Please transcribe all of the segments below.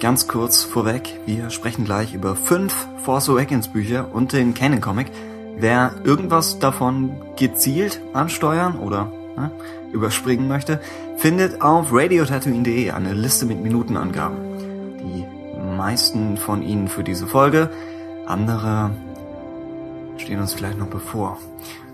ganz kurz vorweg, wir sprechen gleich über fünf Force Awakens Bücher und den Canon Comic. Wer irgendwas davon gezielt ansteuern oder ne, überspringen möchte, findet auf radiotatooine.de eine Liste mit Minutenangaben. Die meisten von ihnen für diese Folge, andere stehen uns vielleicht noch bevor.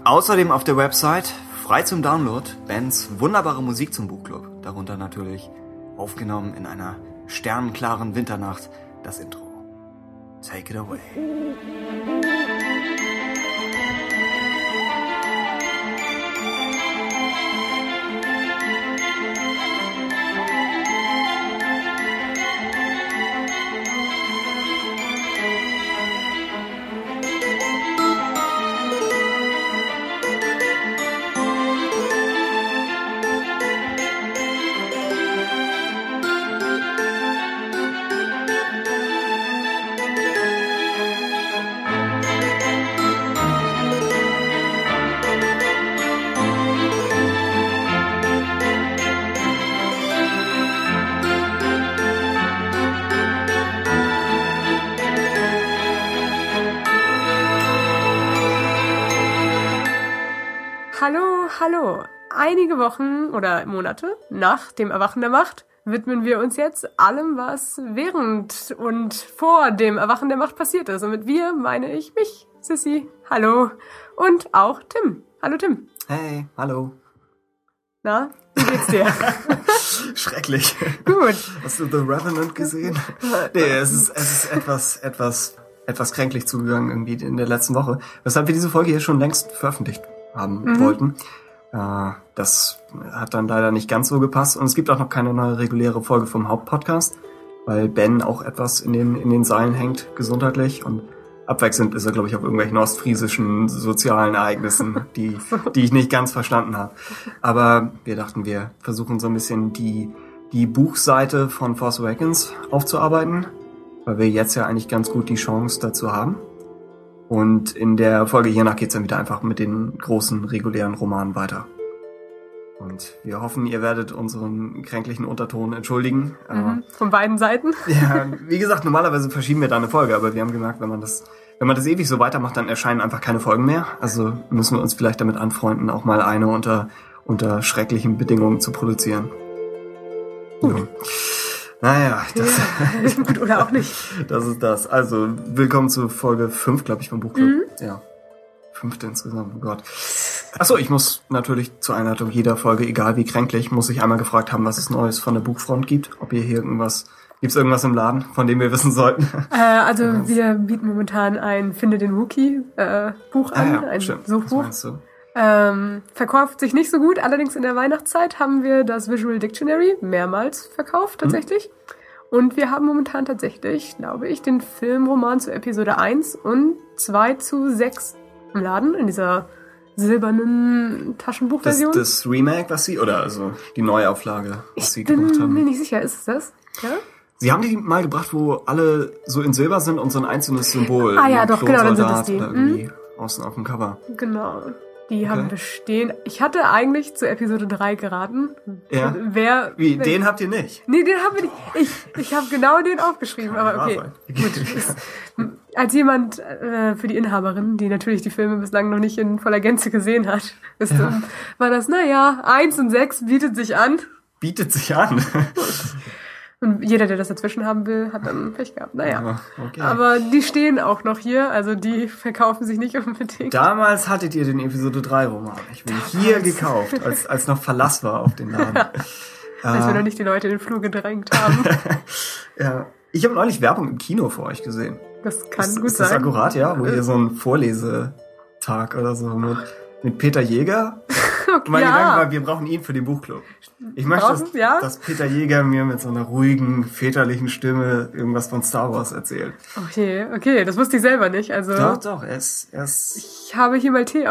Außerdem auf der Website frei zum Download Bens wunderbare Musik zum Buchclub, darunter natürlich aufgenommen in einer sternenklaren Winternacht das Intro. Take it away. Einige Wochen oder Monate nach dem Erwachen der Macht widmen wir uns jetzt allem, was während und vor dem Erwachen der Macht passiert ist. Und mit wir meine ich mich, Sissy, hallo, und auch Tim. Hallo Tim. Hey, hallo. Na, wie geht's dir? Schrecklich. Gut. Hast du The Revenant gesehen? Nee, es ist, es ist etwas, etwas, etwas kränklich zugegangen irgendwie in der letzten Woche. Weshalb wir diese Folge hier schon längst veröffentlicht haben wollten. Äh, das hat dann leider nicht ganz so gepasst. Und es gibt auch noch keine neue reguläre Folge vom Hauptpodcast, weil Ben auch etwas in den, in den Seilen hängt, gesundheitlich. Und abwechselnd ist er, glaube ich, auf irgendwelchen ostfriesischen sozialen Ereignissen, die, die ich nicht ganz verstanden habe. Aber wir dachten, wir versuchen so ein bisschen die, die Buchseite von Force Awakens aufzuarbeiten, weil wir jetzt ja eigentlich ganz gut die Chance dazu haben. Und in der Folge hiernach geht's dann wieder einfach mit den großen regulären Romanen weiter. Und wir hoffen, ihr werdet unseren kränklichen Unterton entschuldigen. Mhm. Von beiden Seiten. Ja, wie gesagt, normalerweise verschieben wir da eine Folge, aber wir haben gemerkt, wenn man das, wenn man das ewig so weitermacht, dann erscheinen einfach keine Folgen mehr. Also müssen wir uns vielleicht damit anfreunden, auch mal eine unter, unter schrecklichen Bedingungen zu produzieren. Gut. Ja. Naja, das, Ja, gut oder auch nicht. das ist das. Also, willkommen zu Folge 5, glaube ich, vom Buchclub. Ja. Fünfte insgesamt, oh Gott. Achso, ich muss natürlich zur Einleitung jeder Folge, egal wie kränklich, muss ich einmal gefragt haben, was es Neues von der Buchfront gibt. Ob ihr hier irgendwas, gibt's irgendwas im Laden, von dem wir wissen sollten? Äh, also wir bieten momentan ein Finde den Wookie äh, Buch an, ein Ah stimmt. Suchbuch. Ähm, verkauft sich nicht so gut, allerdings in der Weihnachtszeit haben wir das Visual Dictionary mehrmals verkauft tatsächlich. Und wir haben momentan tatsächlich, glaube ich, den Filmroman zu Episode 1 und 2 zu 6 im Laden, in dieser silbernen Das, Taschenbuchversion. das Remake, was sie, oder also die Neuauflage, was sie gemacht Bin mir haben. nicht sicher, ist es das? Ja? Sie haben die mal gebracht, wo alle so in Silber sind und so ein einzelnes Symbol. Ah ja, doch, genau, dann sind das die. oder irgendwie außen auf dem Cover. Genau. Die haben Okay. wir stehen. Ich hatte eigentlich zu Episode 3 geraten. Ja. Wer. Wie, den habt ihr nicht? Nee, den haben wir nicht. Ich, ich habe genau den aufgeschrieben, aber wahr okay. Gut. Als jemand äh, für die Inhaberin, die natürlich die Filme bislang noch nicht in voller Gänze gesehen hat, ist, ähm, war das, naja, eins und sechs bietet sich an. Bietet sich an. Und jeder, der das dazwischen haben will, hat dann Pech gehabt. Naja. Ja, okay. Aber die stehen auch noch hier, also die verkaufen sich nicht unbedingt. Damals hattet ihr den Episode 3 Roman. Ich bin hier gekauft, als, als noch Verlass war auf den Laden. als wir noch nicht die Leute in den Flur gedrängt haben. Ja. Ich habe neulich Werbung im Kino für euch gesehen. Das kann ist, gut ist das sein. akkurat, ja? Wo ihr so einen Vorlesetag oder so mit, mit Peter Jäger. Okay, Mein Gedanke ja. war, wir brauchen ihn für den Buchclub. Ich möchte, dass? Ja? dass Peter Jäger mir mit so einer ruhigen, väterlichen Stimme irgendwas von Star Wars erzählt. Okay, okay, das wusste ich selber nicht. Also Doch, doch, er ist, er ist ich habe hier mal Tee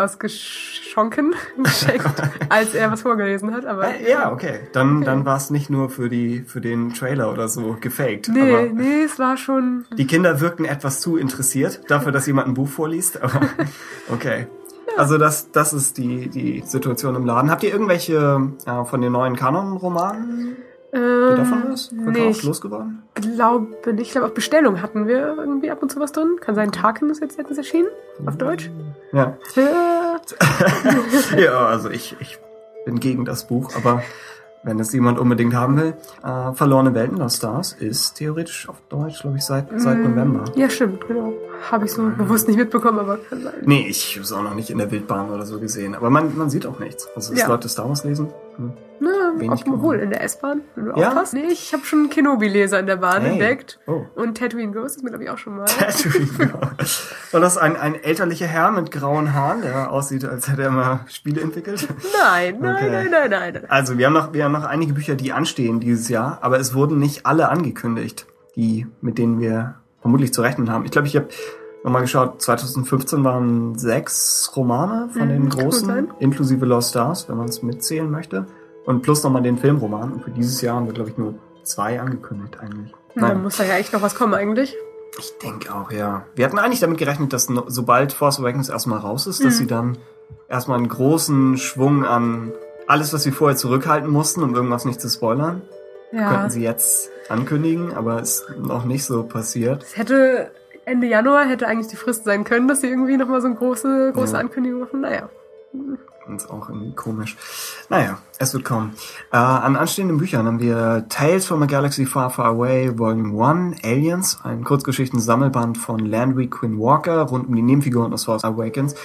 ausgeschonken, geschenkt, als er was vorgelesen hat. Aber Äh, Ja, okay. Dann, dann war es nicht nur für die, für den Trailer oder so gefaked. nee, aber nee, es war schon. die Kinder wirkten etwas zu interessiert dafür, dass jemand ein Buch vorliest. Aber okay. Also das, das ist die, die Situation im Laden. Habt ihr irgendwelche äh, von den neuen Kanon-Romanen Geht davon was? nee, Verkauft, losgeworden? glaube nicht. Ich glaube, auf Bestellung hatten wir irgendwie ab und zu was drin. Kann sein, Tarkin ist jetzt letztens erschienen. Auf Deutsch. Ja. Ja, also ich, ich bin gegen das Buch, aber wenn es jemand unbedingt haben will, äh, Verlorene Welten Lost Stars ist theoretisch auf Deutsch, glaube ich, seit, seit Mm. November. Ja, stimmt, genau. Habe ich so bewusst nicht mitbekommen, aber kann sein. Nee, ich habe es auch noch nicht in der Wildbahn oder so gesehen. Aber man, man sieht auch nichts. Also, dass Ja. Leute Star Wars lesen. Hm. Na, obwohl, in der S-Bahn, wenn du Ja? aufpasst. Nee, ich habe schon einen Kenobi-Leser in der Bahn Hey. entdeckt. Oh. Und Tatooine Ghost ist mir, glaube ich, auch schon mal. Tatooine, genau. War das ein, ein elterlicher Herr mit grauen Haaren, der aussieht, als hätte er mal Spiele entwickelt? Nein, nein, Okay. nein, nein, nein, nein. Also, wir haben noch, wir haben noch einige Bücher, die anstehen dieses Jahr, aber es wurden nicht alle angekündigt, die, mit denen wir vermutlich zu rechnen haben. Ich glaube, ich habe nochmal geschaut, 2015 waren sechs Romane von Mhm, den großen, inklusive Lost Stars, wenn man es mitzählen möchte. Und plus nochmal den Filmroman. Und für dieses Jahr haben wir, glaube ich, nur zwei angekündigt eigentlich. Dann muss da ja echt noch was kommen eigentlich. Ich denke auch, ja. Wir hatten eigentlich damit gerechnet, dass no, sobald Force Awakens erstmal raus ist, dass Mhm. sie dann erstmal einen großen Schwung an alles, was sie vorher zurückhalten mussten, um irgendwas nicht zu spoilern, Ja. könnten sie jetzt ankündigen, aber ist noch nicht so passiert. Es hätte Ende Januar hätte eigentlich die Frist sein können, dass sie irgendwie noch mal so eine große, große Ja. Ankündigung machen. Naja. Ist auch irgendwie komisch. Naja, es wird kommen. Äh, an anstehenden Büchern haben wir Tales from a Galaxy Far Far Away, Volume 1, Aliens, ein Kurzgeschichten-Sammelband von Landry Quinn Walker rund um die Nebenfiguren aus Force Awakens.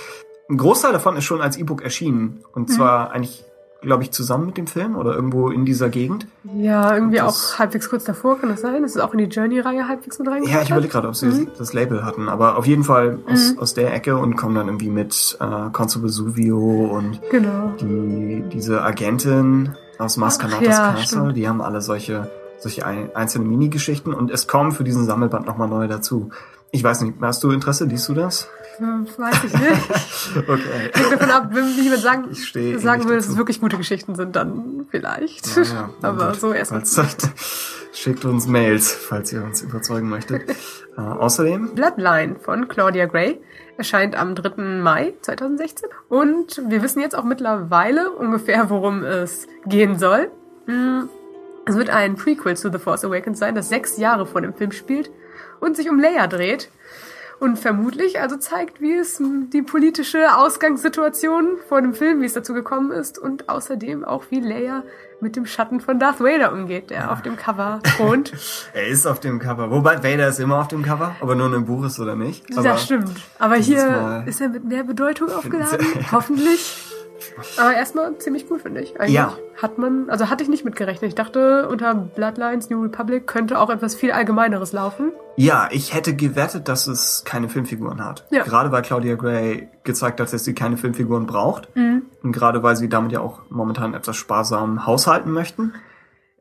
Ein Großteil davon ist schon als E-Book erschienen. Und zwar eigentlich, glaube ich, zusammen mit dem Film oder irgendwo in dieser Gegend. Ja, irgendwie Das- auch halbwegs kurz davor, kann das sein? Das ist auch in die Journey-Reihe halbwegs mit reingekommen. Ja, ich überlege gerade, ob sie das Label hatten, aber auf jeden Fall aus, aus der Ecke und kommen dann irgendwie mit äh, Consul Vesuvio und Genau. die, diese Agentin aus Mascanatas ja, Castle, stimmt. die haben alle solche, solche ein, einzelne Minigeschichten und es kommen für diesen Sammelband nochmal neue dazu. Ich weiß nicht, hast du Interesse? Liest du das? Weiß ich nicht. Okay. Hängt davon ab, wenn jemand sagen, Ich stehe sagen will, dass dazu. es wirklich gute Geschichten sind, dann vielleicht. Ja, ja, Aber gut. so erstmal. Schickt uns Mails, falls ihr uns überzeugen möchtet. äh, außerdem, Bloodline von Claudia Gray erscheint am 3. Mai 2016. Und wir wissen jetzt auch mittlerweile ungefähr, worum es gehen soll. Hm, Es wird ein Prequel zu The Force Awakens sein, das sechs Jahre vor dem Film spielt und sich um Leia dreht. Und vermutlich also zeigt, wie es die politische Ausgangssituation vor dem Film, wie es dazu gekommen ist und außerdem auch, wie Leia mit dem Schatten von Darth Vader umgeht, der auf dem Cover thront. er ist auf dem Cover. Wobei Vader ist immer auf dem Cover, ob er nur im Buch ist oder nicht. Aber das stimmt. Aber hier ist er mit mehr Bedeutung aufgeladen. Hoffentlich. Aber erstmal ziemlich cool, finde ich. Eigentlich Ja. hat man, also hatte ich nicht mitgerechnet. Ich dachte, unter Bloodlines New Republic könnte auch etwas viel Allgemeineres laufen. Ja, ich hätte gewettet, dass es keine Filmfiguren hat. Ja. Gerade weil Claudia Gray gezeigt hat, dass sie keine Filmfiguren braucht. Mhm. Und gerade weil sie damit ja auch momentan etwas sparsam haushalten möchten,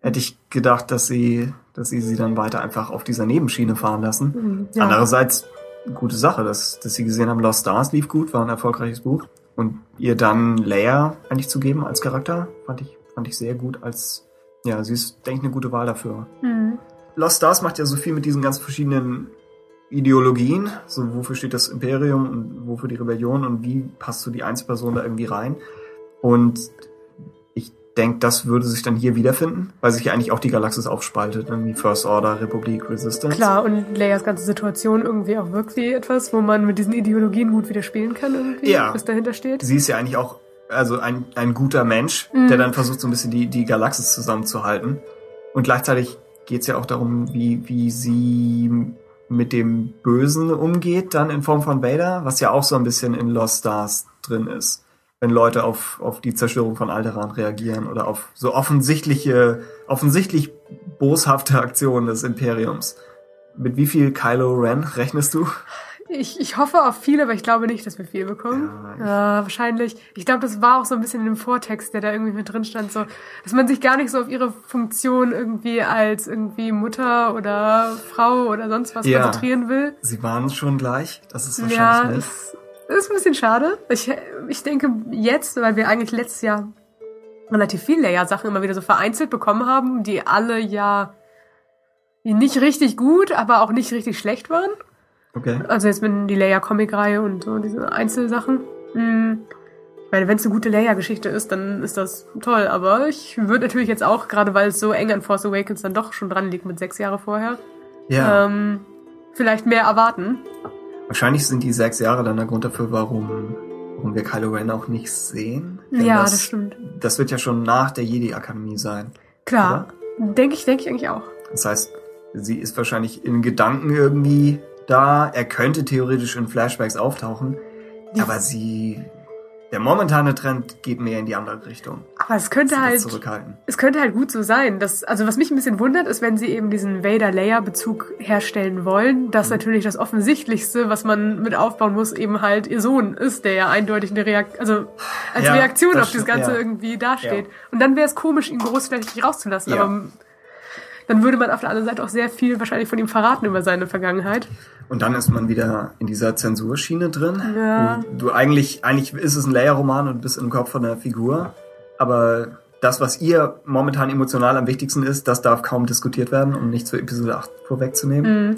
hätte ich gedacht, dass sie, dass sie sie dann weiter einfach auf dieser Nebenschiene fahren lassen. Mhm, ja. Andererseits, gute Sache, dass, dass sie gesehen haben, Lost Stars lief gut, war ein erfolgreiches Buch. Und ihr dann Leia eigentlich zu geben als Charakter, fand ich, fand ich sehr gut als, ja, sie ist, denke ich, eine gute Wahl dafür. Mhm. Lost Stars macht ja so viel mit diesen ganz verschiedenen Ideologien, so wofür steht das Imperium und wofür die Rebellion und wie passt so die Einzelperson da irgendwie rein. Und ich denke, das würde sich dann hier wiederfinden, weil sich ja eigentlich auch die Galaxis aufspaltet, irgendwie First Order, Republik, Resistance. Klar, und Leias ganze Situation irgendwie auch wirklich etwas, wo man mit diesen Ideologien gut wieder spielen kann, irgendwie, Ja. was dahinter steht. Sie ist ja eigentlich auch also ein, ein guter Mensch, Mhm. der dann versucht, so ein bisschen die, die Galaxis zusammenzuhalten. Und gleichzeitig geht es ja auch darum, wie, wie sie mit dem Bösen umgeht, dann in Form von Vader, was ja auch so ein bisschen in Lost Stars drin ist. Wenn Leute auf, auf die Zerstörung von Alderaan reagieren oder auf so offensichtliche, offensichtlich boshafte Aktionen des Imperiums. Mit wie viel Kylo Ren rechnest du? Ich, ich hoffe auf viel, aber ich glaube nicht, dass wir viel bekommen. Ja, ich- wahrscheinlich. Ich glaube, das war auch so ein bisschen in dem Vortext, der da irgendwie mit drin stand, so, dass man sich gar nicht so auf ihre Funktion irgendwie als irgendwie Mutter oder Frau oder sonst was Ja. konzentrieren will. Sie waren schon gleich, das ist wahrscheinlich Ja, nicht. Ist, ist ein bisschen schade. Ich, ich denke jetzt, weil wir eigentlich letztes Jahr relativ viel Leia-Sachen immer wieder so vereinzelt bekommen haben, die alle ja nicht richtig gut, aber auch nicht richtig schlecht waren. Okay. Also jetzt mit die Leia Comic-Reihe und so diese Einzelsachen. Hm, Weil wenn es eine gute Leia-Geschichte ist, dann ist das toll. Aber ich würde natürlich jetzt auch, gerade weil es so eng an Force Awakens dann doch schon dran liegt mit sechs Jahre vorher, Ja. ähm, vielleicht mehr erwarten. Wahrscheinlich sind die sechs Jahre dann der Grund dafür, warum, warum wir Kylo Ren auch nicht sehen. Denn Ja, das stimmt. Das wird ja schon nach der Jedi-Akademie sein. Klar. Denke ich, denke ich eigentlich auch. Das heißt, sie ist wahrscheinlich in Gedanken irgendwie da. Er könnte theoretisch in Flashbacks auftauchen. Ja. Aber sie, der momentane Trend geht mehr in die andere Richtung. Aber es könnte halt, zurückhalten. es könnte halt gut so sein. Dass, also was mich ein bisschen wundert, ist, wenn sie eben diesen Vader-Leia-Bezug herstellen wollen, Mhm. dass natürlich das Offensichtlichste, was man mit aufbauen muss, eben halt ihr Sohn ist, der ja eindeutig eine Reaktion, also als Ja, Reaktion das auf das Ganze ja. irgendwie dasteht. Ja. Und dann wäre es komisch, ihn großflächig rauszulassen. Aber dann würde man auf der anderen Seite auch sehr viel wahrscheinlich von ihm verraten über seine Vergangenheit. Und dann ist man wieder in dieser Zensurschiene drin. Ja. Du eigentlich, eigentlich ist es ein Leia-Roman und bist im Kopf von der Figur. Aber das, was ihr momentan emotional am wichtigsten ist, das darf kaum diskutiert werden, um nichts für Episode 8 vorwegzunehmen.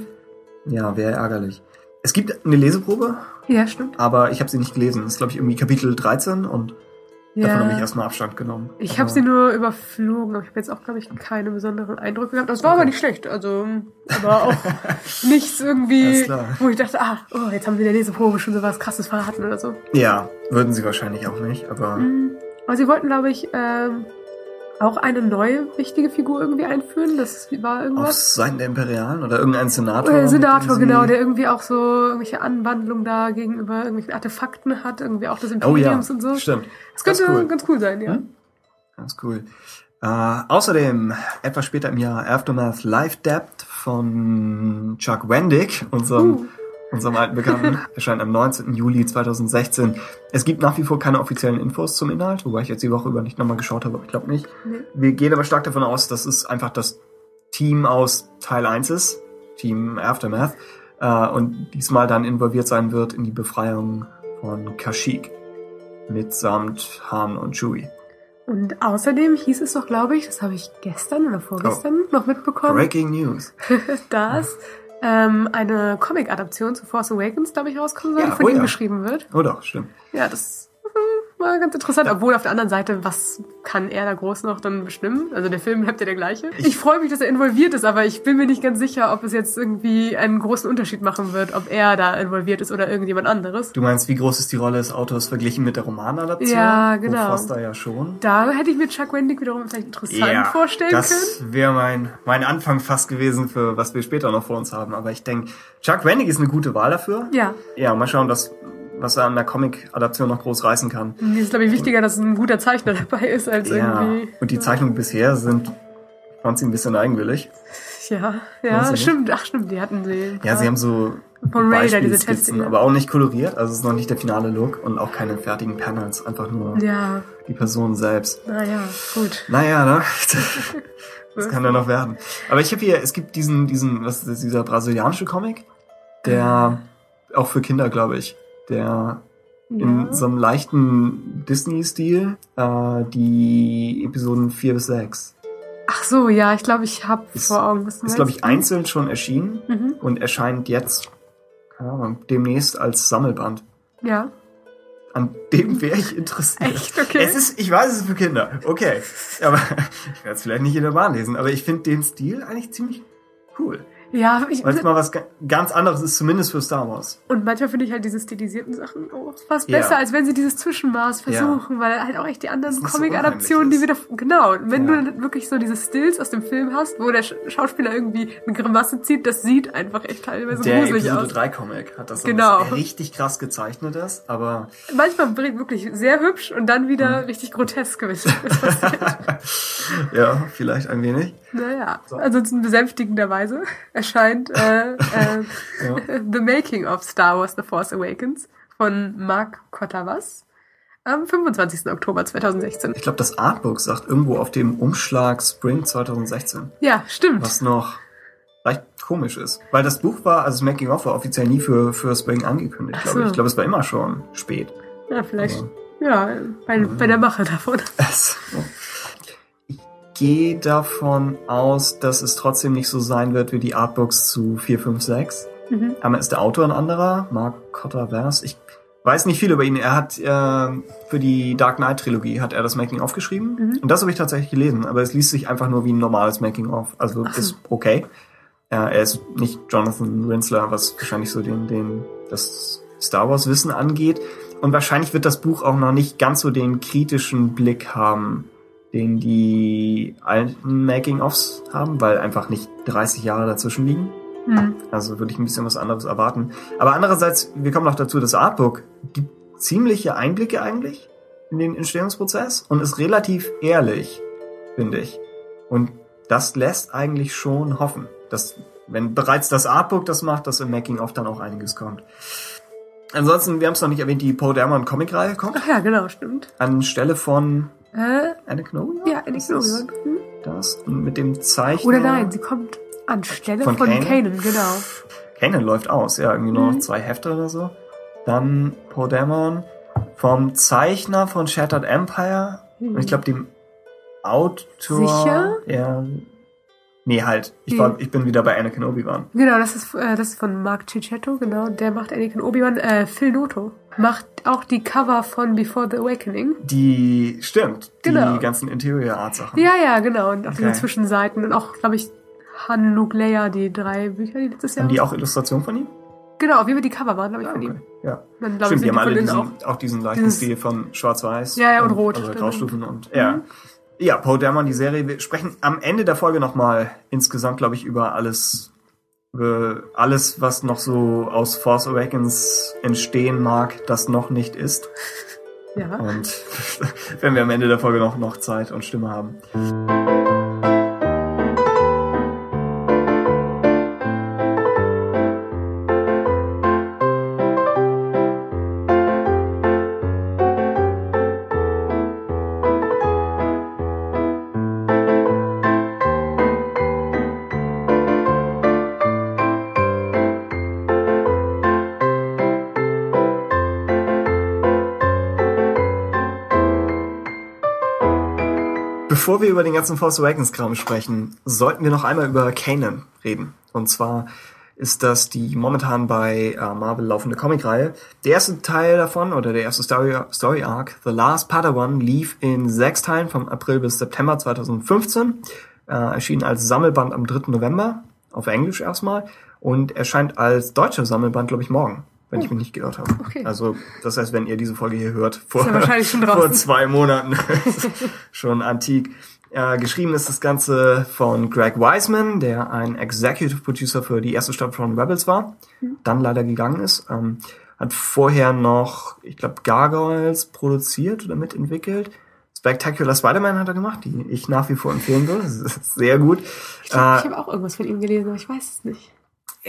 Mhm. Ja, wäre ärgerlich. Es gibt eine Leseprobe, Ja, stimmt. aber ich habe sie nicht gelesen. Das ist, glaube ich, irgendwie Kapitel 13 und davon habe ich Ja. erstmal Abstand genommen. Ich Aber- habe sie nur überflogen, aber ich habe jetzt auch, glaube ich, keine besonderen Eindrücke gehabt. Das war Okay. aber nicht schlecht, also aber auch nichts irgendwie, wo ich dachte, ah, oh, jetzt haben sie in der Leseprobe schon so was krasses verraten oder so. Ja, würden sie wahrscheinlich auch nicht, aber Mhm. Aber sie wollten, glaube ich, ähm, auch eine neue wichtige Figur irgendwie einführen. Das war auf irgendwas. Seiten der Imperialen oder irgendein Senator. Äh, Senator, dem sie- genau, der irgendwie auch so irgendwelche Anwandlungen da gegenüber irgendwelchen Artefakten hat, irgendwie auch des Oh ja, Imperiums und so. stimmt. Das könnte ist cool. ganz cool sein, ja. Hm? Ganz cool. Äh, außerdem, etwas später im Jahr, Aftermath Live Depth von Chuck Wendick, unserem, Uh. Unserem alten Bekannten, erscheint am 19. Juli 2016. Es gibt nach wie vor keine offiziellen Infos zum Inhalt, wobei ich jetzt die Woche über nicht nochmal geschaut habe, aber ich glaube nicht. Nee. Wir gehen aber stark davon aus, dass es einfach das Team aus Teil 1 ist, Team Aftermath, äh, und diesmal dann involviert sein wird in die Befreiung von Kashyyyk mitsamt Han und Chewie. Und außerdem hieß es doch, glaube ich, das habe ich gestern oder vorgestern noch mitbekommen, Breaking News. dass ähm, eine Comic-Adaption zu Force Awakens, glaube ich, rauskommen soll, Ja, von oh ihm ja. geschrieben wird. Oh doch, stimmt. Ja, das war ganz interessant. Obwohl auf der anderen Seite, was kann er da groß noch dann bestimmen? Also der Film bleibt ja der gleiche. Ich, freue mich, dass er involviert ist, aber ich bin mir nicht ganz sicher, ob es jetzt irgendwie einen großen Unterschied machen wird, ob er da involviert ist oder irgendjemand anderes. Du meinst, wie groß ist die Rolle des Autors verglichen mit der Romanadaption? Ja, genau. Wo Foster ja schon. Da hätte ich mir Chuck Wendig wiederum vielleicht interessant vorstellen das können. wäre mein, mein Anfang fast gewesen für was wir später noch vor uns haben. Aber ich denke, Chuck Wendig ist eine gute Wahl dafür. Ja, Ja, mal schauen, was, was er an der Comic-Adaption noch groß reißen kann. mir ist, glaube ich, wichtiger, dass ein guter Zeichner dabei ist, als Ja. irgendwie... Und die Zeichnungen bisher sind, fand sie ein bisschen eigenwillig. Ja, ja, stimmt. Ach, stimmt, die hatten sie. Ja, sie haben so Von Raider diese Testing. aber auch nicht koloriert. Also es ist noch nicht der finale Look und auch keine fertigen Panels. Einfach nur Ja, die Person selbst. naja, gut. Naja, ne? Das kann ja noch werden. Aber ich habe hier, es gibt diesen, diesen, was ist das, dieser brasilianische Comic, der auch für Kinder, glaube ich, der in Ja. so einem leichten Disney-Stil äh, die Episoden 4 bis 6. Ach so, ja, ich glaube, ich habe vor Augen, was Ist, glaube ich, einzeln schon erschienen Mhm. und erscheint jetzt, keine Ahnung, demnächst als Sammelband. Ja. An dem wäre ich interessiert. Echt? Okay. Es ist, ich weiß, es ist für Kinder. Okay. Aber ich werde es vielleicht nicht in der Bahn lesen, aber ich finde den Stil eigentlich ziemlich cool. Ja, ich, Weil es mal was ga- ganz anderes ist, zumindest für Star Wars. und manchmal finde ich halt diese stilisierten Sachen auch fast Ja. besser, als wenn sie dieses Zwischenmaß Ja. versuchen, weil halt auch echt die anderen nicht so Comic-Adaptionen, die wieder, genau, wenn Ja. du dann wirklich so diese Stills aus dem Film hast, wo der Sch Schauspieler irgendwie eine Grimasse zieht, das sieht einfach echt teilweise Der gruselig Episode aus. 3 Comic hat das Genau. was richtig krass gezeichnetes, aber Manchmal wirklich sehr hübsch und dann wieder richtig grotesk gewesen. ja, vielleicht ein wenig. Naja, ansonsten besänftigenderweise erscheint äh, äh, The Making of Star Wars The Force Awakens von Mark Kottavas am 25. Oktober 2016. Ich glaube, das Artbook sagt irgendwo auf dem Umschlag Spring 2016, Ja, stimmt. was noch recht komisch ist. Weil das Buch war, also das Making of war offiziell nie für, für Spring angekündigt, glaube ich. so. Ich glaube, es war immer schon spät. Ja, vielleicht. Aber- Ja, bei, bei der Mache davon. Es- Ich gehe davon aus, dass es trotzdem nicht so sein wird wie die Artbooks zu 4, 5, 6. Mhm. Einmal ist der Autor ein anderer, Mark Cotter-Vers. Ich weiß nicht viel über ihn. Er hat äh, für die Dark Knight Trilogie hat er das Making of geschrieben Mhm. und das habe ich tatsächlich gelesen, aber es liest sich einfach nur wie ein normales Making of. Also Ach ist okay. Äh, er ist nicht Jonathan Winsler, was wahrscheinlich so den den das Star Wars Wissen angeht und wahrscheinlich wird das Buch auch noch nicht ganz so den kritischen Blick haben, den die alten Making ofs haben, weil einfach nicht 30 Jahre dazwischen liegen. Hm. Also würde ich ein bisschen was anderes erwarten. Aber andererseits, wir kommen noch dazu, das Artbook gibt ziemliche Einblicke eigentlich in den Entstehungsprozess und ist relativ ehrlich, finde ich. Und das lässt eigentlich schon hoffen, dass wenn bereits das Artbook das macht, dass im Making of dann auch einiges kommt. Ansonsten, wir haben es noch nicht erwähnt, die Poe Dameron Comic-Reihe kommt Ach ja, genau, stimmt. anstelle von Äh, Anna Knobi? ja, Ist das Knobi. Hm? Das und mit dem Zeichner. Oder nein, sie kommt anstelle Von von, Kanan? Kanan, genau. Kanan läuft aus, ja, irgendwie nur noch Mhm. zwei Hefte oder so. Dann Poe Dameron vom Zeichner von Shattered Empire. Mhm. Und ich glaube, dem Autor. Sicher? Ja. Nee, halt. Ich, Mhm. war, ich bin wieder bei Anakin Obi-Wan. Genau, das ist, äh, das ist von Mark Cicchetto, genau. Der macht Anakin Obi-Wan. Äh, Phil Noto macht auch die Cover von Before the Awakening. Die, stimmt. Genau. Die ganzen Interior Art Sachen. Ja, ja, genau. Und auch Okay. diese Zwischenseiten. Und auch, glaube ich, Han, Luke, Leia, die drei Bücher, die letztes Jahr Haben die auch Illustrationen von ihm? Genau, wie wir die Cover waren, glaube ich, Ah, von okay. ihm. Ja. Dann, glaube ich, Stimmt, die haben alle von diesen, auch. auch, diesen leichten Stil von Schwarz-Weiß. Ja, ja, und Rot, Also. Graustufen und, ja. Ja, Poe Dameron, die Serie. Wir sprechen am Ende der Folge nochmal insgesamt, glaube ich, über alles, über alles, was noch so aus Force Awakens entstehen mag, das noch nicht ist. Ja. Und wenn wir am Ende der Folge noch, noch Zeit und Stimme haben. Bevor wir über den ganzen Force Awakens Kram sprechen, sollten wir noch einmal über Kanan reden. Und zwar ist das die momentan bei äh, Marvel laufende Comicreihe. Der erste Teil davon oder der erste Story, Story Arc, The Last Padawan, lief in sechs Teilen vom April bis September 2015. Äh, erschien als Sammelband am 3. November, auf Englisch erstmal, und erscheint als deutscher Sammelband, glaube ich, morgen, wenn ich mich nicht geirrt habe. Okay. Also, das heißt, wenn ihr diese Folge hier hört, vor, vor zwei Monaten, schon antik. Äh, geschrieben ist das Ganze von Greg Wiseman, der ein Executive Producer für die erste Staffel von Rebels war, dann leider gegangen ist. Ähm, hat vorher noch, ich glaube, Gargoyles produziert oder mitentwickelt. Spectacular Spider-Man hat er gemacht, die ich nach wie vor empfehlen würde. Das ist sehr gut. Ich, glaub, ich Äh, habe auch irgendwas von ihm gelesen, aber ich weiß es nicht.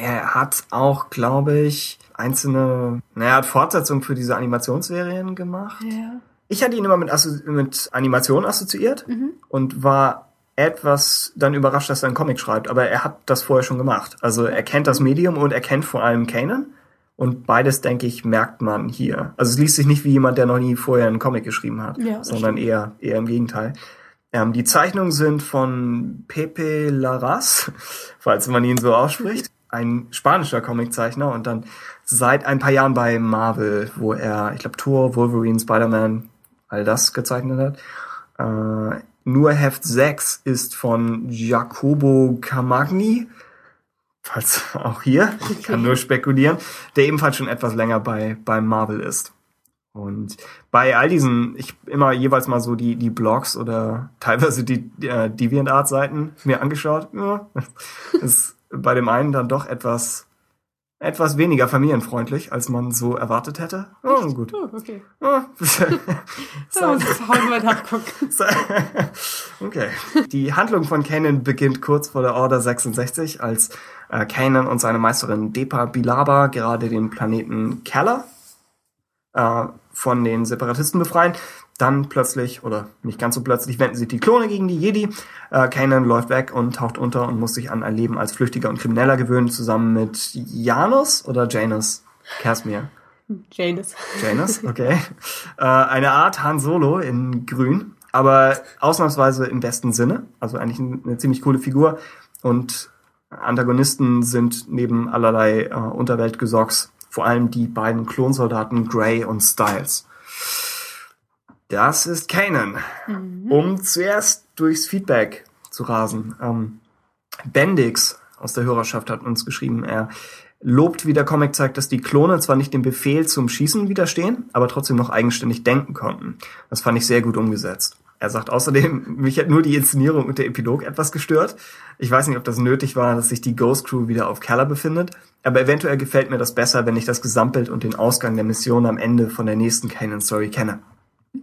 Er hat auch, glaube ich, einzelne, naja, hat Fortsetzungen für diese Animationsserien gemacht. Ja. Ich hatte ihn immer mit, Assozi mit Animation assoziiert und war etwas dann überrascht, dass er einen Comic schreibt, aber er hat das vorher schon gemacht. Also er kennt das Medium und er kennt vor allem Kanan. Und beides, denke ich, merkt man hier. Also es liest sich nicht wie jemand, der noch nie vorher einen Comic geschrieben hat, Ja, sondern eher, eher im Gegenteil. Ähm, die Zeichnungen sind von Pepe Larraz, falls man ihn so ausspricht. Ein spanischer Comiczeichner und dann seit ein paar Jahren bei Marvel, wo er, ich glaube, Thor, Wolverine, Spider-Man, all das gezeichnet hat. Äh, nur Heft 6 ist von Jacobo Camagni, falls auch hier, ich kann nur spekulieren, der ebenfalls schon etwas länger bei, bei Marvel ist. Und bei all diesen, ich immer jeweils mal so die, die Blogs oder teilweise die äh, DeviantArt-Seiten mir angeschaut. Ja, ist bei dem einen dann doch etwas, etwas weniger familienfreundlich, als man so erwartet hätte. Oh, gut. Oh, okay. Mal nachgucken. okay. Die Handlung von Kanan beginnt kurz vor der Order 66, als äh, Kanan und seine Meisterin Depa Bilaba gerade den Planeten Keller äh, von den Separatisten befreien. Dann plötzlich, oder nicht ganz so plötzlich, wenden sich die Klone gegen die Jedi. Äh, Kanan läuft weg und taucht unter und muss sich an ein Leben als Flüchtiger und Krimineller gewöhnen, zusammen mit Janus oder Janus Casimir. Janus. Janus, okay. äh, eine Art Han Solo in grün, aber ausnahmsweise im besten Sinne. Also eigentlich eine ziemlich coole Figur. Und Antagonisten sind neben allerlei äh, Unterweltgesocks vor allem die beiden Klonsoldaten Gray und Styles. Das ist Kanan. Mhm. Um zuerst durchs Feedback zu rasen. Ähm, Bendix aus der Hörerschaft hat uns geschrieben, er lobt, wie der Comic zeigt, dass die Klone zwar nicht dem Befehl zum Schießen widerstehen, aber trotzdem noch eigenständig denken konnten. Das fand ich sehr gut umgesetzt. Er sagt außerdem, mich hat nur die Inszenierung und der Epilog etwas gestört. Ich weiß nicht, ob das nötig war, dass sich die Ghost Crew wieder auf Keller befindet, aber eventuell gefällt mir das besser, wenn ich das Gesamtbild und den Ausgang der Mission am Ende von der nächsten Kanan Story kenne.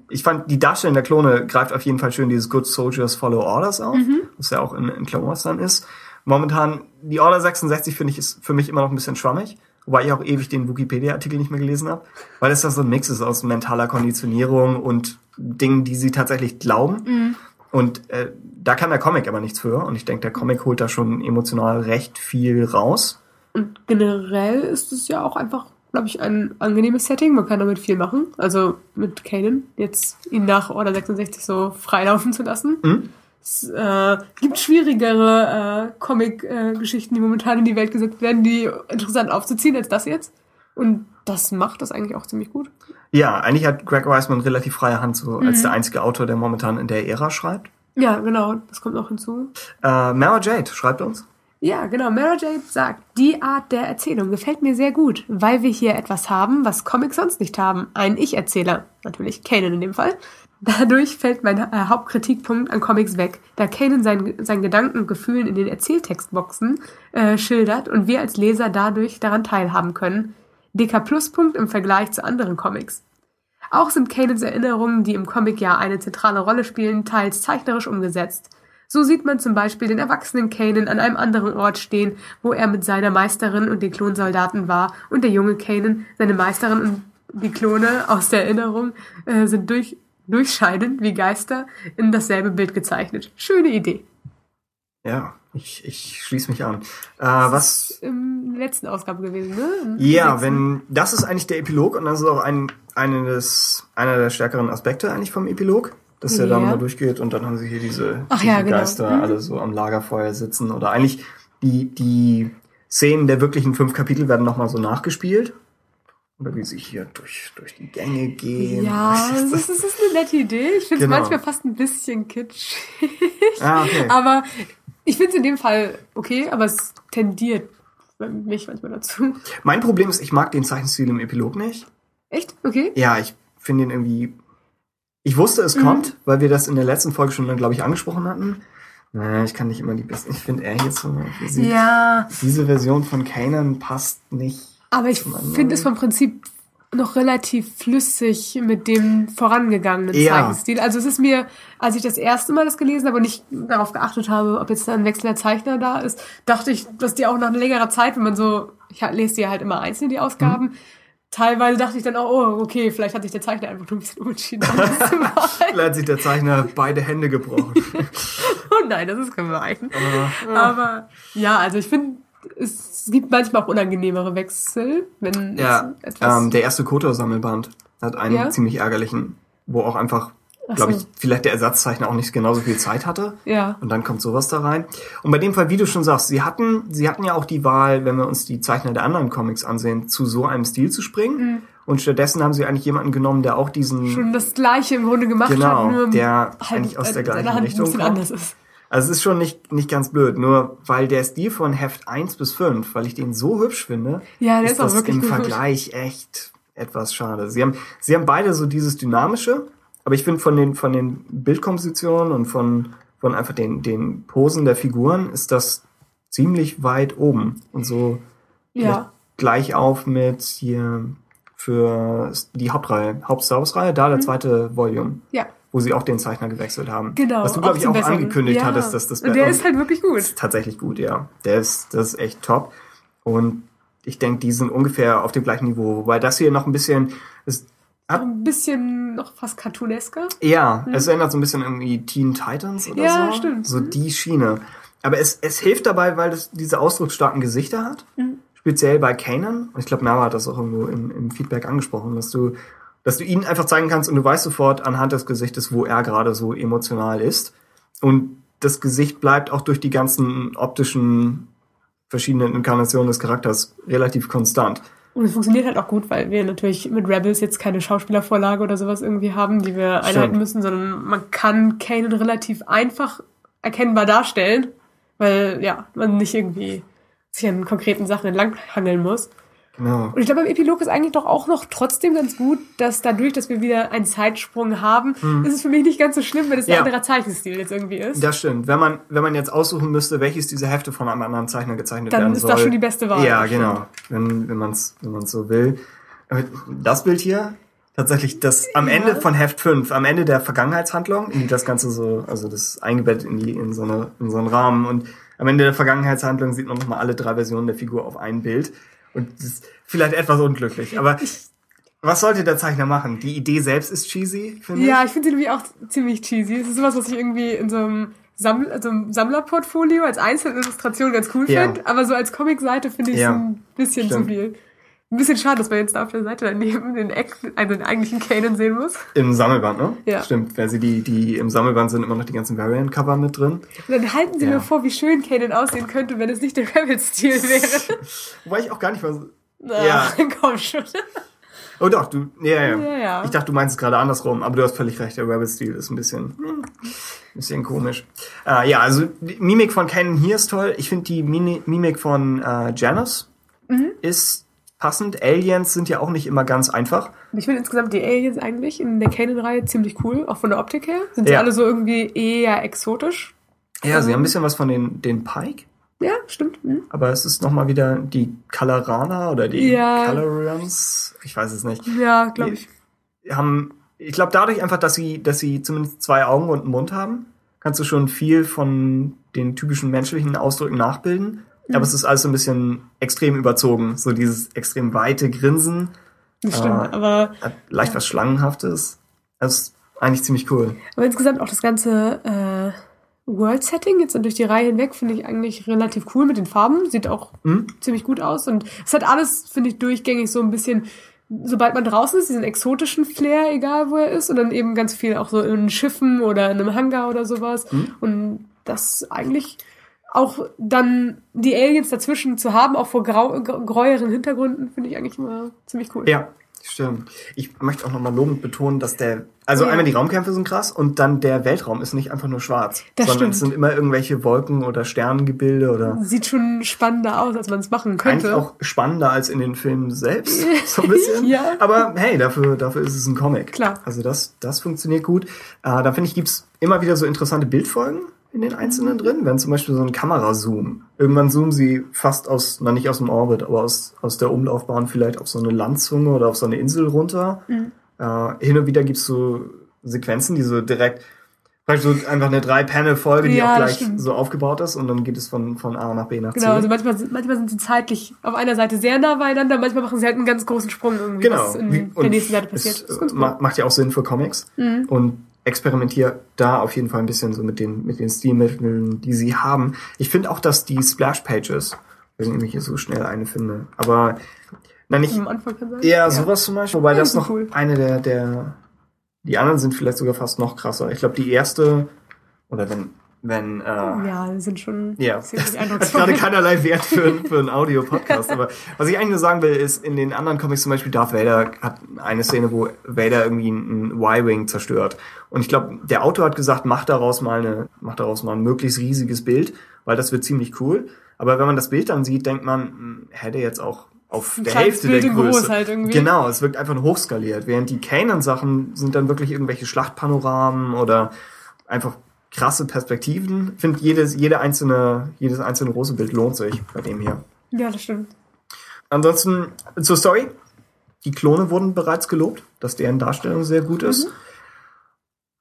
Ich fand, die Darstellung der Klone greift auf jeden Fall schön dieses Good Soldiers Follow Orders auf, mhm. was ja auch in, in Clone Wars dann ist. Momentan, die Order 66 finde ich ist für mich immer noch ein bisschen schwammig. Wobei ich auch ewig den Wikipedia-Artikel nicht mehr gelesen habe, weil es da so ein Mix ist aus mentaler Konditionierung und Dingen, die sie tatsächlich glauben. Mhm. Und äh, da kann der Comic aber nichts für. Und ich denke, der Comic holt da schon emotional recht viel raus. Und generell ist es ja auch einfach, glaube ich, ein angenehmes Setting. Man kann damit viel machen. Also mit Kanan, jetzt ihn nach Order 66 so freilaufen zu lassen. Mhm. Es äh, gibt schwierigere äh, Comic-Geschichten, die momentan in die Welt gesetzt werden, die interessant aufzuziehen als das jetzt. Und das macht das eigentlich auch ziemlich gut. Ja, eigentlich hat Greg Weisman relativ freie Hand so mhm. als der einzige Autor, der momentan in der Ära schreibt. Ja, genau, das kommt noch hinzu. Äh, Mara Jade schreibt uns. Ja, genau. Mara Jade sagt, die Art der Erzählung gefällt mir sehr gut, weil wir hier etwas haben, was Comics sonst nicht haben. Ein Ich-Erzähler. Natürlich Kanan in dem Fall. Dadurch fällt mein äh, Hauptkritikpunkt an Comics weg, da Kanan seinen, seinen Gedanken und Gefühlen in den Erzähltextboxen äh, schildert und wir als Leser dadurch daran teilhaben können. Dicker Pluspunkt im Vergleich zu anderen Comics. Auch sind Kanans Erinnerungen, die im Comic ja eine zentrale Rolle spielen, teils zeichnerisch umgesetzt. So sieht man zum Beispiel den erwachsenen Kanan an einem anderen Ort stehen, wo er mit seiner Meisterin und den Klonsoldaten war, und der junge Kanan, seine Meisterin und die Klone aus der Erinnerung äh, sind durch durchscheinen wie Geister in dasselbe Bild gezeichnet. Schöne Idee. Ja, ich, ich schließe mich an. Äh, was ist in der letzten Ausgabe gewesen, ne? ja, wenn das ist eigentlich der Epilog und das ist auch ein eine des, einer der stärkeren Aspekte eigentlich vom Epilog, dass er ja. da mal durchgeht und dann haben sie hier diese, Ach, diese ja, genau. Geister mhm. alle so am Lagerfeuer sitzen oder eigentlich die die Szenen der wirklichen fünf Kapitel werden nochmal so nachgespielt oder wie sie hier durch, durch die Gänge gehen. Ja, das ist, das ist eine nette Idee. Ich finde es genau. manchmal fast ein bisschen kitschig. Ah, okay. Aber ich finde es in dem Fall okay, aber es tendiert mich manchmal dazu. Mein Problem ist, ich mag den Zeichenstil im Epilog nicht. Echt? Okay. Ja, ich finde ihn irgendwie. Ich wusste, es mhm. kommt, weil wir das in der letzten Folge schon, glaube ich, angesprochen hatten. Naja, ich kann nicht immer die besten. Ich finde, er jetzt so. Ja. Diese Version von Kanan passt nicht aber ich finde es vom Prinzip noch relativ flüssig mit dem vorangegangenen ja. Zeichenstil. Also es ist mir, als ich das erste Mal das gelesen habe und nicht darauf geachtet habe, ob jetzt ein wechselnder Zeichner da ist, dachte ich, dass die auch nach längerer Zeit, wenn man so, ich lese die halt immer einzeln, die Ausgaben, mhm. Teilweise dachte ich dann auch, oh, okay, vielleicht hat sich der Zeichner einfach nur ein bisschen umentschieden. vielleicht hat sich der Zeichner beide Hände gebrochen. oh nein, das ist gemein. Aber, Aber ja, also ich finde, es gibt manchmal auch unangenehmere Wechsel, wenn ja, etwas ähm, der erste Kotor-Sammelband hat einen ja? ziemlich ärgerlichen, wo auch einfach, glaube ich, vielleicht der Ersatzzeichner auch nicht genauso viel Zeit hatte. Ja. Und dann kommt sowas da rein. Und bei dem Fall, wie du schon sagst, sie hatten, sie hatten ja auch die Wahl, wenn wir uns die Zeichner der anderen Comics ansehen, zu so einem Stil zu springen. Mhm. Und stattdessen haben sie eigentlich jemanden genommen, der auch diesen schon das gleiche im Grunde gemacht genau, hat, nur der halt, eigentlich aus der gleichen Richtung kommt. Anders ist. Also es ist schon nicht, nicht ganz blöd, nur weil der Stil von Heft 1 bis 5, weil ich den so hübsch finde, ja, ist, ist das im Vergleich echt etwas schade. Sie haben, sie haben beide so dieses Dynamische, aber ich finde von den, von den Bildkompositionen und von, von einfach den, den Posen der Figuren ist das ziemlich weit oben und so ja. gleich auf mit hier für die Hauptreihe, Haupt-Star Wars-Reihe, da der mhm. zweite Volume. Ja wo sie auch den Zeichner gewechselt haben. Genau. Was du, glaube ich, auch Besseren. angekündigt ja. hattest, dass das Und der ist halt wirklich gut. Ist tatsächlich gut, ja. Der ist, das ist echt top. Und ich denke, die sind ungefähr auf dem gleichen Niveau. Wobei das hier noch ein bisschen, ist, ein bisschen noch fast cartoonesker. Ja, mhm. es erinnert so ein bisschen irgendwie Teen Titans oder ja, so. Ja, stimmt. So die Schiene. Aber es, es hilft dabei, weil es diese ausdrucksstarken Gesichter hat. Mhm. Speziell bei Kanan. Und ich glaube, Nava hat das auch irgendwo im, im Feedback angesprochen, dass du dass du ihn einfach zeigen kannst und du weißt sofort anhand des Gesichtes, wo er gerade so emotional ist. Und das Gesicht bleibt auch durch die ganzen optischen verschiedenen Inkarnationen des Charakters relativ konstant. Und es funktioniert halt auch gut, weil wir natürlich mit Rebels jetzt keine Schauspielervorlage oder sowas irgendwie haben, die wir einhalten Stimmt. müssen, sondern man kann Kanan relativ einfach erkennbar darstellen, weil ja, man nicht irgendwie sich an konkreten Sachen entlanghangeln muss. Genau. Und ich glaube, beim Epilog ist eigentlich doch auch noch trotzdem ganz gut, dass dadurch, dass wir wieder einen Zeitsprung haben, ist es für mich nicht ganz so schlimm, wenn es ein Mhm. Ja. anderer Zeichenstil jetzt irgendwie ist. Das stimmt. Wenn man, wenn man jetzt aussuchen müsste, welches dieser Hefte von einem anderen Zeichner gezeichnet Dann werden ist soll. das schon die beste Wahl. Ja, genau. Wenn, wenn man es wenn man's so will. Aber Das Bild hier, tatsächlich das am Ja. Ende von Heft 5, am Ende der Vergangenheitshandlung, das Ganze so, also das ist eingebettet in, die, in, so eine, in so einen Rahmen und am Ende der Vergangenheitshandlung sieht man nochmal alle drei Versionen der Figur auf ein Bild. Und das ist vielleicht etwas unglücklich, aber was sollte der Zeichner machen? Die Idee selbst ist cheesy, finde ich. Ja, ich finde sie nämlich auch ziemlich cheesy. Es ist sowas, was ich irgendwie in so einem, Samml also Sammlerportfolio als Einzelillustration ganz cool Ja. finde, aber so als Comicseite finde ich es Ja, ein bisschen stimmt. zu viel. Ein bisschen schade, dass man jetzt da auf der Seite daneben den, Eck, also den eigentlichen Kanan sehen muss. Im Sammelband, ne? Ja. Stimmt, weil sie die, die im Sammelband sind immer noch die ganzen Variant-Cover mit drin. Und dann halten sie Ja. mir vor, wie schön Kanan aussehen könnte, wenn es nicht der Rebel-Stil wäre. Wobei ich auch gar nicht mal. Na, Ja. komm schon. Oh doch, du. Ja, ja. Ja, ja. Ich dachte, du meinst es gerade andersrum, aber du hast völlig recht, der Rebel-Stil ist ein bisschen, hm, bisschen komisch. Äh, ja, also die Mimik von Canon hier ist toll. Ich finde die Mini Mimik von äh, Janus Mhm. ist passend. Aliens sind ja auch nicht immer ganz einfach. Ich finde insgesamt die Aliens eigentlich in der Kanan-Reihe ziemlich cool, auch von der Optik her. Sind sie Ja. alle so irgendwie eher exotisch. Ja, sie Ähm. haben ein bisschen was von den, den Pike, Ja, stimmt. Mhm. aber es ist nochmal wieder die Colorana oder die Ja. Colorans. Ich weiß es nicht. Ja, glaube ich. haben, ich glaube dadurch einfach, dass sie, dass sie zumindest zwei Augen und einen Mund haben, kannst du schon viel von den typischen menschlichen Ausdrücken nachbilden. Aber es ist alles so ein bisschen extrem überzogen. So dieses extrem weite Grinsen, Das stimmt. Ah. Aber, hat leicht was Schlangenhaftes. Das ist eigentlich ziemlich cool. aber insgesamt auch das ganze äh, World-Setting jetzt durch die Reihe hinweg finde ich eigentlich relativ cool mit den Farben. Sieht auch Hm? ziemlich gut aus. Und es hat alles, finde ich, durchgängig so ein bisschen, sobald man draußen ist, diesen exotischen Flair, egal wo er ist. Und dann eben ganz viel auch so in Schiffen oder in einem Hangar oder sowas. Hm? Und das eigentlich auch dann die Aliens dazwischen zu haben, auch vor grau, gräueren Hintergründen, finde ich eigentlich immer ziemlich cool. Ja, stimmt. Ich möchte auch nochmal lobend betonen, dass der, also Ja. einmal die Raumkämpfe sind krass und dann der Weltraum ist nicht einfach nur schwarz. Das sondern stimmt. es sind immer irgendwelche Wolken oder Sternengebilde oder Sieht schon spannender aus, als man es machen eigentlich könnte. auch spannender als in den Filmen selbst, so ein bisschen. Ja. Aber hey, dafür, dafür ist es ein Comic. Klar. Also das, das funktioniert gut. Äh, dann finde ich, gibt's immer wieder so interessante Bildfolgen in den einzelnen drin, wenn zum Beispiel so ein Kamerazoom. Irgendwann zoomen sie fast aus, na nicht aus dem Orbit, aber aus, aus der Umlaufbahn vielleicht auf so eine Landzunge oder auf so eine Insel runter. Äh, hin und wieder gibt's so Sequenzen, die so direkt Praktisch so einfach eine Drei-Panel-Folge, die Ja, auch gleich so aufgebaut ist und dann geht es von, von A nach B nach C. Genau, also manchmal, sind- manchmal sind sie zeitlich auf einer Seite sehr nah beieinander, manchmal machen sie halt einen ganz großen Sprung irgendwie, genau. was in Wie- der und nächsten Seite passiert. Es, äh. Mhm. macht ja auch Sinn für Comics und experimentiere da auf jeden Fall ein bisschen so mit den, mit den Stilmitteln, die sie haben. Ich finde auch, dass die Splash-Pages, wenn ich hier so schnell eine finde, aber na nicht, Am Anfang eher sowas zum Beispiel, wobei Ja, das noch cool. eine der, der, die anderen sind vielleicht sogar fast noch krasser. Ich glaube, die erste, oder wenn, wenn, äh, Ja, die sind schon ja, ziemlich hat eindrucksvoll. gerade keinerlei Wert für, für einen Audio-Podcast. Aber was ich eigentlich nur sagen will, ist, in den anderen Comics zum Beispiel Darth Vader hat eine Szene, wo Vader irgendwie einen Y-Wing zerstört. Und ich glaube, der Autor hat gesagt, mach daraus mal eine, mach daraus mal ein möglichst riesiges Bild, weil das wird ziemlich cool. Aber wenn man das Bild dann sieht, denkt man, hm, hätte jetzt auch auf der Hälfte Bild der Größe. halt irgendwie. Genau, es wirkt einfach hochskaliert. Während die Kanan-Sachen sind dann wirklich irgendwelche Schlachtpanoramen oder einfach krasse Perspektiven. Ich finde, jedes, jede einzelne, jedes einzelne große Bild lohnt sich bei dem hier. Ja, das stimmt. Ansonsten zur Story. Die Klone wurden bereits gelobt, dass deren Darstellung sehr gut ist.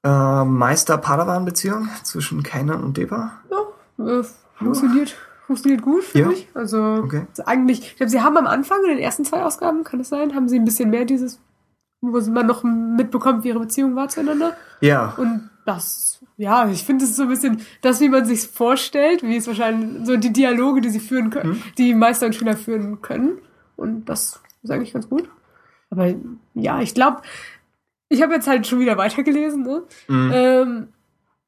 Äh, Meister-Padawan-Beziehung zwischen Kanan und Deba. Ja, äh, funktioniert, funktioniert gut, finde Ja. ich. Also, Okay. also eigentlich, ich glaube, sie haben am Anfang in den ersten zwei Ausgaben, kann es sein, haben sie ein bisschen mehr dieses, wo man noch mitbekommt, wie ihre Beziehung war zueinander. Ja, Und das, ja, ich finde es so ein bisschen das, wie man sich vorstellt, wie es wahrscheinlich so die Dialoge, die sie führen können, Hm. die Meister und Schüler führen können. Und das ist eigentlich ganz gut. Aber ja, ich glaube, ich habe jetzt halt schon wieder weitergelesen, ne? Mhm. Ähm,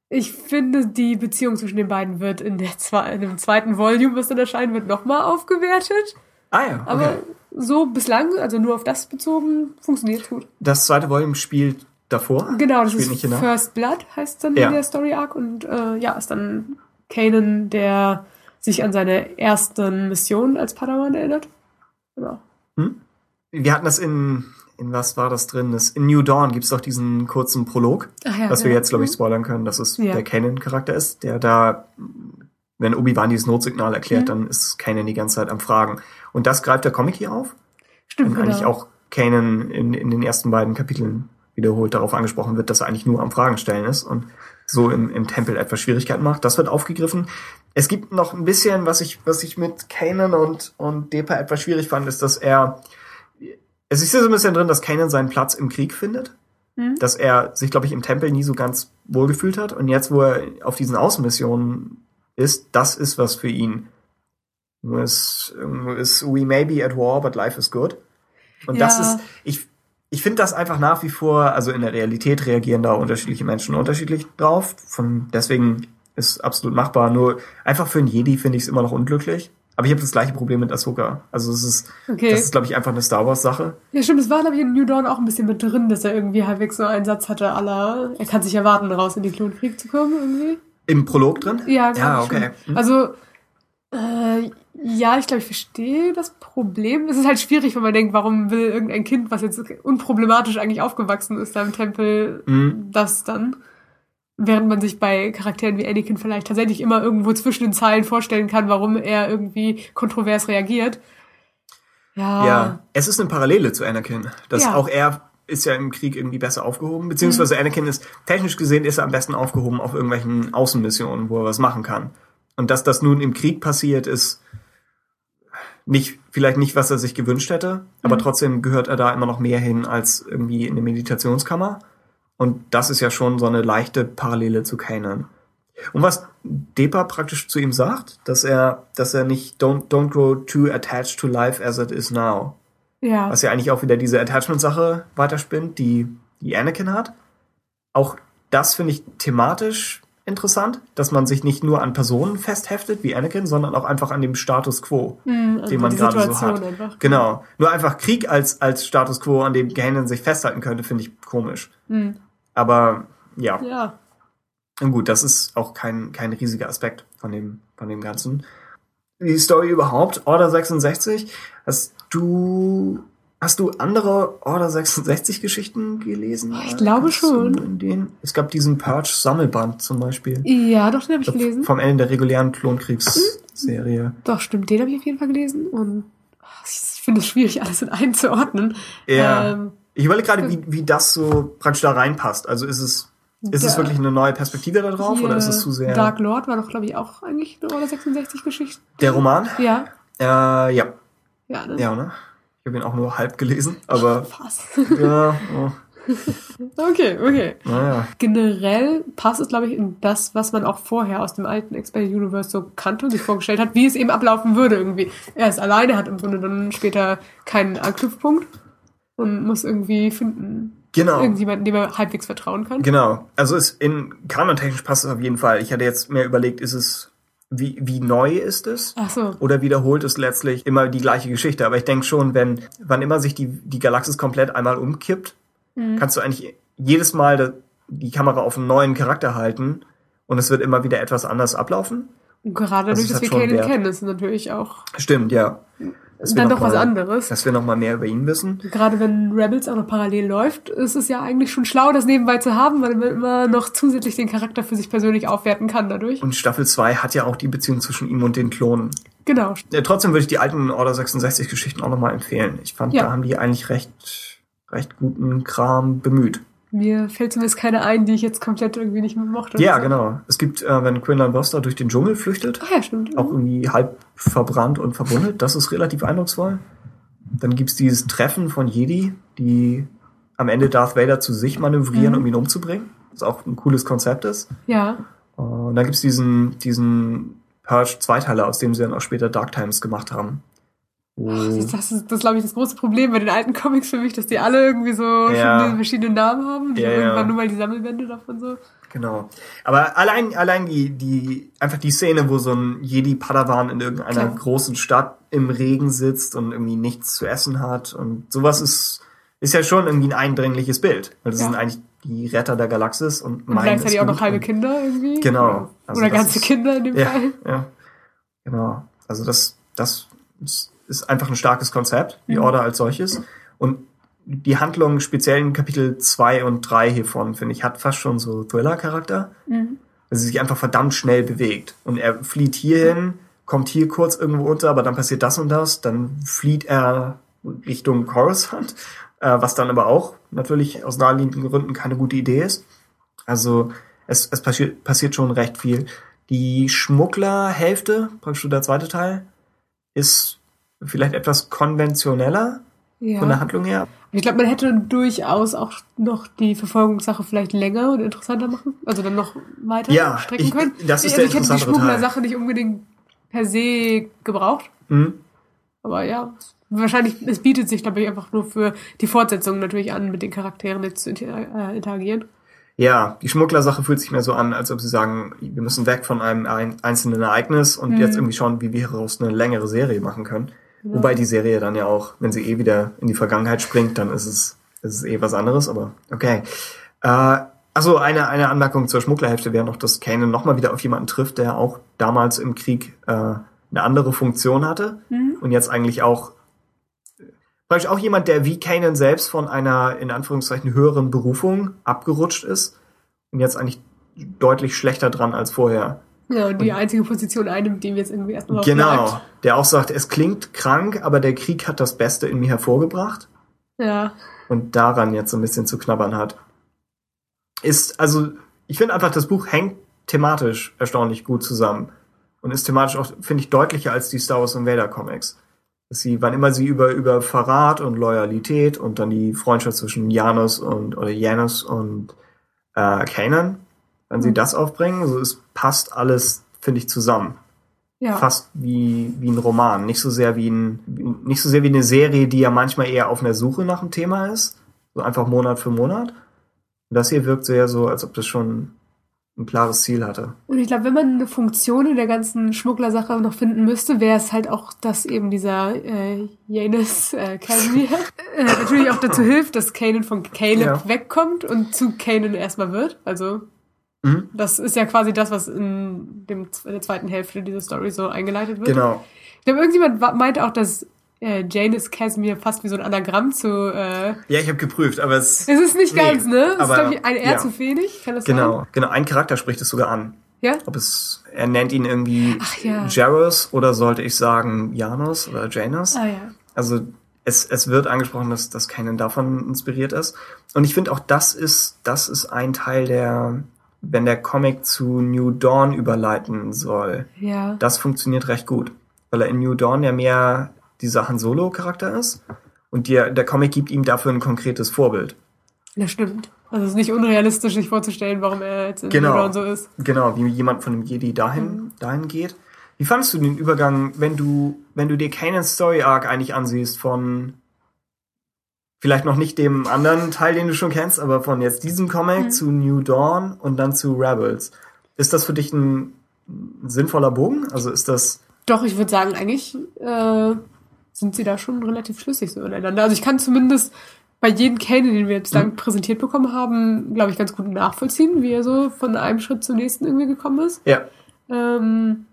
ich finde, die Beziehung zwischen den beiden wird in, der zwei, in dem zweiten Volume, was dann erscheinen wird, nochmal aufgewertet. ah ja, Aber okay. so bislang, also nur auf das bezogen, funktioniert gut. Das zweite Volume spielt davor. Genau, das spielt ist nicht. First Blood, heißt dann Ja. der Story Arc und äh, ja, ist dann Kanan, der sich an seine ersten Missionen als Padawan erinnert. Genau. Wir hatten das in, in was war das drin? Das, in New Dawn gibt's doch diesen kurzen Prolog, Ach ja, was wir ja. jetzt, glaube ich, spoilern können, dass es Ja. der Kanan-Charakter ist, der da, wenn Obi-Wan dieses Notsignal erklärt, Mhm. dann ist Kanan die ganze Zeit am Fragen. Und das greift der Comic hier auf. Stimmt, Und genau. eigentlich auch Kanan in, in den ersten beiden Kapiteln wiederholt darauf angesprochen wird, dass er eigentlich nur am Fragen stellen ist und so im, im Tempel etwas Schwierigkeiten macht. Das wird aufgegriffen. Es gibt noch ein bisschen, was ich, was ich mit Kanan und, und Depa etwas schwierig fand, ist, dass er, es ist so ein bisschen drin, dass Kanan seinen Platz im Krieg findet. Mhm. Dass er sich, glaube ich, im Tempel nie so ganz wohlgefühlt hat. Und jetzt, wo er auf diesen Außenmissionen ist, das ist was für ihn. Nur ist, we may be at war, but life is good. Und das Ja. ist, ich, ich finde das einfach nach wie vor, also in der Realität reagieren da unterschiedliche Menschen unterschiedlich drauf. Von, deswegen ist absolut machbar. Nur einfach für einen Jedi finde ich es immer noch unglücklich. Aber ich habe das gleiche Problem mit Ahsoka. Also es ist, Okay. das ist, glaube ich, einfach eine Star Wars Sache. Ja, stimmt, es war, glaube ich, in New Dawn auch ein bisschen mit drin, dass er irgendwie halbwegs so einen Satz hatte, aller, er kann sich erwarten, raus in den Klonkrieg zu kommen, irgendwie. Im Prolog drin? Ja, glaub ja okay. Schon. Also, äh, ja, ich glaube, ich verstehe das Problem. Es ist halt schwierig, wenn man denkt, warum will irgendein Kind, was jetzt unproblematisch eigentlich aufgewachsen ist, da im Tempel, Mhm. das dann? Während man sich bei Charakteren wie Anakin vielleicht tatsächlich immer irgendwo zwischen den Zeilen vorstellen kann, warum er irgendwie kontrovers reagiert. Ja. Ja, es ist eine Parallele zu Anakin. Dass Ja. auch er ist ja im Krieg irgendwie besser aufgehoben, beziehungsweise Mhm. Anakin ist, technisch gesehen ist er am besten aufgehoben auf irgendwelchen Außenmissionen, wo er was machen kann. Und dass das nun im Krieg passiert, ist nicht, vielleicht nicht, was er sich gewünscht hätte, aber Mhm. trotzdem gehört er da immer noch mehr hin als irgendwie in der Meditationskammer. Und das ist ja schon so eine leichte Parallele zu Kanan. Und was Depa praktisch zu ihm sagt, dass er, dass er nicht don't, don't grow too attached to life as it is now. Ja. Was ja eigentlich auch wieder diese Attachment-Sache weiterspinnt, die, die Anakin hat. Auch das finde ich thematisch interessant, dass man sich nicht nur an Personen festheftet wie Anakin, sondern auch einfach an dem Status quo, Hm, also den man gerade so hat. einfach. Genau. Nur einfach Krieg als, als Status quo, an dem Kanan sich festhalten könnte, finde ich komisch. Hm. Aber ja, Ja. und gut, das ist auch kein, kein riesiger Aspekt von dem, von dem Ganzen. Die Story überhaupt, Order 66, hast du, hast du andere Order 66 Geschichten gelesen? Ich glaube schon. Es gab diesen Purge Sammelband zum Beispiel. Ja, doch, den habe ich gelesen. Vom Ende der regulären Klonkriegsserie. Doch, stimmt, den habe ich auf jeden Fall gelesen. Und ach, ich finde es schwierig, alles in einen zu ordnen. Ja. Ähm, Ich überlege gerade, wie, wie das so praktisch da reinpasst. Also ist es, ist es wirklich eine neue Perspektive da drauf oder ist es zu sehr Dark Lord war doch, glaube ich, auch eigentlich eine Order 66 Geschichte. der Roman? Ja. Äh, ja, Ja, ne? ja, ne? Ich habe ihn auch nur halb gelesen, aber Pass. ja, oh, okay, okay. naja. Generell passt es, glaube ich, in das, was man auch vorher aus dem alten Expanded Universe so kannte und sich vorgestellt hat, wie es eben ablaufen würde irgendwie. Er ist alleine, hat im Grunde dann später keinen Anknüpfpunkt und muss irgendwie finden, Genau. irgendjemanden, dem er halbwegs vertrauen kann. Genau. Also es in kanontechnisch passt es auf jeden Fall. Ich hatte jetzt mehr überlegt, ist es wie wie neu ist es? Ach so. Oder wiederholt es letztlich immer die gleiche Geschichte? Aber ich denke schon, wenn wann immer sich die die Galaxis komplett einmal umkippt, Mhm. kannst du eigentlich jedes Mal die Kamera auf einen neuen Charakter halten und es wird immer wieder etwas anders ablaufen. Und gerade Also dadurch, dass wir kennen, ist natürlich auch Stimmt, ja. Dass dann noch doch was mal- anderes. Dass wir noch mal mehr über ihn wissen. Gerade wenn Rebels auch noch parallel läuft, ist es ja eigentlich schon schlau, das nebenbei zu haben, weil man immer noch zusätzlich den Charakter für sich persönlich aufwerten kann dadurch. Und Staffel 2 hat ja auch die Beziehung zwischen ihm und den Klonen. Genau. Ja, trotzdem würde ich die alten Order 66 Geschichten auch nochmal empfehlen. Ich fand, Ja. da haben die eigentlich recht, recht guten Kram bemüht. Mir fällt zumindest keine ein, die ich jetzt komplett irgendwie nicht mehr mochte. Ja, Also- genau. Es gibt, äh, wenn Quinlan Voster durch den Dschungel flüchtet, Ach ja, stimmt. auch irgendwie halb verbrannt und verwundet, das ist relativ eindrucksvoll. Dann gibt's dieses Treffen von Jedi, die am Ende Darth Vader zu sich manövrieren, Mhm. um ihn umzubringen. Was auch ein cooles Konzept ist. Ja. Äh, Und dann gibt's diesen, diesen Purge Zweiteiler, aus dem sie dann auch später Dark Times gemacht haben. Das, das ist, das glaube ich, das große Problem bei den alten Comics für mich, dass die alle irgendwie so Ja. verschiedene Namen haben und Ja, ja. irgendwann nur mal die Sammelbände davon so. Genau. Aber allein, allein die, die, einfach die Szene, wo so ein Jedi-Padawan in irgendeiner Klar. großen Stadt im Regen sitzt und irgendwie nichts zu essen hat und sowas ist, ist ja schon irgendwie ein eindringliches Bild. Weil das Ja. sind eigentlich die Retter der Galaxis und, Und gleichzeitig ist auch noch halbe Kinder irgendwie. Genau. Oder, Also oder ganze ist- Kinder in dem Ja, Fall. ja. Genau. Also das, das ist- ist einfach ein starkes Konzept, die Mhm. Order als solches. Und die Handlung speziell in Kapitel 2 und 3 hiervon, finde ich, hat fast schon so Thriller-Charakter. Mhm. Dass sie sich einfach verdammt schnell bewegt. Und er flieht hierhin, kommt hier kurz irgendwo unter, aber dann passiert das und das. Dann flieht er Richtung Coruscant, äh, was dann aber auch natürlich aus naheliegenden Gründen keine gute Idee ist. Also es, es passiert, passiert schon recht viel. Die Schmugglerhälfte, praktisch der zweite Teil, ist vielleicht etwas konventioneller Ja. von der Handlung her. Ich glaube, man hätte durchaus auch noch die Verfolgungssache vielleicht länger und interessanter machen. Also dann noch weiter Ja, strecken ich- können. das ist also der ich hätte die. Schmuggler-Sache nicht unbedingt per se gebraucht. Mhm. Aber ja, wahrscheinlich, es bietet sich, glaube ich, einfach nur für die Fortsetzung natürlich an, mit den Charakteren jetzt zu inter äh, interagieren. Ja, die Schmugglersache fühlt sich mehr so an, als ob sie sagen, wir müssen weg von einem ein, einzelnen Ereignis und Mhm. jetzt irgendwie schauen, wie wir hieraus eine längere Serie machen können. Genau. Wobei die Serie dann ja auch, wenn sie eh wieder in die Vergangenheit springt, dann ist es, ist es eh was anderes, aber okay. Äh, also eine, eine Anmerkung zur Schmugglerhälfte wäre noch, dass Kanan nochmal wieder auf jemanden trifft, der auch damals im Krieg äh, eine andere Funktion hatte Mhm. und jetzt eigentlich auch Praktisch auch jemand, der wie Kanan selbst von einer, in Anführungszeichen, höheren Berufung abgerutscht ist und jetzt eigentlich deutlich schlechter dran als vorher. Ja, und die einzige Position einnimmt, die mir jetzt irgendwie erstmal Genau. bleibt. Der auch sagt, es klingt krank, aber der Krieg hat das Beste in mir hervorgebracht Ja. und daran jetzt so ein bisschen zu knabbern hat. Ist, also, ich finde einfach, das Buch hängt thematisch erstaunlich gut zusammen und ist thematisch auch, finde ich, deutlicher als die Star Wars Invader Comics. Dass sie, wann immer sie über, über Verrat und Loyalität und dann die Freundschaft zwischen Janus und, oder Janus und, äh, Kanan, wenn sie Mhm. das aufbringen, so es passt alles, finde ich, zusammen Ja. fast wie, wie ein Roman. Nicht so sehr wie ein, nicht so sehr wie eine Serie, die ja manchmal eher auf einer Suche nach einem Thema ist. So einfach Monat für Monat. Und das hier wirkt sehr so, als ob das schon ein klares Ziel hatte. Und ich glaube, wenn man eine Funktion in der ganzen Schmugglersache noch finden müsste, wäre es halt auch, dass eben dieser äh, Janus äh, Casimir äh, natürlich auch dazu hilft, dass Kanan von Caleb Ja. wegkommt und zu Kanan erstmal wird. Also Mhm. das ist ja quasi das, was in, dem, in der zweiten Hälfte dieser Story so eingeleitet wird. Genau. Ich glaube, irgendjemand meinte auch, dass äh, Janus Casimir fast wie so ein Anagramm zu... Äh, Ja, ich habe geprüft, aber es. es ist nicht Nee, ganz, ne? Es ist, aber- glaube ich, ein R ja. zu wenig. Kann das sein? Genau, genau. Ein Charakter spricht es sogar an. Ja? Ob es, er nennt ihn irgendwie Ach ja. Jarus oder sollte ich sagen Janus oder Janus? Ah ja. Also es, es wird angesprochen, dass, dass Canon davon inspiriert ist. Und ich finde auch, das ist, das ist ein Teil der, wenn der Comic zu New Dawn überleiten soll. Ja. Das funktioniert recht gut. Weil er in New Dawn ja mehr dieser Han Solo-Charakter ist. Und der, der Comic gibt ihm dafür ein konkretes Vorbild. Das stimmt. Also es ist nicht unrealistisch, sich vorzustellen, warum er jetzt in Genau. New Dawn so ist. Genau, wie jemand von dem Jedi dahin, dahin geht. Wie fandest du den Übergang, wenn du, wenn du dir Kanans Story Arc eigentlich ansiehst von vielleicht noch nicht dem anderen Teil, den du schon kennst, aber von jetzt diesem Comic Mhm. zu New Dawn und dann zu Rebels. Ist das für dich ein sinnvoller Bogen? Also ist das, Doch, ich würde sagen, eigentlich äh, sind sie da schon relativ schlüssig so ineinander. Also ich kann zumindest bei jedem Kanan, den wir jetzt Mhm. präsentiert bekommen haben, glaube ich, ganz gut nachvollziehen, wie er so von einem Schritt zum nächsten irgendwie gekommen ist. ja, Ähm,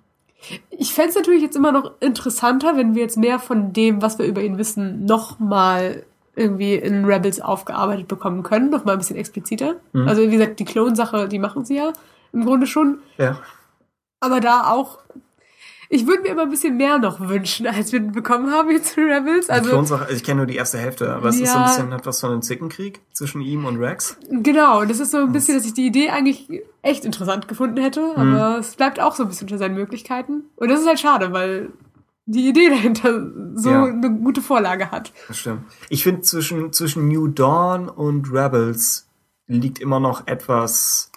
ich fände es natürlich jetzt immer noch interessanter, wenn wir jetzt mehr von dem, was wir über ihn wissen, nochmal irgendwie in Rebels aufgearbeitet bekommen können, nochmal ein bisschen expliziter. Mhm. Also wie gesagt, die Klonsache, die machen sie ja im Grunde schon. ja, Aber da auch, ich würde mir immer ein bisschen mehr noch wünschen, als wir bekommen haben jetzt in Rebels. die Also Klonsache, also ich kenne nur die erste Hälfte, aber es ist so ein Ja. bisschen etwas von einem Zickenkrieg zwischen ihm und Rex. genau, das ist so ein bisschen, dass ich die Idee eigentlich echt interessant gefunden hätte, Mhm. aber es bleibt auch so ein bisschen unter seinen Möglichkeiten. Und das ist halt schade, weil die Idee dahinter so Ja. eine gute Vorlage hat. Das stimmt. Ich finde, zwischen, zwischen New Dawn und Rebels liegt immer noch etwas,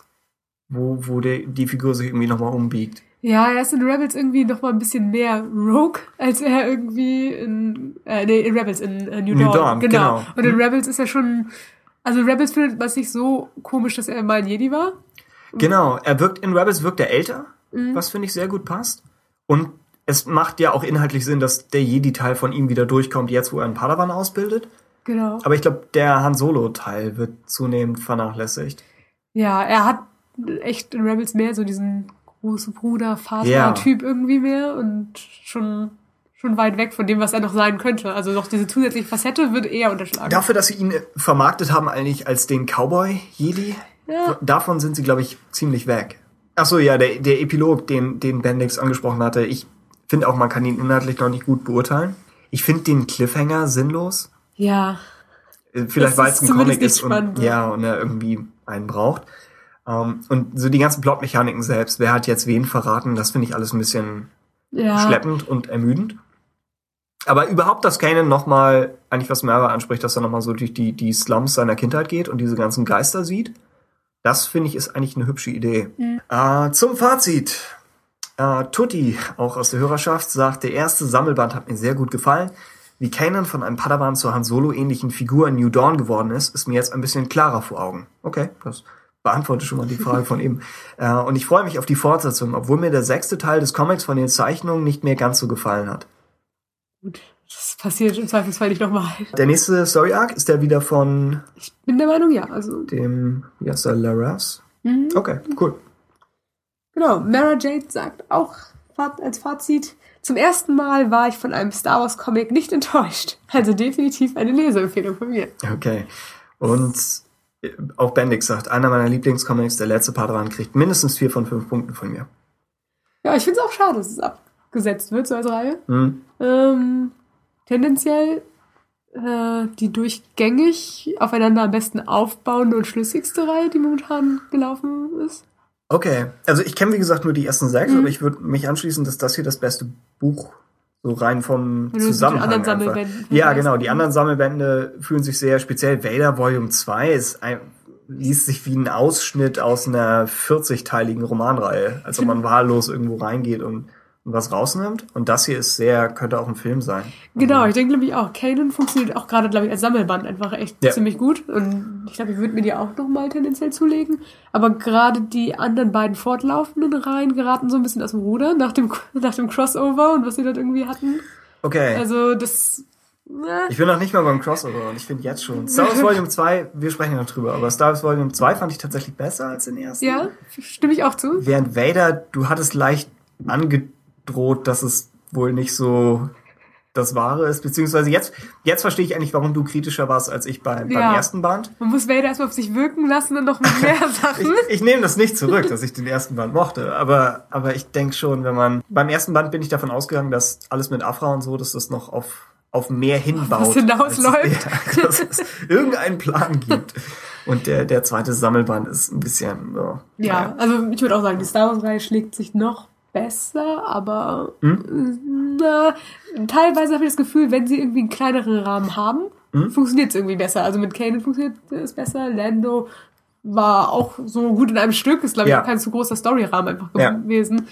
wo, wo der, die Figur sich irgendwie nochmal umbiegt. Ja, er ist in Rebels irgendwie noch mal ein bisschen mehr Rogue, als er irgendwie in, äh, nee, in Rebels, in äh, New, New Dawn. Dawn, genau. genau. Und in Rebels ist er schon, also Rebels findet man es nicht so komisch, dass er mal ein Jedi war. Genau, er wirkt in Rebels wirkt er älter, Mhm. was finde ich sehr gut passt. Und es macht ja auch inhaltlich Sinn, dass der Jedi-Teil von ihm wieder durchkommt, jetzt wo er einen Padawan ausbildet. Genau. Aber ich glaube, der Han Solo-Teil wird zunehmend vernachlässigt. Ja, er hat echt in Rebels mehr so diesen großen Bruder, Ja. Vater-Typ irgendwie mehr und schon, schon weit weg von dem, was er noch sein könnte. Also noch diese zusätzliche Facette wird eher unterschlagen. Dafür, dass sie ihn vermarktet haben eigentlich als den Cowboy-Jedi, Ja. davon sind sie, glaube ich, ziemlich weg. Ach so, ja, der, der Epilog, den, den Bendix angesprochen hatte, ich finde auch, man kann ihn inhaltlich noch nicht gut beurteilen. Ich finde den Cliffhanger sinnlos. Ja. Äh, Vielleicht weil es ein Comic nicht ist und, spannend, ne? ja, und er irgendwie einen braucht. Ähm, und so die ganzen Plotmechaniken selbst, wer hat jetzt wen verraten, das finde ich alles ein bisschen Ja. schleppend und ermüdend. Aber überhaupt, dass Kanan nochmal, eigentlich was Merva anspricht, dass er nochmal so durch die, die Slums seiner Kindheit geht und diese ganzen Geister sieht, das finde ich ist eigentlich eine hübsche Idee. Äh, zum Fazit. Äh, Tutti, auch aus der Hörerschaft, sagt, der erste Sammelband hat mir sehr gut gefallen. Wie Kanan von einem Padawan zur Han Solo ähnlichen Figur in New Dawn geworden ist, ist mir jetzt ein bisschen klarer vor Augen. Okay, das beantwortet schon mal die Frage von eben. Äh, und ich freue mich auf die Fortsetzung, obwohl mir der sechste Teil des Comics von den Zeichnungen nicht mehr ganz so gefallen hat. Gut. Das passiert im Zweifelsfall nicht nochmal. Der nächste Story Arc ist der wieder von Ich bin der Meinung, ja. Also, dem, der, Laras? mhm. Okay, cool. Genau. Mara Jade sagt auch als Fazit, zum ersten Mal war ich von einem Star Wars Comic nicht enttäuscht. Also definitiv eine Leseempfehlung von mir. Okay. Und äh, auch Bendix sagt, einer meiner Lieblingscomics, der letzte Padawan, kriegt mindestens vier von fünf Punkten von mir. Ja, ich finde es auch schade, dass es abgesetzt wird, so als Reihe. Hm? Ähm, tendenziell äh, die durchgängig aufeinander am besten aufbauende und schlüssigste Reihe, die momentan gelaufen ist. Okay. Also ich kenne wie gesagt nur die ersten sechs, Mhm. aber ich würde mich anschließen, dass das hier das beste Buch so rein vom Wenn Zusammenhang anderen einfach. Ja, genau. Die anderen Sammelbände fühlen sich sehr speziell. Vader Volume 2 ist ein, liest sich wie ein Ausschnitt aus einer 40-teiligen Romanreihe, als ob man wahllos irgendwo reingeht und was rausnimmt. Und das hier ist sehr, könnte auch ein Film sein. Genau, ich denke nämlich auch, Kanan funktioniert auch gerade, glaube ich, als Sammelband einfach echt Ja. ziemlich gut. Und ich glaube, ich würde mir die auch nochmal tendenziell zulegen. Aber gerade die anderen beiden fortlaufenden Reihen geraten so ein bisschen aus dem Ruder nach dem, nach dem Crossover und was sie dort irgendwie hatten. Okay. Also das. Na, Ich bin noch nicht mal beim Crossover und ich finde jetzt schon. Star Wars Volume 2, wir sprechen ja noch drüber, aber Star Wars Volume 2 fand ich tatsächlich besser als den ersten. ja, stimme ich auch zu. Während Vader, du hattest leicht angedroht, dass es wohl nicht so das Wahre ist, beziehungsweise jetzt, jetzt verstehe ich eigentlich, warum du kritischer warst als ich bei, beim Ja. ersten Band. Man muss Vader erstmal auf sich wirken lassen und noch mit mehr Ich, Sachen. ich nehme das nicht zurück, dass ich den ersten Band mochte, aber, aber ich denke schon, wenn man, beim ersten Band bin ich davon ausgegangen, dass alles mit Afra und so, dass das noch auf, auf mehr hinbaut. was hinausläuft. als- Ja, dass es irgendeinen Plan gibt. Und der, der zweite Sammelband ist ein bisschen, so, Ja, naja. also ich würde auch sagen, die Star Wars-Reihe schlägt sich noch besser, aber Hm? na, teilweise habe ich das Gefühl, wenn sie irgendwie einen kleineren Rahmen haben, Hm? funktioniert es irgendwie besser. Also mit Kanan funktioniert es besser, Lando war auch so gut in einem Stück, ist glaube ich Ja. auch kein zu großer Storyrahmen einfach Ja. gewesen.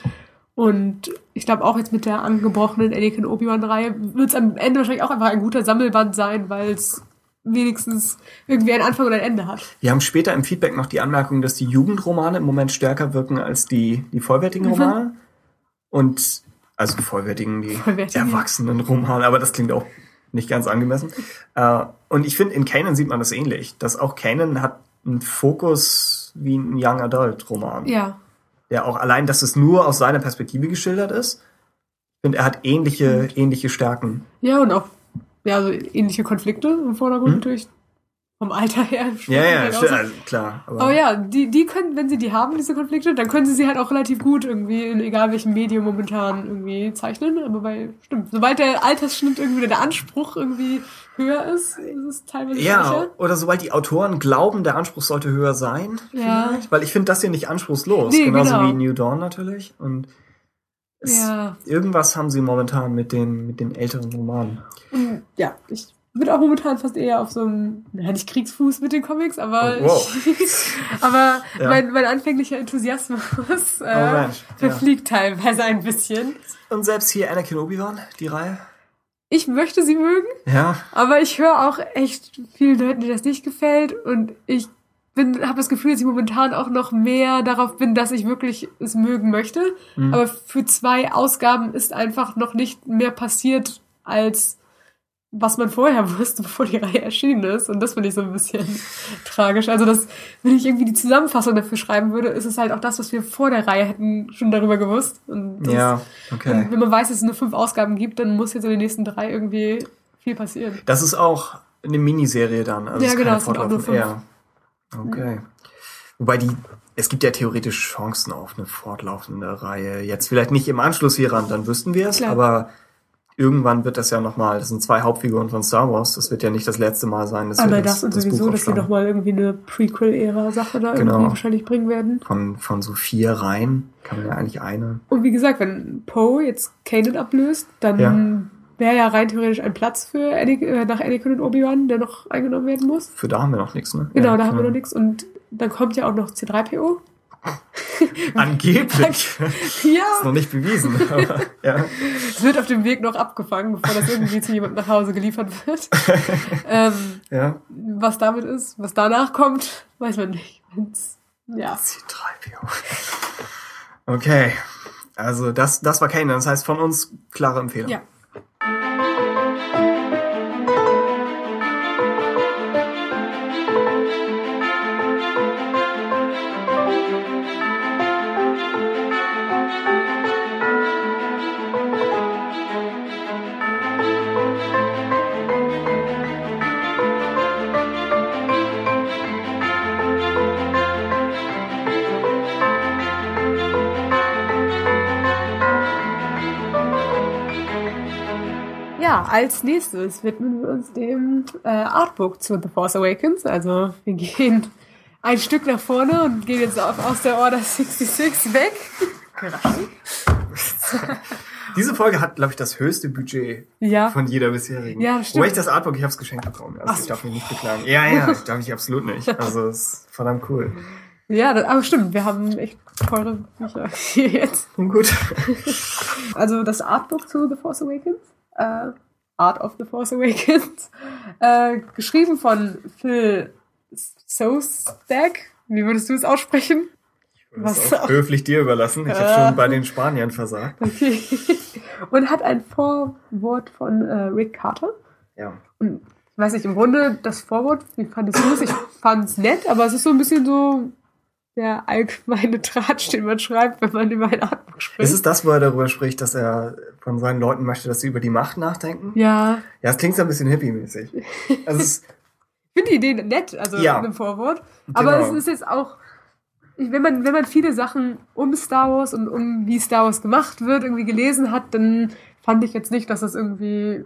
Und ich glaube auch jetzt mit der angebrochenen Anakin Obi-Wan-Reihe wird es am Ende wahrscheinlich auch einfach ein guter Sammelband sein, weil es wenigstens irgendwie einen Anfang und ein Ende hat. Wir haben später im Feedback noch die Anmerkung, dass die Jugendromane im Moment stärker wirken als die, die vollwertigen Mhm. Und, also vollwertigen, die Vollwertigen. erwachsenen Romane, aber das klingt auch nicht ganz angemessen. Äh, und ich finde, in Kanan sieht man das ähnlich, dass auch Kanan hat einen Fokus wie ein Young Adult Roman. Ja. Der auch allein, dass es nur aus seiner Perspektive geschildert ist. Ich finde, er hat ähnliche, ähnliche Stärken. Ja, und auch ja, so ähnliche Konflikte im Vordergrund natürlich. Vom Alter her. Ja, ja, also, klar. Aber, Aber ja, die, die können, wenn sie die haben, diese Konflikte, dann können sie sie halt auch relativ gut irgendwie in egal welchem Medium momentan irgendwie zeichnen. Aber bei, stimmt, sobald der Altersschnitt irgendwie oder der Anspruch irgendwie höher ist, ist es teilweise Ja, schwächer. oder sobald die Autoren glauben, der Anspruch sollte höher sein. Ja. Vielleicht. Weil ich finde das hier nicht anspruchslos. Nee, genauso genau. wie New Dawn natürlich. Und es, Ja. irgendwas haben sie momentan mit den, mit den älteren Romanen. Ja, ich bin auch momentan fast eher auf so einem, naja, nicht Kriegsfuß mit den Comics, aber, oh, wow. aber ja. mein, mein anfänglicher Enthusiasmus äh, oh, verfliegt ja. teilweise ein bisschen. Und selbst hier Anakin Obi-Wan, die Reihe? Ich möchte sie mögen, ja. aber ich höre auch echt vielen Leuten, die das nicht gefällt und ich bin, habe das Gefühl, dass ich momentan auch noch mehr darauf bin, dass ich wirklich es mögen möchte. Mhm. Aber für zwei Ausgaben ist einfach noch nicht mehr passiert, als was man vorher wusste, bevor die Reihe erschienen ist. Und das finde ich so ein bisschen tragisch. Also, das, wenn ich irgendwie die Zusammenfassung dafür schreiben würde, ist es halt auch das, was wir vor der Reihe hätten schon darüber gewusst. Und das, ja, okay. Und wenn man weiß, dass es nur fünf Ausgaben gibt, dann muss jetzt in den nächsten drei irgendwie viel passieren. Das ist auch eine Miniserie dann. Also ja, genau, es sind auch nur fünf. Ja. Okay. Wobei die, es gibt ja theoretisch Chancen auf eine fortlaufende Reihe. Jetzt vielleicht nicht im Anschluss hieran, dann wüssten wir es, aber irgendwann wird das ja nochmal, das sind zwei Hauptfiguren von Star Wars, das wird ja nicht das letzte Mal sein. Dass Aber das, das und sowieso, dass sie nochmal irgendwie eine Prequel-Ära-Sache da genau. irgendwie wahrscheinlich bringen werden. Von, von so vier Reihen kann man ja eigentlich eine. Und wie gesagt, wenn Poe jetzt Kanan ablöst, dann ja. wäre ja rein theoretisch ein Platz für Anakin, äh, nach Anakin und Obi-Wan, der noch eingenommen werden muss. Für da haben wir noch nichts, ne? Genau, ja, da haben wir noch nichts. Und dann kommt ja auch noch C3PO. Angeblich. ja. Ist noch nicht bewiesen. Aber, ja. Es wird auf dem Weg noch abgefangen, bevor das irgendwie zu jemandem nach Hause geliefert wird. ähm, ja. Was damit ist, was danach kommt, weiß man nicht. Ja. C3PO. Okay. Also das, das war Kanan. Das heißt von uns klare Empfehlung. Ja. Als nächstes widmen wir uns dem äh, Artbook zu The Force Awakens. Also wir gehen ein Stück nach vorne und gehen jetzt auf, aus der Order 66 weg. Diese Folge hat, glaube ich, das höchste Budget ja. von jeder bisherigen. Ja, stimmt. Wobei ich das Artbook, ich habe es geschenkt bekommen. Also Ach, ich darf mich nicht beklagen. Ja, ja, ich darf mich absolut nicht. Also es ist verdammt cool. Ja, das, aber stimmt, wir haben echt teure Bücher hier jetzt. Gut. Also das Artbook zu The Force Awakens. Äh, Art of the Force Awakens, äh, geschrieben von Phil Sostak. Wie würdest du es aussprechen? Würde es auch höflich dir überlassen. Ich äh, habe schon bei den Spaniern versagt. Okay. Und hat ein Vorwort von äh, Rick Carter. Ja. Und ich weiß nicht, im Grunde das Vorwort, wie fandest du es? Ich fand es nett, aber es ist so ein bisschen so der allgemeine Tratsch, den man schreibt, wenn man über ein Artbook spricht. Ist es das, wo er darüber spricht, dass er von seinen Leuten möchte, dass sie über die Macht nachdenken? Ja. Ja, es klingt so ein bisschen hippie-mäßig. Also ich finde die Idee nett, also ja. in dem Vorwort. Aber genau. es ist jetzt auch, wenn man, wenn man viele Sachen um Star Wars und um wie Star Wars gemacht wird, irgendwie gelesen hat, dann fand ich jetzt nicht, dass das irgendwie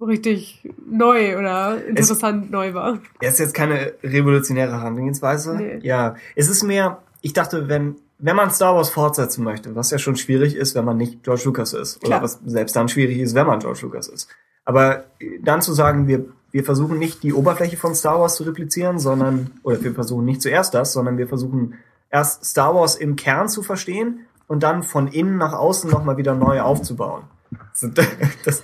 richtig neu oder interessant es, neu war. Er ist jetzt keine revolutionäre Herangehensweise. Nee. Ja, es ist mehr, ich dachte, wenn wenn man Star Wars fortsetzen möchte, was ja schon schwierig ist, wenn man nicht George Lucas ist, Klar. oder was selbst dann schwierig ist, wenn man George Lucas ist. Aber dann zu sagen, wir, wir versuchen nicht die Oberfläche von Star Wars zu replizieren, sondern, oder wir versuchen nicht zuerst das, sondern wir versuchen erst Star Wars im Kern zu verstehen und dann von innen nach außen nochmal wieder neu aufzubauen. Das,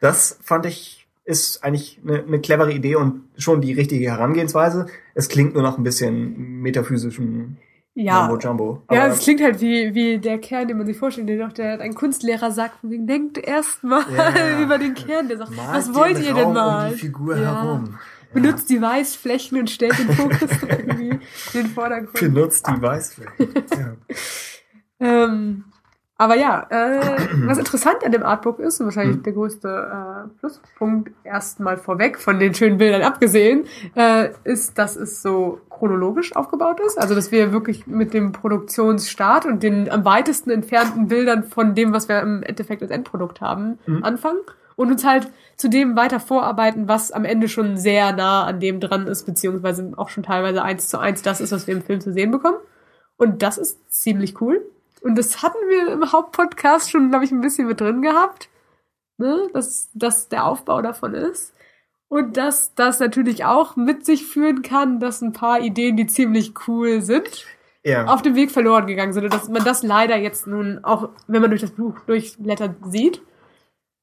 das fand ich ist eigentlich eine, eine clevere Idee und schon die richtige Herangehensweise. Es klingt nur noch ein bisschen metaphysischem ja. Mambo Jumbo. Aber ja, es klingt halt wie, wie der Kern, den man sich vorstellt, den doch der ein Kunstlehrer sagt, von wegen, denkt erst mal ja. über den Kern, der sagt, Malt was wollt ihr denn mal? Um die Figur ja. herum. Benutzt die Weißflächen und stellt den Fokus irgendwie in den Vordergrund. Benutzt die Weißflächen. ja. ähm, aber ja, äh, was interessant an dem Artbook ist, und wahrscheinlich mhm. der größte äh, Pluspunkt erstmal vorweg, von den schönen Bildern abgesehen, äh, ist, dass es so chronologisch aufgebaut ist. Also, dass wir wirklich mit dem Produktionsstart und den am weitesten entfernten Bildern von dem, was wir im Endeffekt als Endprodukt haben, mhm. anfangen. Und uns halt zu dem weiter vorarbeiten, was am Ende schon sehr nah an dem dran ist, beziehungsweise auch schon teilweise eins zu eins das ist, was wir im Film zu sehen bekommen. Und das ist ziemlich cool. Und das hatten wir im Hauptpodcast schon, glaube ich, ein bisschen mit drin gehabt, ne? dass das der Aufbau davon ist. Und dass das natürlich auch mit sich führen kann, dass ein paar Ideen, die ziemlich cool sind, Ja. auf dem Weg verloren gegangen sind. Und dass man das leider jetzt nun auch, wenn man durch das Buch durchblättert, sieht.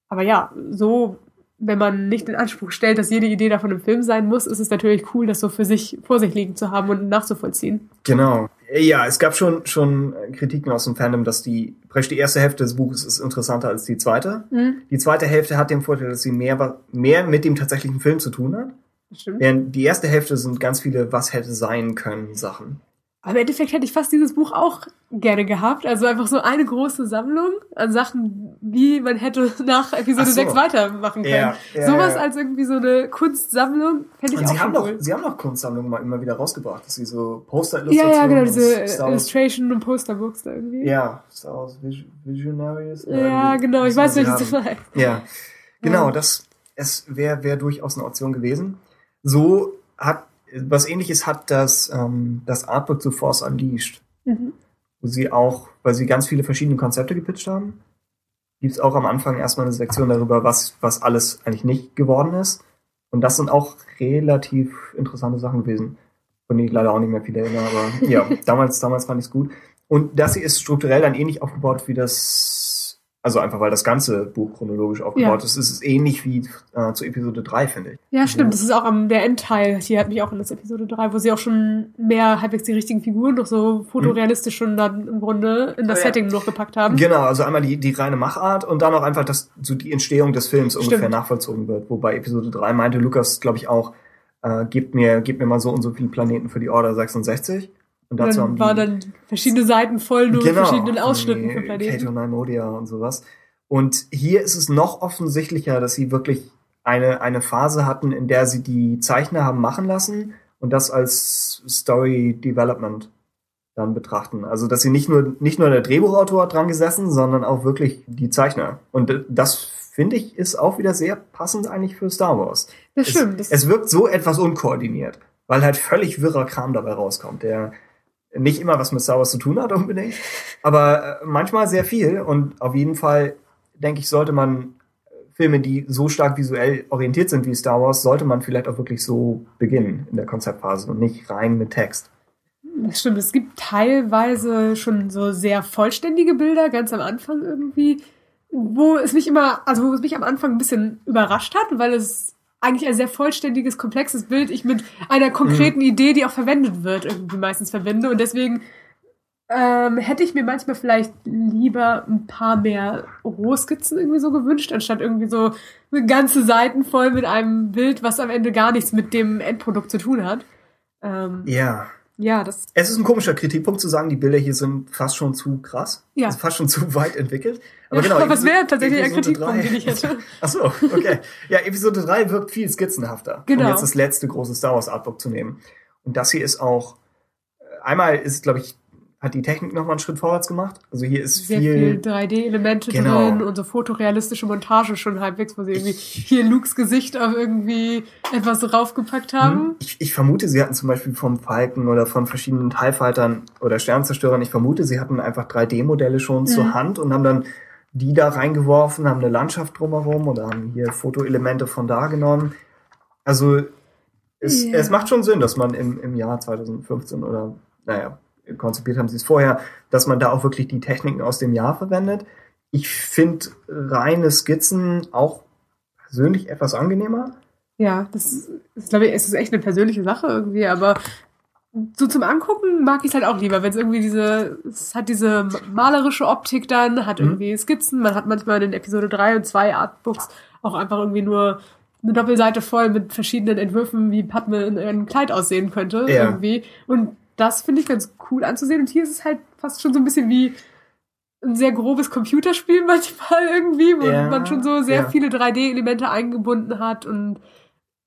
Aber ja, so, wenn man nicht den Anspruch stellt, dass jede Idee davon im Film sein muss, ist es natürlich cool, das so für sich vor sich liegen zu haben und nachzuvollziehen. Genau. Ja, es gab schon, schon Kritiken aus dem Fandom, dass die, praktisch die erste Hälfte des Buches ist interessanter als die zweite. Mhm. Die zweite Hälfte hat den Vorteil, dass sie mehr, mehr mit dem tatsächlichen Film zu tun hat. Stimmt. Während die erste Hälfte sind ganz viele was hätte sein können Sachen. Aber im Endeffekt hätte ich fast dieses Buch auch gerne gehabt. Also einfach so eine große Sammlung an Sachen, wie man hätte nach Episode so. 6 weitermachen können. Ja, ja, Sowas ja. als irgendwie so eine Kunstsammlung fände ich Und auch sie haben schon doch, cool. sie haben doch Kunstsammlungen mal immer wieder rausgebracht, dass sie so Ja, Poster-Illustrationen ja, genau, aus diese Illustration und Posterbooks da irgendwie. Ja, Star Wars Vis- Visionaries. Ja, Äh, genau, ich weiß, welches du haben. meinst. Ja, genau, Ja. das es wäre wär durchaus eine Option gewesen. So hat was ähnliches hat das ähm, das Artbook zu Force Unleashed, Mhm. wo sie auch, weil sie ganz viele verschiedene Konzepte gepitcht haben, gibt's auch am Anfang erstmal eine Sektion darüber, was was alles eigentlich nicht geworden ist. Und das sind auch relativ interessante Sachen gewesen, von denen ich leider auch nicht mehr viel erinnere, aber ja, damals damals fand ich's gut. Und das hier ist strukturell dann ähnlich aufgebaut wie das, also einfach weil das ganze Buch chronologisch aufgebaut Ja. ist, ist es ähnlich wie äh, zu Episode 3, finde ich. Ja, stimmt. Das ist auch am der Endteil. Hier hat mich auch in das Episode 3, wo sie auch schon mehr halbwegs die richtigen Figuren noch so fotorealistisch schon dann im Grunde in das Oh ja. Setting noch gepackt haben. Genau, also einmal die, die reine Machart und dann auch einfach, dass so die Entstehung des Films ungefähr Stimmt. nachvollzogen wird. Wobei Episode 3 meinte Lukas, glaube ich, auch, äh, gebt mir, gebt mir mal so und so viele Planeten für die Order 66. Und Und dazu haben dann die, waren dann verschiedene Seiten voll nur mit genau, verschiedenen Ausschnitten von Planeten. Kato Nymodia und sowas. Und hier ist es noch offensichtlicher, dass sie wirklich eine, eine Phase hatten, in der sie die Zeichner haben machen lassen und das als Story Development dann betrachten. Also, dass sie nicht nur, nicht nur der Drehbuchautor hat dran gesessen, sondern auch wirklich die Zeichner. Und das finde ich ist auch wieder sehr passend eigentlich für Star Wars. Das stimmt. Es, es wirkt so etwas unkoordiniert, weil halt völlig wirrer Kram dabei rauskommt, der nicht immer was mit Star Wars zu tun hat unbedingt, aber äh, manchmal sehr viel und auf jeden Fall denke ich, sollte man äh, Filme, die so stark visuell orientiert sind wie Star Wars, sollte man vielleicht auch wirklich so beginnen in der Konzeptphase und nicht rein mit Text. das stimmt. Es gibt teilweise schon so sehr vollständige Bilder, ganz am Anfang irgendwie, wo es mich immer, also wo es mich am Anfang ein bisschen überrascht hat, weil es eigentlich ein sehr vollständiges, komplexes Bild ich mit einer konkreten Idee, die auch verwendet wird, irgendwie meistens verbinde. Und deswegen ähm, hätte ich mir manchmal vielleicht lieber ein paar mehr Rohskizzen irgendwie so gewünscht, anstatt irgendwie so ganze Seiten voll mit einem Bild, was am Ende gar nichts mit dem Endprodukt zu tun hat. Ähm, Ja. Ja, das Es ist ein komischer Kritikpunkt zu sagen, die Bilder hier sind fast schon zu krass. Ja. Also fast schon zu weit entwickelt. Aber Ja, genau. aber es wäre tatsächlich ein Kritikpunkt, den ich hätte. Ach so, okay. Ja, Episode 3 wirkt viel skizzenhafter. Genau. Um jetzt das letzte große Star Wars Artbook zu nehmen. Und das hier ist auch, äh, einmal ist, glaube ich, hat die Technik nochmal einen Schritt vorwärts gemacht. Also hier ist sehr viel 3D-Elemente Genau. drin und so fotorealistische Montage schon halbwegs, wo sie irgendwie hier Lukes Gesicht auf irgendwie etwas draufgepackt haben. Hm, Ich, ich vermute, sie hatten zum Beispiel vom Falken oder von verschiedenen TIE Fightern oder Sternzerstörern, ich vermute, sie hatten einfach 3D-Modelle schon Mhm. zur Hand und haben dann die da reingeworfen, haben eine Landschaft drumherum oder haben hier Fotoelemente von da genommen. Also es, Ja. es macht schon Sinn, dass man im, im Jahr 2015 oder, naja, konzipiert haben sie es vorher, dass man da auch wirklich die Techniken aus dem Jahr verwendet. Ich finde reine Skizzen auch persönlich etwas angenehmer. Ja, das ist, glaube ich, es ist echt eine persönliche Sache irgendwie, aber so zum Angucken mag ich es halt auch lieber, wenn es irgendwie diese, es hat diese malerische Optik dann, hat Mhm. irgendwie Skizzen, man hat manchmal in Episode 3 und 2 Artbooks auch einfach irgendwie nur eine Doppelseite voll mit verschiedenen Entwürfen, wie Padme in ihrem Kleid aussehen könnte, Ja. irgendwie. Und das finde ich ganz cool anzusehen. Und hier ist es halt fast schon so ein bisschen wie ein sehr grobes Computerspiel manchmal irgendwie, wo Ja, man schon so sehr ja. viele 3D-Elemente eingebunden hat und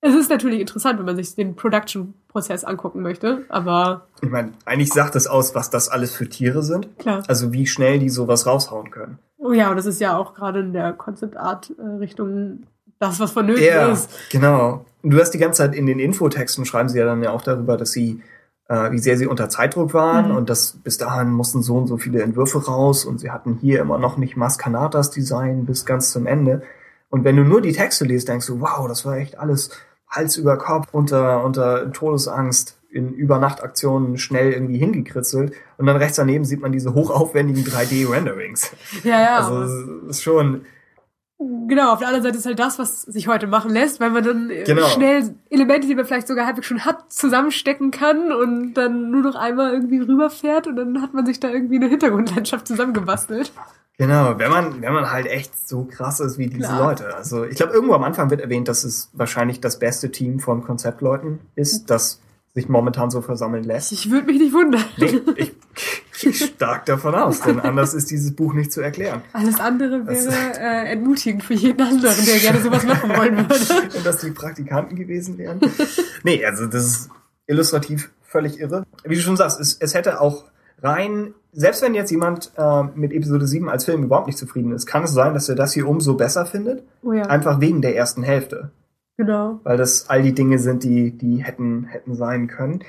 es ist natürlich interessant, wenn man sich den Production-Prozess angucken möchte, aber Ich meine, eigentlich sagt es aus, was das alles für Tiere sind. klar. Also wie schnell die sowas raushauen können. Oh ja, und das ist ja auch gerade in der Concept-Art-Richtung das, was vonnöten Ja, ist. genau. Und du hast die ganze Zeit in den Infotexten schreiben sie ja dann ja auch darüber, dass sie, äh, wie sehr sie unter Zeitdruck waren Mhm. und dass bis dahin mussten so und so viele Entwürfe raus und sie hatten hier immer noch nicht Maskanatas Design bis ganz zum Ende. Und wenn du nur die Texte liest, denkst du, wow, das war echt alles Hals über Kopf unter, unter Todesangst in Übernachtaktionen schnell irgendwie hingekritzelt und dann rechts daneben sieht man diese hochaufwendigen 3D-Renderings. Ja, ja. Also ist schon. Genau, auf der anderen Seite ist halt das, was sich heute machen lässt, weil man dann äh, Genau. schnell Elemente, die man vielleicht sogar halbwegs schon hat, zusammenstecken kann und dann nur noch einmal irgendwie rüberfährt und dann hat man sich da irgendwie eine Hintergrundlandschaft zusammengebastelt. Genau, wenn man, wenn man halt echt so krass ist wie diese Klar. Leute. Also ich glaube, irgendwo am Anfang wird erwähnt, dass es wahrscheinlich das beste Team von Konzeptleuten ist, das sich momentan so versammeln lässt. Ich würde mich nicht wundern. Nee, ich gehe stark davon aus, denn anders ist dieses Buch nicht zu erklären. Alles andere wäre äh, entmutigend für jeden anderen, der gerne sowas machen wollen würde. Und dass die Praktikanten gewesen wären. Nee, also das ist illustrativ völlig irre. Wie du schon sagst, es, es hätte auch rein, selbst wenn jetzt jemand äh, mit Episode 7 als Film überhaupt nicht zufrieden ist, kann es sein, dass er das hier umso besser findet. Oh ja, Einfach wegen der ersten Hälfte. Genau. Weil das all die Dinge sind, die, die hätten, hätten sein können.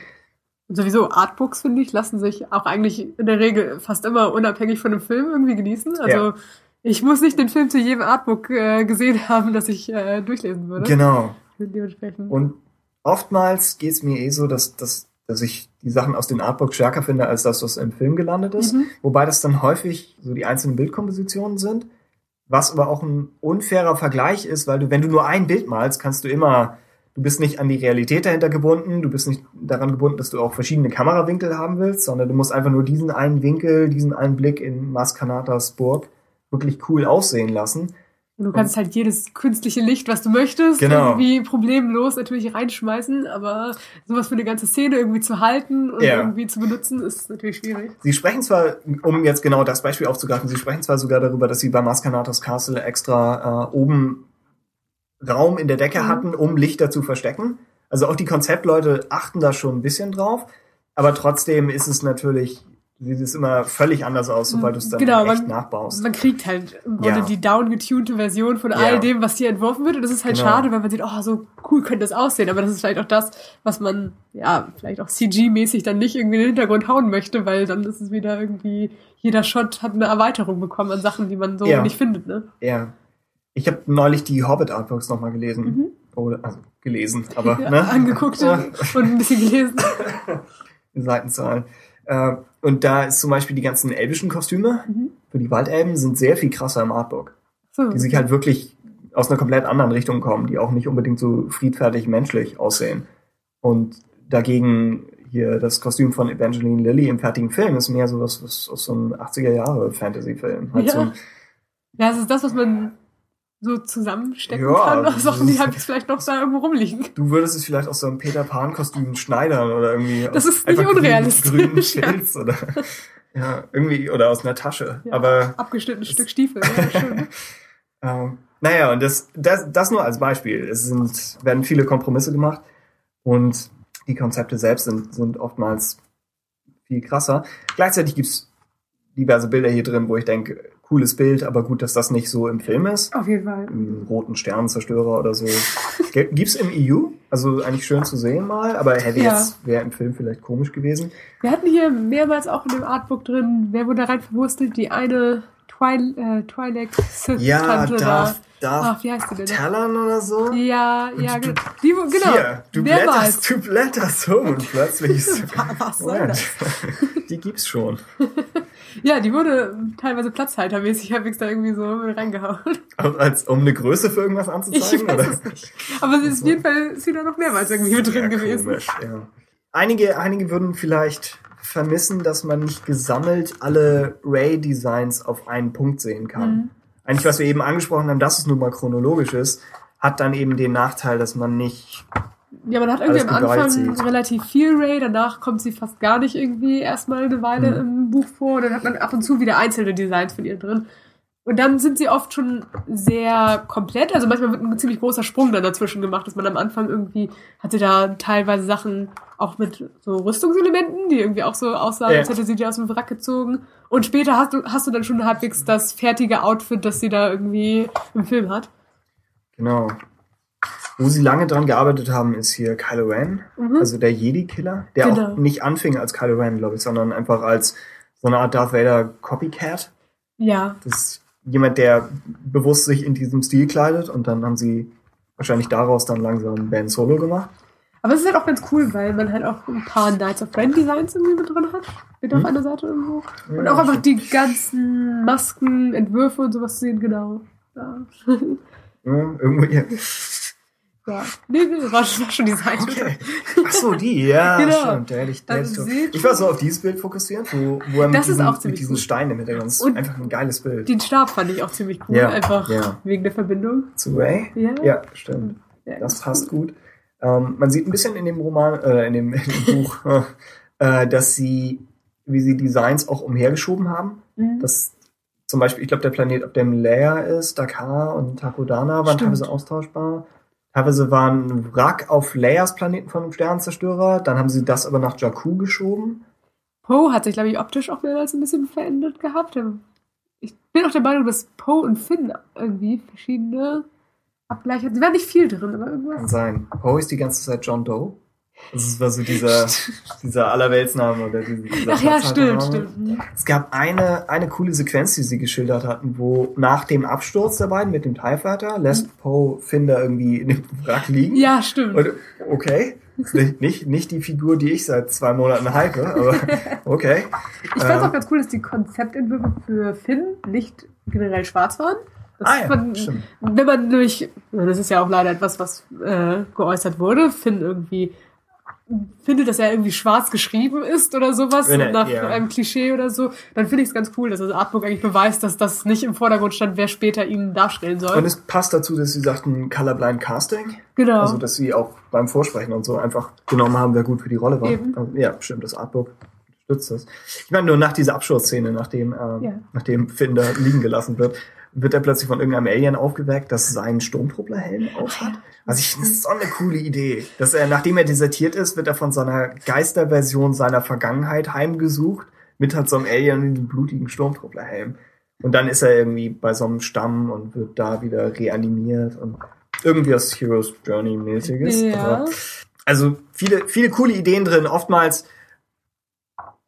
Und sowieso Artbooks, finde ich, lassen sich auch eigentlich in der Regel fast immer unabhängig von dem Film irgendwie genießen. Also Ja. ich muss nicht den Film zu jedem Artbook äh, gesehen haben, das ich äh, durchlesen würde. Genau. Dementsprechend. Und oftmals geht es mir eh so, dass, dass, dass ich die Sachen aus den Artbooks stärker finde, als das, was im Film gelandet ist. Mhm. Wobei das dann häufig so die einzelnen Bildkompositionen sind. Was aber auch ein unfairer Vergleich ist, weil du, wenn du nur ein Bild malst, kannst du immer, du bist nicht an die Realität dahinter gebunden, du bist nicht daran gebunden, dass du auch verschiedene Kamerawinkel haben willst, sondern du musst einfach nur diesen einen Winkel, diesen einen Blick in Maskanatas Burg wirklich cool aussehen lassen. Und du kannst halt jedes künstliche Licht, was du möchtest, Genau. irgendwie problemlos natürlich reinschmeißen, aber sowas für eine ganze Szene irgendwie zu halten und Ja. irgendwie zu benutzen, ist natürlich schwierig. Sie sprechen zwar, um jetzt genau das Beispiel aufzugreifen, sie sprechen zwar sogar darüber, dass sie bei Maskanatas Castle extra äh, oben Raum in der Decke Mhm. hatten, um Lichter zu verstecken. Also auch die Konzeptleute achten da schon ein bisschen drauf, aber trotzdem ist es natürlich, sieht es immer völlig anders aus, sobald du es dann Genau, echt man- nachbaust. Man kriegt halt im Grunde Ja. die downgetunte Version von Ja. all dem, was hier entworfen wird. Und das ist halt Genau. schade, weil man sieht, oh, so cool könnte das aussehen. Aber das ist vielleicht auch das, was man, ja, vielleicht auch CG-mäßig dann nicht irgendwie in den Hintergrund hauen möchte, weil dann ist es wieder irgendwie, jeder Shot hat eine Erweiterung bekommen an Sachen, die man so Ja. nicht findet, ne? Ja. Ich habe neulich die Hobbit Artworks nochmal gelesen. Oder, also gelesen, aber Mhm. Ne? Angeguckt und ein bisschen gelesen. die Seitenzahlen. Äh, und da ist zum Beispiel die ganzen elbischen Kostüme Mhm. für die Waldelben sind sehr viel krasser im Artbook. So. Die sich halt wirklich aus einer komplett anderen Richtung kommen, die auch nicht unbedingt so friedfertig menschlich aussehen. Und dagegen hier das Kostüm von Evangeline Lilly im fertigen Film ist mehr so was, aus so einem 80er Jahre Fantasy-Film. Halt Ja. so Ja, es ist das, was man so zusammenstecken Ja, kann aus Sachen, die ist- halt vielleicht noch da irgendwo rumliegen. du würdest es vielleicht aus so einem Peter Pan-Kostüm schneidern oder irgendwie Das aus ist nicht einfach grünen- unrealistisch, grünen ja. Filz oder ja, irgendwie oder aus einer Tasche. Ja, Aber abgeschnittenes Stück Stiefel. Ja, schön. Ähm, naja, und das, das, das nur als Beispiel. Es sind, werden viele Kompromisse gemacht und die Konzepte selbst sind, sind oftmals viel krasser. Gleichzeitig gibt's diverse Bilder hier drin, wo ich denke, cooles Bild, aber gut, dass das nicht so im Film ist. Auf jeden Fall. Einen roten Sternenzerstörer oder so. Gibt's im EU? Also eigentlich schön zu sehen mal, aber hätte Ja. jetzt, wäre im Film vielleicht komisch gewesen. Wir hatten hier mehrmals auch in dem Artbook drin, wer wurde da rein verwurstelt? Die eine Twil äh, Twi'lek Sith Ja, Tante darf, da. darf Ach, wie heißt die denn? Talon oder so? Ja, ja, du- genau. Die, wo- genau. Hier, du blätterst, du blätterst um und plötzlich ist Was soll das? Die gibt's schon. Ja, die wurde teilweise platzhaltermäßig halbwegs da irgendwie so reingehauen. Auch als, um eine Größe für irgendwas Ich anzuzeigen? weiß oder? es nicht. Aber sie ist auf jeden Fall ist sie da noch mehrmals irgendwie mit drin gewesen. komisch, ja. Einige, einige würden vielleicht vermissen, dass man nicht gesammelt alle Ray-Designs auf einen Punkt sehen kann. Mhm. Eigentlich, was wir eben angesprochen haben, dass es nun mal chronologisch ist, hat dann eben den Nachteil, dass man nicht Ja, man hat irgendwie am Anfang relativ viel Ray, danach kommt sie fast gar nicht irgendwie erstmal eine Weile Mhm. im Buch vor und dann hat man ab und zu wieder einzelne Designs von ihr drin. Und dann sind sie oft schon sehr komplett, also manchmal wird ein ziemlich großer Sprung dann dazwischen gemacht, dass man am Anfang irgendwie hatte da teilweise Sachen auch mit so Rüstungselementen, die irgendwie auch so aussahen, Ja. als hätte sie die aus dem Wrack gezogen. Und später hast du, hast du dann schon halbwegs das fertige Outfit, das sie da irgendwie im Film hat. Genau. Wo sie lange dran gearbeitet haben, ist hier Kylo Ren, Mhm. also der Jedi-Killer, der Genau. auch nicht anfing als Kylo Ren, glaube ich, sondern einfach als so eine Art Darth Vader Copycat. Ja, Das ist jemand, der bewusst sich in diesem Stil kleidet und dann haben sie wahrscheinlich daraus dann langsam Ben Solo gemacht. Aber es ist halt auch ganz cool, weil man halt auch ein paar Knights of Ren Designs irgendwie mit drin hat. Mit auf Hm. einer Seite irgendwo. Und Ja, auch einfach die ganzen Masken, Entwürfe und sowas sehen genau. Ja. Ja, irgendwo hier. Ja. Nee, nee, war, schon- war schon die Seite. Okay. Ach so, die, ja, Genau. stimmt. Der hätte ich, der Also ich war so auf dieses Bild fokussiert, wo, wo er mit Das diesen, auch mit diesen. Steinen im Hintergrund das ist einfach ein geiles Bild. Den Stab fand ich auch ziemlich cool, Ja, einfach ja. wegen der Verbindung. Zu Ray? Ja. Ja, stimmt. Das passt gut. Ähm, man sieht ein bisschen in dem Roman, äh, in dem, in dem Buch, äh, dass sie, wie sie Designs auch umhergeschoben haben. Mhm. Das zum Beispiel, ich glaube, der Planet, auf dem Leia ist, Dakar und Takodana waren Stimmt. teilweise austauschbar. Teilweise waren ein Wrack auf Leias Planeten von einem Sternenzerstörer. Dann haben sie das aber nach Jakku geschoben. Poe hat sich, glaube ich, optisch auch mehrmals ein bisschen verändert gehabt. Ich bin auch der Meinung, dass Poe und Finn irgendwie verschiedene Abgleiche hatten. Sie waren nicht viel drin, aber Kann irgendwas. sein. Poe ist die ganze Zeit John Doe. Das war so dieser, dieser Allerweltsname oder dieser, dieser Ach ja, stimmt, stimmt. Es gab eine, eine coole Sequenz, die sie geschildert hatten, wo nach dem Absturz der beiden mit dem TIE Fighter lässt Poe Finn da irgendwie in dem Wrack liegen. Ja, stimmt. Und, okay. Nicht, nicht, nicht die Figur, die ich seit zwei Monaten hype, aber okay. Ich fand es Ähm, auch ganz cool, dass die Konzeptentwürfe für Finn nicht generell schwarz waren. Das Ah ja, man, stimmt. wenn man nämlich, das ist ja auch leider etwas, was äh, geäußert wurde, Finn irgendwie findet, dass er irgendwie schwarz geschrieben ist oder sowas, er- nach ja. einem Klischee oder so, dann finde ich es ganz cool, dass das Artbook eigentlich beweist, dass das nicht im Vordergrund stand, wer später ihn darstellen soll. Und es passt dazu, dass sie sagten Colorblind Casting. genau. Also, dass sie auch beim Vorsprechen und so einfach genommen haben, wer gut für die Rolle war. Also, Ja, stimmt, das Artbook stützt das. Ich meine, nur nach dieser Absturzszene, nachdem, ähm, Ja. nachdem Finn da liegen gelassen wird, wird er plötzlich von irgendeinem Alien aufgeweckt, das seinen Sturmtrupplerhelm aufhat. Also ich finde das so eine coole Idee. Dass er, nachdem er desertiert ist, wird er von seiner Geisterversion seiner Vergangenheit heimgesucht, mit halt so einem Alien in einem blutigen Sturmtrupplerhelm. Und dann ist er irgendwie bei so einem Stamm und wird da wieder reanimiert und irgendwie was Heroes Journey mäßiges. Ja. Also viele, viele coole Ideen drin. Oftmals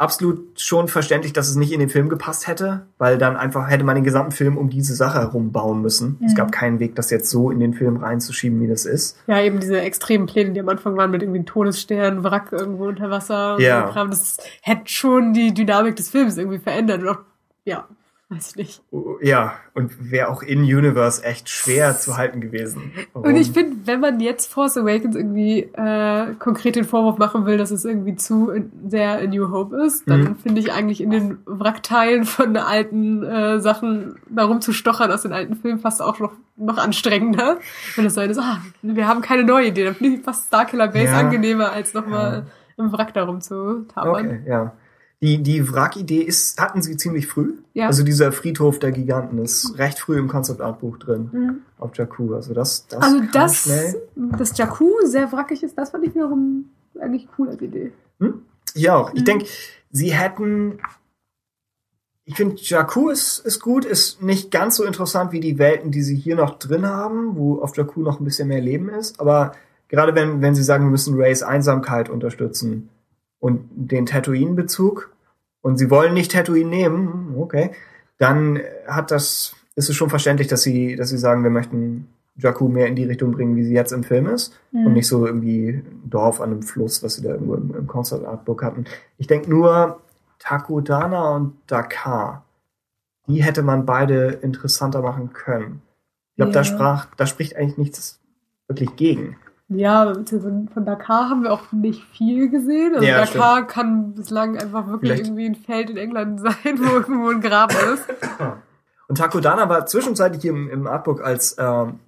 absolut schon verständlich, dass es nicht in den Film gepasst hätte, weil dann einfach hätte man den gesamten Film um diese Sache herum bauen müssen. Es Mhm. gab keinen Weg, das jetzt so in den Film reinzuschieben, wie das ist. Ja, eben diese extremen Pläne, die am Anfang waren mit irgendwie Todesstern, Wrack irgendwo unter Wasser und Ja. so Kram. Das hätte schon die Dynamik des Films irgendwie verändert. Und auch, ja, weiß ich nicht. Ja, und wäre auch in Universe echt schwer zu halten gewesen. Warum? Und ich finde, wenn man jetzt Force Awakens irgendwie äh, konkret den Vorwurf machen will, dass es irgendwie zu sehr A New Hope ist, dann Mhm. finde ich eigentlich in den Wrackteilen von alten äh, Sachen darum zu stochern aus den alten Filmen fast auch noch, noch anstrengender. Wenn es so ist, ah, wir haben keine neue Idee, dann finde ich fast Starkiller Base Ja. angenehmer, als nochmal im Wrack darum zu tabern. Okay, ja. Die, die Wrack-Idee ist, hatten sie ziemlich früh. Ja. Also dieser Friedhof der Giganten ist recht früh im Concept-Art-Buch drin. Mhm. Auf Jakku. Also das, das Also das, schnell. dass Jakku sehr wrackig ist, das fand ich wiederum eigentlich cool als Idee. Ja, auch. Ich Mhm. denke, sie hätten. Ich finde, Jakku ist, ist gut, ist nicht ganz so interessant wie die Welten, die sie hier noch drin haben, wo auf Jakku noch ein bisschen mehr Leben ist. Aber gerade wenn, wenn sie sagen, wir müssen Rays Einsamkeit unterstützen und den Tatooine-Bezug und sie wollen nicht Tatooine nehmen, okay, dann hat das, ist es schon verständlich, dass sie, dass sie sagen, wir möchten Jakku mehr in die Richtung bringen, wie sie jetzt im Film ist Mhm. und nicht so irgendwie ein Dorf an einem Fluss, was sie da irgendwo im, im Concept Artbook hatten. Ich denke nur Takodana und Dakar, die hätte man beide interessanter machen können. Ich glaube, da Ja. sprach, da spricht eigentlich nichts wirklich gegen. Ja, von Dakar haben wir auch nicht viel gesehen. Also Ja, Dakar kann bislang einfach wirklich Vielleicht- irgendwie ein Feld in England sein, wo irgendwo ein Graben ist. Und Takodana war zwischenzeitlich hier im, im Artbook als ähm,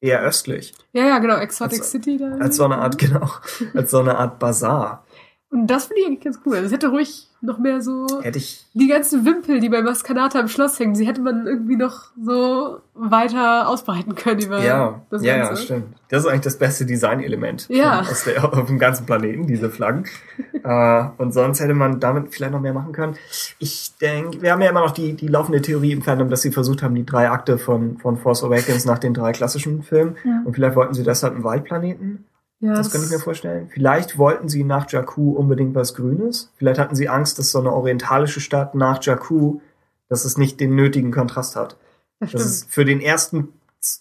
eher östlich, Ja, ja, genau, Exotic Als- City da. als so eine Art, genau, als so eine Art Bazar. Und das finde ich eigentlich ganz cool. Es hätte ruhig noch mehr so Hätte ich, die ganzen Wimpel, die bei Maskanata im Schloss hängen, die hätte man irgendwie noch so weiter ausbreiten können über ja, das ja, ja, Ganze. stimmt. Das ist eigentlich das beste Designelement Ja. aus der, auf dem ganzen Planeten, diese Flaggen. äh, und sonst hätte man damit vielleicht noch mehr machen können. Ich denke, wir haben ja immer noch die, die laufende Theorie im Fandom, dass sie versucht haben, die drei Akte von, von Force Awakens nach den drei klassischen Filmen. Ja. Und vielleicht wollten sie deshalb einen Waldplaneten. Ja, Das könnte ich mir vorstellen. Vielleicht wollten sie nach Jakku unbedingt was Grünes. Vielleicht hatten sie Angst, dass so eine orientalische Stadt nach Jakku, dass es nicht den nötigen Kontrast hat. Das Dass stimmt. es für den ersten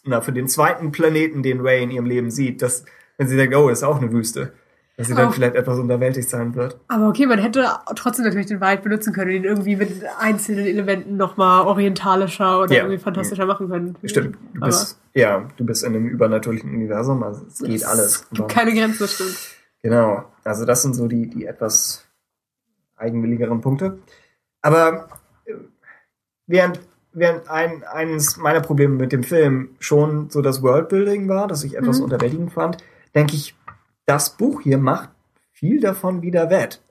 na, für den zweiten Planeten, den Ray in ihrem Leben sieht, dass, wenn sie denkt, oh, ist auch eine Wüste, dass sie dann Oh. vielleicht etwas unterwältigt sein wird. Aber okay, man hätte trotzdem natürlich den Wald benutzen können und ihn irgendwie mit einzelnen Elementen nochmal orientalischer oder Ja. irgendwie fantastischer machen können. Stimmt, du Aber bist, ja, du bist in einem übernatürlichen Universum, also es geht es alles. gibt Aber- keine Grenzen, stimmt. Genau, also das sind so die, die etwas eigenwilligeren Punkte. Aber äh, während, während ein, eines meiner Probleme mit dem Film schon so das Worldbuilding war, das ich etwas Mhm. unterwältigend fand, denke ich, das Buch hier macht viel davon wieder wett.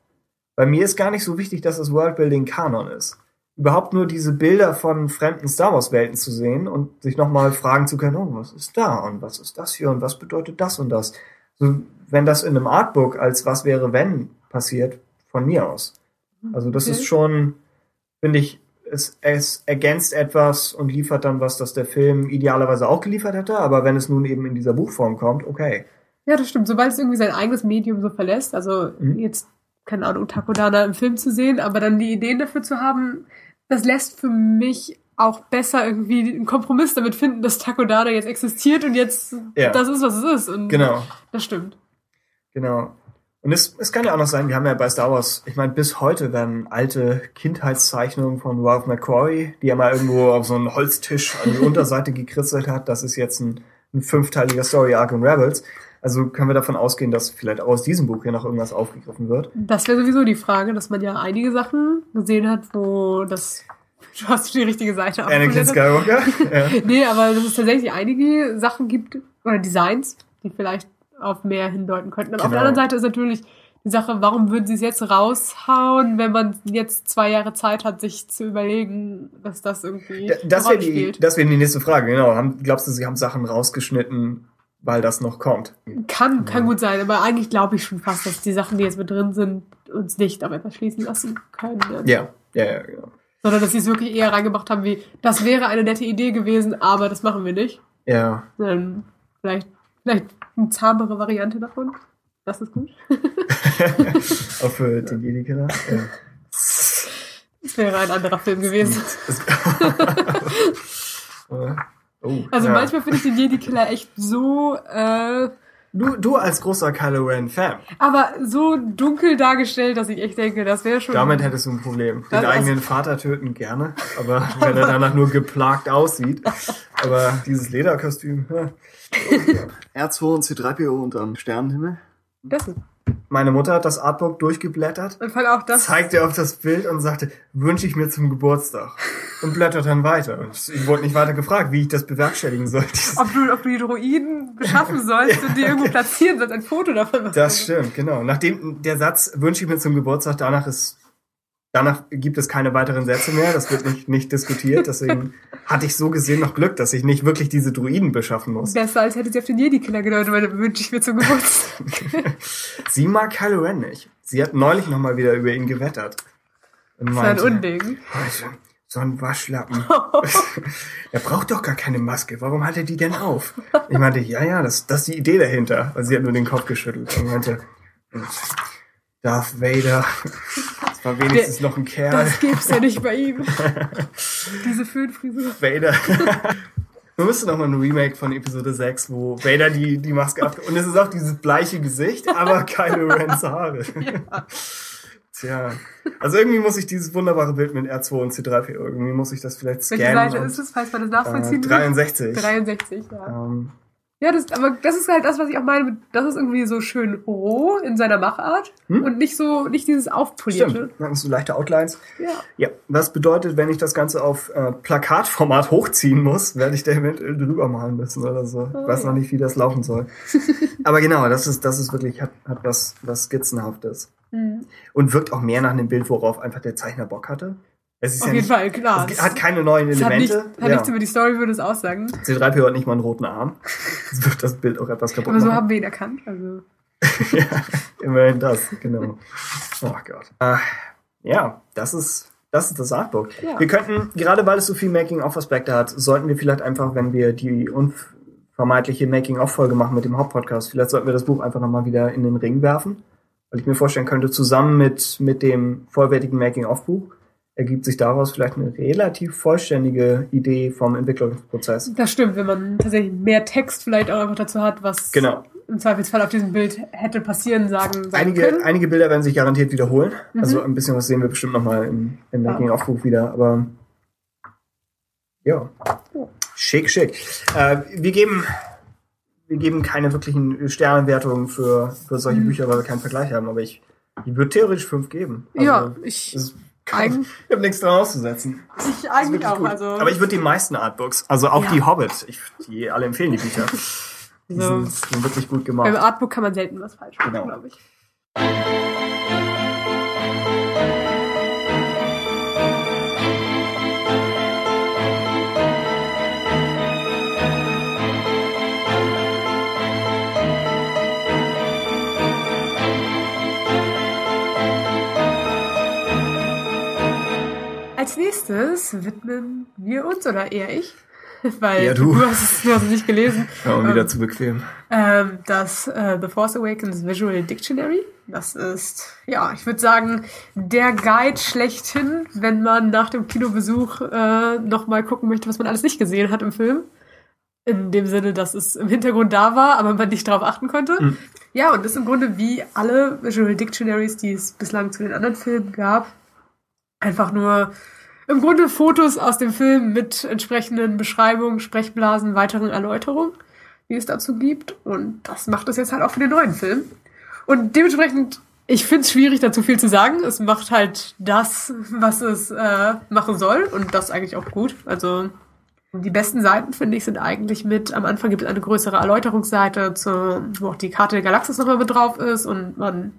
Bei mir ist gar nicht so wichtig, dass das Worldbuilding Kanon ist. Überhaupt nur diese Bilder von fremden Star Wars Welten zu sehen und sich nochmal fragen zu können, oh, was ist da und was ist das hier und was bedeutet das und das. So, wenn das in einem Artbook als was wäre, wenn passiert, von mir aus. Also das Okay. ist schon, finde ich, es, es ergänzt etwas und liefert dann was, das der Film idealerweise auch geliefert hätte, aber wenn es nun eben in dieser Buchform kommt, okay. Ja, das stimmt. Sobald es irgendwie sein eigenes Medium so verlässt, also Mhm. jetzt, keine Ahnung, Takodana im Film zu sehen, aber dann die Ideen dafür zu haben, das lässt für mich auch besser irgendwie einen Kompromiss damit finden, dass Takodana jetzt existiert und jetzt Ja. das ist, was es ist. Und Genau, Das stimmt. genau. Und es, es kann ja auch noch sein, wir haben ja bei Star Wars, ich meine, bis heute werden alte Kindheitszeichnungen von Ralph McQuarrie, die er mal irgendwo auf so einen Holztisch an die Unterseite gekritzelt hat, das ist jetzt ein, ein fünfteiliger Story Arc in Rebels. Also können wir davon ausgehen, dass vielleicht auch aus diesem Buch hier noch irgendwas aufgegriffen wird. Das wäre sowieso die Frage, dass man ja einige Sachen gesehen hat, wo das. Du hast die richtige Seite Anakin. Skywalker. ja. Nee, aber dass es tatsächlich einige Sachen gibt, oder Designs, die vielleicht auf mehr hindeuten könnten. Aber auf der Genau. anderen Seite ist natürlich die Sache, warum würden sie es jetzt raushauen, wenn man jetzt zwei Jahre Zeit hat, sich zu überlegen, dass das irgendwie Da- Das wäre die, das wäre die nächste Frage, genau. Haben, glaubst du, sie haben Sachen rausgeschnitten, weil das noch kommt? Kann, kann gut sein, aber eigentlich glaube ich schon fast, dass die Sachen, die jetzt mit drin sind, uns nicht auf etwas schließen lassen können. Ja, ja, ja, genau. Sondern dass sie es wirklich eher reingebracht haben, wie, das wäre eine nette Idee gewesen, aber das machen wir nicht. Ja, Dann vielleicht, vielleicht eine zahmere Variante davon. Das ist gut. auch für den Jedi-Killer. Ja. Das wäre ein anderer Film gewesen. oh, Also ja. manchmal finde ich den Jedi-Killer echt so, äh, Du, du als großer Kylo Ren-Fan, aber so dunkel dargestellt, dass ich echt denke, das wäre schon. damit hättest du ein Problem. Den eigenen Vater töten gerne, aber wenn er danach nur geplagt aussieht. Aber dieses Lederkostüm. ja. R2 und C3PO unterm Sternenhimmel. Das ist. Meine Mutter hat das Artbook durchgeblättert Und fand auch das. zeigte auf das Bild und sagte, wünsche ich mir zum Geburtstag. Und blättert dann weiter. Und ich wurde nicht weiter gefragt, wie ich das bewerkstelligen sollte. Ob du, ob du die Droiden beschaffen sollst und die irgendwo platzieren sollst, ein Foto davon machen. Das stimmt, genau. Nachdem der Satz wünsche ich mir zum Geburtstag, danach ist, danach gibt es keine weiteren Sätze mehr. Das wird nicht, nicht diskutiert. Deswegen hatte ich so gesehen noch Glück, dass ich nicht wirklich diese Druiden beschaffen muss. Besser, als hätte sie auf den Jedi-Killer gedeutet, weil wünsche ich mir zum Geburtstag. Sie mag Kylo Ren nicht. Sie hat neulich noch mal wieder über ihn gewettert. Und Das ist ein Unding. Also, so ein Waschlappen. er braucht doch gar keine Maske. Warum hat er die denn auf? Ich meinte, ja, ja, das, das ist die Idee dahinter. Weil sie hat nur den Kopf geschüttelt und meinte, Darth Vader. Das war wenigstens noch ein Kerl. Das gibt's ja nicht bei ihm. Diese Föhnfrisur. Vader. Man müsste noch mal ein Remake von Episode 6, wo Vader die, die Maske ab... Und es ist auch dieses bleiche Gesicht, aber Kylo Rens Haare. Tja. Also irgendwie muss ich dieses wunderbare Bild mit R2 und C3PO, irgendwie muss ich das vielleicht Welche scannen. Seite und- ist es, falls man das Äh, nachvollziehen will? 63. 63, ja. Ähm, Ja, das, aber das ist halt das, was ich auch meine. Das ist irgendwie so schön roh in seiner Machart Hm? und nicht so, nicht dieses Aufpolierte. stimmt. Dann du leichte Outlines. Ja. Ja, was bedeutet, wenn ich das Ganze auf äh, Plakatformat hochziehen muss, werde ich da eventuell drüber malen müssen oder so. Ich Oh, weiß ja. noch nicht, wie das laufen soll. Aber genau, das ist, das ist wirklich, hat, hat was, was Skizzenhaftes. Mhm. Und wirkt auch mehr nach einem Bild, worauf einfach der Zeichner Bock hatte. Es ist Auf ja jeden nicht, Fall, klar. Es hat keine neuen Es hat, nicht, Elemente. hat nichts über die Story, würde es aussagen. C3PO hat nicht mal einen roten Arm. Das wird das Bild auch etwas kaputt Aber so machen. haben wir ihn erkannt. Also. ja, immerhin das, genau. Oh Gott. Äh, ja, das ist, das ist das Artbook. Ja. Wir könnten, gerade weil es so viel Making-of-Aspekte hat, sollten wir vielleicht einfach, wenn wir die unvermeidliche Making-of-Folge machen mit dem Hauptpodcast, vielleicht sollten wir das Buch einfach nochmal wieder in den Ring werfen. Weil ich mir vorstellen könnte, zusammen mit, mit dem vollwertigen Making-of-Buch ergibt sich daraus vielleicht eine relativ vollständige Idee vom Entwicklungsprozess. Das stimmt, wenn man tatsächlich mehr Text vielleicht auch einfach dazu hat, was Genau. im Zweifelsfall auf diesem Bild hätte passieren, sagen, sagen Einige, können. einige Bilder werden sich garantiert wiederholen. Mhm. Also ein bisschen was sehen wir bestimmt nochmal im, im Making-of-Buch wieder. Aber ja, schick, schick. Äh, wir geben wir geben keine wirklichen Sternewertungen für, für solche Mhm. Bücher, weil wir keinen Vergleich haben. Aber ich, ich würde theoretisch fünf geben. Also, ja, ich, das ist- Eigen- ich habe nichts dran auszusetzen. ich eigentlich auch. gut. Also, Aber ich würde die meisten Artbooks, also auch Ja. die Hobbit, ich, die alle empfehlen die Bücher. Die So. sind, sind wirklich gut beim gemacht. Artbook kann man selten was falsch machen, Genau. glaube ich. Als nächstes widmen wir uns, oder eher ich, weil Ja, du. hast es, du hast es nicht gelesen, Ja, und wieder Ähm, zu bequem. ähm, das äh, The Force Awakens Visual Dictionary. Das ist, ja, ich würde sagen, der Guide schlechthin, wenn man nach dem Kinobesuch äh, nochmal gucken möchte, was man alles nicht gesehen hat im Film. In dem Sinne, dass es im Hintergrund da war, aber man nicht darauf achten konnte. Mhm. Ja, und ist im Grunde wie alle Visual Dictionaries, die es bislang zu den anderen Filmen gab, einfach nur im Grunde Fotos aus dem Film mit entsprechenden Beschreibungen, Sprechblasen, weiteren Erläuterungen, die es dazu gibt. Und das macht es jetzt halt auch für den neuen Film. Und dementsprechend, ich finde es schwierig, dazu viel zu sagen. Es macht halt das, was es äh, machen soll. Und das eigentlich auch gut. Also die besten Seiten, finde ich, sind eigentlich mit, am Anfang gibt es eine größere Erläuterungsseite, zu, wo auch die Karte der Galaxis nochmal mit drauf ist und man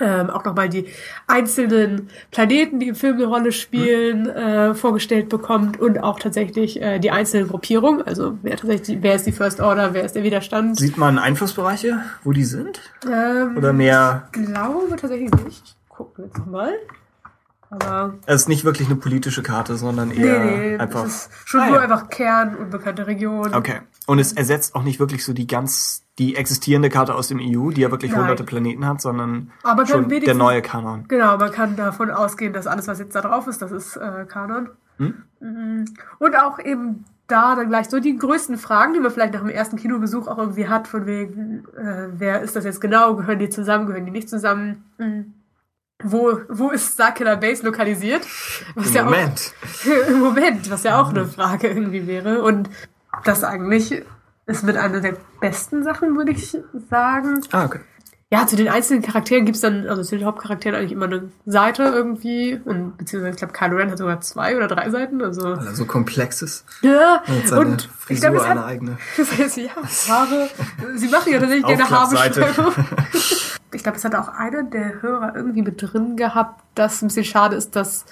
ähm, auch nochmal die einzelnen Planeten, die im Film eine Rolle spielen, äh, vorgestellt bekommt und auch tatsächlich äh, die einzelnen Gruppierungen. Also wer tatsächlich, wer ist die First Order, wer ist der Widerstand. Sieht man Einflussbereiche, wo die sind? Ähm, Oder mehr? Ich glaube tatsächlich nicht. Gucken wir jetzt nochmal. Aber Es ist nicht wirklich eine politische Karte, sondern nee, eher nee, einfach. das ist schon Ah, nur ja. einfach Kern, unbekannte Region. Okay. Und es ersetzt auch nicht wirklich so die ganz die existierende Karte aus dem EU, die ja wirklich Nein. hunderte Planeten hat, sondern schon der neue Kanon. Genau, man kann davon ausgehen, dass alles, was jetzt da drauf ist, das ist äh, Kanon. Hm? Mhm. Und auch eben da dann gleich so die größten Fragen, die man vielleicht nach dem ersten Kinobesuch auch irgendwie hat, von wegen, äh, wer ist das jetzt genau, gehören die zusammen, gehören die nicht zusammen, Mhm. wo, wo ist Starkiller Base lokalisiert? Was Im ja Moment. Auch, Im Moment, was ja auch eine Frage irgendwie wäre. Und das eigentlich ist mit einer der besten Sachen, würde ich sagen. Ah, okay. Ja, zu den einzelnen Charakteren gibt's dann, also zu den Hauptcharakteren eigentlich immer eine Seite irgendwie. Und beziehungsweise, ich glaube, Kylo Ren hat sogar zwei oder drei Seiten. Also. Er so komplex ist. Ja, Und seine und ich Frisur glaube, es eine hat. eigene. Das heißt, ja, Haare. Sie machen ja tatsächlich gerne. Haarbeschreibung. Ich glaube, es hat auch einer der Hörer irgendwie mit drin gehabt, dass ein bisschen schade ist, dass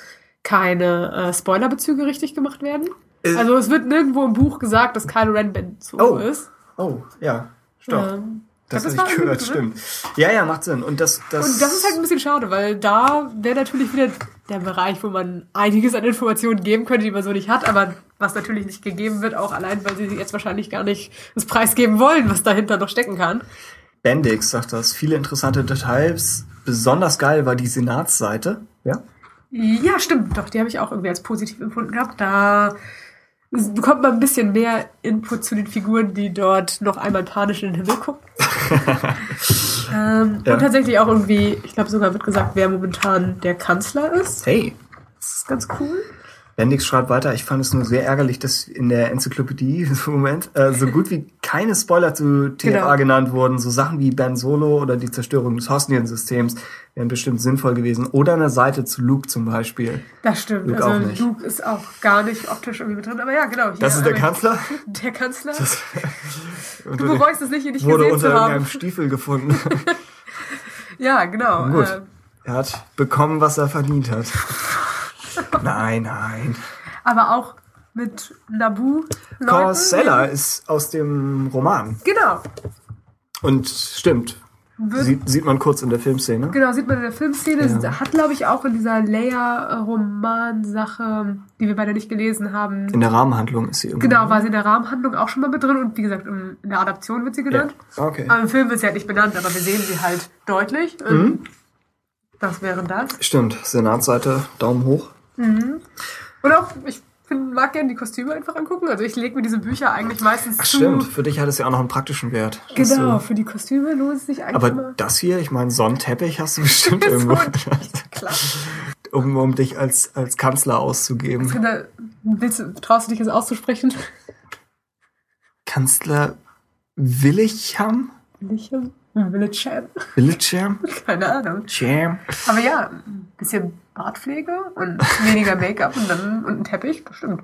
keine äh, Spoilerbezüge richtig gemacht werden. Äh. Also es wird nirgendwo im Buch gesagt, dass Kylo Ren Ben Solo Oh. ist. Oh, ja. Stopp. Ähm, das habe ich gehört, stimmt. Ja, ja, macht Sinn. Und das, das, Und das ist halt ein bisschen schade, weil da wäre natürlich wieder der Bereich, wo man einiges an Informationen geben könnte, die man so nicht hat, aber was natürlich nicht gegeben wird, auch allein, weil sie jetzt wahrscheinlich gar nicht das Preis geben wollen, was dahinter noch stecken kann. Bendix sagt das. Viele interessante Details. Besonders geil war die Senatsseite. Ja? Ja, stimmt, doch, die habe ich auch irgendwie als positiv empfunden gehabt. Da bekommt man ein bisschen mehr Input zu den Figuren, die dort noch einmal panisch in den Himmel gucken. ähm, Ja. Und tatsächlich auch irgendwie, ich glaube sogar wird gesagt, wer momentan der Kanzler ist. Hey, Das ist ganz cool. Bendix schreibt weiter, ich fand es nur sehr ärgerlich, dass in der Enzyklopädie im Moment äh, so gut wie keine Spoiler zu TFA Genau. genannt wurden. So Sachen wie Ben Solo oder die Zerstörung des Hosnian-Systems wären bestimmt sinnvoll gewesen. Oder eine Seite zu Luke zum Beispiel. Das stimmt. Luke also. Luke ist auch gar nicht optisch irgendwie mit drin. Aber ja, genau. Das ist der aber- Kanzler? Der Kanzler. Und du bereust es nicht, ihn nicht wurde gesehen unter zu haben. irgendeinem Stiefel gefunden. Ja, genau. Gut. Äh, er hat bekommen, was er verdient hat. nein, nein. aber auch mit Nabu. Corsella ist aus dem Roman. Genau. Und stimmt. Sieht, sieht man kurz in der Filmszene. genau, sieht man in der Filmszene. Ja. Hat, glaube ich, auch in dieser Leia-Roman-Sache, die wir beide nicht gelesen haben. In der Rahmenhandlung ist sie irgendwie. Genau, war sie in der Rahmenhandlung auch schon mal mit drin und wie gesagt, in der Adaption wird sie Ja. genannt. Okay. Aber im Film wird sie halt nicht benannt, aber wir sehen sie halt deutlich. Mhm. Das wäre das. Stimmt. Senatsseite, Daumen hoch. Mhm. Und auch, ich mag gerne die Kostüme einfach angucken. Also ich lege mir diese Bücher eigentlich meistens Ach, zu. stimmt, für dich hat es ja auch noch einen praktischen Wert. Genau, du- für die Kostüme lohnt es sich eigentlich Aber immer. das hier, ich meine, so einen Teppich hast du bestimmt irgendwo, Klar. um, um dich als, als Kanzler auszugeben. Kinder, Willst traust du dich jetzt auszusprechen? Kanzler Willicham? Willicham? Willicham? Willicham? Keine Ahnung. Cham? Aber ja, ein bisschen Bartpflege und weniger Make-up und dann und ein Teppich, bestimmt.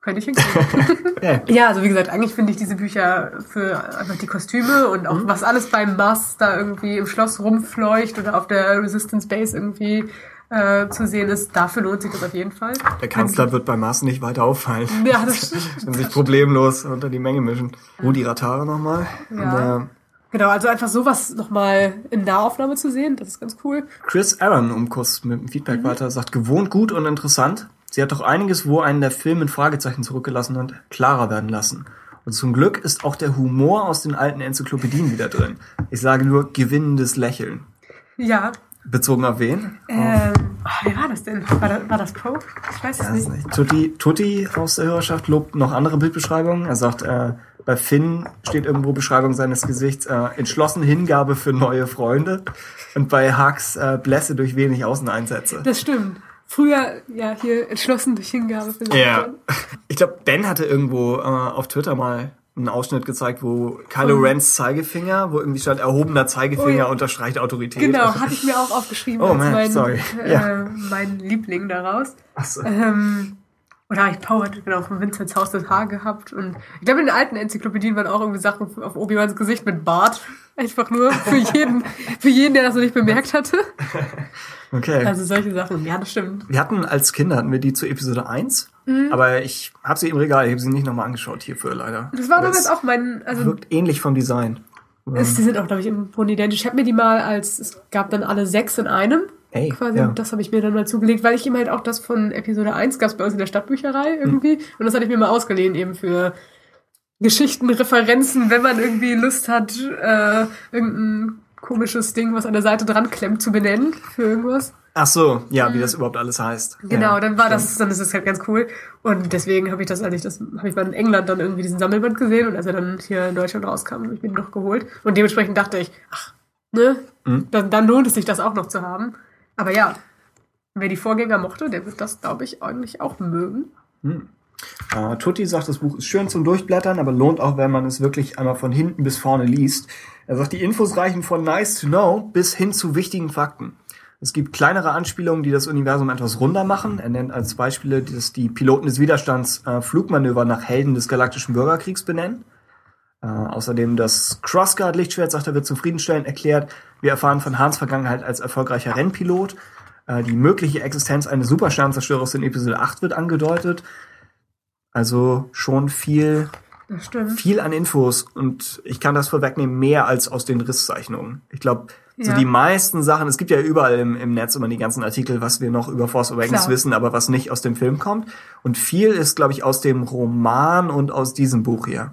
Könnte ich hinkriegen. Ja. also wie gesagt, eigentlich finde ich diese Bücher für einfach die Kostüme und auch was alles beim Mars da irgendwie im Schloss rumfleucht oder auf der Resistance Base irgendwie äh, zu sehen ist, dafür lohnt sich das auf jeden Fall. Der Kanzler wird bei Maßen nicht weiter auffallen. Ja, das stimmt. Wenn sich problemlos unter die Menge mischen. Rudi Ratare nochmal. Ja. Und, äh, Genau, also einfach sowas nochmal in Nahaufnahme zu sehen, das ist ganz cool. Chris Aaron, um kurz mit dem Feedback weiter, sagt, gewohnt gut und interessant. Sie hat doch einiges, wo einen der Film in Fragezeichen zurückgelassen hat, klarer werden lassen. Und zum Glück ist auch der Humor aus den alten Enzyklopädien wieder drin. Ich sage nur gewinnendes Lächeln. Ja. Bezogen auf wen? Ähm, oh, wer war das denn? War das, war das Poe? Ich weiß es nicht. nicht. Tutti, Tutti aus der Hörerschaft lobt noch andere Bildbeschreibungen. Er sagt, äh, bei Finn steht irgendwo Beschreibung seines Gesichts, äh, entschlossene Hingabe für neue Freunde. Und bei Hux äh, Blässe durch wenig Außeneinsätze. Das stimmt. Früher, ja, hier entschlossen durch Hingabe für Ja. Ich glaube, Ben hatte irgendwo äh, auf Twitter mal einen Ausschnitt gezeigt, wo Kylo Rens Zeigefinger, wo irgendwie stand, erhobener Zeigefinger Oh unterstreicht Autorität. Genau, hatte ich mir auch aufgeschrieben Oh als man, mein, sorry. äh, Ja. mein Liebling daraus. Ach so. Ähm, oder ich hatte genau von Vinzenz Haus das Haar gehabt. Und ich glaube, in den alten Enzyklopädien waren auch irgendwie Sachen auf Obi-Wans Gesicht mit Bart. Einfach nur für jeden, für jeden, der das noch nicht bemerkt hatte. Okay. Also solche Sachen. Ja, das stimmt. wir hatten als Kinder hatten wir die zu Episode 1, Mhm. aber ich habe sie im Regal, ich habe sie nicht nochmal angeschaut hierfür leider. Das war damals auch mein, also wirkt ähnlich vom Design. es, die sind auch, glaube ich, im Grunde identisch. Ich habe mir die mal als, es gab dann alle sechs in einem. Hey, quasi. ja. Das habe ich mir dann mal zugelegt, weil ich eben halt auch das von Episode 1 gab es bei uns in der Stadtbücherei irgendwie. Und das hatte ich mir mal ausgeliehen, eben für Geschichten, Referenzen, wenn man irgendwie Lust hat, äh, irgendein komisches Ding, was an der Seite dran klemmt, zu benennen für irgendwas. Ach so, ja, wie das überhaupt alles heißt. Genau, ja, dann war stimmt. das, dann ist es halt ganz cool. Und deswegen habe ich das, als ich das, habe ich mal in England dann irgendwie diesen Sammelband gesehen und als er dann hier in Deutschland rauskam, habe ich mir den noch geholt. Und dementsprechend dachte ich, ach, ne, Mhm. dann, dann lohnt es sich, das auch noch zu haben. Aber ja, wer die Vorgänger mochte, der wird das, glaube ich, eigentlich auch mögen. Äh, Tutti sagt, das Buch ist schön zum Durchblättern, aber lohnt auch, wenn man es wirklich einmal von hinten bis vorne liest. Er sagt, die Infos reichen von nice to know bis hin zu wichtigen Fakten. Es gibt kleinere Anspielungen, die das Universum etwas runder machen. Er nennt als Beispiele, dass die Piloten des Widerstands äh, Flugmanöver nach Helden des galaktischen Bürgerkriegs benennen. Äh, außerdem das Crossguard-Lichtschwert, sagt er, wird zufriedenstellend erklärt. Wir erfahren von Hans Vergangenheit als erfolgreicher Rennpilot. Äh, die mögliche Existenz eines Supersternzerstörers in Episode 8 wird angedeutet. Also schon viel, viel an Infos und ich kann das vorwegnehmen, mehr als aus den Risszeichnungen. Ich glaube, so Ja. die meisten Sachen, es gibt ja überall im, im Netz immer die ganzen Artikel, was wir noch über Force Awakens Klar. wissen, aber was nicht aus dem Film kommt. Und viel ist, glaube ich, aus dem Roman und aus diesem Buch hier.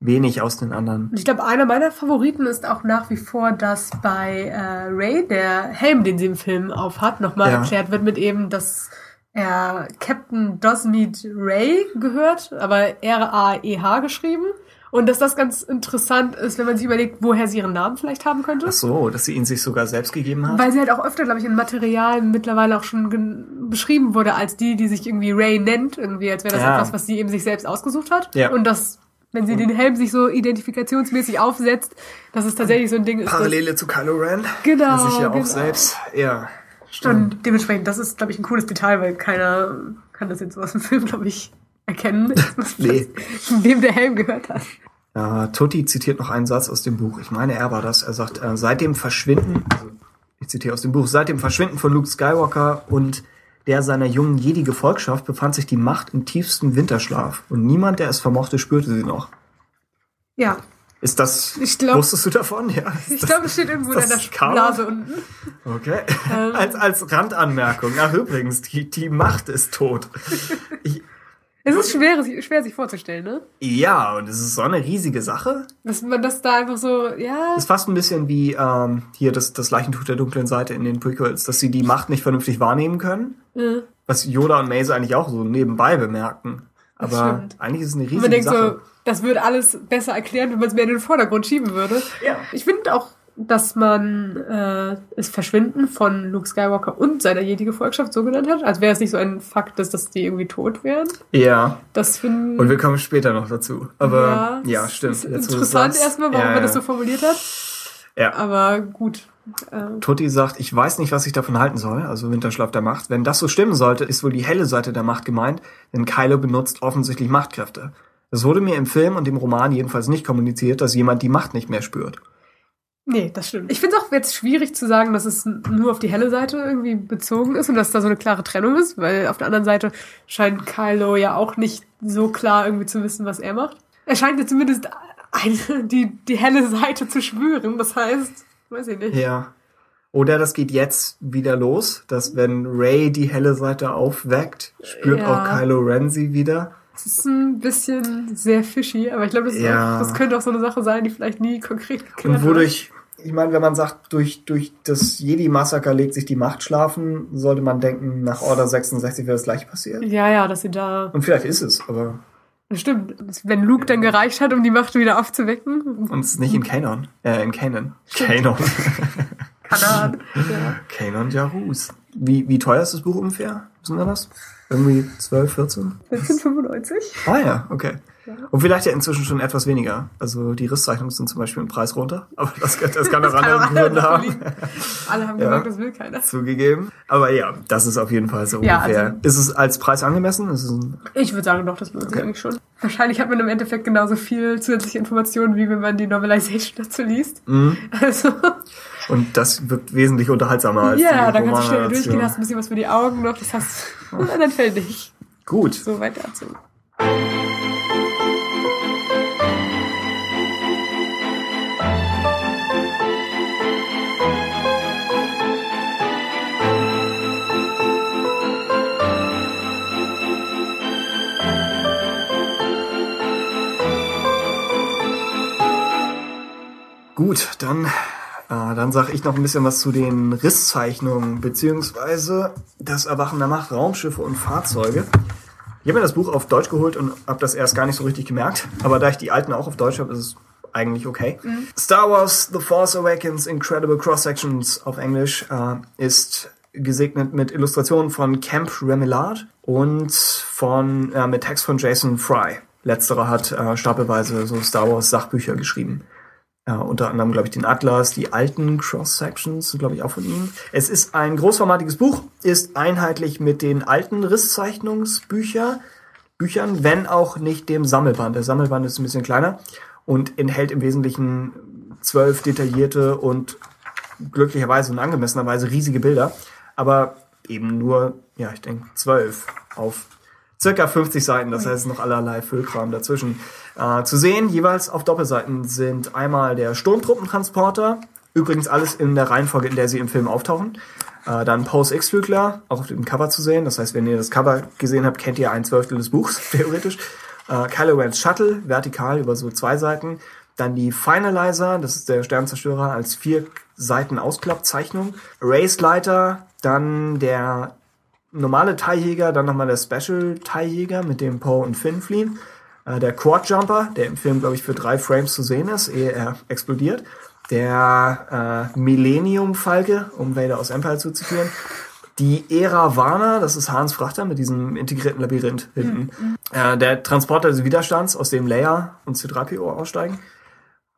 Wenig aus den anderen. Ich glaube, einer meiner Favoriten ist auch nach wie vor, dass bei äh, Ray der Helm, den sie im Film auf hat, nochmal Ja. erklärt wird mit eben, dass er Captain Dosmead Ray gehört, aber R-A-E-H geschrieben. Und dass das ganz interessant ist, wenn man sich überlegt, woher sie ihren Namen vielleicht haben könnte. Ach so, dass sie ihn sich sogar selbst gegeben hat. Weil sie halt auch öfter, glaube ich, in Material mittlerweile auch schon beschrieben wurde als die, die sich irgendwie Ray nennt, irgendwie, als wäre das Ja. etwas, was sie eben sich selbst ausgesucht hat. Ja. Und das, wenn sie den Helm sich so identifikationsmäßig aufsetzt, dass es tatsächlich so ein Ding ist. das- Parallele zu Kylo Ren. Genau, Der sich ja auch genau. selbst, ja. Stimmt. Und dementsprechend, das ist, glaube ich, ein cooles Detail, weil keiner kann das jetzt so aus dem Film, glaube ich, erkennen, Nee. wem der Helm gehört hat. Äh, Tutti zitiert noch einen Satz aus dem Buch. Ich meine, er war das. Er sagt, äh, seit dem Verschwinden, also ich zitiere aus dem Buch, seit dem Verschwinden von Luke Skywalker und der seiner jungen Jedi-Gefolgschaft befand sich die Macht im tiefsten Winterschlaf. Und niemand, der es vermochte, spürte sie noch. Ja, Ist das, Ich glaub- wusstest du davon? Ja. Ist ich glaube, es steht irgendwo in Chaos? Blase unten. Okay. Ähm. als, als Randanmerkung. Ach, übrigens, die, die Macht ist tot. Ich, Es ist schwer, schwer sich vorzustellen, ne? ja, und es ist so eine riesige Sache. Dass man das da einfach so, ja, ist fast ein bisschen wie ähm, hier das, das Leichentuch der dunklen Seite in den Prequels, dass sie die Macht nicht vernünftig wahrnehmen können. äh, was Yoda und Maze eigentlich auch so nebenbei bemerken. Aber eigentlich ist es eine riesige man denkt Sache. so, das würde alles besser erklären, wenn man es mehr in den Vordergrund schieben würde. Ja. Ich finde auch, dass man äh, das Verschwinden von Luke Skywalker und seiner Jedi-Gefolgschaft so genannt hat, als wäre es nicht so ein Fakt, dass, dass die irgendwie tot wären. ja. Das Und wir kommen später noch dazu. Aber ja, stimmt. Ist Jetzt, interessant erstmal, warum ja, man das so ja. formuliert hat. Ja. Aber gut. Äh, Tutti sagt, ich weiß nicht, was ich davon halten soll, also Winterschlaf der Macht. Wenn das so stimmen sollte, ist wohl die helle Seite der Macht gemeint, denn Kylo benutzt offensichtlich Machtkräfte. Es wurde mir im Film und im Roman jedenfalls nicht kommuniziert, dass jemand die Macht nicht mehr spürt. Nee, das stimmt. Ich finde es auch jetzt schwierig zu sagen, dass es nur auf die helle Seite irgendwie bezogen ist und dass da so eine klare Trennung ist, weil auf der anderen Seite scheint Kylo ja auch nicht so klar irgendwie zu wissen, was er macht. Er scheint ja zumindest eine, die, die helle Seite zu spüren. Das heißt, weiß ich nicht. Ja. Oder das geht jetzt wieder los, dass wenn Ray die helle Seite aufweckt, spürt Ja. auch Kylo Ren sie wieder. Das ist ein bisschen sehr fishy, aber ich glaube, das, Ja. das könnte auch so eine Sache sein, die vielleicht nie konkret geklärt Und wodurch, ich meine, wenn man sagt, durch, durch das Jedi-Massaker legt sich die Macht schlafen, sollte man denken, nach Order 66 wäre das gleich passiert. Ja, ja, dass sie da. Und vielleicht ist es, aber Das stimmt. Wenn Luke dann gereicht hat, um die Macht wieder aufzuwecken. und es ist nicht in Kanon. Äh, in Kanon. Kanon. Kanan. ja. Kanon Jarus. Wie, wie teuer ist das Buch ungefähr? Wissen wir das? Irgendwie 12, 14? 1495? Ah ja, okay. Und vielleicht ja inzwischen schon etwas weniger. Also die Risszeichnungen sind zum Beispiel im Preis runter. Aber das, kann- das kann auch andere Gründe haben. Alle haben Ja. gesagt, das will keiner. Zugegeben. Aber ja, das ist auf jeden Fall so Ja, ungefähr. also- ist es als Preis angemessen? Ist es ein, Ich würde sagen, doch, das lohnt sich Okay. eigentlich schon. Wahrscheinlich hat man im Endeffekt genauso viel zusätzliche Informationen, wie wenn man die Novelization dazu liest. Mhm. Also, und das wirkt wesentlich unterhaltsamer als ja, dann kannst du schnell durchgehen, hast ein bisschen was für die Augen noch, das hast und dann fällt nicht. Gut. So weit dazu. Gut, dann, dann sage ich noch ein bisschen was zu den Risszeichnungen, beziehungsweise das Erwachen der Macht, Raumschiffe und Fahrzeuge. Ich habe mir das Buch auf Deutsch geholt und habe das erst gar nicht so richtig gemerkt, aber da ich die alten auch auf Deutsch habe, ist es eigentlich okay. Star Wars The Force Awakens Incredible Cross-Sections auf Englisch äh, ist gesegnet mit Illustrationen von Camp Remillard und von, äh, mit Text von Jason Fry. Letzterer hat äh, stapelweise so Star Wars Sachbücher geschrieben. Ja, unter anderem, glaube ich, den Atlas, die alten Cross-Sections, glaube ich, auch von ihm. Es ist ein großformatiges Buch, ist einheitlich mit den alten Risszeichnungsbüchern, Büchern, wenn auch nicht dem Sammelband. Der Sammelband ist ein bisschen kleiner und enthält im Wesentlichen zwölf detaillierte und glücklicherweise und angemessenerweise riesige Bilder, aber eben nur, ja, ich denke, zwölf auf circa 50 Seiten, das heißt noch allerlei Füllkram dazwischen. Äh, zu sehen, jeweils auf Doppelseiten sind einmal der Sturmtruppentransporter, übrigens alles in der Reihenfolge, in der sie im Film auftauchen. Äh, dann Post X-Flügler, auch auf dem Cover zu sehen. Das heißt, wenn ihr das Cover gesehen habt, kennt ihr ein Zwölftel des Buchs, theoretisch. Äh, Kylo Ren's Shuttle, vertikal über so zwei Seiten. Dann die Finalizer, das ist der Sternzerstörer als vier Seiten Ausklappzeichnung. Race Leiter, dann der normale Teiljäger, dann nochmal der Special Teiljäger, mit dem Poe und Finn fliehen. Äh, der Quad Jumper, der im Film, glaube ich, für drei Frames zu sehen ist, ehe er explodiert. Der äh, Millennium Falke, um Vader aus Empire zuzuführen. Die Ära Warner, das ist Hans Frachter mit diesem integrierten Labyrinth hinten. Äh, der Transporter des Widerstands, aus dem Leia und C3PO aussteigen.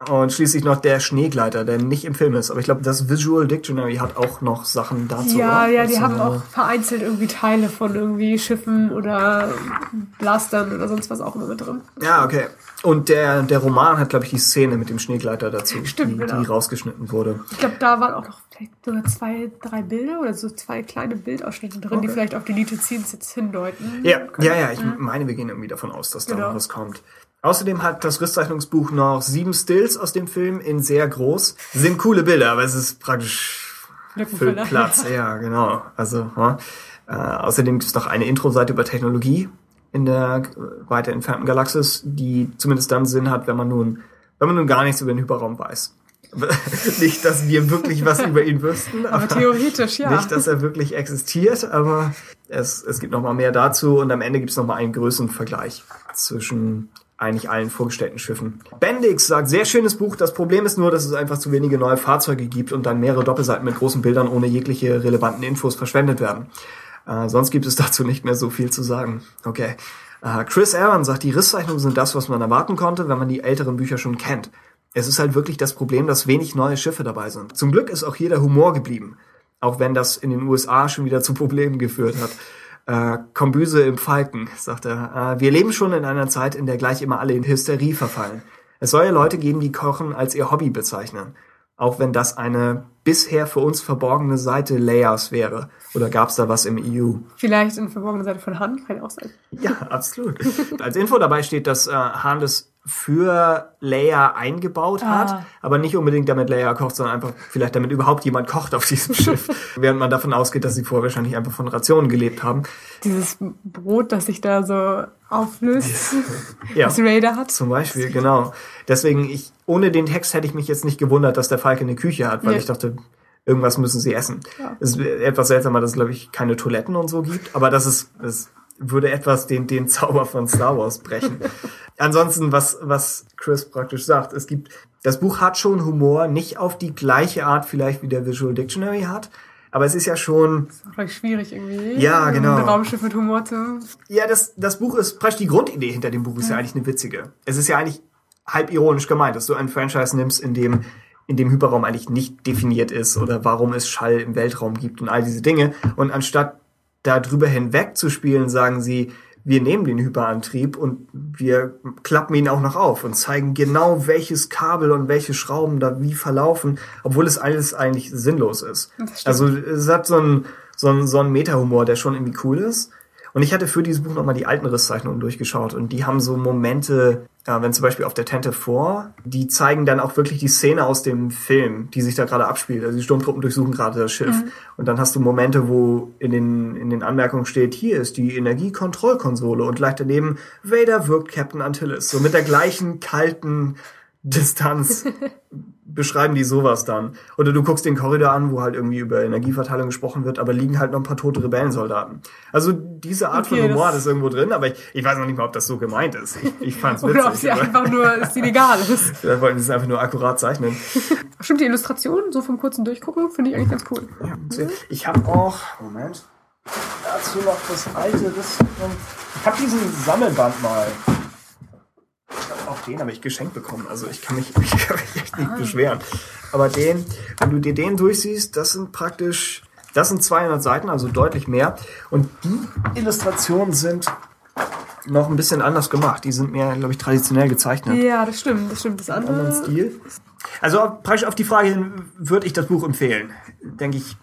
Und schließlich noch der Schneegleiter, der nicht im Film ist. Aber ich glaube, das Visual Dictionary hat auch noch Sachen dazu. Ja, oder? ja, die Das, haben auch vereinzelt irgendwie Teile von irgendwie Schiffen oder Blastern oder sonst was auch immer mit drin. Ja, okay. Und der, der Roman hat, glaube ich, die Szene mit dem Schneegleiter dazu, Stimmt, die, genau. die rausgeschnitten wurde. Ich glaube, da waren auch noch vielleicht sogar zwei, drei Bilder oder so zwei kleine Bildausschnitte drin, die Okay. vielleicht auf die Scenes jetzt hindeuten. Ja, ja, ja, ich meine, wir gehen irgendwie davon aus, dass da Genau. noch was kommt. Außerdem hat das Risszeichnungsbuch noch sieben Stills aus dem Film in sehr groß. Sind coole Bilder, aber es ist praktisch für Lückenfüller. Platz. Ja, genau. Also, ja. Äh, außerdem gibt es noch eine Intro-Seite über Technologie in der weiter entfernten Galaxis, die zumindest dann Sinn hat, wenn man nun, wenn man nun gar nichts über den Hyperraum weiß. nicht, dass wir wirklich was über ihn wüssten. Aber, aber theoretisch, ja. Nicht, dass er wirklich existiert, aber es, es gibt noch mal mehr dazu und am Ende gibt es noch mal einen größeren Vergleich zwischen eigentlich allen vorgestellten Schiffen. Bendix sagt, sehr schönes Buch. Das Problem ist nur, dass es einfach zu wenige neue Fahrzeuge gibt und dann mehrere Doppelseiten mit großen Bildern ohne jegliche relevanten Infos verschwendet werden. Äh, sonst gibt es dazu nicht mehr so viel zu sagen. Okay. Äh, Chris Aaron sagt, die Risszeichnungen sind das, was man erwarten konnte, wenn man die älteren Bücher schon kennt. Es ist halt wirklich das Problem, dass wenig neue Schiffe dabei sind. Zum Glück ist auch hier der Humor geblieben. Auch wenn das in den USA schon wieder zu Problemen geführt hat. Äh, Kombüse im Falken, sagt er. Äh, wir leben schon in einer Zeit, in der gleich immer alle in Hysterie verfallen. Es soll ja Leute geben, die Kochen als ihr Hobby bezeichnen. Auch wenn das eine bisher für uns verborgene Seite Layers wäre. Oder gab es da was im EU? Vielleicht eine verborgene Seite von Han, kann auch sein. Ja, absolut. Als Info dabei steht, dass äh, Han das für Leia eingebaut hat, ah. aber nicht unbedingt damit Leia kocht, sondern einfach vielleicht damit überhaupt jemand kocht auf diesem Schiff. Während man davon ausgeht, dass sie vorher wahrscheinlich einfach von Rationen gelebt haben. Dieses Brot, das sich da so auflöst, ja, was Raider hat. Zum Beispiel, genau. Deswegen, ich, ohne den Text hätte ich mich jetzt nicht gewundert, dass der Falke eine Küche hat, weil ja. ich dachte, irgendwas müssen sie essen. Ja. Es ist etwas seltsamer, dass es, glaube ich, keine Toiletten und so gibt, aber das ist, das würde etwas den, den Zauber von Star Wars brechen. Ansonsten, was, was Chris praktisch sagt, es gibt, das Buch hat schon Humor, nicht auf die gleiche Art vielleicht wie der Visual Dictionary hat, aber es ist ja schon. Das ist auch vielleicht schwierig irgendwie. Ja, genau. Ein Raumschiff mit Humor zu. Ja, das, das Buch ist praktisch die Grundidee hinter dem Buch ist ja. ja eigentlich eine witzige. Es ist ja eigentlich halb ironisch gemeint, dass du ein Franchise nimmst, in dem in dem Hyperraum eigentlich nicht definiert ist oder warum es Schall im Weltraum gibt und all diese Dinge. Und anstatt da drüber hinweg zu spielen, sagen sie, wir nehmen den Hyperantrieb und wir klappen ihn auch noch auf und zeigen genau, welches Kabel und welche Schrauben da wie verlaufen, obwohl es alles eigentlich sinnlos ist. Also es hat so einen, so einen, so einen Meta-Humor, der schon irgendwie cool ist. Und ich hatte für dieses Buch nochmal die alten Risszeichnungen durchgeschaut und die haben so Momente, äh, wenn zum Beispiel auf der Tente vor, die zeigen dann auch wirklich die Szene aus dem Film, die sich da gerade abspielt. Also die Sturmtruppen durchsuchen gerade das Schiff. Mhm. Und dann hast du Momente, wo in den, in den Anmerkungen steht, hier ist die Energiekontrollkonsole und gleich daneben, Vader wirkt Captain Antilles. So mit der gleichen kalten Distanz beschreiben die sowas dann. Oder du guckst den Korridor an, wo halt irgendwie über Energieverteilung gesprochen wird, aber liegen halt noch ein paar tote Rebellensoldaten. Also diese Art okay, von Humor ist irgendwo drin, aber ich, ich weiß noch nicht mal, ob das so gemeint ist. Ich, ich fand's witzig. Oder ob sie einfach nur, ist ihnen egal ist. Vielleicht wollten sie es einfach nur akkurat zeichnen. Stimmt, die Illustration, so vom kurzen Durchgucken, finde ich eigentlich ganz cool. Ja, ich habe auch, Moment, dazu noch das alte, das, ich habe diesen Sammelband mal auch den habe ich geschenkt bekommen. Also ich kann mich, ich kann mich echt nicht ah. beschweren. Aber den, wenn du dir den durchsiehst, das sind praktisch, das sind 200 Seiten, also deutlich mehr. Und die Illustrationen sind noch ein bisschen anders gemacht. Die sind mehr, glaube ich, traditionell gezeichnet. Ja, das stimmt. Das stimmt. Das andere. Stil. Also praktisch auf die Frage hin würde ich das Buch empfehlen. Denke ich,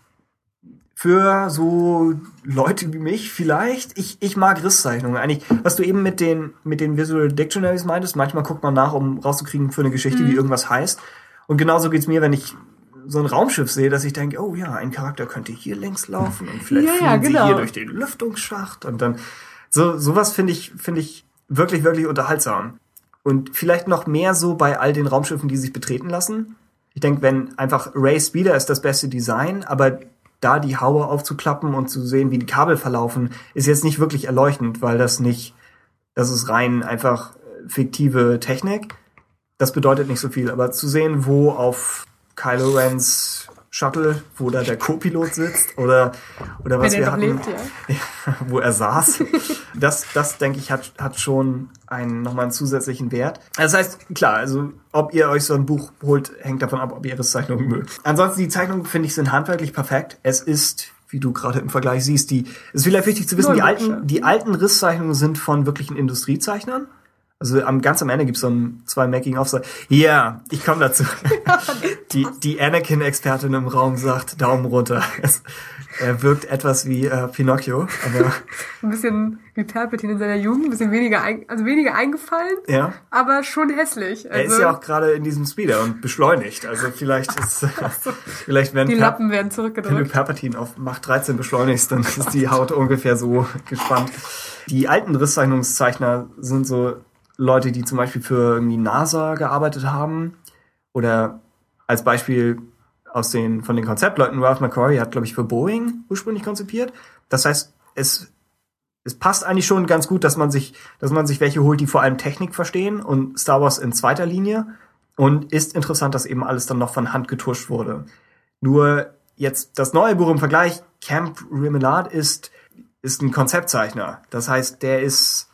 für so Leute wie mich vielleicht. Ich, ich mag Risszeichnungen. Eigentlich, was du eben mit den, mit den Visual Dictionaries meintest, manchmal guckt man nach, um rauszukriegen für eine Geschichte, mhm. wie irgendwas heißt. Und genauso geht's mir, wenn ich so ein Raumschiff sehe, dass ich denke, oh ja, ein Charakter könnte hier längs laufen und vielleicht ja, fliegen ja, genau. sie hier durch den Lüftungsschacht und dann so sowas finde ich finde ich wirklich wirklich unterhaltsam und vielleicht noch mehr so bei all den Raumschiffen, die sich betreten lassen. Ich denke, wenn einfach Ray Speeder ist das beste Design, aber da die Haube aufzuklappen und zu sehen, wie die Kabel verlaufen, ist jetzt nicht wirklich erleuchtend, weil das nicht, das ist rein einfach fiktive Technik. Das bedeutet nicht so viel, aber zu sehen, wo auf Kylo Rens Shuttle, wo da der Co-Pilot sitzt oder oder was Wenn wir hatten, lebt, ja. wo er saß. Das das denke ich hat hat schon einen nochmal einen zusätzlichen Wert. Das heißt klar, also ob ihr euch so ein Buch holt, hängt davon ab, ob ihr ihre Zeichnungen mögt. Ansonsten die Zeichnungen finde ich sind handwerklich perfekt. Es ist wie du gerade im Vergleich siehst, die es ist vielleicht wichtig zu wissen, die alten die alten Risszeichnungen sind von wirklichen Industriezeichnern. Also am ganz am Ende gibt's so ein, zwei Making-ofs. Ja, ich komme dazu. die die Anakin-Expertin im Raum sagt Daumen runter. Es, er wirkt etwas wie äh, Pinocchio, aber ein bisschen wie Palpatine in seiner Jugend, ein bisschen weniger, ein, also weniger eingefallen, ja. aber schon hässlich. Also, er ist also ja auch gerade in diesem Speeder und beschleunigt. Also vielleicht ist so. vielleicht werden die Lappen werden zurückgedrückt. Wenn du Palpatine auf Macht 13 beschleunigst, dann ist die Haut ungefähr so gespannt. Die alten Risszeichnungszeichner sind so Leute, die zum Beispiel für irgendwie NASA gearbeitet haben oder als Beispiel aus den, von den Konzeptleuten, Ralph McCory hat, glaube ich, für Boeing ursprünglich konzipiert. Das heißt, es, es passt eigentlich schon ganz gut, dass man sich, dass man sich welche holt, die vor allem Technik verstehen und Star Wars in zweiter Linie. Und ist interessant, dass eben alles dann noch von Hand getuscht wurde. Nur jetzt das neue Buch im Vergleich, Camp Remelade ist, ist ein Konzeptzeichner. Das heißt, der ist,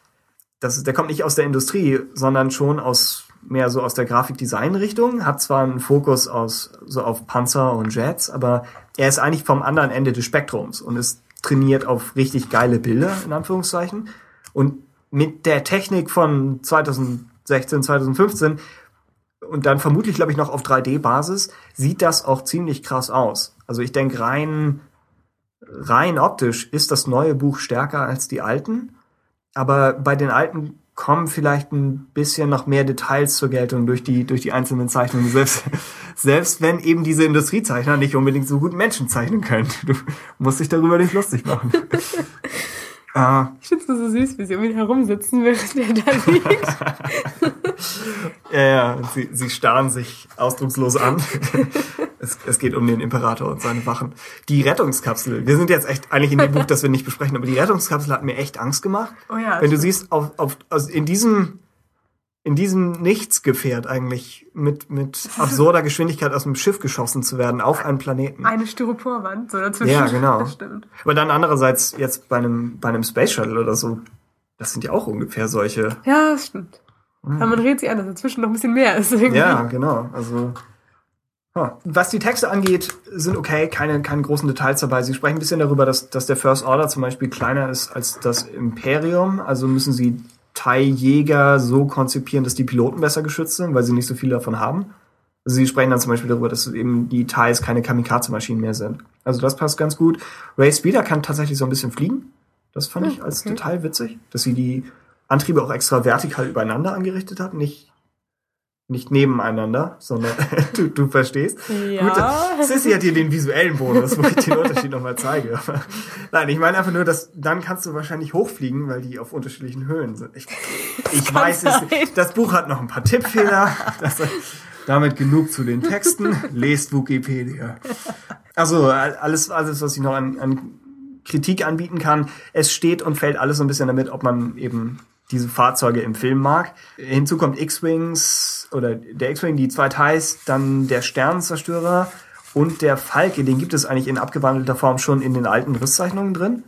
das der kommt nicht aus der Industrie, sondern schon aus mehr so aus der Grafikdesign-Richtung, hat zwar einen Fokus aus, so auf Panzer und Jets, aber er ist eigentlich vom anderen Ende des Spektrums und ist trainiert auf richtig geile Bilder, in Anführungszeichen. Und mit der Technik von 2016, 2015 und dann vermutlich, glaube ich, noch auf 3D-Basis, sieht das auch ziemlich krass aus. Also ich denke, rein, rein optisch ist das neue Buch stärker als die alten. Aber bei den alten kommen vielleicht ein bisschen noch mehr Details zur Geltung durch die, durch die einzelnen Zeichnungen. Selbst, selbst wenn eben diese Industriezeichner nicht unbedingt so gut Menschen zeichnen können. Du musst dich darüber nicht lustig machen. Ah. Ich finde es so süß, wie sie um ihn herumsitzen, während er da liegt. ja, ja, sie, sie starren sich ausdruckslos an. Es, es geht um den Imperator und seine Wachen. Die Rettungskapsel. Wir sind jetzt echt eigentlich in dem Buch, das wir nicht besprechen, aber die Rettungskapsel hat mir echt Angst gemacht. Oh ja, Wenn du siehst, auf, auf, also in diesem in diesem Nichtsgefährt eigentlich mit, mit absurder Geschwindigkeit aus dem Schiff geschossen zu werden auf einen Planeten. Eine Styroporwand so dazwischen. Ja, genau. Das stimmt. Aber dann andererseits jetzt bei einem, bei einem Space Shuttle oder so, das sind ja auch ungefähr solche. Ja, das stimmt. Mhm. Aber man redet sich an, dass dazwischen noch ein bisschen mehr ist. Irgendwie. Ja, genau. Also. Was die Texte angeht, sind okay, keine, keine großen Details dabei. Sie sprechen ein bisschen darüber, dass, dass der First Order zum Beispiel kleiner ist als das Imperium. Also müssen sie Thai-Jäger so konzipieren, dass die Piloten besser geschützt sind, weil sie nicht so viel davon haben. Also sie sprechen dann zum Beispiel darüber, dass eben die Thais keine Kamikaze-Maschinen mehr sind. Also das passt ganz gut. Ray Speeder kann tatsächlich so ein bisschen fliegen. Das fand ich als okay. Detail witzig, dass sie die Antriebe auch extra vertikal übereinander angerichtet hat, nicht nicht nebeneinander, sondern du, du verstehst. Ja. Gut, Sissy hat hier den visuellen Bonus, wo ich den Unterschied nochmal zeige. Nein, ich meine einfach nur, dass dann kannst du wahrscheinlich hochfliegen, weil die auf unterschiedlichen Höhen sind. Ich, ich weiß es. Das Buch hat noch ein paar Tippfehler. Das, damit genug zu den Texten. Lest Wikipedia. Also alles, alles, was ich noch an, an Kritik anbieten kann. Es steht und fällt alles so ein bisschen damit, ob man eben diese Fahrzeuge im Film mag. Hinzu kommt X-Wings oder der X-Wing, die zwei Teils, dann der Sternenzerstörer und der Falke, den gibt es eigentlich in abgewandelter Form schon in den alten Risszeichnungen drin.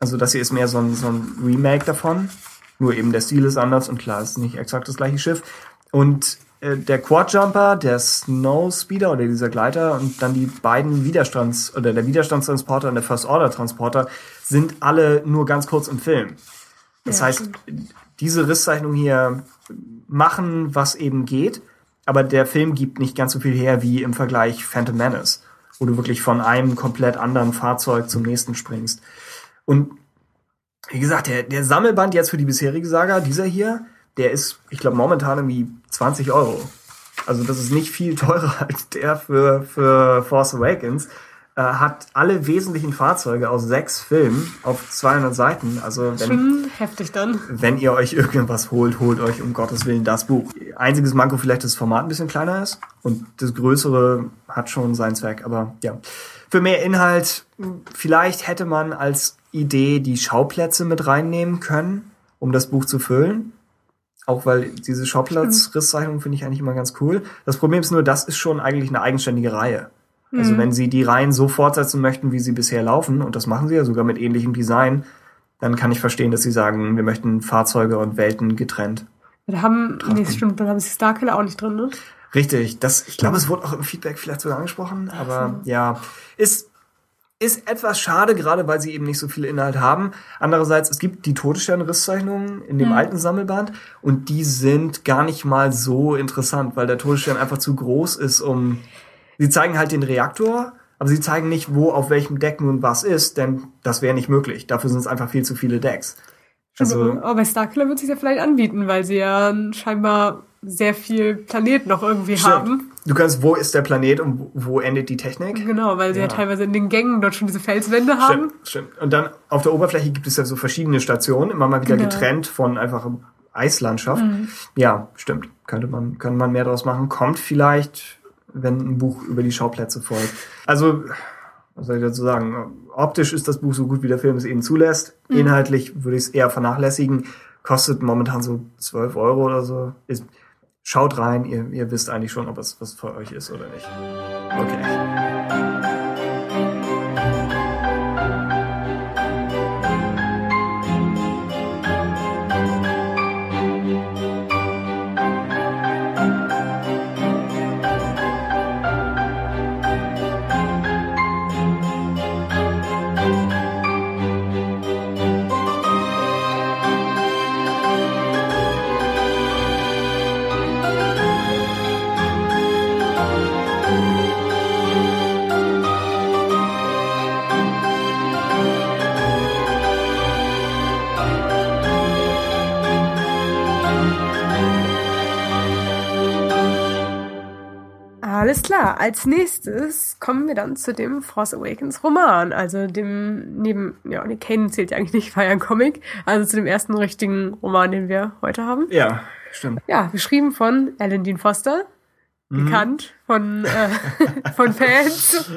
Also das hier ist mehr so ein, so ein Remake davon. Nur eben der Stil ist anders und klar, ist nicht exakt das gleiche Schiff. Und äh, der Quadjumper, der Snow Speeder oder dieser Gleiter und dann die beiden Widerstands- oder der Widerstandstransporter und der First Order Transporter sind alle nur ganz kurz im Film. Das ja, heißt, stimmt. diese Risszeichnungen hier machen, was eben geht, aber der Film gibt nicht ganz so viel her wie im Vergleich Phantom Menace, wo du wirklich von einem komplett anderen Fahrzeug zum nächsten springst. Und wie gesagt, der, der Sammelband jetzt für die bisherige Saga, dieser hier, der ist, ich glaube, momentan irgendwie 20 Euro. Also das ist nicht viel teurer als der für, für Force Awakens äh, hat alle wesentlichen Fahrzeuge aus sechs Filmen auf 200 Seiten. Also wenn, Schon heftig dann. Wenn ihr euch irgendwas holt, holt euch um Gottes Willen das Buch. Einziges Manko vielleicht, dass das Format ein bisschen kleiner ist und das Größere hat schon seinen Zweck. Aber ja, für mehr Inhalt, vielleicht hätte man als Idee die Schauplätze mit reinnehmen können, um das Buch zu füllen. Auch weil diese Schauplatzrisszeichnung finde ich eigentlich immer ganz cool. Das Problem ist nur, das ist schon eigentlich eine eigenständige Reihe. Also mhm. wenn sie die Reihen so fortsetzen möchten, wie sie bisher laufen, und das machen sie ja sogar mit ähnlichem Design, dann kann ich verstehen, dass sie sagen, wir möchten Fahrzeuge und Welten getrennt. Da haben, nee, stimmt, dann haben sie Starkiller auch nicht drin, ne? Richtig, das, ich glaube, es wurde auch im Feedback vielleicht sogar angesprochen, aber ja, ist, ist etwas schade, gerade weil sie eben nicht so viel Inhalt haben. Andererseits, es gibt die Todesstern-Risszeichnungen in dem mhm. alten Sammelband und die sind gar nicht mal so interessant, weil der Todesstern einfach zu groß ist, um Sie zeigen halt den Reaktor, aber sie zeigen nicht, wo auf welchem Deck nun was ist, denn das wäre nicht möglich. Dafür sind es einfach viel zu viele Decks. Also, aber bei Starkiller wird sich ja vielleicht anbieten, weil sie ja scheinbar sehr viel Planet noch irgendwie stimmt. haben. Du kannst, wo ist der Planet und wo endet die Technik? Genau, weil sie ja, ja teilweise in den Gängen dort schon diese Felswände haben. Stimmt, stimmt. Und dann auf der Oberfläche gibt es ja so verschiedene Stationen, immer mal wieder genau. getrennt von einfach Eislandschaft. Mhm. Ja, stimmt. Könnte man, könnte man mehr draus machen. Kommt vielleicht wenn ein Buch über die Schauplätze folgt. Also, was soll ich dazu sagen? Optisch ist das Buch so gut, wie der Film es eben zulässt. Mhm. Inhaltlich würde ich es eher vernachlässigen. Kostet momentan so 12 Euro oder so. Ist, schaut rein, ihr, ihr wisst eigentlich schon, ob es was für euch ist oder nicht. Okay. Als nächstes kommen wir dann zu dem Force Awakens Roman, also dem neben ja, nee, Kanan zählt ja eigentlich nicht, war ja ein Comic, also zu dem ersten richtigen Roman, den wir heute haben. Ja, stimmt. Ja, geschrieben von Alan Dean Foster, mhm. bekannt von äh, von Fans,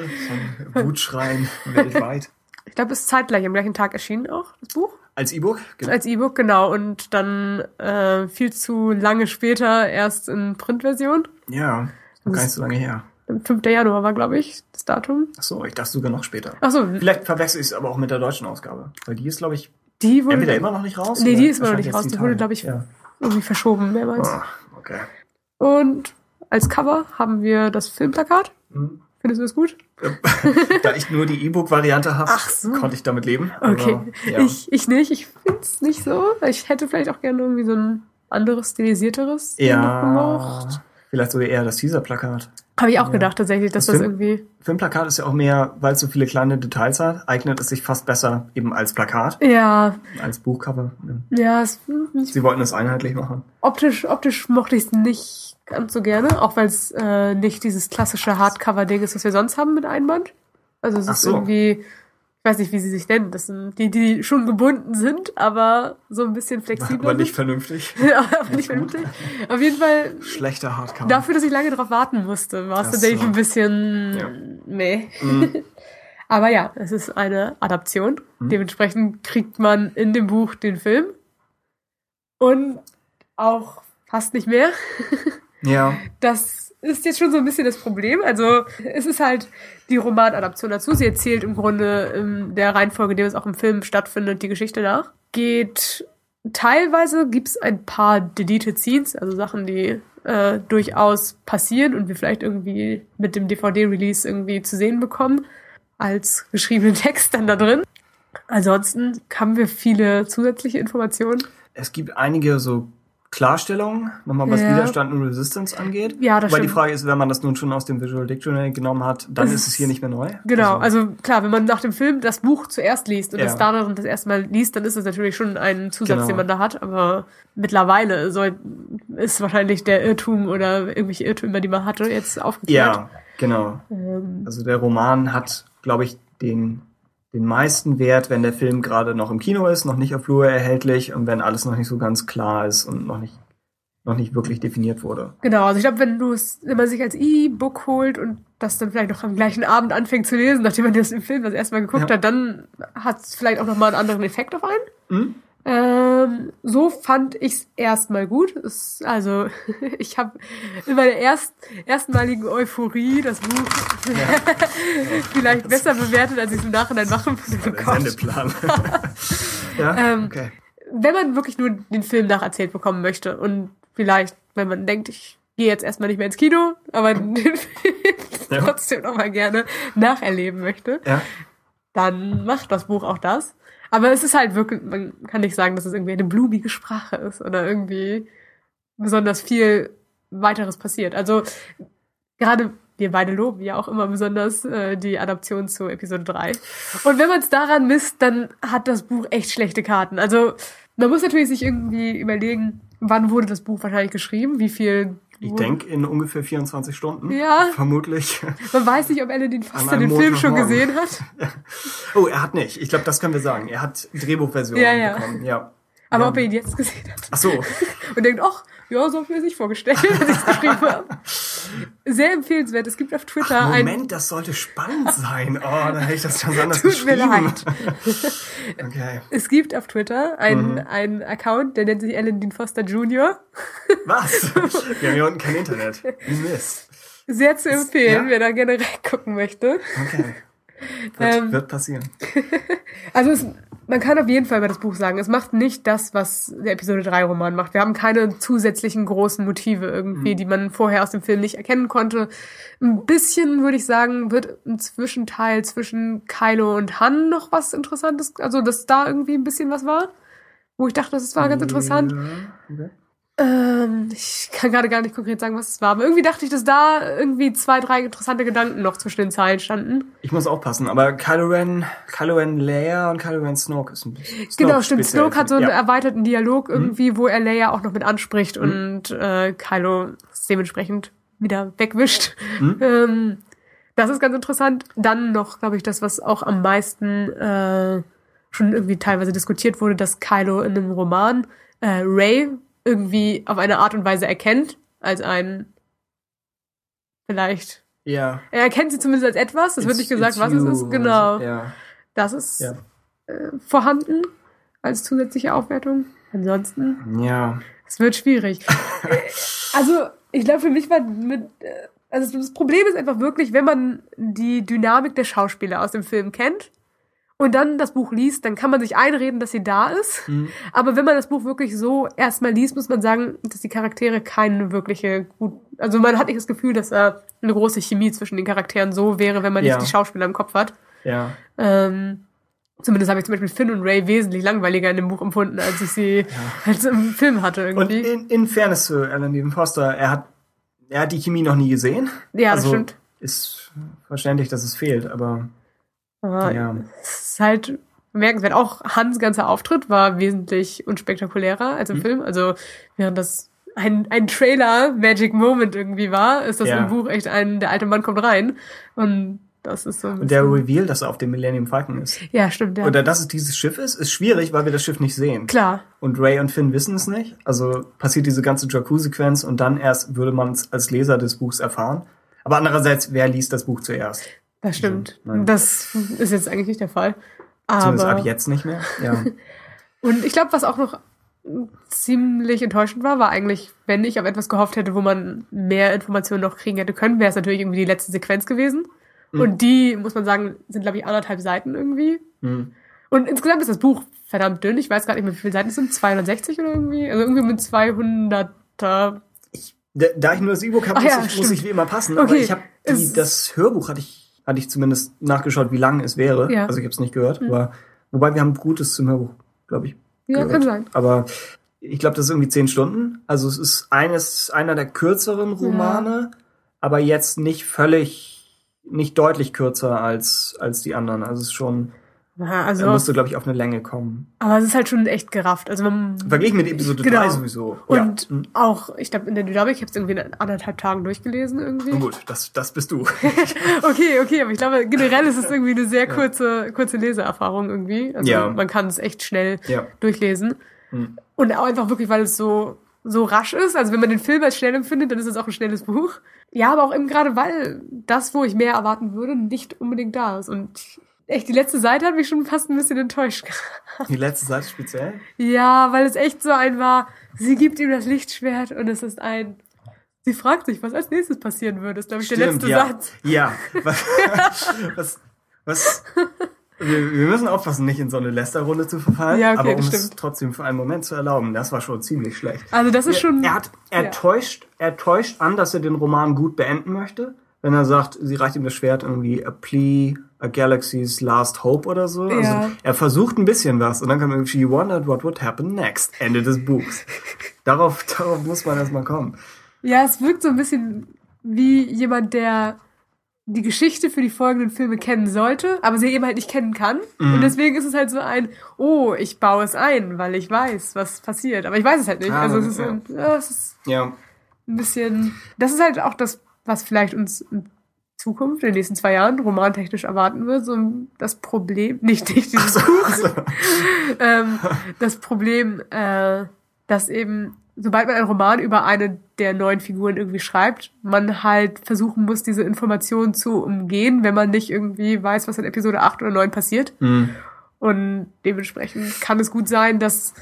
von Wutschreien weltweit. Ich glaube, es ist zeitgleich am gleichen Tag erschienen auch das Buch. Als E-Book? Genau. Als E-Book, genau. Und dann äh, viel zu lange später erst in Printversion. Ja. Gar nicht so lange her. 5. Januar war, glaube ich, das Datum. Ach so, ich dachte sogar noch später. Ach so. Vielleicht verwechsel ich es aber auch mit der deutschen Ausgabe. Weil die ist, glaube ich, die wurde, entweder immer noch nicht raus. Nee, die ist immer noch nicht raus. Die, wurde, glaube ich, ja. irgendwie verschoben mehrmals. Oh, okay. Und als Cover haben wir das Filmplakat. Mhm. Findest du das gut? da ich nur die E-Book-Variante habe, so. konnte ich damit leben. Okay. ja. ich, ich nicht. Ich finde es nicht so. Ich hätte vielleicht auch gerne irgendwie so ein anderes, stilisierteres ja. gemacht. Vielleicht sogar eher das Teaser-Plakat. Habe ich auch ja. gedacht tatsächlich, dass das, das Film, irgendwie. Filmplakat ist ja auch mehr, weil es so viele kleine Details hat, eignet es sich fast besser eben als Plakat. Ja. Als Buchcover. Ja. Es, Sie wollten es einheitlich machen. Optisch, optisch mochte ich es nicht ganz so gerne, auch weil es äh, nicht dieses klassische Hardcover-Ding ist, was wir sonst haben mit Einband. Also es Ach ist so. irgendwie ich weiß nicht, wie sie sich nennen. Das sind die, die schon gebunden sind, aber so ein bisschen flexibler. Aber nicht vernünftig. aber nicht vernünftig. Auf jeden Fall. Schlechter Hardcover. Dafür, dass ich lange drauf warten musste, war es tatsächlich so. ein bisschen ja. meh. Mhm. aber ja, es ist eine Adaption. Mhm. Dementsprechend kriegt man in dem Buch den Film. Und auch fast nicht mehr. ja. Das ist jetzt schon so ein bisschen das Problem. Also es ist halt die Romanadaption dazu. Sie erzählt im Grunde in der Reihenfolge, in der es auch im Film stattfindet, die Geschichte nach. Geht teilweise gibt's ein paar deleted Scenes, also Sachen, die äh, durchaus passieren und wir vielleicht irgendwie mit dem DVD-Release irgendwie zu sehen bekommen, als geschriebenen Text dann da drin. Ansonsten haben wir viele zusätzliche Informationen. Es gibt einige so Klarstellung, nochmal was ja. Widerstand und Resistance angeht. Ja, das Weil stimmt. die Frage ist, wenn man das nun schon aus dem Visual Dictionary genommen hat, dann das ist es hier nicht mehr neu. Genau, also, also, klar, wenn man nach dem Film das Buch zuerst liest und ja. das darin das erste Mal liest, dann ist es natürlich schon ein Zusatz, genau. den man da hat, aber mittlerweile soll, ist wahrscheinlich der Irrtum oder irgendwelche Irrtümer, die man hatte, jetzt aufgeklärt. Ja, genau. Ähm. Also der Roman hat, glaube ich, den den meisten Wert, wenn der Film gerade noch im Kino ist, noch nicht auf Blu erhältlich und wenn alles noch nicht so ganz klar ist und noch nicht noch nicht wirklich definiert wurde. Genau, also ich glaube, wenn du es, wenn man sich als E-Book holt und das dann vielleicht noch am gleichen Abend anfängt zu lesen, nachdem man das im Film das erste Mal geguckt ja. hat, dann hat es vielleicht auch nochmal einen anderen Effekt auf einen. Mhm. Ähm, so fand ich's erstmal gut. Es, also ich habe in meiner erst, erstmaligen Euphorie das Buch ja. vielleicht das besser bewertet, als ich es im Nachhinein machen würde. Der Sendeplan. ja, ähm, okay. Wenn man wirklich nur den Film nacherzählt bekommen möchte und vielleicht, wenn man denkt, ich gehe jetzt erstmal nicht mehr ins Kino, aber den Film ja. trotzdem noch mal gerne nacherleben möchte, ja. dann macht das Buch auch das. Aber es ist halt wirklich, man kann nicht sagen, dass es irgendwie eine blumige Sprache ist oder irgendwie besonders viel weiteres passiert. Also gerade wir beide loben ja auch immer besonders äh, die Adaption zu Episode 3. Und wenn man es daran misst, dann hat das Buch echt schlechte Karten. Also man muss natürlich sich irgendwie überlegen, wann wurde das Buch wahrscheinlich geschrieben, wie viel ich denke in ungefähr 24 Stunden. Ja. Vermutlich. Man weiß nicht, ob den Foster den Film schon gesehen hat. Oh, er hat nicht. Ich glaube, das können wir sagen. Er hat Drehbuchversionen ja, ja. bekommen. Ja. Aber ja. ob er ihn jetzt gesehen hat. Ach so. Und denkt, ach, ja, so habe ich mir das nicht vorgestellt, als ich es geschrieben habe. sehr empfehlenswert. Es gibt auf Twitter Ach, ein. Moment, das sollte spannend sein. Oh, da hätte ich das ganz anders Tut mir geschrieben. leid. Okay. Es gibt auf Twitter einen, Mhm. einen Account, der nennt sich Alan Dean Foster Jr. Was? Wir haben hier unten kein Internet. Mist. Sehr zu empfehlen, ja. wer da gerne reingucken möchte. Okay. Wird, Ähm, wird passieren. Also es, man kann auf jeden Fall über das Buch sagen, es macht nicht das, was der Episode 3 Roman macht. Wir haben keine zusätzlichen großen Motive irgendwie, die man vorher aus dem Film nicht erkennen konnte. Ein bisschen, würde ich sagen, wird ein Zwischenteil zwischen Kylo und Han noch was Interessantes, also dass da irgendwie ein bisschen was war, wo ich dachte, das war ganz interessant. Ja, okay. Ähm, ich kann gerade gar nicht konkret sagen, was es war, aber irgendwie dachte ich, dass da irgendwie zwei, drei interessante Gedanken noch zwischen den Zeilen standen. Ich muss aufpassen, aber Kylo Ren, Kylo Ren Leia und Kylo Ren Snoke ist ein bisschen. Genau, stimmt. Snoke hat so einen ja. erweiterten Dialog irgendwie, wo er Leia auch noch mit anspricht Mhm. und äh, Kylo dementsprechend wieder wegwischt. Mhm. Ähm, das ist ganz interessant. Dann noch, glaube ich, das, was auch am meisten äh, schon irgendwie teilweise diskutiert wurde, dass Kylo in einem Roman äh, Ray irgendwie auf eine Art und Weise erkennt, als ein vielleicht. Ja. Er erkennt sie zumindest als etwas, es wird nicht gesagt, was es ist. Genau. so. Ja. Das ist Ja. äh, vorhanden als zusätzliche Aufwertung. Ansonsten, Ja. es wird schwierig. also, ich glaube, für mich war mit. äh, Also, das Problem ist einfach wirklich, wenn man die Dynamik der Schauspieler aus dem Film kennt und dann das Buch liest, dann kann man sich einreden, dass sie da ist. Mhm. Aber wenn man das Buch wirklich so erstmal liest, muss man sagen, dass die Charaktere keine wirkliche gut. Also, man hat nicht das Gefühl, dass da eine große Chemie zwischen den Charakteren so wäre, wenn man Ja. nicht die Schauspieler im Kopf hat. Ja. Ähm, zumindest habe ich zum Beispiel Finn und Ray wesentlich langweiliger in dem Buch empfunden, als ich sie als im Film hatte Und irgendwie. in, in Fairness zu Alan Dean Foster, er hat, er hat die Chemie noch nie gesehen. ja, das also, stimmt. Ist verständlich, dass es fehlt, aber Aber ja. Ist halt bemerkenswert. Auch Hans ganzer Auftritt war wesentlich unspektakulärer als im Mhm. Film. Also während das ein, ein Trailer Magic Moment irgendwie war, ist das Ja. im Buch echt ein, der alte Mann kommt rein. Und das ist so ein Und der Reveal, dass er auf dem Millennium Falcon ist. Ja, stimmt, ja. Oder dass es dieses Schiff ist, ist schwierig, weil wir das Schiff nicht sehen. Klar. Und Ray und Finn wissen es nicht. Also passiert diese ganze Jakku-Sequenz und dann erst würde man es als Leser des Buchs erfahren. Aber andererseits, wer liest das Buch zuerst? Das stimmt. nein. das ist jetzt eigentlich nicht der Fall. Zumindest Aber ab jetzt nicht mehr. Ja. Und ich glaube, was auch noch ziemlich enttäuschend war, war eigentlich, wenn ich auf etwas gehofft hätte, wo man mehr Informationen noch kriegen hätte können, wäre es natürlich irgendwie die letzte Sequenz gewesen. Mhm. Und die, muss man sagen, sind, glaube ich, anderthalb Seiten irgendwie. Hm. Und insgesamt ist das Buch verdammt dünn. Ich weiß gar nicht mehr, wie viele Seiten es sind. 260 oder irgendwie? Also irgendwie mit 200er. Da, da ich nur das E-Book habe, muss, ja, ich, muss ich wie immer passen. Aber Okay, ich habe das Hörbuch hatte ich, hatte ich zumindest nachgeschaut, wie lang es wäre. Ja. Also ich habe es nicht gehört. Aber, wobei wir haben Gutes zum Hörbuch, glaube ich. Ja, gehört. kann sein. Aber ich glaube, das ist irgendwie zehn Stunden. Also es ist eines, einer der kürzeren Romane, aber jetzt nicht völlig, nicht deutlich kürzer als, als die anderen. Also es ist schon, Ja, also, da musst du, glaube ich, auf eine Länge kommen. aber es ist halt schon echt gerafft. Also man, Verglichen mit Episode Genau. 3 sowieso. und ja. Hm. auch, ich glaube, in der Dynamik, ich habe es irgendwie in anderthalb Tagen durchgelesen irgendwie. Gut, das, das bist du. Okay, okay, aber ich glaube, generell ist es irgendwie eine sehr kurze, kurze Leseerfahrung irgendwie. Also Ja. man kann es echt schnell durchlesen. Hm. Und auch einfach wirklich, weil es so, so rasch ist. Also wenn man den Film als schnell empfindet, dann ist es auch ein schnelles Buch. Ja, aber auch eben gerade, weil das, wo ich mehr erwarten würde, nicht unbedingt da ist. Und echt, die letzte Seite hat mich schon fast ein bisschen enttäuscht. Die letzte Seite speziell? ja, weil es echt so ein war, sie gibt ihm das Lichtschwert und es ist ein... Sie fragt sich, was als nächstes passieren würde, ist, glaube ich, der letzte ja. Satz. Ja. Was, was, was wir, wir müssen aufpassen, nicht in so eine Lästerrunde zu verfallen. Ja, okay, aber um das es stimmt. trotzdem für einen Moment zu erlauben, das war schon ziemlich schlecht. Also das ist schon... Er, hat, er, ja. täuscht, er täuscht an, dass er den Roman gut beenden möchte. Wenn er sagt, sie reicht ihm das Schwert irgendwie a plea, a galaxy's last hope oder so. Ja. Also er versucht ein bisschen was und dann kommt irgendwie, she wondered what would happen next. Ende des Buchs. darauf, darauf muss man erstmal kommen. Ja, es wirkt so ein bisschen wie jemand, der die Geschichte für die folgenden Filme kennen sollte, aber sie eben halt nicht kennen kann. Mhm. Und deswegen ist es halt so ein, oh, ich baue es ein, weil ich weiß, was passiert. Aber ich weiß es halt nicht. Ah, also es ist, ja. so ein, ja, es ist Ja. ein bisschen. Das ist halt auch das, was vielleicht uns in Zukunft, in den nächsten zwei Jahren, romantechnisch erwarten wird. So das Problem, nicht, nicht dieses Buch, ähm, das Problem, äh, dass eben sobald man einen Roman über eine der neuen Figuren irgendwie schreibt, man halt versuchen muss, diese Informationen zu umgehen, wenn man nicht irgendwie weiß, was in Episode 8 oder 9 passiert. Mhm. Und dementsprechend kann es gut sein, dass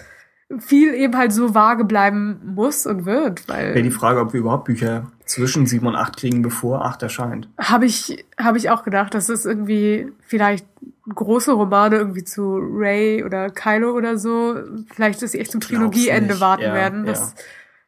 viel eben halt so vage bleiben muss und wird, weil Wäre die Frage, ob wir überhaupt Bücher zwischen 7 und 8 kriegen, bevor 8 erscheint. habe ich habe ich auch gedacht, dass es irgendwie vielleicht große Romane irgendwie zu Ray oder Kylo oder so, vielleicht dass sie echt zum Glaub's Trilogieende nicht. warten Ja, werden, das ja.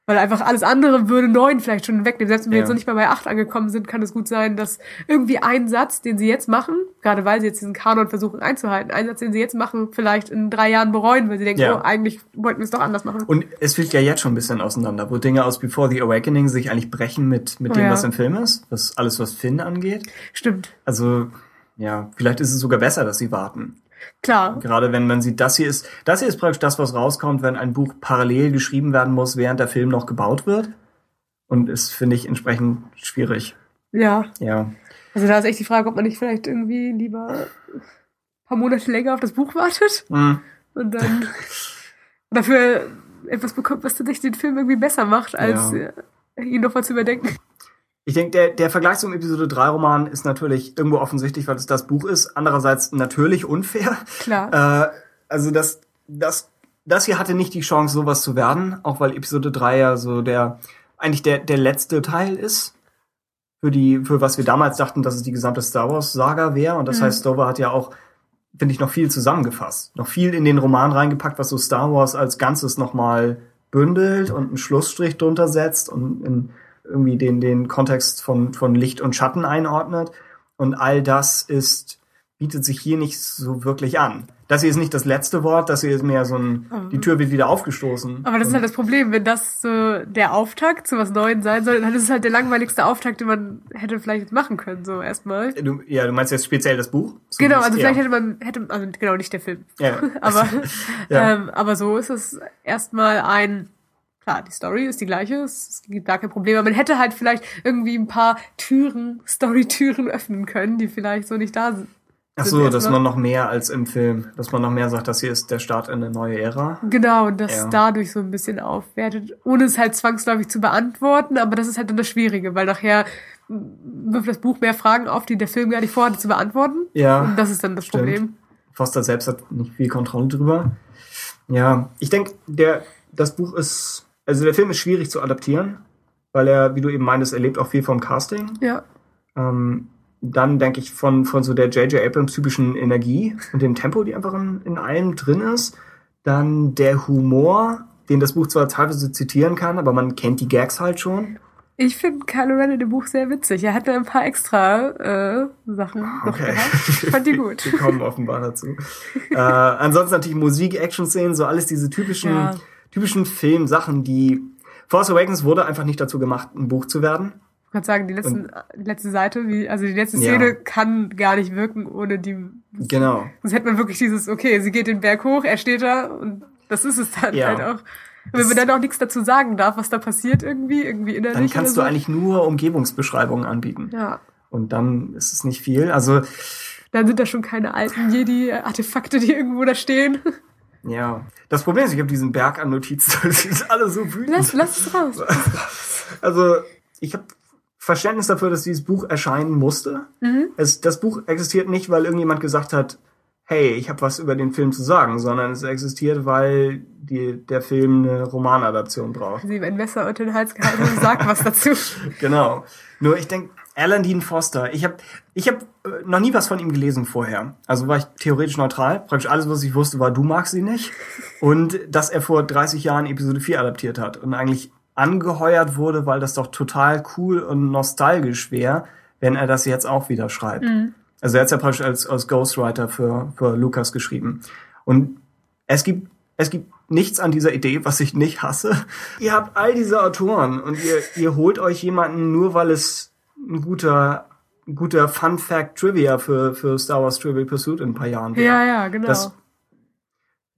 Weil einfach alles andere würde neun vielleicht schon wegnehmen. Selbst wenn wir Ja. jetzt noch nicht mal bei acht angekommen sind, kann es gut sein, dass irgendwie ein Satz, den sie jetzt machen, gerade weil sie jetzt diesen Kanon versuchen einzuhalten, ein Satz, den sie jetzt machen, vielleicht in drei Jahren bereuen, weil sie denken, Ja. oh, eigentlich wollten wir es doch anders machen. Und es fliegt ja jetzt schon ein bisschen auseinander, wo Dinge aus Before the Awakening sich eigentlich brechen mit, mit Oh dem, ja. was im Film ist. Das alles, was Finn angeht. Stimmt. Also, ja, vielleicht ist es sogar besser, dass sie warten. Klar. Gerade wenn man sieht, das hier ist, das hier ist praktisch das, was rauskommt, wenn ein Buch parallel geschrieben werden muss, während der Film noch gebaut wird. Und ist, finde ich, entsprechend schwierig. Ja. Ja. Also da ist echt die Frage, ob man nicht vielleicht irgendwie lieber ein paar Monate länger auf das Buch wartet Hm. und dann dafür etwas bekommt, was tatsächlich den Film irgendwie besser macht, als Ja. ihn nochmal zu überdenken. Ich denke, der, der Vergleich zum Episode 3 Roman ist natürlich irgendwo offensichtlich, weil es das Buch ist. Andererseits natürlich unfair. Klar. Äh, also das, das, das hier hatte nicht die Chance, sowas zu werden, auch weil Episode 3 ja so der, eigentlich der, der letzte Teil ist. Für die, für was wir damals dachten, dass es die gesamte Star Wars Saga wäre. Und das Mhm. heißt, Stover hat ja auch, finde ich, noch viel zusammengefasst. Noch viel in den Roman reingepackt, was so Star Wars als Ganzes nochmal bündelt und einen Schlussstrich drunter setzt und in irgendwie den, den Kontext von, von Licht und Schatten einordnet. Und all das ist, bietet sich hier nicht so wirklich an. Das hier ist nicht das letzte Wort, das hier ist mehr so ein, die Tür wird wieder aufgestoßen. Aber das ist halt das Problem, wenn das so der Auftakt zu was Neuem sein soll, dann ist es halt der langweiligste Auftakt, den man hätte vielleicht machen können, so erstmal. Du, ja, du meinst jetzt speziell das Buch? So Genau, also ja. vielleicht hätte man, hätte, also genau, nicht der Film. Ja. aber, Ja. ähm, aber so ist es erstmal ein, klar, die Story ist die gleiche, es gibt da kein Problem, aber man hätte halt vielleicht irgendwie ein paar Türen, Story-Türen öffnen können, die vielleicht so nicht da sind. Ach so, dass man noch mehr als im Film, dass man noch mehr sagt, das hier ist der Start in eine neue Ära. Genau, und das Ja. dadurch so ein bisschen aufwertet, ohne es halt zwangsläufig zu beantworten, aber das ist halt dann das Schwierige, weil nachher wirft das Buch mehr Fragen auf, die der Film gar nicht vorhatte zu beantworten. Ja. Und das ist dann das Stimmt. Problem. Foster selbst hat nicht viel Kontrolle drüber. Ja, ich denke, der, das Buch ist, also der Film ist schwierig zu adaptieren, weil er, wie du eben meintest, er lebt auch viel vom Casting. Ja. Ähm, dann denke ich von, von so der J.J. Abrams typischen Energie und dem Tempo, die einfach in, in allem drin ist. Dann der Humor, den das Buch zwar teilweise zitieren kann, aber man kennt die Gags halt schon. Ich finde Kylo Ren in dem Buch sehr witzig. Er hatte ein paar extra äh, Sachen Okay. Ich fand die gut. Wir kommen offenbar dazu. äh, ansonsten natürlich Musik, Action-Szenen, so alles diese typischen, Ja. Typischen Filmsachen, die Force Awakens wurde einfach nicht dazu gemacht, ein Buch zu werden. Ich kann sagen, die, letzten, die letzte Seite, wie, also die letzte Ja. Szene kann gar nicht wirken ohne die. Genau. Sonst hätte man wirklich dieses, okay, sie geht den Berg hoch, er steht da und das ist es dann Ja. halt auch. Und wenn man dann auch nichts dazu sagen darf, was da passiert irgendwie, irgendwie innerlich. Dann kannst du so. eigentlich nur Umgebungsbeschreibungen anbieten. Ja. Und dann ist es nicht viel. Also, Dann sind da schon keine alten Jedi-Artefakte, die irgendwo da stehen. Ja. Das Problem ist, ich habe diesen Berg an Notizen. Die sind alle so wütend. Lass, lass es raus. Also, ich habe Verständnis dafür, dass dieses Buch erscheinen musste. Mhm. Es, das Buch existiert nicht, weil irgendjemand gesagt hat, hey, ich habe was über den Film zu sagen, sondern es existiert, weil die, der Film eine Romanadaption braucht. Sie ihm ein Messer unter den Hals gehalten und sagt was dazu. Genau. Nur ich denke, Alan Dean Foster, ich habe ich hab äh, noch nie was von ihm gelesen vorher. Also war ich theoretisch neutral. Praktisch alles, was ich wusste, war, du magst sie nicht. Und dass er vor 30 Jahren Episode 4 adaptiert hat und eigentlich angeheuert wurde, weil das doch total cool und nostalgisch wäre, wenn er das jetzt auch wieder schreibt. Also er hat ja praktisch als, als Ghostwriter für, für Lucas geschrieben. Und es gibt, es gibt nichts an dieser Idee, was ich nicht hasse. Ihr habt all diese Autoren und ihr, ihr holt euch jemanden nur, weil es ein guter, ein guter Fun Fact Trivia für, für Star Wars Trivial Pursuit in ein paar Jahren wäre. Ja, ja, genau. Das-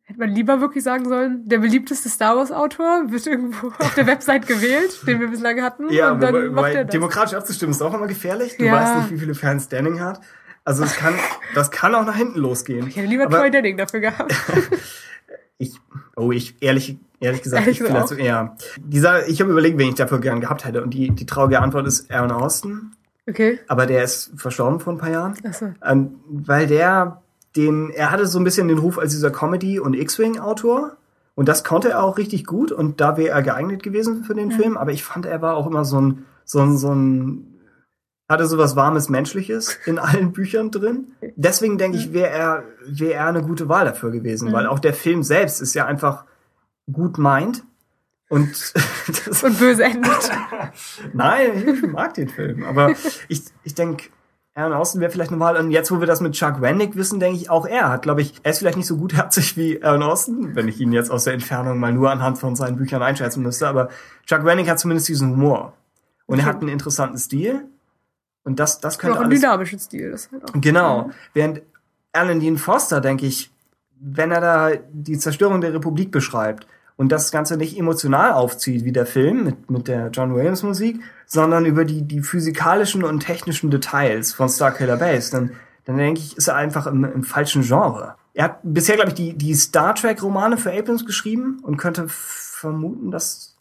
Hätte man lieber wirklich sagen sollen, der beliebteste Star Wars Autor wird irgendwo auf der Website gewählt, den wir bislang hatten. Ja, und dann wobei, macht er das. demokratisch abzustimmen ist auch immer gefährlich. Du Ja. weißt nicht, wie viele Fans Standing hat. Also es kann, das kann auch nach hinten losgehen. Ich hätte lieber Aber- Troy Denning dafür gehabt. ich, oh, ich ehrlich, ehrlich gesagt, ich vielleicht so eher. Dieser, ich habe überlegt, wen ich dafür gern gehabt hätte. Und die, die traurige Antwort ist Aaron Austin. Okay. Aber der ist verstorben vor ein paar Jahren. Ach so. Ähm, weil der den, er hatte so ein bisschen den Ruf als dieser Comedy- und X-Wing-Autor. Und das konnte er auch richtig gut und da wäre er geeignet gewesen für den mhm. Film. Aber ich fand, er war auch immer so ein, so ein, so ein hatte so was warmes Menschliches in allen Büchern drin. Deswegen denke ich, wäre er, wäre er eine gute Wahl dafür gewesen, mhm. weil auch der Film selbst ist ja einfach gut meint und und böse endet. Nein, ich mag den Film, aber ich, ich denke, Aaron Austin wäre vielleicht eine Wahl. Und jetzt, wo wir das mit Chuck Wendick wissen, denke ich, auch er hat, glaube ich, er ist vielleicht nicht so gutherzig wie Aaron Austin, wenn ich ihn jetzt aus der Entfernung mal nur anhand von seinen Büchern einschätzen müsste. Aber Chuck Wendick hat zumindest diesen Humor. Und er hat einen interessanten Stil. Und das, das könnte auch einen dynamischen Stil. Das halt auch genau. Während Alan Dean Foster, denke ich, wenn er da die Zerstörung der Republik beschreibt und das Ganze nicht emotional aufzieht wie der Film mit, mit der John Williams Musik, sondern über die, die physikalischen und technischen Details von Starkiller Base, dann, dann denke ich, ist er einfach im, im falschen Genre. Er hat bisher, glaube ich, die, die Star Trek Romane für Abrams geschrieben und könnte vermuten, dass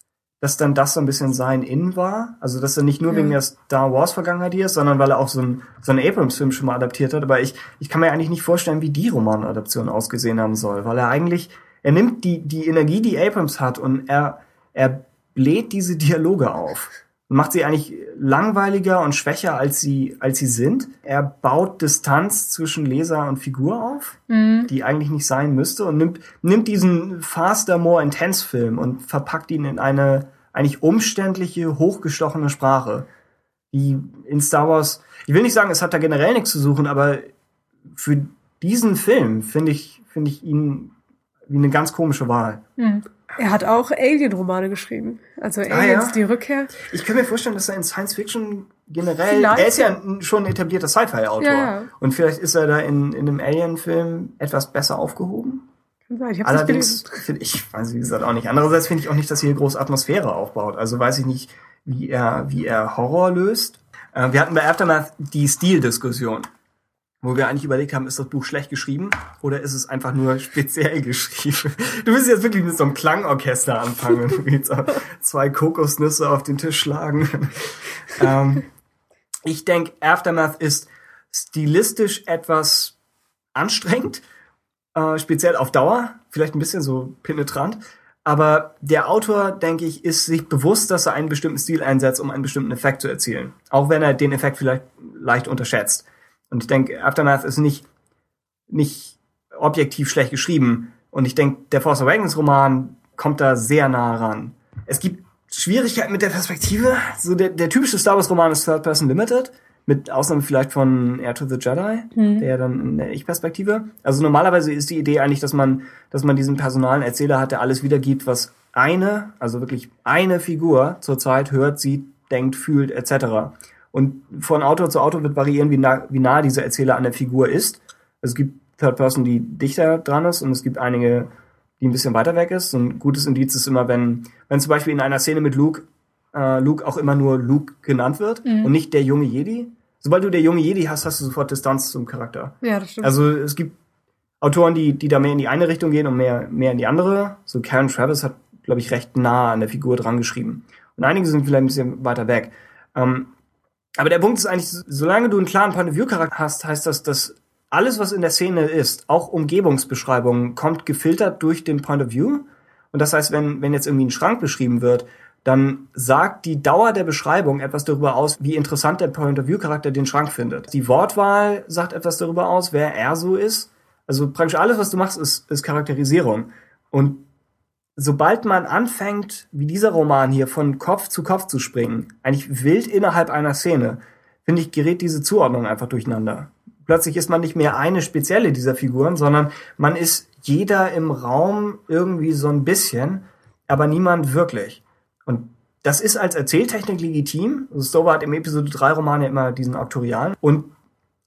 dass dann das so ein bisschen sein In war. Also, dass er nicht nur ja. wegen der Star Wars Vergangenheit hier ist, sondern weil er auch so, ein, so einen Abrams-Film schon mal adaptiert hat. Aber ich, ich kann mir eigentlich nicht vorstellen, wie die Romanadaption ausgesehen haben soll, weil er eigentlich, er nimmt die, die Energie, die Abrams hat und er, er bläht diese Dialoge auf und macht sie eigentlich langweiliger und schwächer, als sie, als sie sind. Er baut Distanz zwischen Leser und Figur auf, mhm. die eigentlich nicht sein müsste und nimmt, nimmt diesen faster, more intense Film und verpackt ihn in eine eigentlich umständliche, hochgestochene Sprache, die in Star Wars, ich will nicht sagen, es hat da generell nichts zu suchen, aber für diesen Film finde ich, finde ich ihn wie eine ganz komische Wahl. Hm. Er hat auch Alien-Romane geschrieben. Also ah, Aliens, ah, ja? die Rückkehr. Ich kann mir vorstellen, dass er in Science Fiction generell, vielleicht. er ist ja schon ein etablierter Sci-Fi-Autor. Ja. Und vielleicht ist er da in, in einem Alien-Film etwas besser aufgehoben. Kann sein. Ich Allerdings finde ich, weiß ich wie gesagt auch nicht. Andererseits finde ich auch nicht, dass er hier groß Atmosphäre aufbaut. Also weiß ich nicht, wie er, wie er Horror löst. Äh, wir hatten bei Aftermath die Stildiskussion, wo wir eigentlich überlegt haben, ist das Buch schlecht geschrieben oder ist es einfach nur speziell geschrieben? Du willst jetzt wirklich mit so einem Klangorchester anfangen und jetzt zwei Kokosnüsse auf den Tisch schlagen. ähm, ich denke, Aftermath ist stilistisch etwas anstrengend äh, speziell auf Dauer, vielleicht ein bisschen so penetrant. Aber der Autor, denke ich, ist sich bewusst, dass er einen bestimmten Stil einsetzt, um einen bestimmten Effekt zu erzielen. Auch wenn er den Effekt vielleicht leicht unterschätzt. Und ich denke, Aftermath ist nicht, nicht objektiv schlecht geschrieben. Und ich denke, der Force Awakens Roman kommt da sehr nah ran. Es gibt Schwierigkeiten mit der Perspektive. So der, der typische Star Wars Roman ist Third Person Limited. Mit Ausnahme vielleicht von Air to the Jedi, mhm. der dann in der Ich-Perspektive. Also normalerweise ist die Idee eigentlich, dass man, dass man diesen personalen Erzähler hat, der alles wiedergibt, was eine, also wirklich eine Figur zurzeit hört, sieht, denkt, fühlt, etc. Und von Autor zu Autor wird variieren, wie nah, wie nah dieser Erzähler an der Figur ist. Also es gibt Third Person, die dichter dran ist, und es gibt einige, die ein bisschen weiter weg ist. ein gutes Indiz ist immer, wenn, wenn zum Beispiel in einer Szene mit Luke äh, Luke auch immer nur Luke genannt wird mhm. und nicht der junge Jedi. Sobald du der junge Jedi hast, hast du sofort Distanz zum Charakter. Ja, das stimmt. Also es gibt Autoren, die, die da mehr in die eine Richtung gehen und mehr, mehr in die andere. So Karen Travis hat, glaube ich, recht nah an der Figur dran geschrieben. Und einige sind vielleicht ein bisschen weiter weg. Ähm, aber der Punkt ist eigentlich, solange du einen klaren Point of View Charakter hast, heißt das, dass alles, was in der Szene ist, auch Umgebungsbeschreibungen, kommt gefiltert durch den Point of View. Und das heißt, wenn, wenn jetzt irgendwie ein Schrank beschrieben wird, dann sagt die Dauer der Beschreibung etwas darüber aus, wie interessant der Point-of-View-Charakter den Schrank findet. Die Wortwahl sagt etwas darüber aus, wer er so ist. Also praktisch alles, was du machst, ist, ist Charakterisierung. Und sobald man anfängt, wie dieser Roman hier, von Kopf zu Kopf zu springen, eigentlich wild innerhalb einer Szene, finde ich, gerät diese Zuordnung einfach durcheinander. Plötzlich ist man nicht mehr eine spezielle dieser Figuren, sondern man ist jeder im Raum irgendwie so ein bisschen, aber niemand wirklich. Und das ist als Erzähltechnik legitim. Also Stover hat im Episode 3 Roman ja immer diesen Auktorialen. Und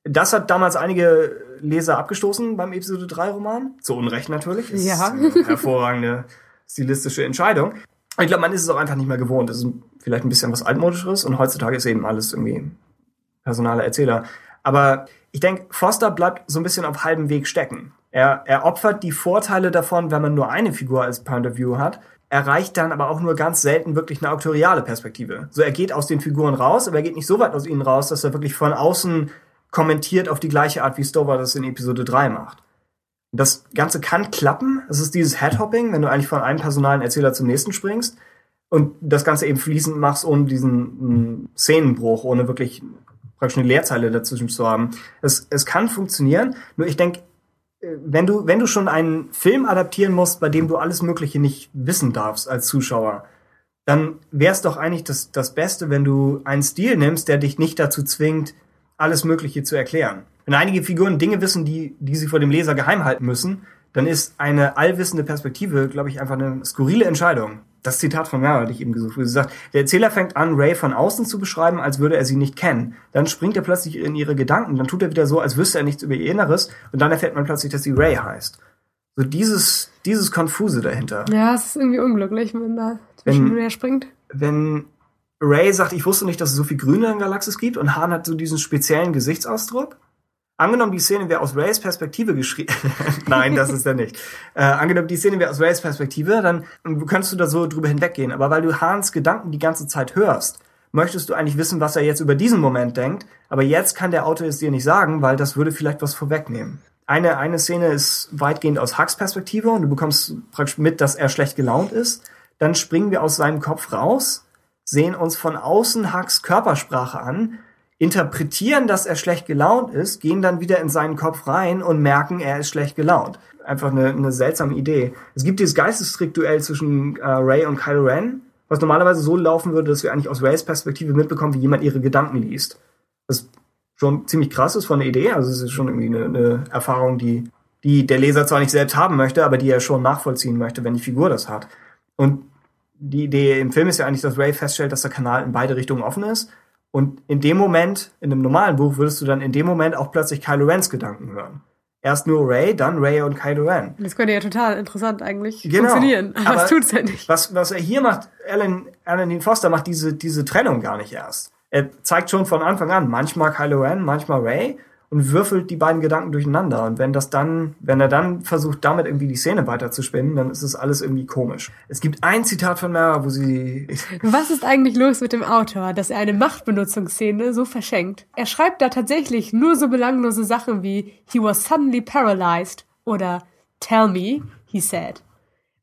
das hat damals einige Leser abgestoßen beim Episode 3 Roman. Zu Unrecht natürlich. Ja. ist eine hervorragende stilistische Entscheidung. Ich glaube, man ist es auch einfach nicht mehr gewohnt. Das ist vielleicht ein bisschen was altmodischeres und heutzutage ist eben alles irgendwie personale Erzähler. Aber ich denke, Foster bleibt so ein bisschen auf halbem Weg stecken. Er, er opfert die Vorteile davon, wenn man nur eine Figur als Point of View hat, erreicht dann aber auch nur ganz selten wirklich eine auktoriale Perspektive. So, er geht aus den Figuren raus, aber er geht nicht so weit aus ihnen raus, dass er wirklich von außen kommentiert auf die gleiche Art, wie Stover das in Episode 3 macht. Das Ganze kann klappen. Es ist dieses Headhopping, wenn du eigentlich von einem personalen Erzähler zum nächsten springst und das Ganze eben fließend machst, ohne diesen m, Szenenbruch, ohne wirklich praktisch eine Leerzeile dazwischen zu haben. Es, es kann funktionieren, nur ich denke, wenn du, wenn du schon einen Film adaptieren musst, bei dem du alles Mögliche nicht wissen darfst als Zuschauer, dann wäre es doch eigentlich das, das Beste, wenn du einen Stil nimmst, der dich nicht dazu zwingt, alles Mögliche zu erklären. Wenn einige Figuren Dinge wissen, die, die sie vor dem Leser geheim halten müssen, dann ist eine allwissende Perspektive, glaube ich, einfach eine skurrile Entscheidung. Das Zitat von Mara hatte ich eben gesucht, wo sie sagt, der Erzähler fängt an, Ray von außen zu beschreiben, als würde er sie nicht kennen. Dann springt er plötzlich in ihre Gedanken, dann tut er wieder so, als wüsste er nichts über ihr Inneres und dann erfährt man plötzlich, dass sie Ray heißt. So dieses, dieses Konfuse dahinter. Ja, es ist irgendwie unglücklich, wenn da zwischen Wenn- springt. Wenn Ray sagt, ich wusste nicht, dass es so viel Grüne in der Galaxis gibt und Han hat so diesen speziellen Gesichtsausdruck. Angenommen, die Szene wäre aus Rays Perspektive geschrieben. Nein, das ist er nicht. Äh, angenommen, die Szene wäre aus Rays Perspektive, dann könntest du da so drüber hinweggehen. Aber weil du Hans Gedanken die ganze Zeit hörst, möchtest du eigentlich wissen, was er jetzt über diesen Moment denkt. Aber jetzt kann der Autor es dir nicht sagen, weil das würde vielleicht was vorwegnehmen. Eine, eine Szene ist weitgehend aus Hucks Perspektive und du bekommst praktisch mit, dass er schlecht gelaunt ist. Dann springen wir aus seinem Kopf raus, sehen uns von außen Hucks Körpersprache an, interpretieren, dass er schlecht gelaunt ist, gehen dann wieder in seinen Kopf rein und merken, er ist schlecht gelaunt. Einfach eine, eine seltsame Idee. Es gibt dieses Geistestrick-Duell zwischen äh, Ray und Kylo Ren, was normalerweise so laufen würde, dass wir eigentlich aus Rays Perspektive mitbekommen, wie jemand ihre Gedanken liest. Das schon ziemlich krass ist von der Idee. Also es ist schon irgendwie eine, eine Erfahrung, die, die der Leser zwar nicht selbst haben möchte, aber die er schon nachvollziehen möchte, wenn die Figur das hat. Und die Idee im Film ist ja eigentlich, dass Ray feststellt, dass der Kanal in beide Richtungen offen ist. Und in dem Moment, in einem normalen Buch, würdest du dann in dem Moment auch plötzlich Kylo Rens Gedanken hören. Erst nur Ray, dann Ray und Kylo Ren. Das könnte ja total interessant eigentlich Genau. funktionieren. Aber, Aber- es tut's ja nicht. Was, was er hier macht, Alan, Alan Dean Foster macht diese, diese Trennung gar nicht erst. Er zeigt schon von Anfang an, manchmal Kylo Ren, manchmal Ray und würfelt die beiden Gedanken durcheinander. Und wenn das dann, wenn er dann versucht, damit irgendwie die Szene weiterzuspinnen, dann ist es alles irgendwie komisch. Es gibt ein Zitat von Mara, wo sie, Was ist eigentlich los mit dem Autor, dass er eine Machtbenutzungsszene so verschenkt? Er schreibt da tatsächlich nur so belanglose Sachen wie He was suddenly paralyzed oder Tell me, he said.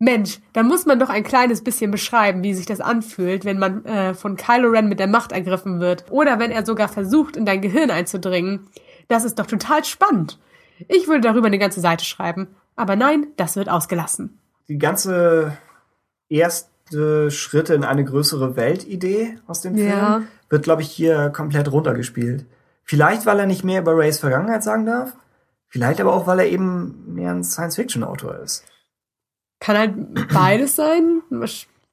Mensch, da muss man doch ein kleines bisschen beschreiben, wie sich das anfühlt, wenn man äh, von Kylo Ren mit der Macht ergriffen wird. Oder wenn er sogar versucht, in dein Gehirn einzudringen. Das ist doch total spannend. Ich würde darüber eine ganze Seite schreiben. Aber nein, das wird ausgelassen. die ganze erste Schritte in eine größere Weltidee aus dem Film Ja. wird, glaube ich, hier komplett runtergespielt. Vielleicht, weil er nicht mehr über Rays Vergangenheit sagen darf. Vielleicht aber auch, weil er eben mehr ein Science-Fiction-Autor ist. Kann halt beides sein.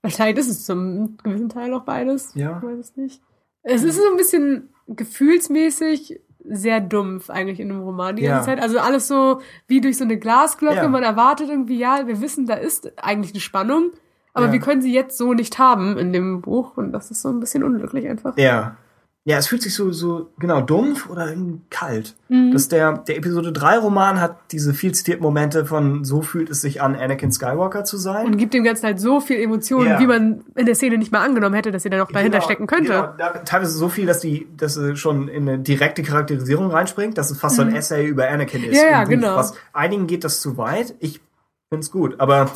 Wahrscheinlich ist es zum gewissen Teil auch beides. Ja. Ich weiß es nicht. Es ist so ein bisschen gefühlsmäßig sehr dumpf eigentlich in dem Roman die ganze Ja. Zeit. Also alles so wie durch so eine Glasglocke. Ja. Man erwartet irgendwie, ja, wir wissen, da ist eigentlich eine Spannung. Aber Ja. wir können sie jetzt so nicht haben in dem Buch. Und das ist so ein bisschen unglücklich einfach. Ja. Ja, es fühlt sich so, so, genau, dumpf oder kalt. Mhm. Das der, der Episode 3 Roman hat diese viel zitierten Momente von so fühlt es sich an, Anakin Skywalker zu sein. Und gibt dem Ganzen halt so viel Emotionen, Ja. wie man in der Szene nicht mal angenommen hätte, dass sie da noch dahinter Genau, stecken könnte. Genau, da, teilweise so viel, dass die, dass sie schon in eine direkte Charakterisierung reinspringt, dass es fast so ein Essay über Anakin ist. Mhm. Ja, ja, genau. Was, einigen geht das zu weit. Ich find's gut. Aber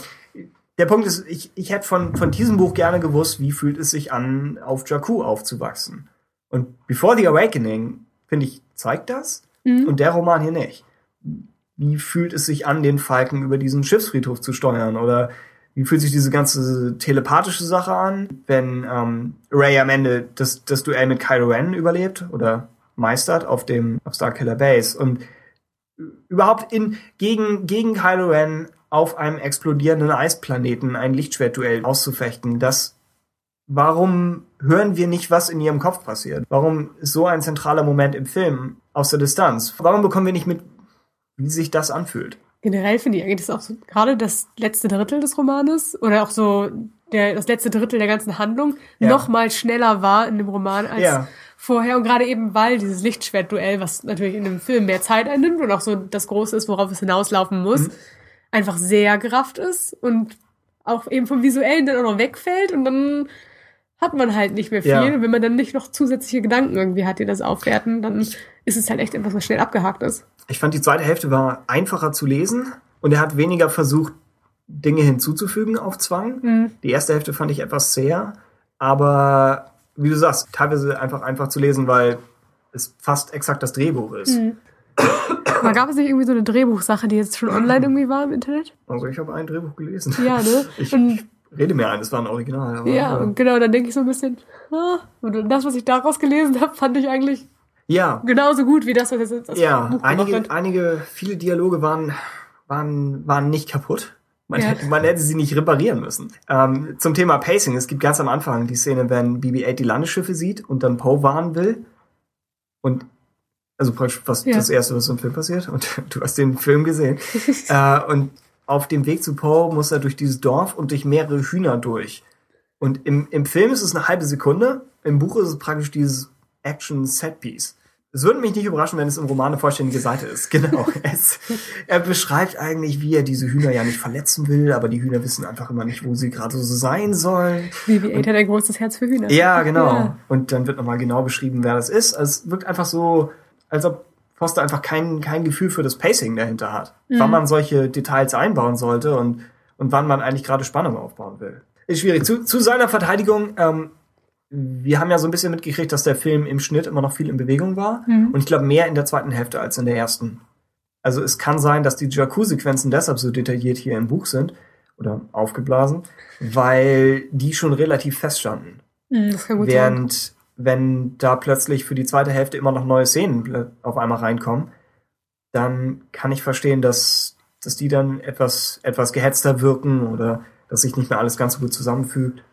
der Punkt ist, ich, ich hätte von, von diesem Buch gerne gewusst, wie fühlt es sich an, auf Jakku aufzuwachsen. Und Before the Awakening, finde ich, zeigt das. Mhm. Und der Roman hier nicht. Wie fühlt es sich an, den Falken über diesen Schiffsfriedhof zu steuern? Oder wie fühlt sich diese ganze telepathische Sache an, wenn ähm, Ray am Ende das, das Duell mit Kylo Ren überlebt oder meistert auf dem auf Starkiller Base und überhaupt in gegen gegen Kylo Ren auf einem explodierenden Eisplaneten ein Lichtschwertduell auszufechten, das warum hören wir nicht, was in ihrem Kopf passiert? Warum ist so ein zentraler Moment im Film aus der Distanz? Warum bekommen wir nicht mit, wie sich das anfühlt? Generell finde ich eigentlich, dass auch so, gerade das letzte Drittel des Romanes oder auch so der, das letzte Drittel der ganzen Handlung Ja. noch mal schneller war in dem Roman als, Ja. vorher. Und gerade eben, weil dieses Lichtschwert-Duell, was natürlich in dem Film mehr Zeit einnimmt und auch so das Große ist, worauf es hinauslaufen muss, mhm. einfach sehr gerafft ist und auch eben vom Visuellen dann auch noch wegfällt und dann hat man halt nicht mehr viel. Ja. Wenn man dann nicht noch zusätzliche Gedanken irgendwie hat, die das aufwerten, dann ist es halt echt etwas, was schnell abgehakt ist. Ich fand die zweite Hälfte war einfacher zu lesen und er hat weniger versucht, Dinge hinzuzufügen auf Zwang. Mhm. Die erste Hälfte fand ich etwas zäher, aber wie du sagst, teilweise einfach einfach zu lesen, weil es fast exakt das Drehbuch ist. Mhm. Aber gab es nicht irgendwie so eine Drehbuchsache, die jetzt schon online irgendwie war im Internet? Also ich habe ein Drehbuch gelesen. Ja, ne? Ich, und, rede mir ein, es war ein Original. Aber, ja, und genau, dann denke ich so ein bisschen, ah, und das, was ich daraus gelesen habe, fand ich eigentlich ja. genauso gut wie das, was jetzt das ja, Buch einige, hat. einige, viele Dialoge waren, waren, waren nicht kaputt. Man, ja. hätte, man hätte sie nicht reparieren müssen. Ähm, zum Thema Pacing. Es gibt ganz am Anfang die Szene, wenn BB-8 die Landeschiffe sieht und dann Poe warnen will. Und also praktisch was ja. das erste, was im Film passiert. Und du hast den Film gesehen. äh, und auf dem Weg zu Poe muss er durch dieses Dorf und durch mehrere Hühner durch. Und im, im Film ist es eine halbe Sekunde. Im Buch ist es praktisch dieses Action-Set-Piece. Es würde mich nicht überraschen, wenn es im Roman eine vollständige Seite ist. Genau. Es, er beschreibt eigentlich, wie er diese Hühner ja nicht verletzen will, aber die Hühner wissen einfach immer nicht, wo sie gerade so sein sollen. Wie wie hat ein großes Herz für Hühner. Ja, genau. Ja. Und dann wird nochmal genau beschrieben, wer das ist. Also es wirkt einfach so, als ob Foster einfach kein, kein Gefühl für das Pacing dahinter hat. Mhm. Wann man solche Details einbauen sollte und, und wann man eigentlich gerade Spannung aufbauen will. Ist schwierig. Zu, zu seiner Verteidigung, ähm, wir haben ja so ein bisschen mitgekriegt, dass der Film im Schnitt immer noch viel in Bewegung war. Mhm. Und ich glaube, mehr in der zweiten Hälfte als in der ersten. Also es kann sein, dass die Jakku-Sequenzen deshalb so detailliert hier im Buch sind oder aufgeblasen, weil die schon relativ feststanden. Mhm, das kann gut Während, sein. Wenn da plötzlich für die zweite Hälfte immer noch neue Szenen auf einmal reinkommen, dann kann ich verstehen, dass, dass die dann etwas, etwas gehetzter wirken oder dass sich nicht mehr alles ganz so gut zusammenfügt.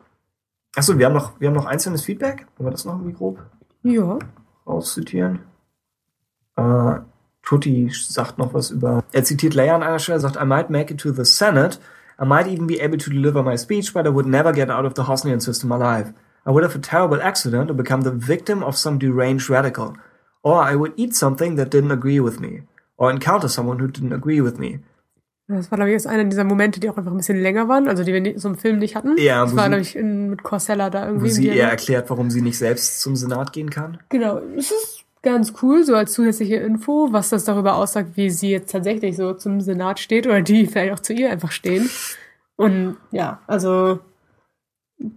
Achso, wir haben noch, wir haben noch einzelnes Feedback. Wollen wir das noch irgendwie grob ja. rauszitieren? Äh, Tutti sagt noch was über. Er zitiert Leia an einer Stelle, sagt, I might make it to the Senate. I might even be able to deliver my speech, but I would never get out of the Hosnian system alive. I would have a terrible accident or become the victim of some deranged radical. Or I would eat something that didn't agree with me. Or encounter someone who didn't agree with me. Das war, glaube ich, einer dieser Momente, die auch einfach ein bisschen länger waren, also die wir so im Film nicht hatten. Ja, das war, glaube ich, in, mit Corsella da irgendwie. Wo sie eher erklärt, warum sie nicht selbst zum Senat gehen kann. Genau. Es ist ganz cool, so als zusätzliche Info, was das darüber aussagt, wie sie jetzt tatsächlich so zum Senat steht oder die vielleicht auch zu ihr einfach stehen. Und ja, also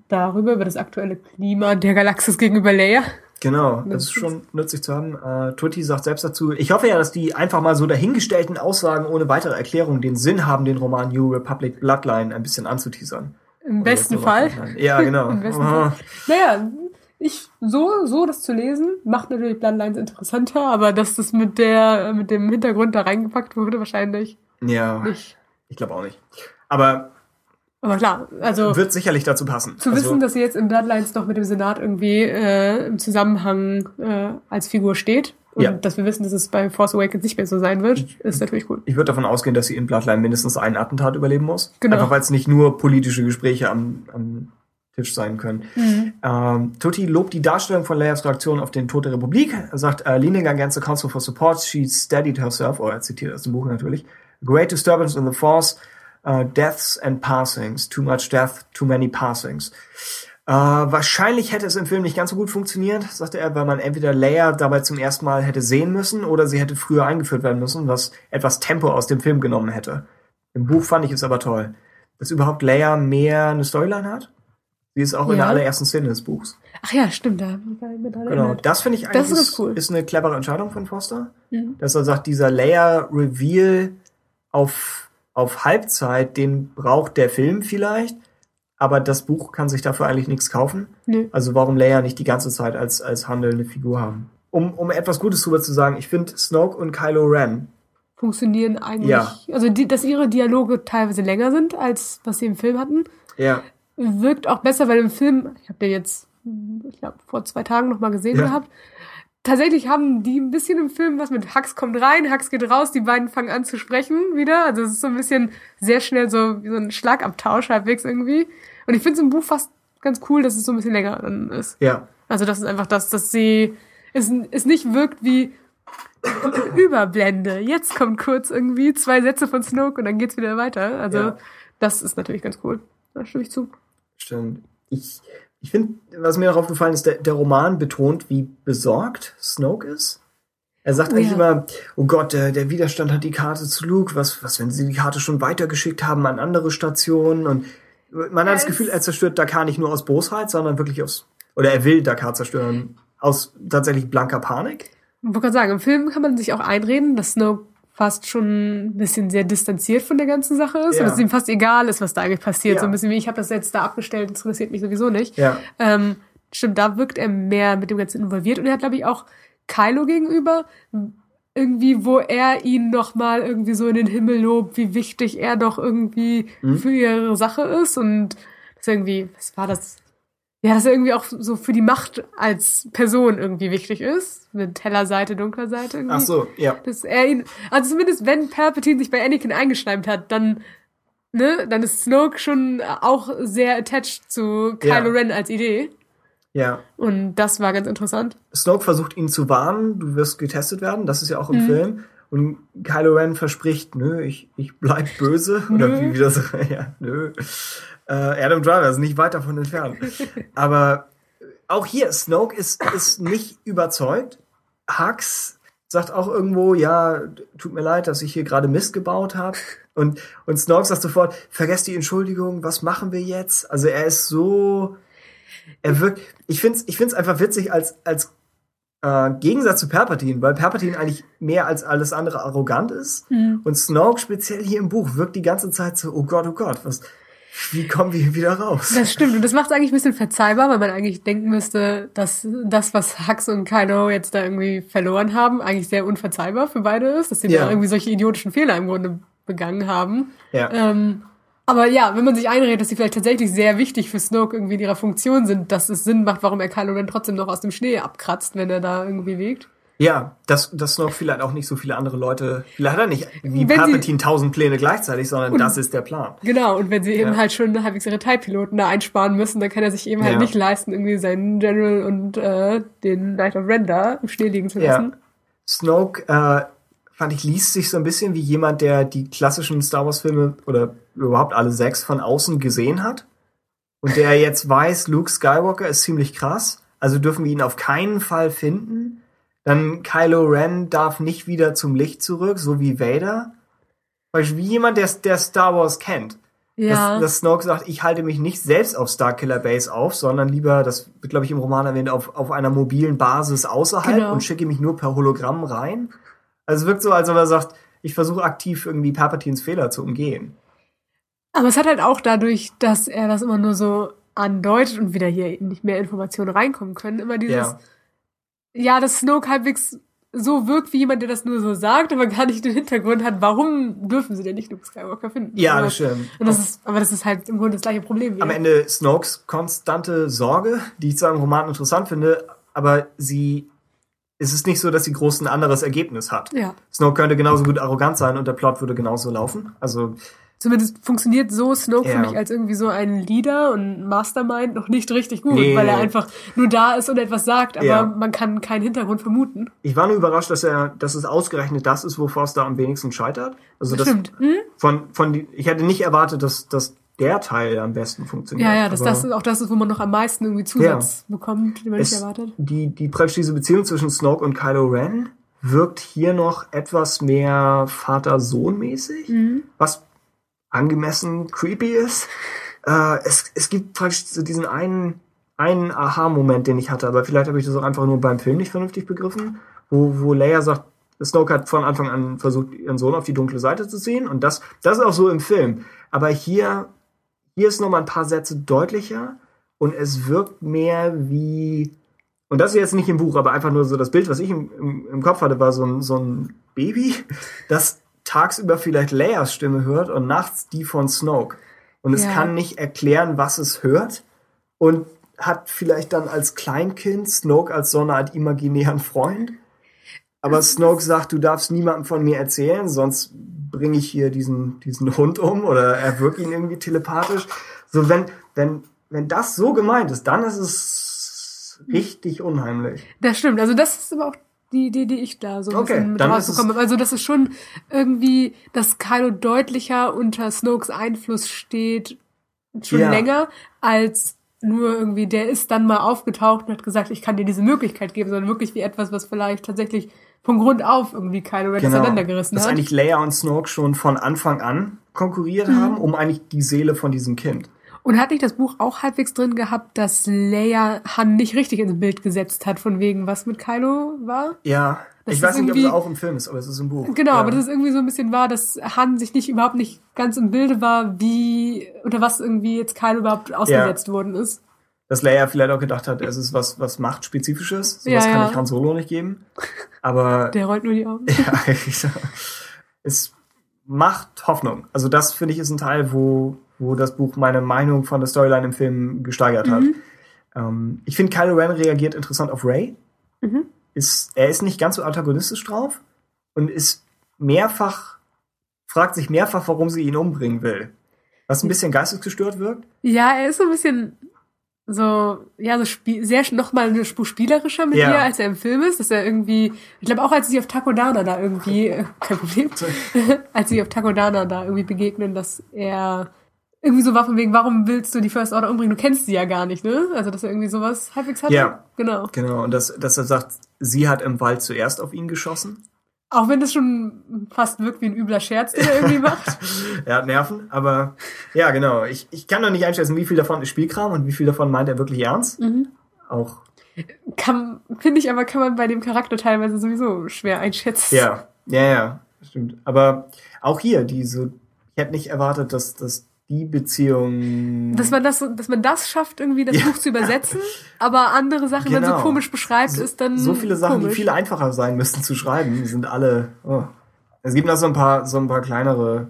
darüber, über das aktuelle Klima der Galaxis gegenüber Leia. Genau, das ist schon nützlich zu haben. Äh, Tutti sagt selbst dazu, ich hoffe ja, dass die einfach mal so dahingestellten Aussagen ohne weitere Erklärung den Sinn haben, den Roman New Republic Bloodline ein bisschen anzuteasern. Im Oder besten Fall. Ja, genau. Im besten Fall. Naja, ich, so, so das zu lesen, macht natürlich Bloodlines interessanter, aber dass das mit der, mit dem Hintergrund da reingepackt wurde, wahrscheinlich. Ja. Nicht. Ich glaube auch nicht. Aber aber klar, also. Wird sicherlich dazu passen. Zu also, wissen, dass sie jetzt in Bloodlines noch mit dem Senat irgendwie äh, im Zusammenhang äh, als Figur steht. Und ja. dass wir wissen, dass es bei Force Awakens nicht mehr so sein wird, ist natürlich gut. Ich würde davon ausgehen, dass sie in Bloodline mindestens einen Attentat überleben muss. Genau. Einfach weil es nicht nur politische Gespräche am, am Tisch sein können. Mhm. Ähm, Tutti lobt die Darstellung von Leias Reaktion auf den Tod der Republik. Er sagt, uh, leaning against the Council for Support, she steadied herself, oder er zitiert aus dem Buch natürlich, great disturbance in the Force, uh, Deaths and Passings. Too much death, too many passings. Uh, wahrscheinlich hätte es im Film nicht ganz so gut funktioniert, sagte er, weil man entweder Leia dabei zum ersten Mal hätte sehen müssen oder sie hätte früher eingeführt werden müssen, was etwas Tempo aus dem Film genommen hätte. Im Buch fand ich es aber toll, dass überhaupt Leia mehr eine Storyline hat. Sie ist auch ja. in der allerersten Szene des Buchs. Ach ja, stimmt. Da genau, das finde ich eigentlich das ist, cool. ist eine clevere Entscheidung von Foster. Mhm. Dass er sagt, dieser Leia-Reveal auf auf Halbzeit, den braucht der Film vielleicht, aber das Buch kann sich dafür eigentlich nichts kaufen. Nee. Also warum Leia nicht die ganze Zeit als, als handelnde Figur haben? Um, um etwas Gutes drüber zu sagen, ich finde Snoke und Kylo Ren funktionieren eigentlich. Ja. Also, die, dass ihre Dialoge teilweise länger sind, als was sie im Film hatten. Ja. Wirkt auch besser, weil im Film, ich habe den jetzt, ich glaube, vor zwei Tagen noch mal gesehen ja. gehabt, tatsächlich haben die ein bisschen im Film was mit Hux kommt rein, Hux geht raus, die beiden fangen an zu sprechen wieder. Also es ist so ein bisschen sehr schnell so wie so ein Schlagabtausch halbwegs irgendwie. Und ich finde es im Buch fast ganz cool, dass es so ein bisschen länger dann ist. Ja. Also das ist einfach das, dass sie es, es nicht wirkt wie Überblende. Jetzt kommt kurz irgendwie zwei Sätze von Snoke und dann geht's wieder weiter. Also ja. das ist natürlich ganz cool. Da stimme ich zu. Stimmt. Ich, ich finde, was mir noch aufgefallen ist, der, der Roman betont, wie besorgt Snoke ist. Er sagt oh, eigentlich ja. immer, oh Gott, der, der Widerstand hat die Karte zu Luke, was, was, wenn sie die Karte schon weitergeschickt haben an andere Stationen und man hat das Gefühl, er zerstört Dakar nicht nur aus Bosheit, sondern wirklich aus, oder er will Dakar zerstören, aus tatsächlich blanker Panik. Ich wollte gerade sagen, im Film kann man sich auch einreden, dass Snoke fast schon ein bisschen sehr distanziert von der ganzen Sache ist ja. und dass es ihm fast egal ist, was da eigentlich passiert. Ja. So ein bisschen wie, ich habe das jetzt da abgestellt, das interessiert mich sowieso nicht. Ja. Ähm, stimmt, da wirkt er mehr mit dem Ganzen involviert und er hat, glaube ich, auch Kylo gegenüber irgendwie, wo er ihn noch mal irgendwie so in den Himmel lobt, wie wichtig er doch irgendwie mhm. für ihre Sache ist und das irgendwie, was war das? Ja, dass er irgendwie auch so für die Macht als Person irgendwie wichtig ist. Mit heller Seite, dunkler Seite irgendwie. Ach so, ja. Dass er ihn, also zumindest wenn Palpatine sich bei Anakin eingeschneimt hat, dann, ne, dann ist Snoke schon auch sehr attached zu Kylo ja. Ren als Idee. Ja. Und das war ganz interessant. Snoke versucht ihn zu warnen, du wirst getestet werden, das ist ja auch im mhm. Film. Und Kylo Ren verspricht, nö, ich, ich bleib böse. Oder wie, wie das, ja, nö. Äh, Adam Driver ist nicht weit davon entfernt. Aber auch hier, Snoke ist, ist nicht überzeugt. Hux sagt auch irgendwo, ja, tut mir leid, dass ich hier gerade Mist gebaut habe. Und, und Snoke sagt sofort, vergesst die Entschuldigung, was machen wir jetzt? Also er ist so, er wirkt, ich find's, ich find's einfach witzig als, als äh, Gegensatz zu Palpatine, weil Palpatine eigentlich mehr als alles andere arrogant ist. Mhm. Und Snoke speziell hier im Buch wirkt die ganze Zeit so, oh Gott, oh Gott, was, wie kommen wir hier wieder raus? Das stimmt. Und das macht es eigentlich ein bisschen verzeihbar, weil man eigentlich denken müsste, dass das, was Hux und Kylo jetzt da irgendwie verloren haben, eigentlich sehr unverzeihbar für beide ist, dass sie ja. da irgendwie solche idiotischen Fehler im Grunde begangen haben. Ja. Ähm, aber ja, wenn man sich einredet, dass sie vielleicht tatsächlich sehr wichtig für Snoke irgendwie in ihrer Funktion sind, dass es Sinn macht, warum er Kylo Ren trotzdem noch aus dem Schnee abkratzt, wenn er da irgendwie wiegt. Ja, dass, dass noch vielleicht auch nicht so viele andere Leute, vielleicht hat er nicht wie wenn Palpatine tausend Pläne gleichzeitig, sondern und, das ist der Plan. Genau, und wenn sie eben halt schon halbwegs ihre TIE-Piloten da einsparen müssen, dann kann er sich eben halt ja. halt nicht leisten, irgendwie seinen General und äh, den Knight of Render im Schnee liegen zu lassen. Ja. Snoke, äh, fand ich, liest sich so ein bisschen wie jemand, der die klassischen Star Wars-Filme oder überhaupt alle sechs von außen gesehen hat. Und der jetzt weiß, Luke Skywalker ist ziemlich krass, also dürfen wir ihn auf keinen Fall finden dann Kylo Ren darf nicht wieder zum Licht zurück, so wie Vader. Beispiel wie jemand, der, der Star Wars kennt. Ja. Dass, dass Snoke sagt, ich halte mich nicht selbst auf Starkiller Base auf, sondern lieber, das wird glaube ich im Roman erwähnt, auf, auf einer mobilen Basis außerhalb genau. und schicke mich nur per Hologramm rein. Also es wirkt so, als ob er sagt, ich versuche aktiv irgendwie Palpatines Fehler zu umgehen. Aber es hat halt auch dadurch, dass er das immer nur so andeutet und wieder hier nicht mehr Informationen reinkommen können, immer dieses, ja ja, dass Snoke halbwegs so wirkt wie jemand, der das nur so sagt, aber gar nicht den Hintergrund hat, warum dürfen sie denn nicht Luke Skywalker finden? Ja, das stimmt. Und das ist, aber das ist halt im Grunde das gleiche Problem. Wieder. Am Ende Snokes konstante Sorge, die ich zwar im Roman interessant finde, aber sie es ist nicht so, dass sie groß ein anderes Ergebnis hat. Ja. Snoke könnte genauso gut arrogant sein und der Plot würde genauso laufen. Also Zumindest funktioniert so Snoke ja. für mich als irgendwie so ein Leader und Mastermind noch nicht richtig gut, nee. weil er einfach nur da ist und etwas sagt, aber ja. man kann keinen Hintergrund vermuten. Ich war nur überrascht, dass er, dass es ausgerechnet das ist, wo Forster am wenigsten scheitert. Also das Stimmt. Hm? von von ich hätte nicht erwartet, dass dass der Teil am besten funktioniert. Ja, ja, dass das auch das ist, wo man noch am meisten irgendwie Zusatz ja. bekommt, den man es, nicht erwartet. Die die praktisch diese Beziehung zwischen Snoke und Kylo Ren wirkt hier noch etwas mehr Vater-Sohn-mäßig, mhm. was angemessen creepy ist. Äh, es, es gibt praktisch so diesen einen, einen Aha-Moment, den ich hatte, aber vielleicht habe ich das auch einfach nur beim Film nicht vernünftig begriffen, wo, wo Leia sagt, Snoke hat von Anfang an versucht, ihren Sohn auf die dunkle Seite zu ziehen und das, das ist auch so im Film. Aber hier, hier ist noch mal ein paar Sätze deutlicher und es wirkt mehr wie, und das ist jetzt nicht im Buch, aber einfach nur so das Bild, was ich im, im, im Kopf hatte, war so ein, so ein Baby, das tagsüber vielleicht Leias Stimme hört und nachts die von Snoke. Und es ja. kann nicht erklären, was es hört. Und hat vielleicht dann als Kleinkind Snoke als so eine Art imaginären Freund. Aber Snoke sagt, du darfst niemandem von mir erzählen, sonst bringe ich hier diesen, diesen Hund um oder erwirke ihn irgendwie telepathisch. So, wenn, wenn, wenn das so gemeint ist, dann ist es richtig unheimlich. Das stimmt. Also das ist aber auch die Idee, die ich da so ein Okay, bisschen mit rausbekommen habe. Also das ist schon irgendwie, dass Kylo deutlicher unter Snokes Einfluss steht, schon Ja. länger, als nur irgendwie, der ist dann mal aufgetaucht und hat gesagt, ich kann dir diese Möglichkeit geben, sondern wirklich wie etwas, was vielleicht tatsächlich von Grund auf irgendwie Kylo Ren auseinandergerissen Dass hat. eigentlich Leia und Snoke schon von Anfang an konkurriert Mhm. haben, um eigentlich die Seele von diesem Kind. Und hat nicht das Buch auch halbwegs drin gehabt, dass Leia Han nicht richtig ins Bild gesetzt hat, von wegen, was mit Kylo war? Ja, Das ich weiß nicht, ob es auch im Film ist, aber es ist im Buch. Genau, ja. aber das ist irgendwie so ein bisschen wahr, dass Han sich nicht überhaupt nicht ganz im Bilde war, wie unter was irgendwie jetzt Kylo überhaupt ausgesetzt worden ist. dass Leia vielleicht auch gedacht hat, es ist was, was machtspezifisches. Sowas Ja, kann ja. ich Han Solo nicht geben. Aber Der rollt nur die Augen. ja, ich- es macht Hoffnung. Also das finde ich ist ein Teil, wo, wo das Buch meine Meinung von der Storyline im Film gesteigert hat. Mhm. Ähm, ich finde, Kylo Ren reagiert interessant auf Ray. Mhm. Ist, er ist nicht ganz so antagonistisch drauf und ist mehrfach, fragt sich mehrfach, warum sie ihn umbringen will. Was ein bisschen geistesgestört wirkt. Ja, er ist so ein bisschen so, ja, so spiel sehr noch mal eine Spur spielerischer mit Ja. ihr, als er im Film ist. Dass er irgendwie, ich glaube auch, als sie auf Takodana da irgendwie, äh, kein Problem, als sie auf Takodana da irgendwie begegnen, dass er irgendwie so war von wegen, warum willst du die First Order umbringen? Du kennst sie ja gar nicht, ne? Also, dass er irgendwie sowas halbwegs hatte. Ja. Genau. Genau, und dass, dass er sagt, sie hat im Wald zuerst auf ihn geschossen. Auch wenn das schon fast wirkt wie ein übler Scherz, den er irgendwie macht. Er hat Nerven, aber ja, genau. Ich, ich kann noch nicht einschätzen, wie viel davon ist Spielkram und wie viel davon meint er wirklich ernst. Mhm. Auch, Kann, finde ich aber, kann man bei dem Charakter teilweise sowieso schwer einschätzen. ja, ja, ja, stimmt. Aber auch hier, diese, ich hätte nicht erwartet, dass, dass die Beziehung. Dass man das, dass man das schafft, irgendwie das Ja. Buch zu übersetzen, aber andere Sachen dann so Genau. komisch beschreibt, so, ist dann so viele Sachen, komisch. die viel einfacher sein müssten zu schreiben, sind alle. Oh. Es gibt noch so ein paar, so ein paar kleinere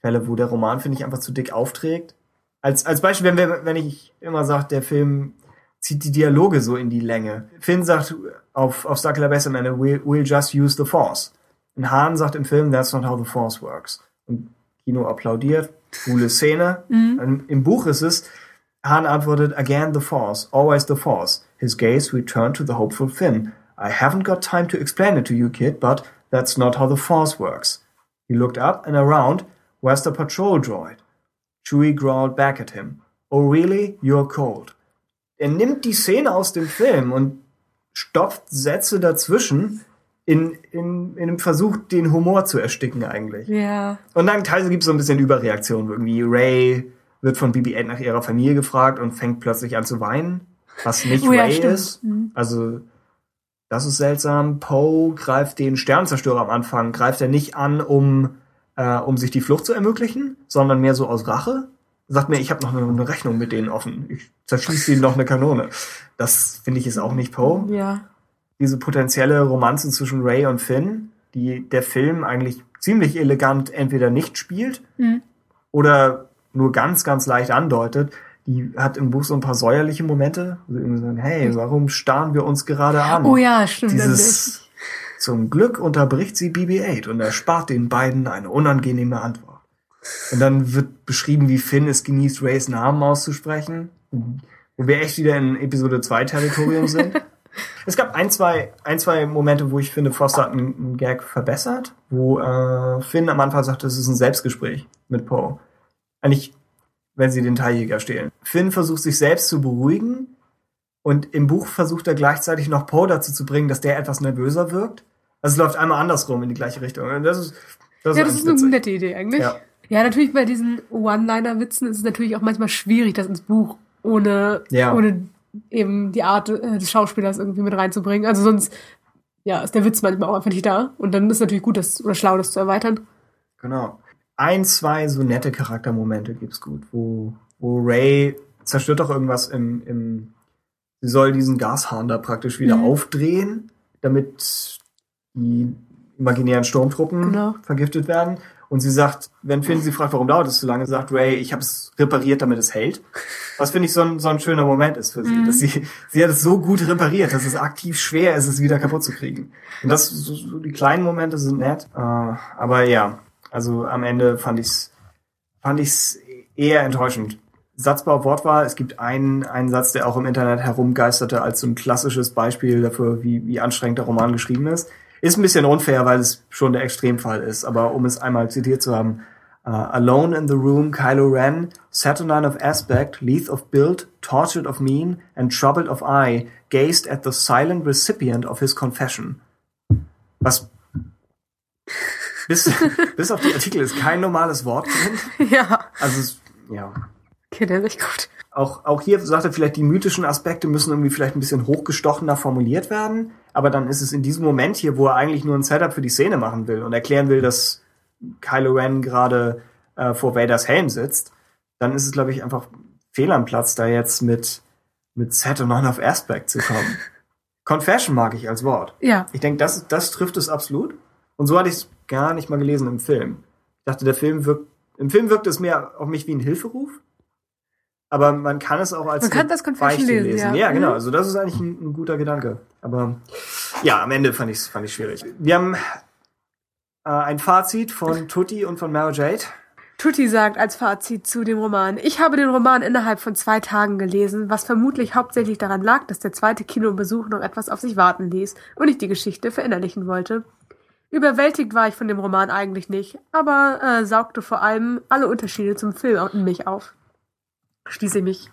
Fälle, wo der Roman, finde ich, einfach zu dick aufträgt. Als, als Beispiel, wenn, wir, wenn ich immer sage, der Film zieht die Dialoge so in die Länge. Finn sagt auf, auf Starkiller Base am Ende, we'll, we'll just use the Force. Und Hahn sagt im Film, that's not how the Force works. Und Kino applaudiert, coole Szene. Und Im Buch ist es, Hahn antwortet, again the Force, always the Force. His gaze returned to the hopeful Finn. I haven't got time to explain it to you, kid, but that's not how the Force works. He looked up and around. Where's the patrol droid? Chewie growled back at him. Oh really? You're cold. Er nimmt die Szene aus dem Film und stopft Sätze dazwischen in, in, in einem Versuch, den Humor zu ersticken eigentlich. Ja. Und dann teilweise gibt es so ein bisschen Überreaktion. Irgendwie Ray wird von BB-8 nach ihrer Familie gefragt und fängt plötzlich an zu weinen, was nicht Oh ja, Ray stimmt. ist. Also das ist seltsam. Poe greift den Sternzerstörer am Anfang, greift er nicht an, um, äh, um sich die Flucht zu ermöglichen, sondern mehr so aus Rache. Sagt mir, ich habe noch eine, eine Rechnung mit denen offen. Ich zerschieße ihnen noch eine Kanone. Das finde ich ist auch nicht Poe Ja. Diese potenzielle Romanze zwischen Ray und Finn, die der Film eigentlich ziemlich elegant entweder nicht spielt Mhm. oder nur ganz, ganz leicht andeutet, die hat im Buch so ein paar säuerliche Momente. Also irgendwie sagen, hey, warum starren wir uns gerade an? Oh ja, stimmt. Dieses, zum Glück unterbricht sie BB-8 und erspart den beiden eine unangenehme Antwort. Und dann wird beschrieben, wie Finn es genießt, Rays Namen auszusprechen, wo wir echt wieder in Episode 2 Territorium sind. Es gab ein, zwei, ein, zwei Momente, wo ich finde, Foster hat einen, einen Gag verbessert, wo äh, Finn am Anfang sagt, es ist ein Selbstgespräch mit Poe. Eigentlich, wenn sie den Teiljäger stehlen. Finn versucht sich selbst zu beruhigen und im Buch versucht er gleichzeitig noch Poe dazu zu bringen, dass der etwas nervöser wirkt. Also es läuft einmal andersrum in die gleiche Richtung. Und das ist, das Ja, ist das ist eine witzig. nette Idee eigentlich. Ja. Ja, natürlich bei diesen One-Liner-Witzen ist es natürlich auch manchmal schwierig, das ins Buch ohne, Ja. ohne eben die Art äh, des Schauspielers irgendwie mit reinzubringen. Also sonst, ja, ist der Witz manchmal auch einfach nicht da. Und dann ist natürlich gut, das oder schlau, das zu erweitern. Genau. Ein, zwei so nette Charaktermomente gibt's gut, wo, wo Ray zerstört doch irgendwas im, im, sie soll diesen Gashahn da praktisch wieder Mhm. aufdrehen, damit die imaginären Sturmtruppen Genau. vergiftet werden. Und sie sagt, wenn Finn sie fragt, warum dauert es so lange, sagt Ray, ich habe es repariert, damit es hält. Was finde ich so ein, so ein schöner Moment ist für sie, Mhm. dass sie, sie hat es so gut repariert, dass es aktiv schwer ist, es wieder kaputt zu kriegen. Und das, so, so die kleinen Momente sind nett, äh, aber ja, also am Ende fand ich's, fand ich's eher enttäuschend, Satzbau, Wortwahl. Es gibt einen, einen Satz, der auch im Internet herumgeisterte als so ein klassisches Beispiel dafür, wie, wie anstrengend der Roman geschrieben ist. Ist ein bisschen unfair, weil es schon der Extremfall ist, aber um es einmal zitiert zu haben, uh, Alone in the room, Kylo Ren, saturnine of aspect, lithe of build, tortured of mien, and troubled of eye, gazed at the silent recipient of his confession. Was bis, bis auf die Artikel ist kein normales Wort drin. Ja. Also, ja. Okay, der ist echt gut. Auch, auch hier sagt er vielleicht, die mythischen Aspekte müssen irgendwie vielleicht ein bisschen hochgestochener formuliert werden. Aber dann ist es in diesem Moment hier, wo er eigentlich nur ein Setup für die Szene machen will und erklären will, dass Kylo Ren gerade äh, vor Vaders Helm sitzt, dann ist es, glaube ich, einfach fehl am Platz, da jetzt mit, mit Saturn of Aspect zu kommen. Confession mag ich als Wort. Ja. Ich denke, das, das trifft es absolut. Und so hatte ich es gar nicht mal gelesen im Film. Ich dachte, der Film wirkt, im Film wirkt es mehr auf mich wie ein Hilferuf. Aber man kann es auch als Man kann das Confession Beichte lesen, ja. Ja, genau. Mhm. Also das ist eigentlich ein, ein guter Gedanke. Aber ja, am Ende fand ich es fand ich schwierig. Wir haben äh, ein Fazit von Tutti und von Mara Jade. Tutti sagt als Fazit zu dem Roman, ich habe den Roman innerhalb von zwei Tagen gelesen, was vermutlich hauptsächlich daran lag, dass der zweite Kinobesuch noch etwas auf sich warten ließ und ich die Geschichte verinnerlichen wollte. Überwältigt war ich von dem Roman eigentlich nicht, aber äh, saugte vor allem alle Unterschiede zum Film in mich auf. Schließe ich mich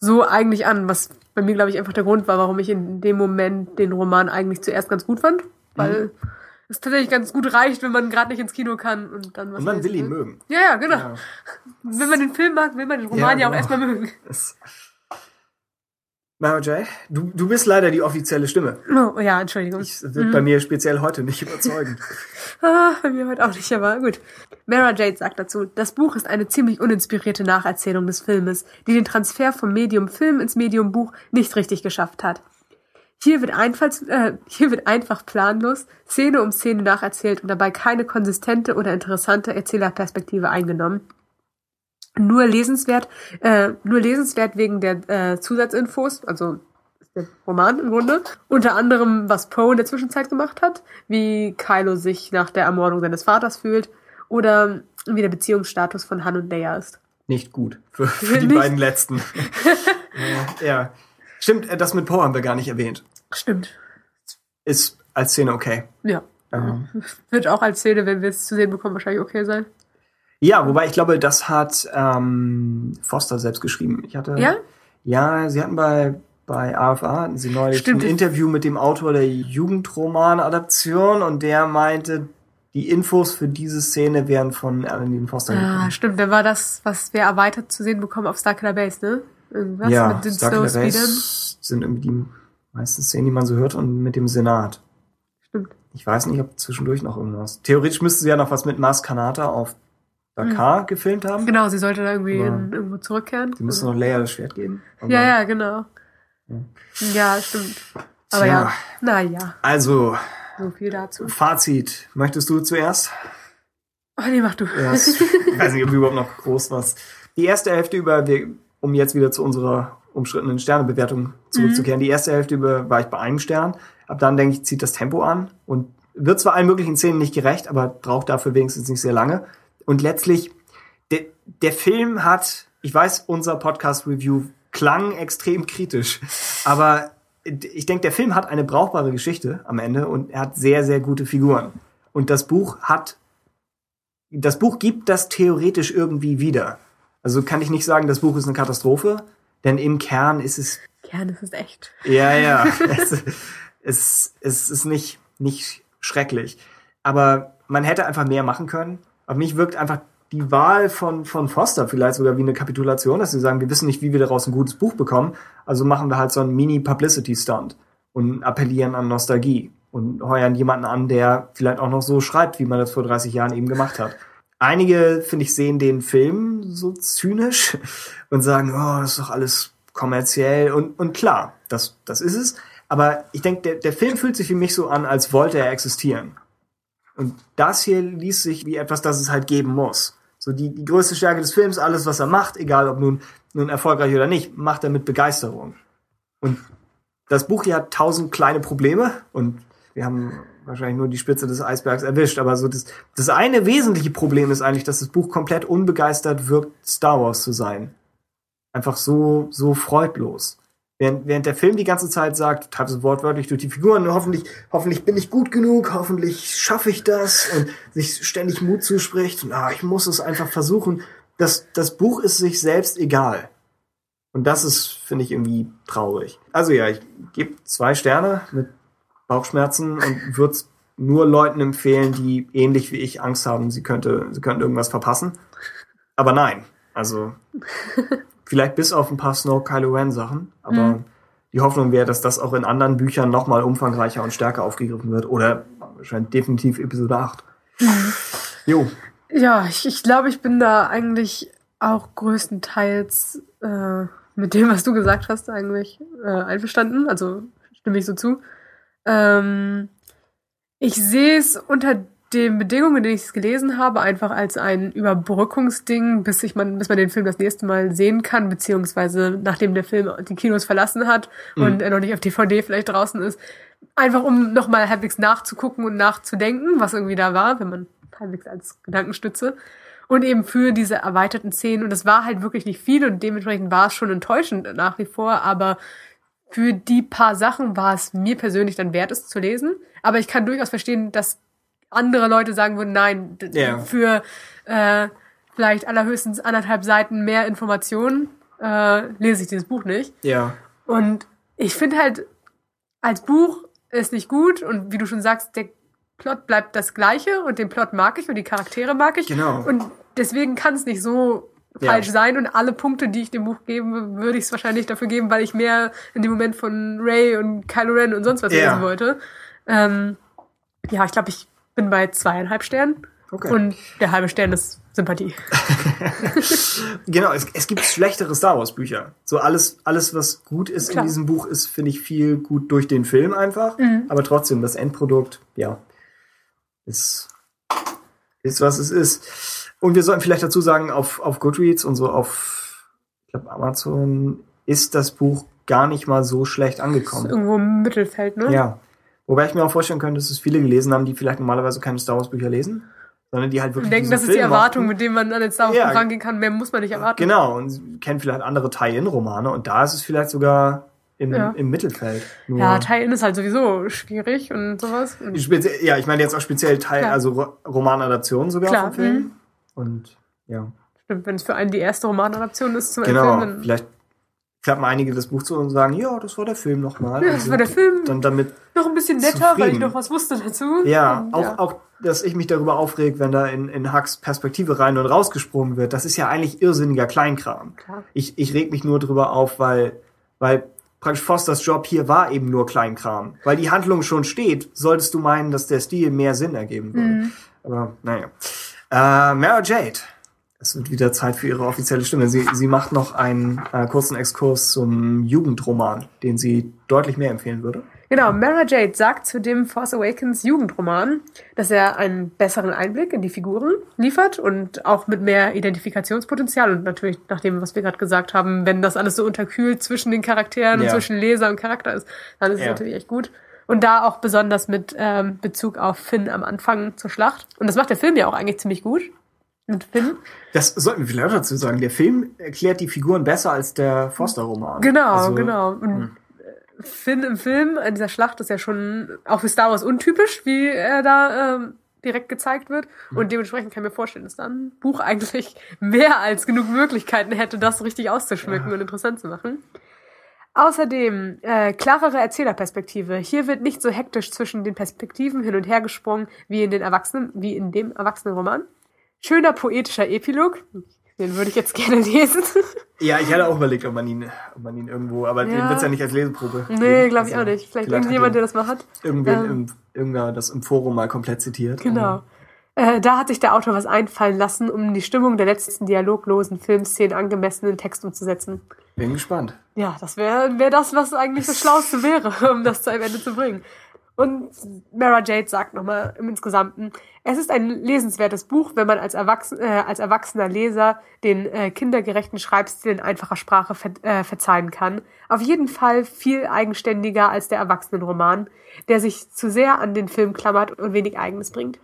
so eigentlich an, was bei mir, glaube ich, einfach der Grund war, warum ich in dem Moment den Roman eigentlich zuerst ganz gut fand, weil es tatsächlich ganz gut reicht, wenn man gerade nicht ins Kino kann und dann was Und man will ihn mögen. Ja, ja, genau. Ja. Wenn man den Film mag, will man den Roman ja, Ja, auch genau. erstmal mögen. Es- Mara Jade, du, du bist leider die offizielle Stimme. Oh, ja, Entschuldigung. Ich wird bei mir speziell heute nicht überzeugend. Ah, bei mir heute auch nicht, aber gut. Mara Jade sagt dazu, das Buch ist eine ziemlich uninspirierte Nacherzählung des Filmes, die den Transfer vom Medium Film ins Medium Buch nicht richtig geschafft hat. Hier wird, einfalls, äh, hier wird einfach planlos Szene um Szene nacherzählt und dabei keine konsistente oder interessante Erzählerperspektive eingenommen. Nur lesenswert, äh, nur lesenswert wegen der äh, Zusatzinfos, also der Roman im Grunde. Unter anderem, was Poe in der Zwischenzeit gemacht hat, wie Kylo sich nach der Ermordung seines Vaters fühlt oder wie der Beziehungsstatus von Han und Leia ist. Nicht gut für, für die Nicht- beiden letzten. ja, ja. Stimmt, äh, das mit Poe haben wir gar nicht erwähnt. Stimmt. Ist als Szene okay. Ja. Ähm, Wird auch als Szene, wenn wir es zu sehen bekommen, wahrscheinlich okay sein. Ja, wobei ich glaube, das hat ähm, Foster selbst geschrieben. Ich hatte, Ja? Ja, sie hatten bei bei AFA hatten sie neulich Stimmt. ein Interview mit dem Autor der Jugendroman-Adaption und der meinte, die Infos für diese Szene wären von Alan Foster Ah, gekommen. stimmt. Dann war das, was wir erweitert zu sehen bekommen auf Starkiller Base, ne? Irgendwas ja, mit den Starkiller Snowspeedern. Base sind irgendwie die meisten Szenen, die man so hört und mit dem Senat. Stimmt. Ich weiß nicht, ob zwischendurch noch irgendwas. Theoretisch müsste sie ja noch was mit Mars Kanata auf Dakar gefilmt haben. Genau, sie sollte da irgendwie Ja. in, irgendwo zurückkehren. Die müsste noch Leia das Schwert geben. Aber- ja, ja, genau. Ja, stimmt. Aber Tja. ja, naja, Also, so viel dazu. Fazit. Möchtest du zuerst? Ach nee, mach du. Erst, ich weiß nicht, ob überhaupt noch groß was. Die erste Hälfte über, wir, um jetzt wieder zu unserer umstrittenen Sternebewertung zurückzukehren. Die erste Hälfte über war ich bei einem Stern. Ab dann, denke ich, zieht das Tempo an und wird zwar allen möglichen Szenen nicht gerecht, aber braucht dafür wenigstens nicht sehr lange. Und letztlich, der, der Film hat, ich weiß, unser Podcast-Review klang extrem kritisch, aber ich denke, der Film hat eine brauchbare Geschichte am Ende und er hat sehr, sehr gute Figuren. Und das Buch hat das Buch gibt das theoretisch irgendwie wieder. Also kann ich nicht sagen, das Buch ist eine Katastrophe, denn im Kern ist es, Kern, ist echt. ja, ja, es, es, es ist nicht, nicht schrecklich. Aber man hätte einfach mehr machen können. Auf mich wirkt einfach die Wahl von, von Foster vielleicht sogar wie eine Kapitulation, dass sie sagen, wir wissen nicht, wie wir daraus ein gutes Buch bekommen, also machen wir halt so einen Mini-Publicity-Stunt und appellieren an Nostalgie und heuern jemanden an, der vielleicht auch noch so schreibt, wie man das vor 30 Jahren eben gemacht hat. Einige, finde ich, sehen den Film so zynisch und sagen, oh, das ist doch alles kommerziell und, und klar, das, das ist es. Aber ich denke, der, der Film fühlt sich für mich so an, als wollte er existieren. Und das hier liest sich wie etwas, das es halt geben muss. So die, die größte Stärke des Films, alles, was er macht, egal ob nun, nun erfolgreich oder nicht, macht er mit Begeisterung. Und das Buch hier hat tausend kleine Probleme und wir haben wahrscheinlich nur die Spitze des Eisbergs erwischt, aber so das, das eine wesentliche Problem ist eigentlich, dass das Buch komplett unbegeistert wirkt, Star Wars zu sein. einfach so, so freudlos. Während, während der Film die ganze Zeit sagt, teilweise wortwörtlich durch die Figuren, hoffentlich, hoffentlich bin ich gut genug, hoffentlich schaffe ich das und sich ständig Mut zuspricht und ah, ich muss es einfach versuchen. Das, das Buch ist sich selbst egal. Und das ist, finde ich, irgendwie traurig. Also ja, ich gebe zwei Sterne mit Bauchschmerzen und würde es nur Leuten empfehlen, die ähnlich wie ich Angst haben, sie könnte, sie könnten irgendwas verpassen. Aber nein, also vielleicht bis auf ein paar Snow Kylo Ren Sachen, aber mhm. die Hoffnung wäre, dass das auch in anderen Büchern nochmal umfangreicher und stärker aufgegriffen wird oder wahrscheinlich definitiv Episode 8. Mhm. Jo. Ja, ich, ich glaube, ich bin da eigentlich auch größtenteils äh, mit dem, was du gesagt hast, eigentlich äh, einverstanden. Also stimme ich so zu. Ähm, ich sehe es unter den Bedingungen, in denen ich es gelesen habe, einfach als ein Überbrückungsding, bis ich man, bis man den Film das nächste Mal sehen kann, beziehungsweise nachdem der Film die Kinos verlassen hat mhm. und er noch nicht auf DVD vielleicht draußen ist, einfach um nochmal halbwegs nachzugucken und nachzudenken, was irgendwie da war, wenn man halbwegs als Gedankenstütze. Und eben für diese erweiterten Szenen. Und es war halt wirklich nicht viel und dementsprechend war es schon enttäuschend nach wie vor, aber für die paar Sachen war es mir persönlich dann wert, es zu lesen. Aber ich kann durchaus verstehen, dass andere Leute sagen würden, nein, yeah. für äh, vielleicht allerhöchstens anderthalb Seiten mehr Informationen äh, lese ich dieses Buch nicht. Ja. Und ich finde halt, als Buch ist nicht gut und wie du schon sagst, der Plot bleibt das gleiche und den Plot mag ich und die Charaktere mag ich. Genau. Und deswegen kann es nicht so falsch ja. sein und alle Punkte, die ich dem Buch geben, würde ich es wahrscheinlich dafür geben, weil ich mehr in dem Moment von Ray und Kylo Ren und sonst was ja. lesen wollte. Ähm, ja, ich glaube, ich bin bei zweieinhalb Sternen. Okay. Und der halbe Stern ist Sympathie. genau, es, es gibt schlechtere Star Wars Bücher. So alles, alles, was gut ist Klar. in diesem Buch, ist, finde ich, viel gut durch den Film einfach. Mhm. Aber trotzdem, das Endprodukt, ja, ist, ist was es ist. Und wir sollten vielleicht dazu sagen, auf, auf Goodreads und so auf, ich glaube, Amazon ist das Buch gar nicht mal so schlecht angekommen. Ist irgendwo im Mittelfeld, ne? Ja. Wobei ich mir auch vorstellen könnte, dass es viele gelesen haben, die vielleicht normalerweise keine Star Wars Bücher lesen, sondern die halt wirklich. Und denken, das ist die Erwartung, mochten. mit dem man an den Star Wars ja, rangehen kann. Mehr muss man nicht erwarten. Genau, und kennen vielleicht andere Tie-In-Romane und da ist es vielleicht sogar im, ja. im Mittelfeld. Nur ja, Tie-In ist halt sowieso schwierig und sowas. Und ja, ich meine jetzt auch speziell Teil, Klar. also Romanadaptionen sogar Klar. vom Film. Mhm. Und ja. Stimmt, wenn es für einen die erste Romanadaption ist zum genau, Film, vielleicht klappen einige das Buch zu und sagen, ja, das war der Film nochmal. Ja, das war der Film. Dann damit noch ein bisschen netter, zufrieden. weil ich noch was wusste dazu. Ja, und, auch, ja. auch, dass ich mich darüber aufreg, wenn da in, in Hucks Perspektive rein und rausgesprungen wird. Das ist ja eigentlich irrsinniger Kleinkram. Klar. Ich, ich reg mich nur darüber auf, weil, weil praktisch Fosters Job hier war eben nur Kleinkram. Weil die Handlung schon steht, solltest du meinen, dass der Stil mehr Sinn ergeben würde. Mhm. Aber naja. Äh, Mara Jade es wird wieder Zeit für ihre offizielle Stimme. Sie, sie macht noch einen äh, kurzen Exkurs zum Jugendroman, den sie deutlich mehr empfehlen würde. Genau, Mara Jade sagt zu dem Force Awakens Jugendroman, dass er einen besseren Einblick in die Figuren liefert und auch mit mehr Identifikationspotenzial und natürlich nach dem, was wir gerade gesagt haben, wenn das alles so unterkühlt zwischen den Charakteren ja. und zwischen Leser und Charakter ist, dann ist ja. es natürlich echt gut. Und da auch besonders mit ähm, Bezug auf Finn am Anfang zur Schlacht. Und das macht der Film ja auch eigentlich ziemlich gut mit Finn. Das sollten wir vielleicht dazu sagen. Der Film erklärt die Figuren besser als der Foster-Roman. Genau, also, genau. Und hm. Finn im Film in dieser Schlacht ist ja schon auch für Star Wars untypisch, wie er da ähm, direkt gezeigt wird. Hm. Und dementsprechend kann ich mir vorstellen, dass dann ein Buch eigentlich mehr als genug Möglichkeiten hätte, das richtig auszuschmücken ja. und interessant zu machen. Außerdem äh, klarere Erzählerperspektive. Hier wird nicht so hektisch zwischen den Perspektiven hin und her gesprungen wie in den Erwachsenen, wie in dem Erwachsenenroman. Schöner poetischer Epilog. Den würde ich jetzt gerne lesen. Ja, ich hatte auch überlegt, ob man ihn, ob man ihn irgendwo, aber ja. den wird es ja nicht als Leseprobe. Nee, glaube ich also, auch nicht. Vielleicht, vielleicht irgendjemand, der das mal hat. Irgendwen ähm, irgendwer das im Forum mal komplett zitiert. Genau. Äh, da hat sich der Autor was einfallen lassen, um die Stimmung der letzten dialoglosen Filmszenen angemessen in Text umzusetzen. Bin gespannt. Ja, das wäre wär das, was eigentlich das Schlauste wäre, um das zu einem Ende zu bringen. Und Mara Jade sagt nochmal im Insgesamten, es ist ein lesenswertes Buch, wenn man als, Erwachsen, äh, als erwachsener Leser den äh, kindergerechten Schreibstil in einfacher Sprache ver äh, verzeihen kann. Auf jeden Fall viel eigenständiger als der Erwachsenenroman, der sich zu sehr an den Film klammert und wenig Eigenes bringt.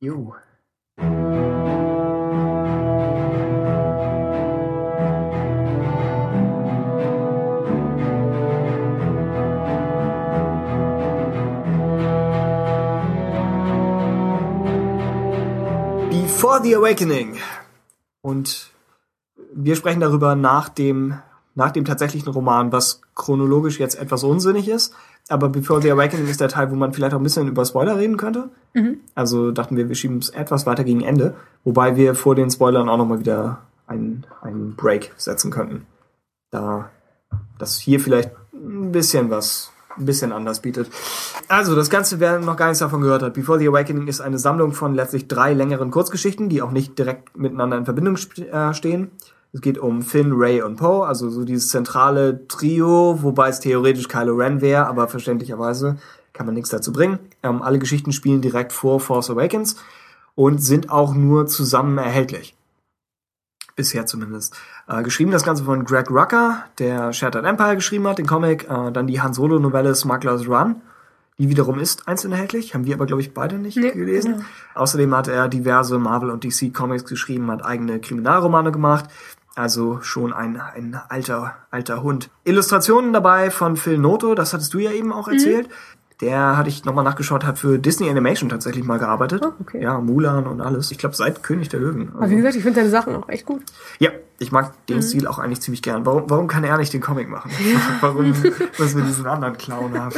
Jo. Before the Awakening. Und wir sprechen darüber nach dem, nach dem tatsächlichen Roman, was chronologisch jetzt etwas unsinnig ist. Aber Before the Awakening ist der Teil, wo man vielleicht auch ein bisschen über Spoiler reden könnte. Mhm. Also dachten wir, wir schieben es etwas weiter gegen Ende. Wobei wir vor den Spoilern auch nochmal wieder einen, einen Break setzen könnten. Da das hier vielleicht ein bisschen was ein bisschen anders bietet. Also, das Ganze, wer noch gar nichts davon gehört hat, Before the Awakening ist eine Sammlung von letztlich drei längeren Kurzgeschichten, die auch nicht direkt miteinander in Verbindung äh, stehen. Es geht um Finn, Ray und Poe, also so dieses zentrale Trio, wobei es theoretisch Kylo Ren wäre, aber verständlicherweise kann man nichts dazu bringen. Ähm, alle Geschichten spielen direkt vor Force Awakens und sind auch nur zusammen erhältlich. Bisher zumindest. Äh, geschrieben das Ganze von Greg Rucker, der Shattered Empire geschrieben hat, den Comic. Äh, dann die Han Solo-Novelle Smuggler's Run. Die wiederum ist einzeln erhältlich. Haben wir aber, glaube ich, beide nicht nee, gelesen. Genau. Außerdem hat er diverse Marvel- und DC-Comics geschrieben, hat eigene Kriminalromane gemacht. Also schon ein, ein alter, alter Hund. Illustrationen dabei von Phil Noto, das hattest du ja eben auch erzählt. Mhm. Der hatte ich nochmal nachgeschaut, hat für Disney Animation tatsächlich mal gearbeitet. Oh, okay. Ja, Mulan und alles. Ich glaube, seit König der Löwen. Also. Aber wie gesagt, ich finde seine Sachen auch echt gut. Ja, ich mag den mhm. Stil auch eigentlich ziemlich gern. Warum, warum kann er nicht den Comic machen? Ja. warum müssen wir diesen anderen Clown haben?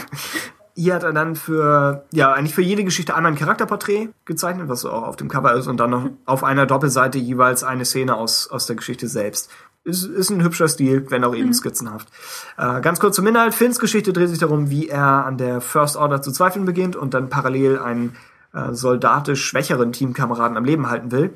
Hier hat er dann für, ja, eigentlich für jede Geschichte einmal ein Charakterporträt gezeichnet, was auch auf dem Cover ist, und dann noch auf einer Doppelseite jeweils eine Szene aus, aus der Geschichte selbst. Ist, ist ein hübscher Stil, wenn auch eben mhm. skizzenhaft. Äh, ganz kurz zum Inhalt. Finns Geschichte dreht sich darum, wie er an der First Order zu zweifeln beginnt und dann parallel einen äh, soldatisch schwächeren Teamkameraden am Leben halten will.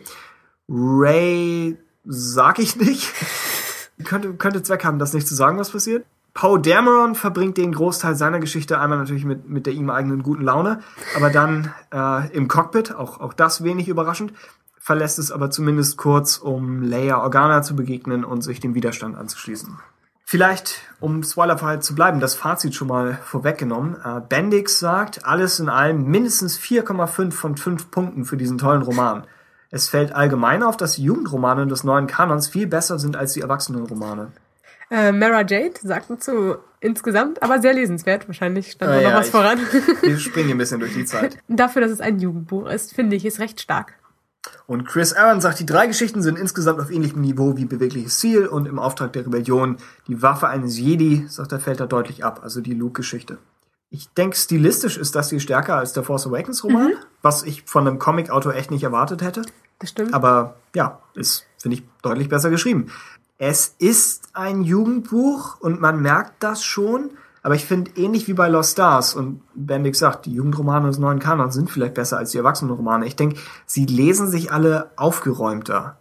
Ray sag ich nicht. könnte, könnte Zweck haben, das nicht zu sagen, was passiert. Poe Dameron verbringt den Großteil seiner Geschichte einmal natürlich mit, mit der ihm eigenen guten Laune, aber dann äh, im Cockpit, auch, auch das wenig überraschend, verlässt es aber zumindest kurz, um Leia Organa zu begegnen und sich dem Widerstand anzuschließen. Vielleicht, um spoilerfrei zu bleiben, das Fazit schon mal vorweggenommen. Äh, Bendix sagt, alles in allem mindestens 4,5 von 5 Punkten für diesen tollen Roman. Es fällt allgemein auf, dass die Jugendromane des neuen Kanons viel besser sind als die Erwachsenenromane. Äh, Mara Jade sagten zu insgesamt, aber sehr lesenswert. Wahrscheinlich stand da noch ja, was ich, voran. Wir springen ein bisschen durch die Zeit. Dafür, dass es ein Jugendbuch ist, finde ich es recht stark. Und Chris Aaron sagt, die drei Geschichten sind insgesamt auf ähnlichem Niveau wie Bewegliches Ziel und im Auftrag der Rebellion. Die Waffe eines Jedi, sagt er, fällt da deutlich ab, also die Luke-Geschichte. Ich denke, stilistisch ist das hier stärker als der Force Awakens Roman, mhm. was ich von einem Comic-Autor echt nicht erwartet hätte. Das stimmt. Aber ja, ist, finde ich, deutlich besser geschrieben. Es ist ein Jugendbuch und man merkt das schon, aber ich finde, ähnlich wie bei Lost Stars, und Bendix sagt, die Jugendromane des neuen Kanons sind vielleicht besser als die Erwachsenenromane. Ich denke, sie lesen sich alle aufgeräumter.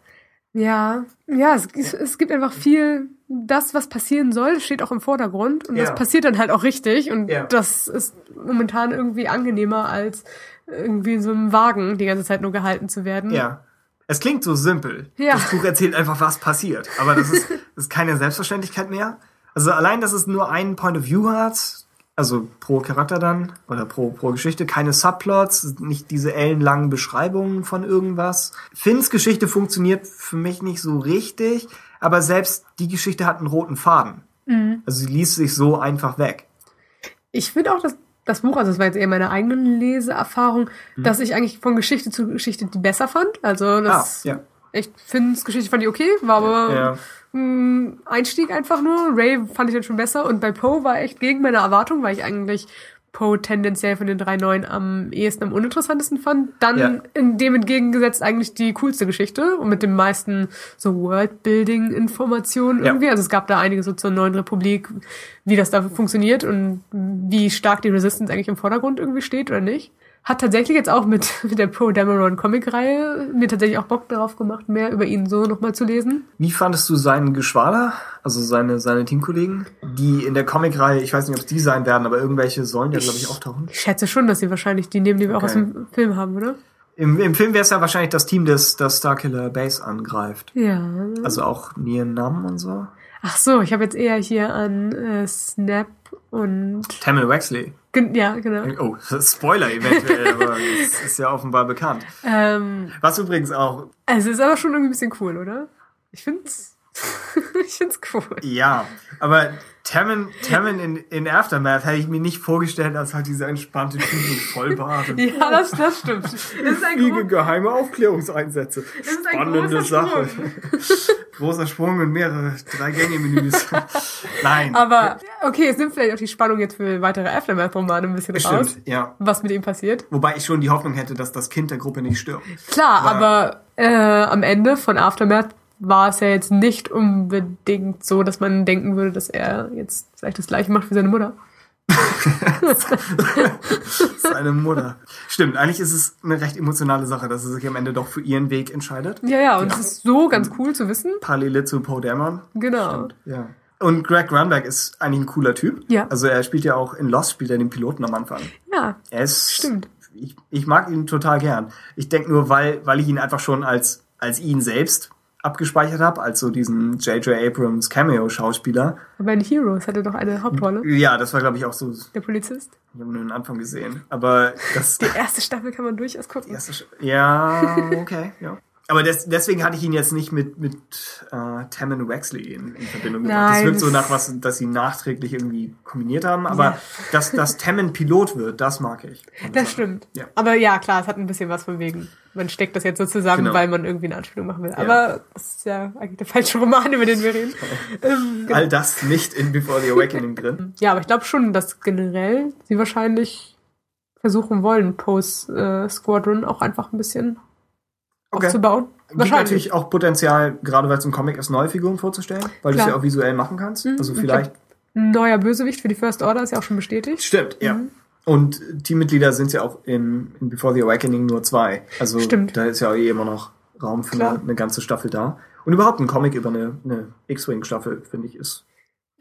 Ja, ja, es, es gibt einfach viel, das, was passieren soll, steht auch im Vordergrund und ja. das passiert dann halt auch richtig und ja. das ist momentan irgendwie angenehmer als irgendwie in so einem Wagen die ganze Zeit nur gehalten zu werden. Ja. Es klingt so simpel. Ja. Das Buch erzählt einfach, was passiert. Aber das ist, das ist keine Selbstverständlichkeit mehr. Also allein, dass es nur einen Point of View hat, also pro Charakter dann oder pro, pro Geschichte, keine Subplots, nicht diese ellenlangen Beschreibungen von irgendwas. Finns Geschichte funktioniert für mich nicht so richtig, aber selbst die Geschichte hat einen roten Faden. Mhm. Also sie liest sich so einfach weg. Ich finde auch, dass das Buch, also das war jetzt eher meine eigene Leseerfahrung, mhm. dass ich eigentlich von Geschichte zu Geschichte die besser fand. Also das, ah, ja. ich finde Geschichte fand ich okay, war aber ja. Einstieg einfach nur. Ray fand ich dann schon besser und bei Poe war echt gegen meine Erwartung, weil ich eigentlich Poe tendenziell von den drei neuen am ehesten am uninteressantesten fand. Dann ja. in dem entgegengesetzt eigentlich die coolste Geschichte und mit dem meisten so Worldbuilding-Informationen irgendwie. Ja. Also es gab da einige so zur neuen Republik, wie das da funktioniert und wie stark die Resistance eigentlich im Vordergrund irgendwie steht oder nicht hat tatsächlich jetzt auch mit, mit der Pro Dameron Comic-Reihe mir tatsächlich auch Bock darauf gemacht, mehr über ihn so nochmal zu lesen. Wie fandest du seinen Geschwader, also seine, seine Teamkollegen, die in der Comic-Reihe, ich weiß nicht, ob es die sein werden, aber irgendwelche sollen ja, glaube ich, auftauchen? Ich schätze schon, dass sie wahrscheinlich die nehmen, die wir okay. auch aus dem Film haben, oder? Im, im Film wäre es ja wahrscheinlich das Team, das das Starkiller Base angreift. Ja. Also auch Nien Nam und so. Ach so, ich habe jetzt eher hier an äh, Snap und... Tamil Wexley. Ja, genau. Oh, Spoiler eventuell, aber das ist ja offenbar bekannt. Ähm, Was übrigens auch. Es ist aber schon irgendwie ein bisschen cool, oder? Ich find's. ich find's cool. Ja, aber Tammin, Tammin in, in Aftermath hätte ich mir nicht vorgestellt, als halt dieser entspannte Typ mit Vollbart. Ja, das, das stimmt. Das ist ein Fliege geheime Aufklärungseinsätze. Das ist ein Spannende großer Sache. Sprung. Großer Sprung und mehrere Drei-Gänge-Menüs. Nein. Aber okay, es nimmt vielleicht auch die Spannung jetzt für weitere Aftermath-Romane ein bisschen raus, Stimmt, ja. was mit ihm passiert. Wobei ich schon die Hoffnung hätte, dass das Kind der Gruppe nicht stirbt. Klar, Aber- aber äh, am Ende von Aftermath war es ja jetzt nicht unbedingt so, dass man denken würde, dass er jetzt vielleicht das gleiche macht wie seine Mutter. Seine Mutter. Stimmt, eigentlich ist es eine recht emotionale Sache, dass er sich am Ende doch für ihren Weg entscheidet. Ja, ja, und es ist so ganz cool zu wissen. Parallele zu Poe Dameron. Genau. Ja. Und Greg Grunberg ist eigentlich ein cooler Typ. Ja. Also er spielt ja auch in Lost, spielt er den Piloten am Anfang. Ja, Er ist, Stimmt. Ich, ich mag ihn total gern. Ich denke nur, weil, weil ich ihn einfach schon als, als ihn selbst abgespeichert habe, als so diesen J.J. Abrams Cameo-Schauspieler. aber in Heroes hat er doch eine Hauptrolle, Ja, das war, glaube ich, auch so. der Polizist. Ich habe nur den Anfang gesehen. Aber das. Die erste Staffel kann man durchaus gucken. erste Sch- ja, okay, ja. Aber des, deswegen hatte ich ihn jetzt nicht mit, mit äh, Tammin Wexley in, in Verbindung gebracht. Das Nein, wirkt so das- nach was, dass sie nachträglich irgendwie kombiniert haben. Aber Ja. dass, dass Tammin Pilot wird, das mag ich. Das stimmt. Ja. Aber ja, klar, es hat ein bisschen was von wegen. Man steckt das jetzt so zusammen, Genau. weil man irgendwie eine Anspielung machen will. Aber das ist ja eigentlich der falsche Roman, über den wir reden. ähm, genau. All das nicht in Before the Awakening drin. Ja, aber ich glaube schon, dass generell sie wahrscheinlich versuchen wollen, Post äh, Squadron auch einfach ein bisschen Okay. aufzubauen. Gibt Wahrscheinlich. natürlich auch Potenzial, gerade weil es ein Comic ist, neue Figuren vorzustellen, weil du es ja auch visuell machen kannst. Also ich vielleicht. Ein neuer Bösewicht für die First Order ist ja auch schon bestätigt. Stimmt, ja. Und Teammitglieder sind ja auch in, in Before the Awakening nur zwei. Also Stimmt. da ist ja eh immer noch Raum für eine, eine ganze Staffel da. Und überhaupt ein Comic über eine, eine X-Wing-Staffel, finde ich, ist.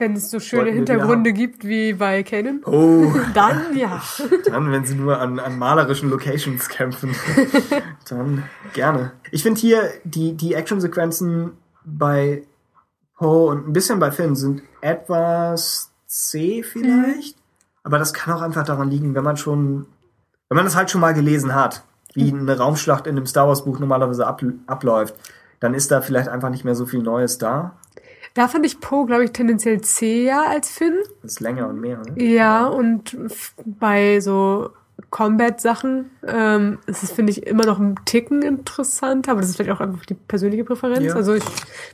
Wenn es so schöne Hintergründe gibt wie bei Kanan. Oh, Dann ja. dann, wenn sie nur an, an malerischen Locations kämpfen, dann gerne. Ich finde hier die, die Actionsequenzen bei Poe und ein bisschen bei Finn sind etwas zäh vielleicht. Aber das kann auch einfach daran liegen, wenn man schon, wenn man das halt schon mal gelesen hat, wie eine Raumschlacht in einem Star Wars Buch normalerweise ab, abläuft, dann ist da vielleicht einfach nicht mehr so viel Neues da. Da fand ich Poe, glaube ich, tendenziell zäher als Finn. Das ist länger und mehr. Ne? Ja, und bei so Combat-Sachen ähm, ist es, finde ich, immer noch ein Ticken interessant, aber das ist vielleicht auch einfach die persönliche Präferenz. Ja. Also ich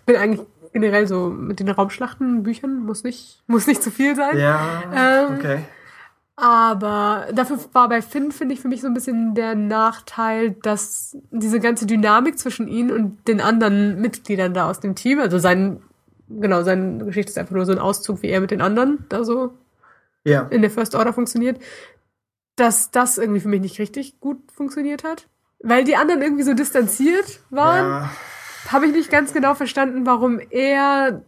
bin eigentlich generell so mit den Raumschlachten, Büchern, muss nicht, muss nicht zu viel sein. Ja, Ähm, okay. Aber dafür war bei Finn, finde ich, für mich so ein bisschen der Nachteil, dass diese ganze Dynamik zwischen ihm und den anderen Mitgliedern da aus dem Team, also sein, genau, seine Geschichte ist einfach nur so ein Auszug, wie er mit den anderen da so Ja. in der First Order funktioniert, dass das irgendwie für mich nicht richtig gut funktioniert hat. Weil die anderen irgendwie so distanziert waren, ja. habe ich nicht ganz genau verstanden, warum er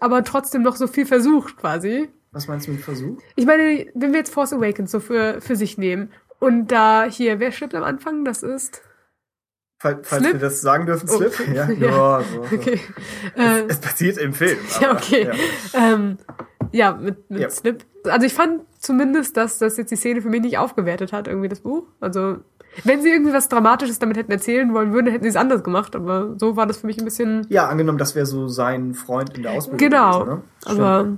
aber trotzdem noch so viel versucht quasi. Was meinst du mit Versuch? Ich meine, wenn wir jetzt Force Awakens so für, für sich nehmen und da hier, wer stirbt am Anfang? Das ist. Fall, falls Slip? wir das sagen dürfen, Oh, Slip? Ja, ja. ja. so, so. Okay. Äh, Es passiert im Film. ja, aber, okay. ja. Ähm, ja, mit, mit Ja. Slip. Also ich fand zumindest, dass das jetzt die Szene für mich nicht aufgewertet hat, irgendwie das Buch. Also, wenn sie irgendwie was Dramatisches damit hätten erzählen wollen würden, hätten sie es anders gemacht. Aber so war das für mich ein bisschen. Ja, angenommen, das wäre so sein Freund in der Ausbildung. Genau. Gewesen, ne? Stimmt. Aber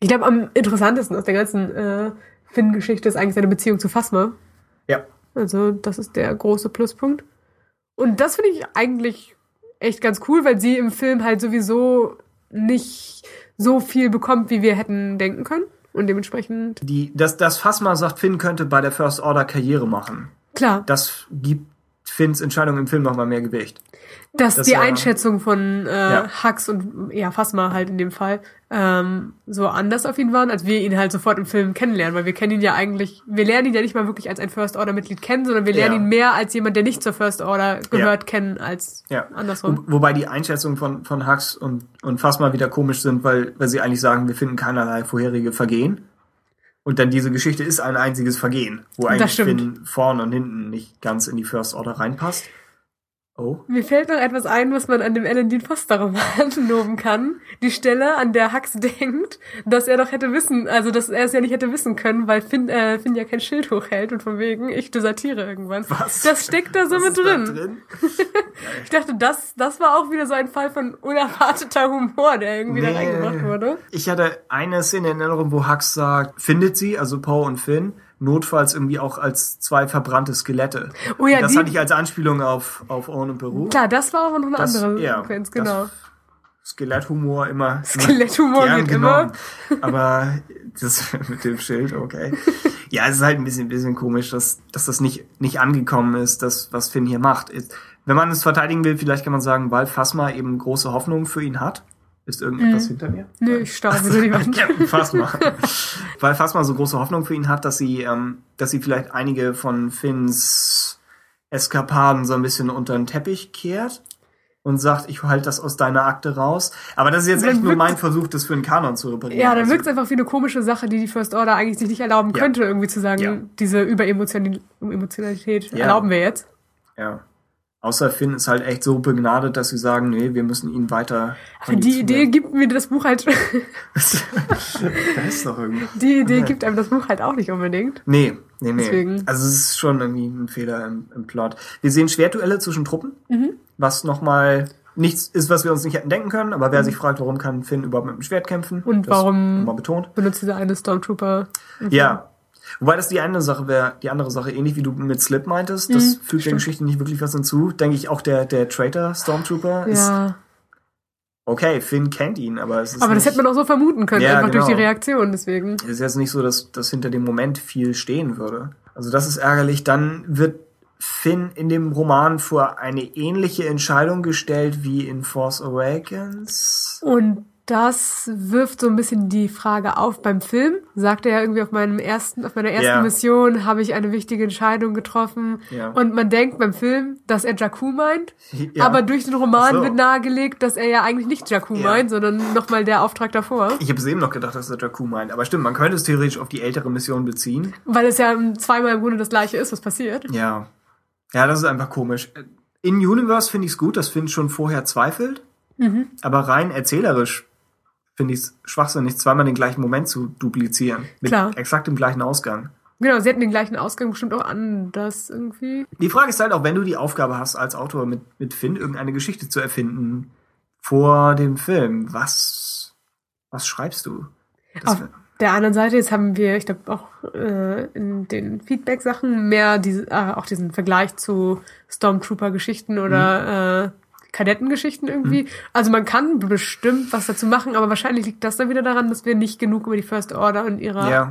ich glaube, am interessantesten aus der ganzen äh, Finn-Geschichte ist eigentlich seine Beziehung zu Phasma. Ja. Also, das ist der große Pluspunkt. Und das finde ich eigentlich echt ganz cool, weil sie im Film halt sowieso nicht so viel bekommt, wie wir hätten denken können. Und dementsprechend, Die, das, das Phasma sagt, Finn könnte bei der First Order Karriere machen. klar, Das gibt Finns Entscheidung im Film nochmal mehr Gewicht. dass das die war- Einschätzung von äh, Ja. Hux und ja, Phasma halt in dem Fall ähm, so anders auf ihn waren, als wir ihn halt sofort im Film kennenlernen, weil wir kennen ihn ja eigentlich, wir lernen ihn ja nicht mal wirklich als ein First Order Mitglied kennen, sondern wir lernen Ja. ihn mehr als jemand, der nicht zur First Order gehört, kennen als Ja. andersrum. Wo, wobei die Einschätzungen von, von Hux und, und Phasma wieder komisch sind, weil, weil sie eigentlich sagen, wir finden keinerlei vorherige Vergehen. Und dann diese Geschichte ist ein einziges Vergehen, wo eigentlich. Finn vorne und hinten nicht ganz in die First Order reinpasst. Oh. Mir fällt noch etwas ein, was man an dem Alan Dean Foster Roman loben kann. Die Stelle, an der Hux denkt, dass er doch hätte wissen, also dass er es ja nicht hätte wissen können, weil Finn, äh, Finn ja kein Schild hochhält und von wegen, ich desertiere irgendwann. Was? Das steckt da so Was mit da drin. drin? Ich dachte, das, das war auch wieder so ein Fall von unerwarteter Humor, der irgendwie da Nee. reingebracht wurde. Ich hatte eine Szene in Erinnerung, wo Hux sagt, findet sie, also Poe und Finn, notfalls irgendwie auch als zwei verbrannte Skelette. Oh ja, das die- hatte ich als Anspielung auf, auf Owen und Peru. Klar, das war aber noch eine Das- andere ja, das- genau. Skeletthumor immer. Skeletthumor geht genommen. Aber das mit dem Schild, okay. Ja, es ist halt ein bisschen, bisschen komisch, dass, dass das nicht, nicht angekommen ist, das, was Finn hier macht. Wenn man es verteidigen will, vielleicht kann man sagen, weil Phasma eben große Hoffnung für ihn hat. Ist irgendetwas hinter mir? Nö, ich staube nur die Wand. Captain Phasma. Weil Phasma so große Hoffnung für ihn hat, dass sie, ähm, dass sie vielleicht einige von Finns Eskapaden so ein bisschen unter den Teppich kehrt und sagt, ich halte das aus deiner Akte raus. Aber das ist jetzt Dann echt nur mein Versuch, das für einen Kanon zu reparieren. Ja, dann Also, wirkt es einfach wie eine komische Sache, die die First Order eigentlich sich nicht erlauben Ja. könnte, irgendwie zu sagen, Ja. diese Überemotionalität Ja. erlauben wir jetzt. Ja. Außer Finn ist halt echt so begnadet, dass sie sagen, nee, wir müssen ihn weiter. Aber die Idee gibt mir das Buch halt, da ist doch irgendwie. die Idee Ja. gibt einem das Buch halt auch nicht unbedingt. Nee, nee, nee. Deswegen. Also es ist schon irgendwie ein Fehler im, im Plot. Wir sehen Schwertduelle zwischen Truppen, Mhm. was nochmal nichts ist, was wir uns nicht hätten denken können. Aber wer sich fragt, warum kann Finn überhaupt mit dem Schwert kämpfen? Mhm. Und das warum- betont. Benutzt dieser eine Stormtrooper. Ja. Wobei das die eine Sache wäre, die andere Sache, ähnlich wie du mit Slip meintest, das Mhm, fügt der. Geschichte nicht wirklich was hinzu. Denke ich auch der, der Traitor Stormtrooper ist, Ja, okay, Finn kennt ihn, aber es ist aber das nicht, hätte man auch so vermuten können, Ja, einfach durch die genau. Reaktion, deswegen. Es ist jetzt nicht so, dass, dass hinter dem Moment viel stehen würde. Also das ist ärgerlich. Dann wird Finn in dem Roman vor eine ähnliche Entscheidung gestellt wie in Force Awakens. Und das wirft so ein bisschen die Frage auf beim Film. Sagt er ja irgendwie auf meinem ersten, auf meiner ersten Ja. Mission habe ich eine wichtige Entscheidung getroffen. Ja. Und man denkt beim Film, dass er Jakku meint. Ja. Aber durch den Roman so. wird nahegelegt, dass er ja eigentlich nicht Jakku Ja. meint, sondern nochmal der Auftrag davor. Ich habe es eben noch gedacht, dass er Jakku meint. Aber stimmt, man könnte es theoretisch auf die ältere Mission beziehen. Weil es ja zweimal im Grunde das gleiche ist, was passiert. Ja. Ja, das ist einfach komisch. In Universe finde ich es gut, dass Finn schon vorher zweifelt. Mhm. Aber rein erzählerisch finde ich es schwachsinnig, zweimal den gleichen Moment zu duplizieren. Mit Klar. exakt dem gleichen Ausgang. Genau, sie hätten den gleichen Ausgang bestimmt auch anders irgendwie. Die Frage ist halt auch, wenn du die Aufgabe hast, als Autor mit, mit Finn irgendeine Geschichte zu erfinden vor dem Film, was, was schreibst du? Das Auf wär- der anderen Seite, jetzt haben wir, ich glaube, auch äh, in den Feedback-Sachen mehr diese, äh, auch diesen Vergleich zu Stormtrooper-Geschichten oder äh, Kadettengeschichten irgendwie. Also man kann bestimmt was dazu machen, aber wahrscheinlich liegt das dann wieder daran, dass wir nicht genug über die First Order und ihre Ja.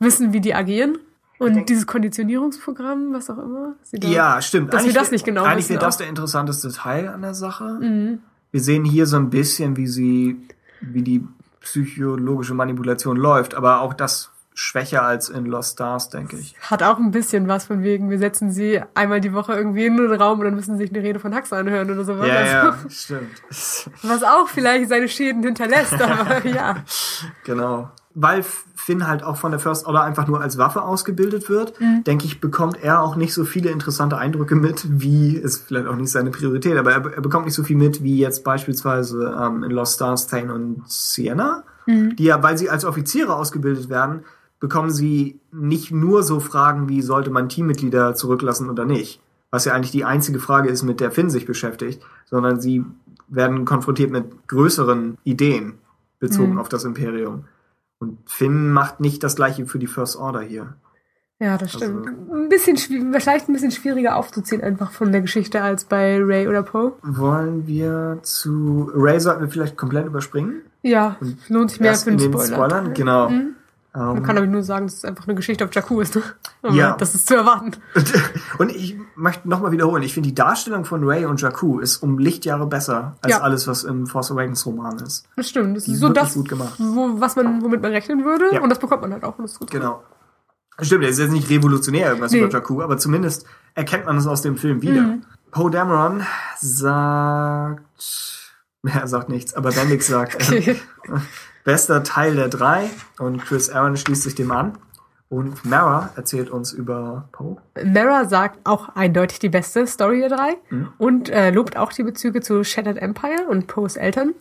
wissen, wie die agieren. Und denk- dieses Konditionierungsprogramm, was auch immer. sie da- ja, stimmt. dass wir Eigentlich das wär- nicht genau Eigentlich wissen wäre das der interessanteste Teil an der Sache. Mhm. Wir sehen hier so ein bisschen, wie sie, wie die psychologische Manipulation läuft, aber auch das schwächer als in Lost Stars, denke ich. Hat auch ein bisschen was von wegen, wir setzen sie einmal die Woche irgendwie in den Raum und dann müssen sie sich eine Rede von Hux anhören oder sowas. Ja, Also, ja, stimmt. Was auch vielleicht seine Schäden hinterlässt, aber ja. Genau. Weil Finn halt auch von der First Order einfach nur als Waffe ausgebildet wird, denke ich, bekommt er auch nicht so viele interessante Eindrücke mit, wie, ist vielleicht auch nicht seine Priorität, aber er, er bekommt nicht so viel mit, wie jetzt beispielsweise ähm, in Lost Stars, Thane und Sienna, die ja, weil sie als Offiziere ausgebildet werden, bekommen sie nicht nur so Fragen wie, sollte man Teammitglieder zurücklassen oder nicht, was ja eigentlich die einzige Frage ist, mit der Finn sich beschäftigt, sondern sie werden konfrontiert mit größeren Ideen bezogen Mhm. auf das Imperium. Und Finn macht nicht das gleiche für die First Order hier. Ja, das stimmt. Also- ein bisschen vielleicht ein bisschen schwieriger aufzuziehen einfach von der Geschichte als bei Ray oder Poe. Wollen wir zu Ray sollten wir vielleicht komplett überspringen? Ja, lohnt sich mehr für einen den Spoiler. Spoilern, genau. Mhm. Man Ähm, kann aber nur sagen, dass es einfach eine Geschichte auf Jakku ist. Ne? Ja. Das ist zu erwarten. und ich möchte nochmal wiederholen, ich finde die Darstellung von Ray und Jakku ist um Lichtjahre besser als Ja. alles, was im Force Awakens Roman ist. Das stimmt. Das Die ist so das, gut gemacht. Wo, was man, womit man rechnen würde. Ja. Und das bekommt man halt auch. Und das ist gut. Genau. Stimmt, er ist jetzt nicht revolutionär irgendwas Nee. über Jakku, aber zumindest erkennt man es aus dem Film wieder. Mhm. Poe Dameron sagt, er sagt nichts, aber Bendix sagt, Okay. Bester Teil der drei und Chris Aaron schließt sich dem an. Und Mara erzählt uns über Poe. Mara sagt auch eindeutig die beste Story der drei mhm. und äh, lobt auch die Bezüge zu Shattered Empire und Poes Eltern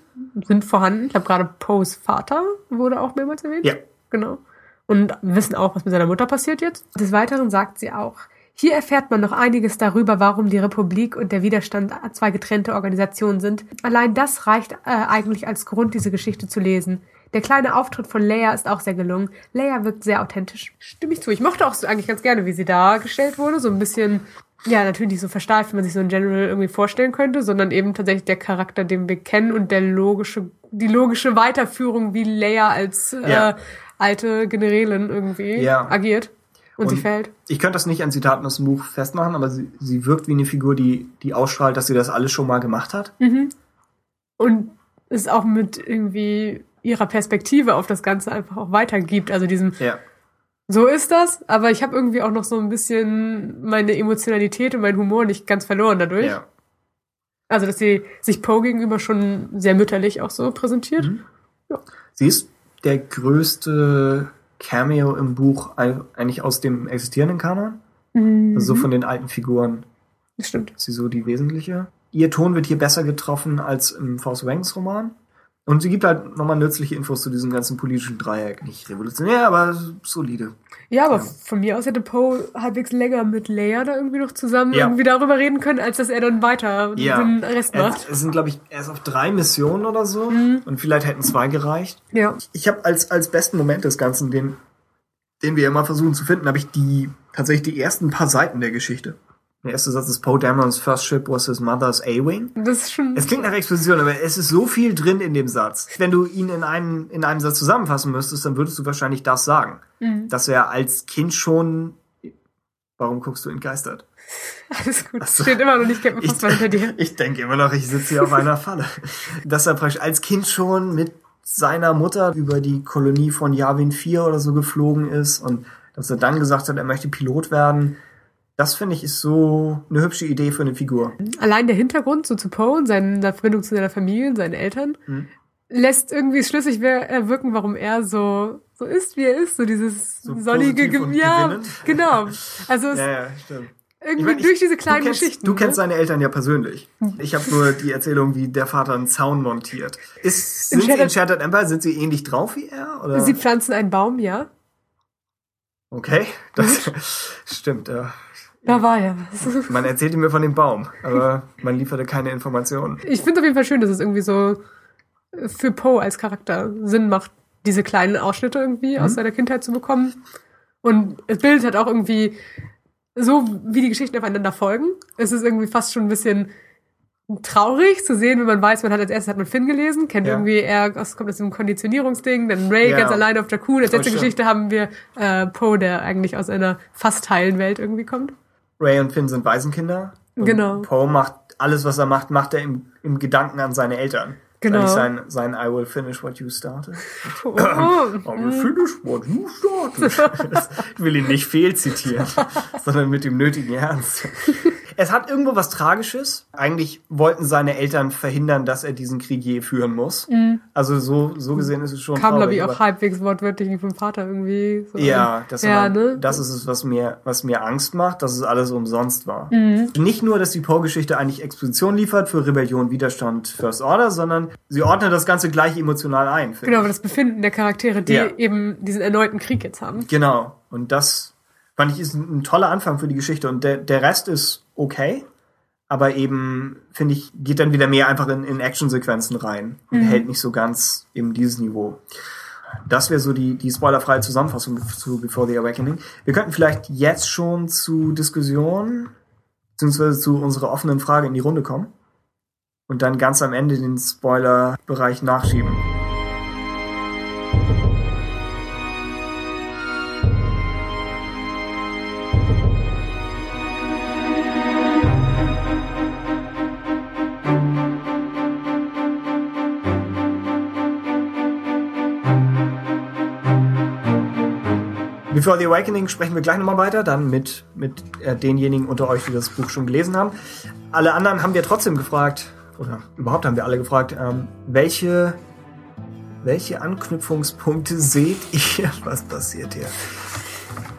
sind vorhanden. Ich glaube, gerade Poes Vater wurde auch mehrmals erwähnt. Ja. Genau. Und wissen auch, was mit seiner Mutter passiert jetzt. Des Weiteren sagt sie auch, hier erfährt man noch einiges darüber, warum die Republik und der Widerstand zwei getrennte Organisationen sind. Allein das reicht äh, eigentlich als Grund, diese Geschichte zu lesen. Der kleine Auftritt von Leia ist auch sehr gelungen. Leia wirkt sehr authentisch. Stimme ich zu. Ich mochte auch so eigentlich ganz gerne, wie sie dargestellt wurde. So ein bisschen, ja, natürlich nicht so versteift, wie man sich so ein General irgendwie vorstellen könnte, sondern eben tatsächlich der Charakter, den wir kennen und der logische, die logische Weiterführung, wie Leia als ja. äh, alte Generälin irgendwie ja. agiert. Und, und, sie fällt. Ich könnte das nicht an Zitaten aus dem Buch festmachen, aber sie, sie wirkt wie eine Figur, die, die ausstrahlt, dass sie das alles schon mal gemacht hat. Mhm. Und ist auch mit irgendwie ihrer Perspektive auf das Ganze einfach auch weitergibt. Also diesem, ja. so ist das, aber ich habe irgendwie auch noch so ein bisschen meine Emotionalität und meinen Humor nicht ganz verloren dadurch. Ja. Also, dass sie sich Poe gegenüber schon sehr mütterlich auch so präsentiert. Mhm. Ja. Sie ist der größte Cameo im Buch eigentlich aus dem existierenden Kanon. Mhm. Also so von den alten Figuren. Das stimmt. Ist sie so die wesentliche. Ihr Ton wird hier besser getroffen als im Force Awakens Roman. Und sie gibt halt nochmal nützliche Infos zu diesem ganzen politischen Dreieck. Nicht revolutionär, aber solide. Ja, aber ja. von mir aus hätte Poe halbwegs länger mit Leia da irgendwie noch zusammen ja. irgendwie darüber reden können, als dass er dann weiter ja. den Rest macht. Es sind, glaube ich, erst auf drei Missionen oder so. Mhm. Und vielleicht hätten zwei gereicht. Ja. Ich habe als, als besten Moment des Ganzen, den, den wir immer versuchen zu finden, habe ich die tatsächlich die ersten paar Seiten der Geschichte. Der erste Satz ist Poe Damerons first ship was his mother's A-Wing. Das ist schon. Es klingt nach Exposition, aber es ist so viel drin in dem Satz. Wenn du ihn in einem, in einem Satz zusammenfassen müsstest, dann würdest du wahrscheinlich das sagen. Mhm. Dass er als Kind schon. Warum guckst du entgeistert? Alles gut. So. Steht immer noch nicht fast hinter dir. Ich denke immer noch, ich sitze hier auf einer Falle. Dass er praktisch als Kind schon mit seiner Mutter über die Kolonie von Yavin 4 oder so geflogen ist und dass er dann gesagt hat, er möchte Pilot werden das finde ich ist so eine hübsche Idee für eine Figur. Allein der Hintergrund so zu Poe und seine Verbindung zu seiner Familie und seinen Eltern mhm. lässt irgendwie schlüssig äh, wirken, warum er so so ist, wie er ist, so dieses so sonnige Ge Ja, genau. Also es, ja, ja, stimmt. Irgendwie ich mein, ich, durch diese kleinen du kennst, Geschichten. Du kennst ne? seine Eltern ja persönlich. Ich habe nur die Erzählung, wie der Vater einen Zaun montiert. Ist, sind in sie in Shattered Empire, sind sie ähnlich drauf wie er? Oder? Sie pflanzen einen Baum, ja. Okay, das stimmt. Ja. Da war ja was. Man erzählte mir von dem Baum, aber man lieferte keine Informationen. Ich finde es auf jeden Fall schön, dass es irgendwie so für Poe als Charakter Sinn macht, diese kleinen Ausschnitte irgendwie mhm. aus seiner Kindheit zu bekommen. Und es bildet halt auch irgendwie so, wie die Geschichten aufeinander folgen. Es ist irgendwie fast schon ein bisschen traurig zu sehen, wenn man weiß, man hat als erstes hat man Finn gelesen, kennt ja. irgendwie er aus, kommt aus dem Konditionierungsding, dann Ray ja. ganz alleine auf Jakku. Als letzte Geschichte haben wir äh, Poe, der eigentlich aus einer fast heilen Welt irgendwie kommt. Ray und Finn sind Waisenkinder. Genau. Poe macht alles, was er macht, macht er im, im Gedanken an seine Eltern. Genau. Sein, sein I will finish what you started. Oh. I will finish what you started. ich will ihn nicht fehlzitieren, sondern mit dem nötigen Ernst. Es hat irgendwo was Tragisches. Eigentlich wollten seine Eltern verhindern, dass er diesen Krieg je führen muss. Mhm. Also so, so gesehen ist es schon Kam, glaube ich, auch halbwegs wortwörtlich vom Vater irgendwie. So ja, das, ja man, ne? das ist es, was mir, was mir Angst macht, dass es alles umsonst war. Mhm. Nicht nur, dass die Poe-Geschichte eigentlich Exposition liefert für Rebellion, Widerstand, First Order, sondern sie ordnet das Ganze gleich emotional ein. Genau, das Befinden der Charaktere, die ja. eben diesen erneuten Krieg jetzt haben. Genau. Und das fand ich ist ein, ein toller Anfang für die Geschichte. Und der, der Rest ist okay, aber eben, finde ich, geht dann wieder mehr einfach in, in Actionsequenzen rein und mhm. hält nicht so ganz eben dieses Niveau. Das wäre so die, die spoilerfreie Zusammenfassung zu Before the Awakening. Wir könnten vielleicht jetzt schon zu Diskussionen, beziehungsweise zu unserer offenen Frage in die Runde kommen und dann ganz am Ende den Spoiler-Bereich nachschieben. Before the Awakening sprechen wir gleich nochmal weiter, dann mit, mit äh, denjenigen unter euch, die das Buch schon gelesen haben. Alle anderen haben wir trotzdem gefragt, oder überhaupt haben wir alle gefragt, ähm, welche, welche Anknüpfungspunkte seht ihr? Was passiert hier?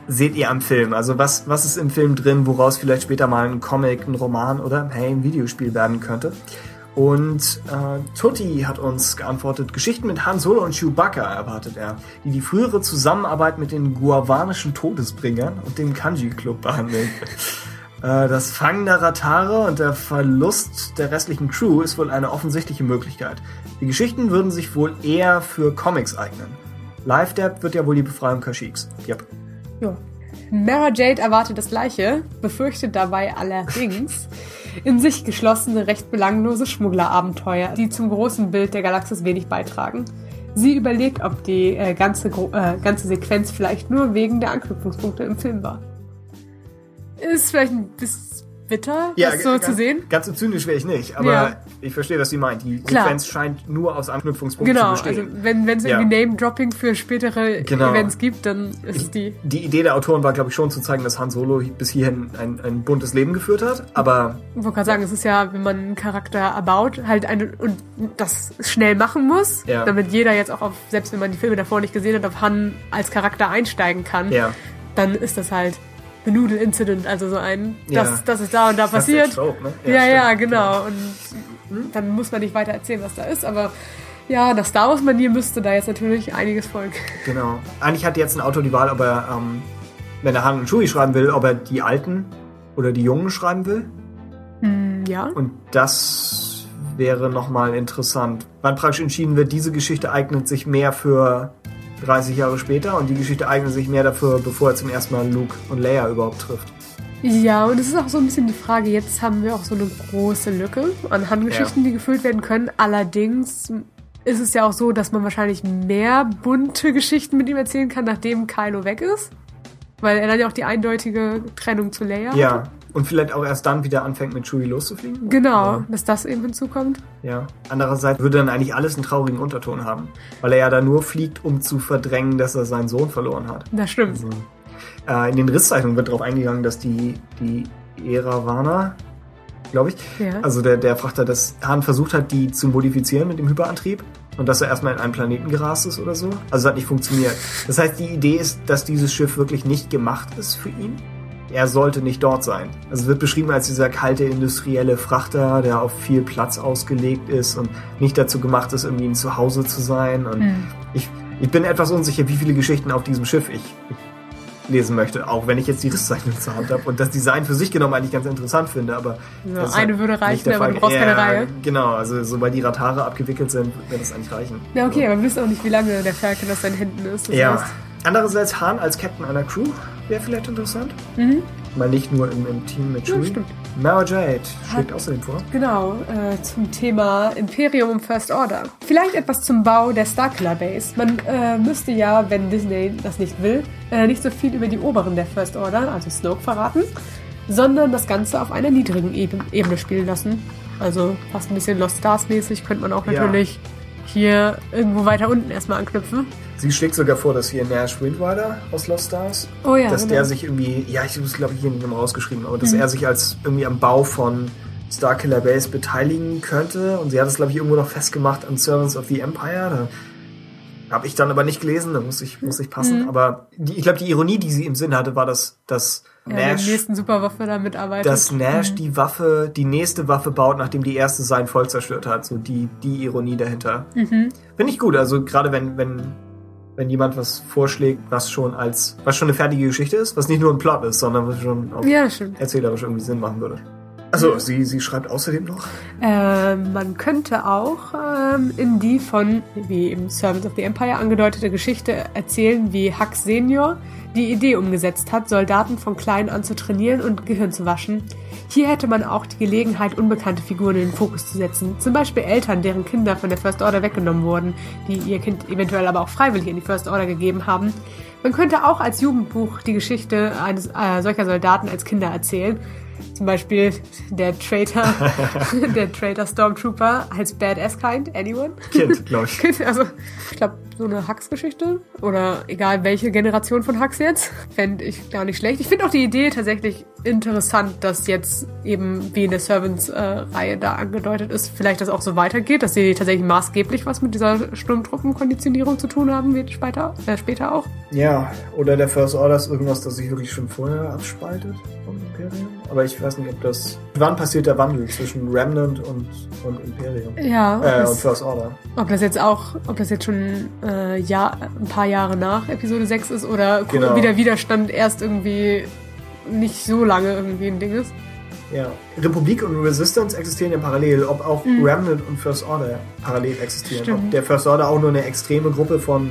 seht ihr am Film? Also was, was ist im Film drin, woraus vielleicht später mal ein Comic, ein Roman oder hey, ein Videospiel werden könnte? Und äh, Tutti hat uns geantwortet, Geschichten mit Han Solo und Chewbacca erwartet er, die die frühere Zusammenarbeit mit den guavanischen Todesbringern und dem Kanji-Club behandeln. äh, das Fangen der Ratare und der Verlust der restlichen Crew ist wohl eine offensichtliche Möglichkeit. Die Geschichten würden sich wohl eher für Comics eignen. Live Dab wird ja wohl die Befreiung Kashyyyks. Yep. Ja. Mara Jade erwartet das Gleiche, befürchtet dabei allerdings in sich geschlossene, recht belanglose Schmugglerabenteuer, die zum großen Bild der Galaxis wenig beitragen. Sie überlegt, ob die äh, ganze, äh, ganze Sequenz vielleicht nur wegen der Anknüpfungspunkte im Film war. Ist vielleicht ein bisschen bitter, Ja, das so ganz, zu sehen. Ganz so zynisch wäre ich nicht, aber Ja. ich verstehe, was sie meint. Die Klar. Sequenz scheint nur aus Anknüpfungspunkten Genau, zu also bestehen. wenn wenn es Ja. irgendwie Name-Dropping für spätere Genau. Events gibt, dann ist es die. die Idee der Autoren war, glaube ich, schon zu zeigen, dass Han Solo bis hierhin ein, ein buntes Leben geführt hat, aber Ich wollte gerade sagen, es ist ja, wenn man einen Charakter erbaut, halt eine und das schnell machen muss, damit jeder jetzt auch auf, selbst wenn man die Filme davor nicht gesehen hat, auf Han als Charakter einsteigen kann, dann ist das halt The Noodle Incident, also so ein, Ja. das, das ist da und da Das ist passiert. Trope, ne? Ja, ja, stimmt. genau. Und dann muss man nicht weiter erzählen, was da ist, aber ja, nach Star Wars Manier müsste da jetzt natürlich einiges folgen. Genau. Eigentlich hat jetzt ein Autor die Wahl, ob er, ähm, wenn er Han und Chewie schreiben will, ob er die Alten oder die Jungen schreiben will. Hm, ja. Und das wäre nochmal interessant. Wann praktisch entschieden wird, diese Geschichte eignet sich mehr für 30 Jahre später und die Geschichte eignet sich mehr dafür, bevor er zum ersten Mal Luke und Leia überhaupt trifft. Ja, und es ist auch so ein bisschen die Frage, jetzt haben wir auch so eine große Lücke an Handgeschichten, die gefüllt werden können. Allerdings ist es ja auch so, dass man wahrscheinlich mehr bunte Geschichten mit ihm erzählen kann, nachdem Kylo weg ist. Weil er dann ja auch die eindeutige Trennung zu Leia Ja. hatte. Und vielleicht auch erst dann wieder anfängt, mit Chewie loszufliegen. Genau, Ja. dass das eben hinzukommt. Ja. Andererseits würde dann eigentlich alles einen traurigen Unterton haben. Weil er ja da nur fliegt, um zu verdrängen, dass er seinen Sohn verloren hat. Das stimmt. Äh, in den Risszeichnungen wird darauf eingegangen, dass die, die Eravana, glaube ich, Ja. also der, der Frachter, dass Han versucht hat, die zu modifizieren mit dem Hyperantrieb und dass er erstmal in einen Planeten gerast ist oder so. Also es hat nicht funktioniert. Das heißt, die Idee ist, dass dieses Schiff wirklich nicht gemacht ist für ihn. Er sollte nicht dort sein. Also es wird beschrieben als dieser kalte industrielle Frachter, der auf viel Platz ausgelegt ist und nicht dazu gemacht ist, irgendwie ein Zuhause zu sein. Und Hm. ich, ich bin etwas unsicher, wie viele Geschichten auf diesem Schiff ich, ich lesen möchte, auch wenn ich jetzt die Risszeichnung zur Hand habe und das Design für sich genommen eigentlich ganz interessant finde, aber Ja, eine halt würde reichen, aber du brauchst keine Reihe. Genau, also sobald die Ratare abgewickelt sind, wird das eigentlich reichen. Ja, okay, aber wir wissen auch nicht, wie lange der Falcon aus seinen Händen ist. Das Ja. heißt, Andererseits Han als Captain einer Crew wäre vielleicht interessant. Mhm. Mal nicht nur im, im Team mit Ja, Chewie. stimmt. Mara Jade schlägt außerdem vor. Genau, äh, zum Thema Imperium und First Order. Vielleicht etwas zum Bau der Starkiller Base. Man äh, müsste ja, wenn Disney das nicht will, äh, nicht so viel über die Oberen der First Order, also Snoke, verraten, sondern das Ganze auf einer niedrigen Eben Ebene spielen lassen. Also fast ein bisschen Lost Stars mäßig könnte man auch Ja. natürlich hier irgendwo weiter unten erstmal anknüpfen. Sie schlägt sogar vor, dass hier Nash Windrider aus Lost Stars, Oh ja, dass genau. der sich irgendwie, ja, ich habe es glaube ich hier nicht mehr rausgeschrieben, aber Mhm. dass er sich als irgendwie am Bau von Starkiller Base beteiligen könnte. Und sie hat es glaube ich irgendwo noch festgemacht an Servants of the Empire. Da habe ich dann aber nicht gelesen, da muss ich, muss ich passen. Mhm. Aber die, ich glaube, die Ironie, die sie im Sinn hatte, war, dass, dass ja, Nash nächsten Superwaffe da mitarbeitet. dass Nash die Waffe, die nächste Waffe baut, nachdem die erste sein Volk zerstört hat. So die, die Ironie dahinter. Mhm. Finde ich gut. Also gerade wenn, wenn, wenn jemand was vorschlägt, was schon als, was schon eine fertige Geschichte ist, was nicht nur ein Plot ist, sondern was schon auch Ja, erzählerisch irgendwie Sinn machen würde. Also sie, sie schreibt außerdem noch. Ähm, man könnte auch ähm, in die von, wie im Servants of the Empire angedeutete Geschichte erzählen, wie Hux Senior die Idee umgesetzt hat, Soldaten von klein an zu trainieren und Gehirn zu waschen. Hier hätte man auch die Gelegenheit, unbekannte Figuren in den Fokus zu setzen. Zum Beispiel Eltern, deren Kinder von der First Order weggenommen wurden, die ihr Kind eventuell aber auch freiwillig in die First Order gegeben haben. Man könnte auch als Jugendbuch die Geschichte eines äh, solcher Soldaten als Kinder erzählen. Zum Beispiel der Traitor, der Traitor Stormtrooper als Badass Kind. Anyone? Kind, glaube ich. Kind, also ich glaube, so eine Hux-Geschichte oder egal welche Generation von Hux jetzt, fände ich gar nicht schlecht. Ich finde auch die Idee tatsächlich interessant, dass jetzt eben wie in der Servants-Reihe äh, da angedeutet ist, vielleicht das auch so weitergeht, dass sie tatsächlich maßgeblich was mit dieser Sturmtruppenkonditionierung zu tun haben wird später, äh, später auch. Ja, oder der First Order ist irgendwas, das sich wirklich schon vorher abspaltet vom Imperium. Aber ich weiß nicht, ob das. Wann passiert der Wandel zwischen Remnant und, und Imperium? Ja. Äh, und First Order. Ob das jetzt auch, ob das jetzt schon äh, ja, ein paar Jahre nach Episode 6 ist oder Genau. wie der Widerstand erst irgendwie nicht so lange irgendwie ein Ding ist. Ja. Republik und Resistance existieren ja parallel, ob auch Remnant und First Order parallel existieren. Stimmt. Ob der First Order auch nur eine extreme Gruppe von,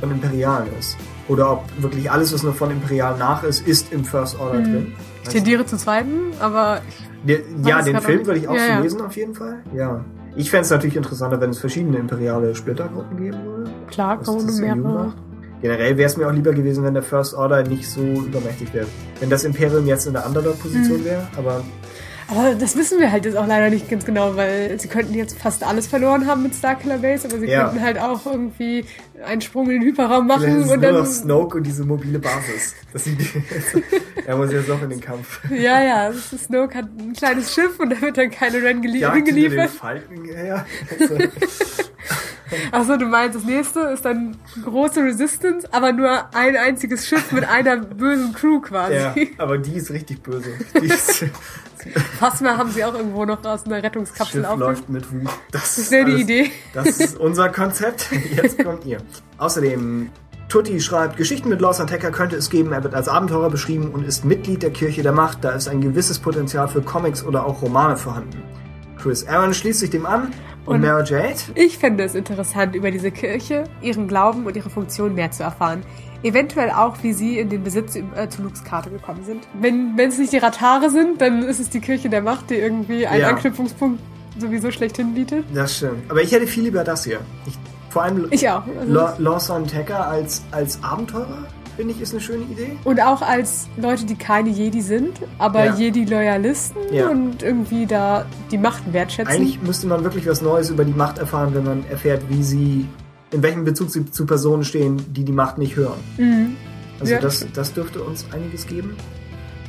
von Imperialen ist. Oder ob wirklich alles, was nur von Imperial nach ist, ist im First Order drin. Ich tendiere zu zweiten, aber Der, ja, den Film würde ich auch Ja, so ja. lesen auf jeden Fall. Ja. Ich fände es natürlich interessanter, wenn es verschiedene imperiale Splittergruppen geben würde. klar, EU mehrere. Generell wäre es mir auch lieber gewesen, wenn der First Order nicht so übermächtig wäre. Wenn das Imperium jetzt in der Underdog-Position Mhm. wäre, aber Aber das wissen wir halt jetzt auch leider nicht ganz genau, weil sie könnten jetzt fast alles verloren haben mit Starkiller Base, aber sie Ja. könnten halt auch irgendwie einen Sprung in den Hyperraum vielleicht machen ist es und nur dann. noch Snoke und diese mobile Basis. Das sind die, er muss jetzt noch in den Kampf. Ja, ja, ist Snoke hat ein kleines Schiff und da wird dann keine Ren gelie Jagd hinter den. Falken her. Also, Achso, du meinst, das nächste ist dann große Resistance, aber nur ein einziges Schiff mit einer bösen Crew quasi. ja, aber die ist richtig böse. Die ist, Phasma haben sie auch irgendwo noch aus einer Rettungskapsel Schiff auf. läuft mit Wut. Das, Das wäre die Idee. Das ist unser Konzept. Jetzt kommt ihr. Außerdem, Tutti schreibt, Geschichten mit Lawson Tacker könnte es geben. Er wird als Abenteurer beschrieben und ist Mitglied der Kirche der Macht. Da ist ein gewisses Potenzial für Comics oder auch Romane vorhanden. Chris Aaron schließt sich dem an und, Und- Mara Jade. Ich fände es interessant, über diese Kirche, ihren Glauben und ihre Funktion mehr zu erfahren. Eventuell auch, wie sie in den Besitz äh, zu Lukes Karte gekommen sind. Wenn es nicht die Ratare sind, dann ist es die Kirche der Macht, die irgendwie einen Ja. Anknüpfungspunkt sowieso schlechthin bietet. Das stimmt. Aber ich hätte viel lieber das hier. Ich, vor allem Ich auch. Also La- Lawson Tacker als, als Abenteurer, finde ich, ist eine schöne Idee. Und auch als Leute, die keine Jedi sind, aber Ja. Jedi-Loyalisten Ja. und irgendwie da die Macht wertschätzen. Eigentlich müsste man wirklich was Neues über die Macht erfahren, wenn man erfährt, wie sie, in welchem Bezug sie zu Personen stehen, die die Macht nicht hören. Mhm. Also Ja. das, das dürfte uns einiges geben.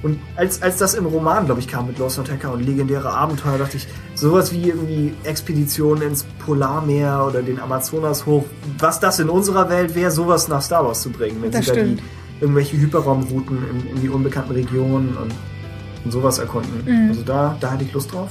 Und als, als das im Roman, glaube ich, kam mit Lost Tacker und legendäre Abenteuer, dachte ich, sowas wie irgendwie Expeditionen ins Polarmeer oder den Amazonas hoch, was das in unserer Welt wäre, sowas nach Star Wars zu bringen. Wenn Das sie da die, stimmt. irgendwelche Hyperraumrouten in, in die unbekannten Regionen und, und sowas erkunden. Mhm. Also da, da hatte ich Lust drauf.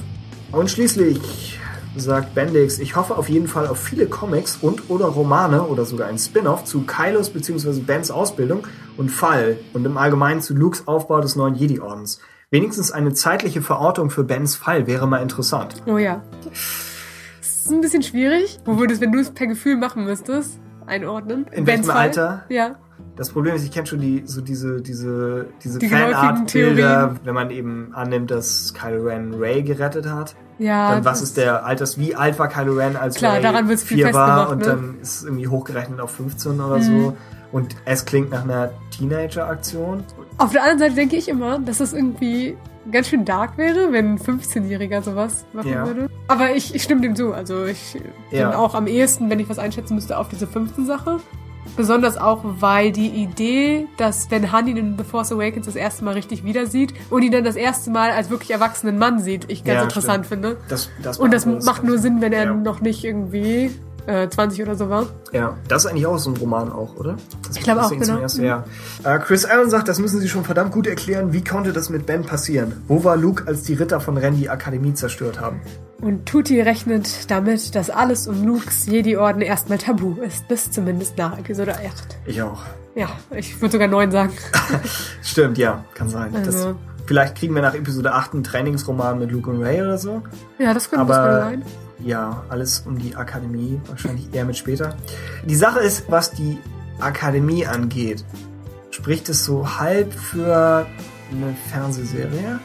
Und schließlich sagt Bendix, ich hoffe auf jeden Fall auf viele Comics und oder Romane oder sogar ein Spin-off zu Kylos bzw. Bens Ausbildung und Fall und im Allgemeinen zu Lukes Aufbau des neuen Jedi-Ordens. Wenigstens eine zeitliche Verortung für Bens Fall wäre mal interessant. Oh ja. Das ist ein bisschen schwierig. Wo würdest, wenn du es per Gefühl machen müsstest, einordnen? In Bens welchem Fall? Alter? Ja. Das Problem ist, ich kenne schon die, so diese, diese, diese Die Fanart-Bilder, wenn man eben annimmt, dass Kylo Ren Ray gerettet hat. Ja. Dann was ist der Alters, wie alt war Kylo Ren, als Klar, Ray daran wird's viel 4 war und ne? dann ist es irgendwie hochgerechnet auf 15 oder Mhm. so. Und es klingt nach einer Teenager-Aktion. Auf der anderen Seite denke ich immer, dass das irgendwie ganz schön dark wäre, wenn ein 15-Jähriger sowas machen Ja. würde. Aber ich, ich stimme dem zu. Also ich Ja. bin auch am ehesten, wenn ich was einschätzen müsste, auf diese 15-Sache. Besonders auch, weil die Idee, dass wenn Han ihn in The Force Awakens das erste Mal richtig wieder sieht und ihn dann das erste Mal als wirklich erwachsenen Mann sieht, ich ganz Ja, interessant finde. Das, das Und das macht nur Sinn, wenn er Ja. noch nicht irgendwie äh, 20 oder so war. Ja, das ist eigentlich auch so ein Roman auch, oder? Das Ich glaube das auch, genau. ersten, ja. Äh, Chris Allen sagt, das müssen Sie schon verdammt gut erklären. Wie konnte das mit Ben passieren? Wo war Luke, als die Ritter von Ren die Akademie zerstört haben? Und Tuti rechnet damit, dass alles um Lukes Jedi-Orden erstmal tabu ist, bis zumindest nach Episode 8. Ich auch. Ja, ich würde sogar 9 sagen. Stimmt, ja, kann sein. Das, Also- vielleicht kriegen wir nach Episode 8 einen Trainingsroman mit Luke und Ray oder so. Ja, das könnte das könnte Aber sein. Ja, alles um die Akademie, wahrscheinlich eher mit später. Die Sache ist, was die Akademie angeht, spricht es so halb für eine Fernsehserie.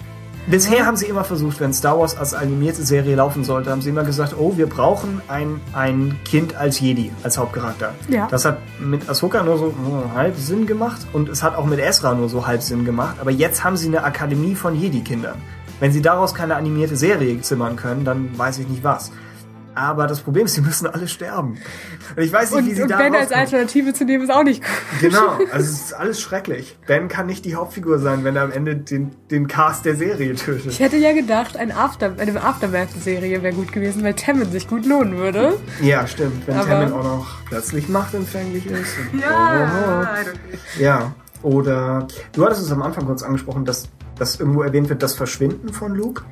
Bisher haben sie immer versucht, wenn Star Wars als animierte Serie laufen sollte, haben sie immer gesagt, oh, wir brauchen ein, ein Kind als Jedi, als Hauptcharakter. Ja. Das hat mit Ahsoka nur so hm, halb Sinn gemacht und es hat auch mit Ezra nur so halb Sinn gemacht. Aber jetzt haben sie eine Akademie von Jedi-Kindern. Wenn sie daraus keine animierte Serie zimmern können, dann weiß ich nicht was. Aber das Problem ist, sie müssen alle sterben. Und ich weiß nicht, Und, wie sie und da Ben als rauskommen. Alternative zu nehmen ist auch nicht gut. Genau, also es ist alles schrecklich. Ben kann nicht die Hauptfigur sein, wenn er am Ende den, den Cast der Serie tötet. Ich hätte ja gedacht, ein After, eine Aftermath-Serie wäre gut gewesen, weil Tammin sich gut lohnen würde. Ja, stimmt. Wenn Aber- Tammin auch noch plötzlich machtempfänglich ist. Ja. Ja. Oder du hattest es am Anfang kurz angesprochen, dass, dass irgendwo erwähnt wird, das Verschwinden von Luke,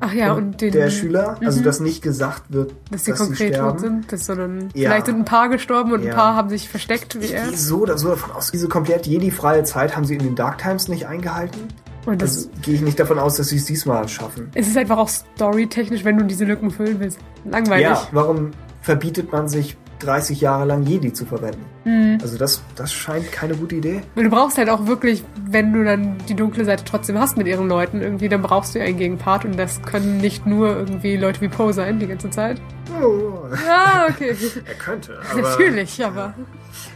Ach ja, und den, der Schüler. Also dass nicht gesagt wird, dass sie dass sie konkret tot sind, das, sondern Ja. vielleicht sind ein paar gestorben und Ja. ein paar haben sich versteckt wie Ich er. so oder so davon aus, diese komplett Jedi-freie Zeit haben sie in den Dark Times nicht eingehalten. Und das, Also gehe ich nicht davon aus, dass sie es diesmal schaffen. es ist einfach auch storytechnisch, wenn du diese Lücken füllen willst, langweilig. Ja, warum verbietet man sich 30 Jahre lang Jedi zu verwenden? Mhm. Also das, das scheint keine gute Idee. Du brauchst halt auch wirklich, wenn du dann die dunkle Seite trotzdem hast mit ihren Leuten, irgendwie, dann brauchst du ja einen Gegenpart und das können nicht nur irgendwie Leute wie Poe sein die ganze Zeit. Oh, Ja, okay. er könnte, aber... Natürlich, aber.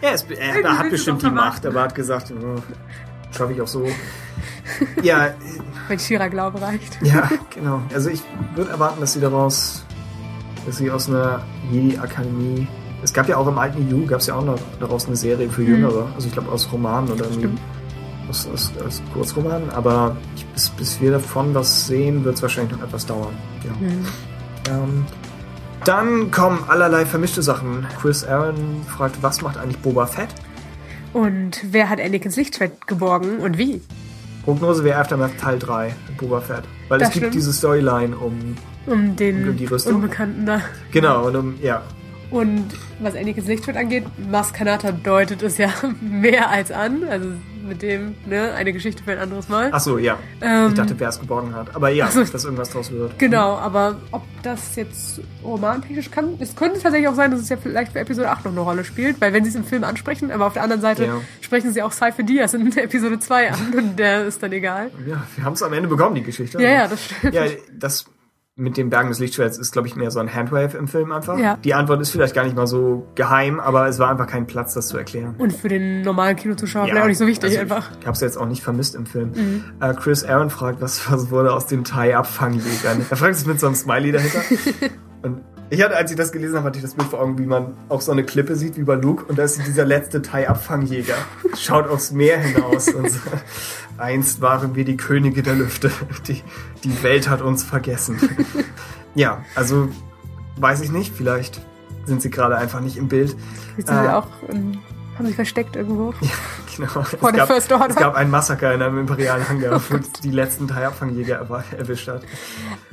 Er, ist, er, er hat bestimmt die Macht, aber hat gesagt, oh, schaffe ich auch so. ja, Wenn Shira Glaube reicht. ja, genau. Also ich würde erwarten, dass sie daraus, dass sie aus einer Jedi-Akademie, es gab ja auch im alten EU, gab es ja auch noch daraus eine Serie für Jüngere, also ich glaube aus Romanen oder Stimmt. aus, aus, aus Kurzromanen, aber ich, bis, bis wir davon was sehen, wird es wahrscheinlich noch etwas dauern. Ja. Mhm. Ähm, dann kommen allerlei vermischte Sachen. Chris Aaron fragt, was macht eigentlich Boba Fett? Und wer hat Anakins Lichtschwert geborgen und wie? Prognose wäre Aftermath Teil 3, Boba Fett. Weil Das es gibt stimmt. diese Storyline um. Um den Um die Rüstung? Unbekannten da. Genau, und um. Ja. Und was Anakins Lichtschwert angeht, Maskanata deutet es ja mehr als an. Also mit dem, ne, eine Geschichte für ein anderes Mal. Ach so, ja. Ähm, ich dachte, wer es geborgen hat. Aber ja, Ach so. dass irgendwas draus wird. Genau, aber ob das jetzt romantechnisch kann, es könnte tatsächlich auch sein, dass es ja vielleicht für Episode 8 noch eine Rolle spielt, weil wenn sie es im Film ansprechen, aber auf der anderen Seite Ja. sprechen sie auch Cypher Diaz in Episode 2 an und der ist dann egal. Ja, wir haben es am Ende bekommen, die Geschichte. Ja, ja, das stimmt. Ja, das mit dem Bergen des Lichtschwerts ist, glaube ich, mehr so ein Handwave im Film einfach. Ja. Die Antwort ist vielleicht gar nicht mal so geheim, aber es war einfach kein Platz, das zu erklären. Und für den normalen Kinozuschauer vielleicht auch nicht so wichtig also einfach. Ich habe es jetzt auch nicht vermisst im Film. Mhm. Äh, Chris Aaron fragt, was, was wurde aus den Thai-Abfangjägern? Er fragt es mit so einem Smiley dahinter. Und ich hatte, als ich das gelesen habe, hatte ich das Bild vor Augen, wie man auch so eine Klippe sieht, wie bei Luke. Und da ist dieser letzte Thai-Abfangjäger. Schaut aufs Meer hinaus und so. Einst waren wir die Könige der Lüfte. Die, die Welt hat uns vergessen. Ja, also weiß ich nicht. Vielleicht sind sie gerade einfach nicht im Bild. Sind sie Äh, auch, ähm, haben sich versteckt irgendwo. Genau. Vor es, der gab, First Order. es gab ein Massaker in einem imperialen Hangar, Oh wo die letzten drei Abfangjäger er erwischt hat.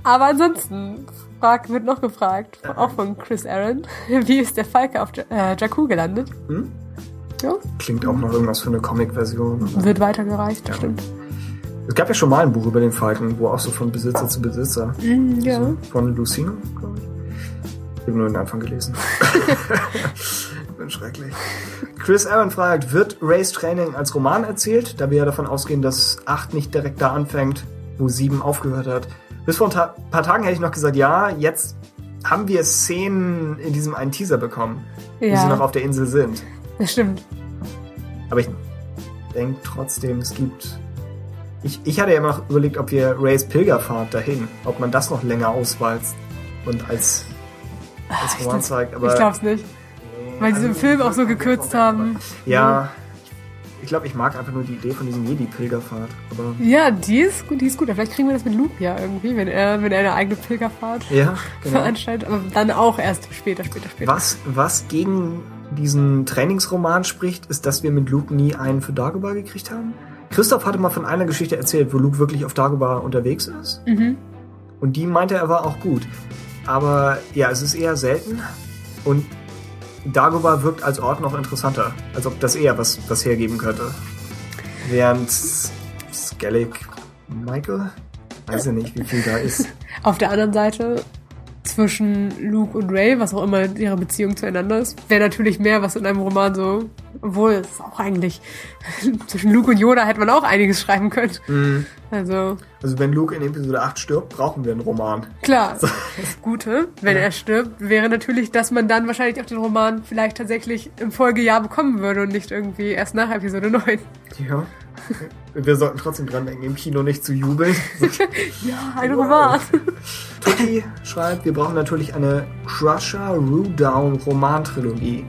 Aber ansonsten frag, wird noch gefragt, auch von Chris Aaron, wie ist der Falke auf Ja- äh, Jakku gelandet? Hm? Ja, Klingt auch noch irgendwas für eine Comic-Version. wird weitergereicht, Ja. stimmt. Es gab ja schon mal ein Buch über den Falken, wo auch so von Besitzer zu Besitzer. Mhm, ja. So, von Lucino, glaube ich. Ich habe nur den Anfang gelesen. Bin schrecklich. Chris Aaron fragt, wird Rays Training als Roman erzählt, da wir ja davon ausgehen, dass 8 nicht direkt da anfängt, wo 7 aufgehört hat. Bis vor ein ta paar Tagen hätte ich noch gesagt, ja, jetzt haben wir Szenen in diesem einen Teaser bekommen, wie sie noch Ja, auf der Insel sind. das stimmt. Aber ich denke trotzdem, es gibt. Ich, ich hatte ja immer noch überlegt, ob wir Rays Pilgerfahrt dahin, ob man das noch länger auswalzt und als, als Ich Roman zeigt. Aber ich glaub's nicht. Weil sie im Film auch so gekürzt haben. Ja, ich glaube, ich mag einfach nur die Idee von diesem Jedi-Pilgerfahrt. Ja, die ist gut, die ist gut. Vielleicht kriegen wir das mit Luke ja irgendwie, wenn er, wenn er eine eigene Pilgerfahrt ja, genau. veranstaltet. Aber dann auch erst später, später, später. Was, was gegen diesen Trainingsroman spricht, ist, dass wir mit Luke nie einen für Dagobah gekriegt haben. Christoph hatte mal von einer Geschichte erzählt, wo Luke wirklich auf Dagobah unterwegs ist. Mhm. Und die meinte er war auch gut. Aber ja, es ist eher selten. Und Dagobah wirkt als Ort noch interessanter. Als ob das eher was, was hergeben könnte. Während Skellig Michael, weiß ich nicht, wie viel da ist. Auf der anderen Seite, zwischen Luke und Ray, was auch immer ihre Beziehung zueinander ist, wäre natürlich mehr, was in einem Roman so Obwohl, es ist auch eigentlich, zwischen Luke und Yoda hätte man auch einiges schreiben können. Mhm. Also, Also wenn Luke in Episode 8 stirbt, brauchen wir einen Roman. klar. Das Gute, wenn er stirbt, wäre natürlich, dass man dann wahrscheinlich auch den Roman vielleicht tatsächlich im Folgejahr bekommen würde und nicht irgendwie erst nach Episode 9. Ja. Wir sollten trotzdem dran denken, im Kino nicht zu jubeln. Ja, ein. Roman. Tutti schreibt, wir brauchen natürlich eine Crusher Rudown Romantrilogie,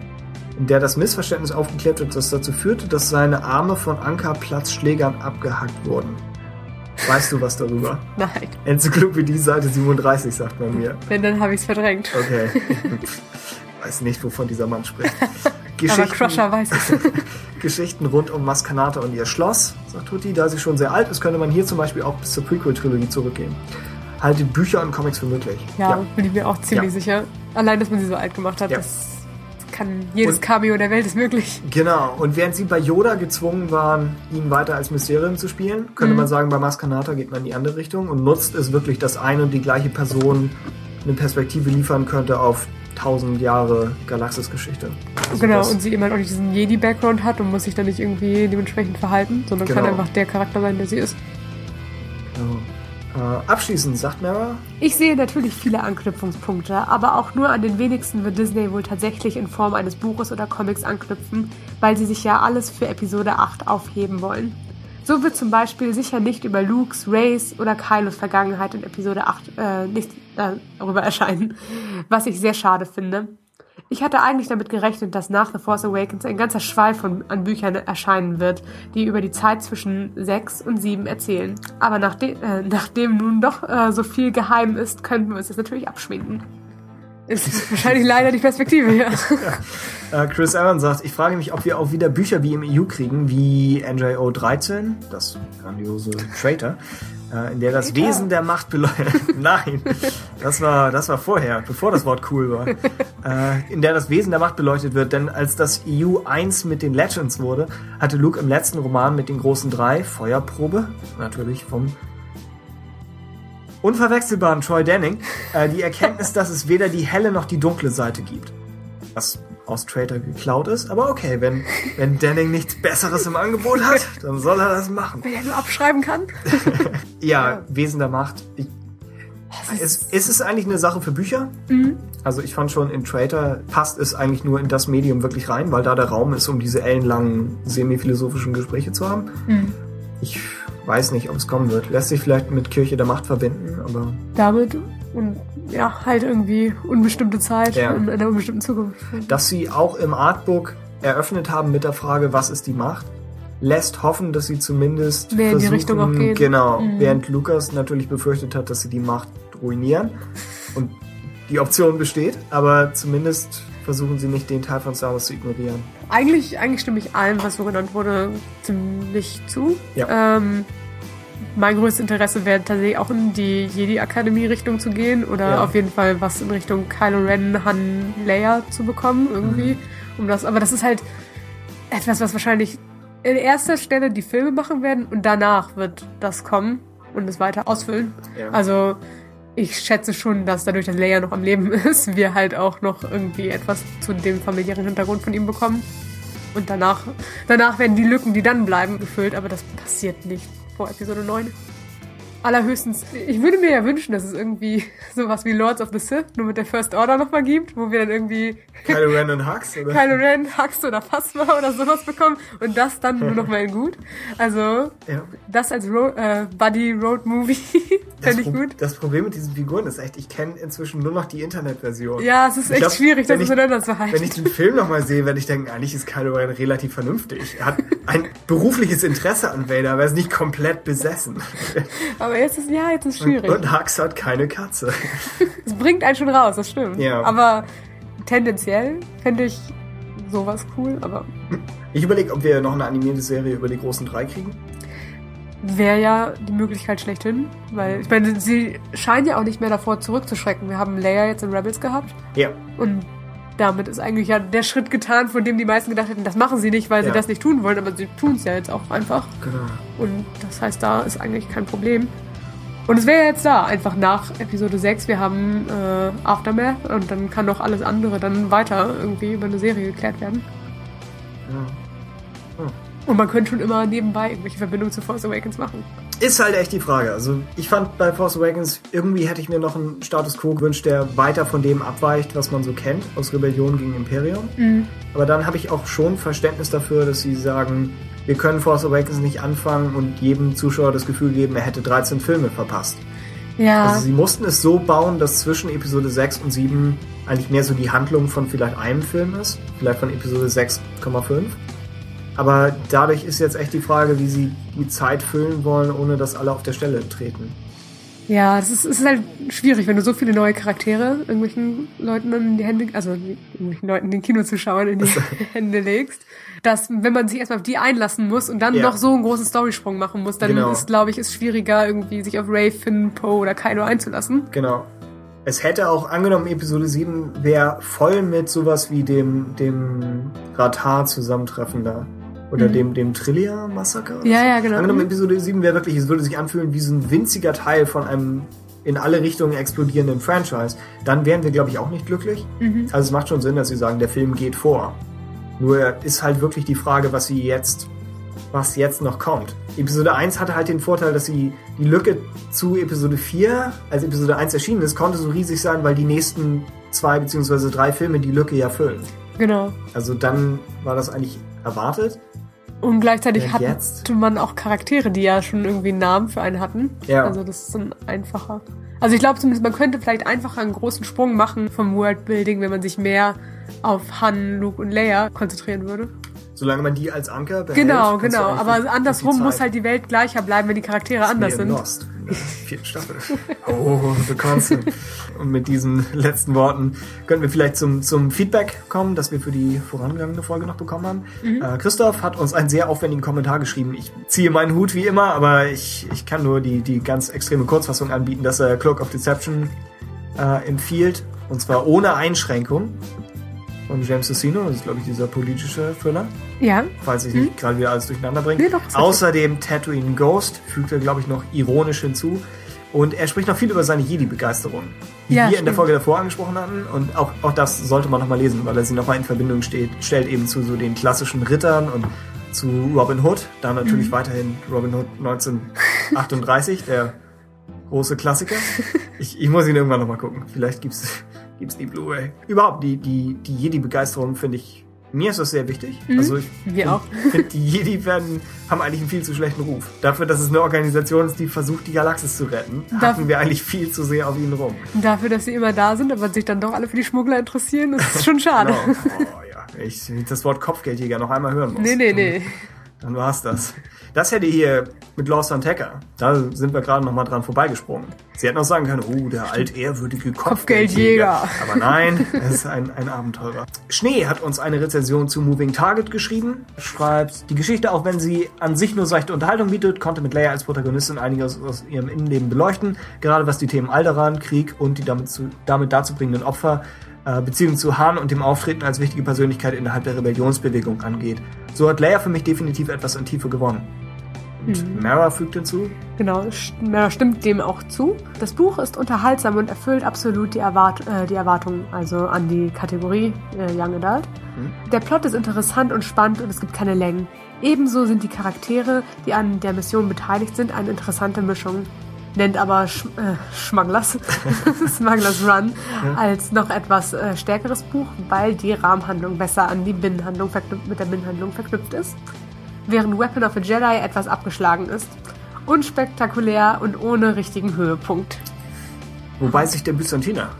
in der das Missverständnis aufgeklärt wird, das dazu führte, dass seine Arme von Ankerplatzschlägern abgehackt wurden. Weißt du was darüber? Nein, Enzyklopädie Seite 37, sagt man mir. denn dann habe ich es verdrängt. Okay. Weiß nicht, wovon dieser Mann spricht. Aber Crusher weiß es. Geschichten rund um Maskanata und ihr Schloss, sagt Tutti. Da sie schon sehr alt ist, könnte man hier zum Beispiel auch bis zur Prequel-Trilogie zurückgehen. Halte Bücher und Comics für möglich. Ja, bin ich mir auch ziemlich Ja. sicher. Allein, dass man sie so alt gemacht hat, Ja. das kann jedes Und- Cameo der Welt ist möglich. Genau. Und während sie bei Yoda gezwungen waren, ihn weiter als Mysterium zu spielen, könnte Mhm. man sagen, bei Maskanata geht man in die andere Richtung und nutzt es wirklich, dass eine und die gleiche Person eine Perspektive liefern könnte auf tausend Jahre Galaxis-Geschichte. Also genau, und sie eben halt auch nicht diesen Jedi-Background hat und muss sich dann nicht irgendwie dementsprechend verhalten, sondern kann Genau. einfach der Charakter sein, der sie ist. Genau. Äh, abschließend sagt Mara, Ich sehe natürlich viele Anknüpfungspunkte, aber auch nur an den wenigsten wird Disney wohl tatsächlich in Form eines Buches oder Comics anknüpfen, weil sie sich ja alles für Episode 8 aufheben wollen. So wird zum Beispiel sicher nicht über Lukes, Rays oder Kylos Vergangenheit in Episode 8 äh, nicht darüber erscheinen, was ich sehr schade finde. Ich hatte eigentlich damit gerechnet, dass nach The Force Awakens ein ganzer Schweif von, an Büchern erscheinen wird, die über die Zeit zwischen 6 und 7 erzählen. Aber nachdem, äh, nachdem nun doch äh, so viel geheim ist, könnten wir uns das natürlich abschminken. Ist wahrscheinlich leider die Perspektive, ja. Äh, Chris Evans sagt, ich frage mich, ob wir auch wieder Bücher wie im EU kriegen, wie NJO 13, das grandiose Traitor, in der das? Wesen der Macht beleuchtet. Nein, das war, das war vorher, bevor das Wort cool war. Äh, in der das Wesen der Macht beleuchtet wird, denn als das EU 1 mit den Legends wurde, hatte Luke im letzten Roman mit den großen drei, Feuerprobe, natürlich vom unverwechselbaren Troy Denning, äh, die Erkenntnis, dass es weder die helle noch die dunkle Seite gibt. Was aus Traitor geklaut ist, aber okay, wenn, wenn Denning nichts Besseres im Angebot hat, dann soll er das machen. Wenn er nur abschreiben kann. Ja, Wesen der Macht. Ich, es, es ist eigentlich eine Sache für Bücher. Also ich fand schon in Traitor passt es eigentlich nur in das Medium wirklich rein, weil da der Raum ist, um diese ellenlangen semi-philosophischen Gespräche zu haben. Ich weiß nicht, ob es kommen wird. Lässt sich vielleicht mit Kirche der Macht verbinden, aber Damit und ja, halt irgendwie unbestimmte Zeit Ja. in einer unbestimmten Zukunft. dass sie auch im Artbook eröffnet haben mit der Frage, was ist die Macht, lässt hoffen, dass sie zumindest Mehr in die versuchen, Richtung auch gehen. genau, Mhm. während Lukas natürlich befürchtet hat, dass sie die Macht ruinieren und die Option besteht, aber zumindest versuchen sie nicht den Teil von Star Wars zu ignorieren. Eigentlich, eigentlich stimme ich allem, was so genannt wurde, ziemlich zu. Ja. Ähm, mein größtes Interesse wäre tatsächlich auch in die Jedi-Akademie-Richtung zu gehen oder Ja. auf jeden Fall was in Richtung Kylo Ren, Han, Leia zu bekommen irgendwie. Mhm. Um das, aber das ist halt etwas, was wahrscheinlich in erster Stelle die Filme machen werden und danach wird das kommen und es weiter ausfüllen. Ja. Also ich schätze schon, dass dadurch, dass Leia noch am Leben ist, wir halt auch noch irgendwie etwas zu dem familiären Hintergrund von ihm bekommen. Und danach, danach werden die Lücken, die dann bleiben, gefüllt, aber das passiert nicht vor Episode 9. Allerhöchstens, ich würde mir ja wünschen, dass es irgendwie sowas wie Lords of the Sith nur mit der First Order nochmal gibt, wo wir dann irgendwie Kylo Ren und Hux, oder? Kylo Ren, Hux oder Phasma oder sowas bekommen und das dann nur nochmal in gut. Also, Ja. das als Ro äh, Buddy Road Movie fände ich gut. das Problem mit diesen Figuren ist echt, ich kenne inzwischen nur noch die Internetversion. Ja, es ist Ich echt glaub, schwierig, das miteinander zu Wenn ich halten. den Film nochmal sehe, werde ich denken, eigentlich ist Kylo Ren relativ vernünftig. Er hat ein berufliches Interesse an Vader, aber er ist nicht komplett besessen. Aber jetzt ist, ja, jetzt ist Und, schwierig. und Hux hat keine Katze. Es bringt einen schon raus, das stimmt. Ja. Aber tendenziell fände ich sowas cool, aber Ich überlege, ob wir noch eine animierte Serie über die großen drei kriegen. wäre ja die Möglichkeit schlechthin. Weil, ich meine, sie scheinen ja auch nicht mehr davor zurückzuschrecken. Wir haben Leia jetzt in Rebels gehabt Ja. und damit ist eigentlich ja der Schritt getan, von dem die meisten gedacht hätten, das machen sie nicht, weil Ja. sie das nicht tun wollen, aber sie tun es ja jetzt auch einfach. Genau. Und das heißt, da ist eigentlich kein Problem. Und es wäre jetzt da, einfach nach Episode 6. Wir haben äh, Aftermath und dann kann noch alles andere dann weiter irgendwie über eine Serie geklärt werden. Und man könnte schon immer nebenbei irgendwelche Verbindungen zu Force Awakens machen. Ist halt echt die Frage. Also ich fand bei Force Awakens, irgendwie hätte ich mir noch einen Status Quo gewünscht, der weiter von dem abweicht, was man so kennt aus Rebellion gegen Imperium. Mhm. Aber dann habe ich auch schon Verständnis dafür, dass sie sagen, wir können Force Awakens nicht anfangen und jedem Zuschauer das Gefühl geben, er hätte 13 Filme verpasst. Ja. Also sie mussten es so bauen, dass zwischen Episode 6 und 7 eigentlich mehr so die Handlung von vielleicht einem Film ist. Vielleicht von Episode 6,5. Aber dadurch ist jetzt echt die Frage, wie sie die Zeit füllen wollen, ohne dass alle auf der Stelle treten. Ja, es ist, es ist halt schwierig, wenn du so viele neue Charaktere irgendwelchen Leuten in die Hände, also irgendwelchen Leuten, den Kinozuschauern in die Hände legst, dass wenn man sich erstmal auf die einlassen muss und dann Ja. noch so einen großen Storysprung machen muss, dann Genau. ist, glaube ich, ist schwieriger, irgendwie sich auf Ray, Finn, Poe oder Kylo einzulassen. Genau. Es hätte auch angenommen, Episode 7 wäre voll mit sowas wie dem, dem Ratar-Zusammentreffen da. Oder dem, dem Trillia-Massaker. Mhm. Ja, ja, genau. Angenommen, Mhm. Episode 7 wäre wirklich, es würde sich anfühlen wie so ein winziger Teil von einem in alle Richtungen explodierenden Franchise. Dann wären wir, glaube ich, auch nicht glücklich. Mhm. Also es macht schon Sinn, dass sie sagen, der Film geht vor. Nur ist halt wirklich die Frage, was sie jetzt, was jetzt noch kommt. Episode 1 hatte halt den Vorteil, dass sie die Lücke zu Episode 4, als Episode 1 erschienen ist, konnte so riesig sein, weil die nächsten zwei beziehungsweise drei Filme die Lücke ja füllen. Genau. Also dann war das eigentlich erwartet. Und gleichzeitig Und hatte man auch Charaktere, die ja schon irgendwie einen Namen für einen hatten. Ja. Also das ist dann einfacher. Also ich glaube zumindest, man könnte vielleicht einfacher einen großen Sprung machen vom Worldbuilding, wenn man sich mehr auf Han, Luke und Leia konzentrieren würde. Solange man die als Anker behält. Genau, genau. Aber andersrum muss halt die Welt gleicher bleiben, wenn die Charaktere anders Wie in sind. Lost, in der vierten Staffel. Oh, the constant. Und mit diesen letzten Worten können wir vielleicht zum, zum Feedback kommen, das wir für die vorangegangene Folge noch bekommen haben. Mhm. Äh, Christoph hat uns einen sehr aufwendigen Kommentar geschrieben. Ich ziehe meinen Hut wie immer, aber ich, ich kann nur die, die ganz extreme Kurzfassung anbieten, dass er Cloak of Deception äh, empfiehlt. Und zwar ohne Einschränkung. Von James Lucino, das ist, glaube ich, dieser politische Thriller Ja. falls ich nicht gerade wieder alles durcheinander bringe. Nee, doch. Außerdem Tatooine Ghost fügt er, glaube ich, noch ironisch hinzu. Und er spricht noch viel über seine Jedi-Begeisterung, die Ja, wir in der stimmt. Folge davor angesprochen hatten. Und auch, auch das sollte man nochmal lesen, weil er sie nochmal in Verbindung steht, stellt eben zu so den klassischen Rittern und zu Robin Hood. Da natürlich Mhm. weiterhin Robin Hood 1938, der große Klassiker. Ich, ich muss ihn irgendwann nochmal gucken. Vielleicht gibt's gibt's die Blu-ray. Überhaupt, die, die, die Jedi-Begeisterung finde ich, mir ist das sehr wichtig. Also ich Mhm. mir auch. finde, die Jedi werden, haben eigentlich einen viel zu schlechten Ruf. Dafür, dass es eine Organisation ist, die versucht, die Galaxis zu retten, hatten wir eigentlich viel zu sehr auf ihnen rum. Dafür, dass sie immer da sind, aber sich dann doch alle für die Schmuggler interessieren, ist schon schade. Genau. Oh ja, ich das Wort Kopfgeldjäger noch einmal hören muss. Nee, nee, nee. Dann war's das. Das hätte hier mit Lost on Tecker. Da sind wir gerade noch mal dran vorbeigesprungen. Sie hätten auch sagen können, oh, der altehrwürdige Kopfgeldjäger. Kopfgeldjäger. Aber nein, es ist ein, ein Abenteurer. Schnee hat uns eine Rezension zu Moving Target geschrieben. Schreibt, die Geschichte, auch wenn sie an sich nur seichte Unterhaltung bietet, konnte mit Leia als Protagonistin einiges aus ihrem Innenleben beleuchten. Gerade was die Themen Alderan, Krieg und die damit, zu, damit dazu bringenden Opfer Beziehung zu Han und dem Auftreten als wichtige Persönlichkeit innerhalb der Rebellionsbewegung angeht. So hat Leia für mich definitiv etwas an Tiefe gewonnen. Und Mara fügt hinzu, Genau, na, stimmt dem auch zu. Das Buch ist unterhaltsam und erfüllt absolut die, Erwart äh, die Erwartungen, also an die Kategorie äh, Young Adult. Der Plot ist interessant und spannend und es gibt keine Längen. Ebenso sind die Charaktere, die an der Mission beteiligt sind, eine interessante Mischung. Nennt aber Sch äh, Schmugglers, Smugglers Run als noch etwas äh, stärkeres Buch, weil die Rahmenhandlung besser an die Binnenhandlung verknüpft, mit der Binnenhandlung verknüpft ist während Weapon of a Jedi etwas abgeschlagen ist. Unspektakulär und ohne richtigen Höhepunkt. wobei sich der Byzantiner.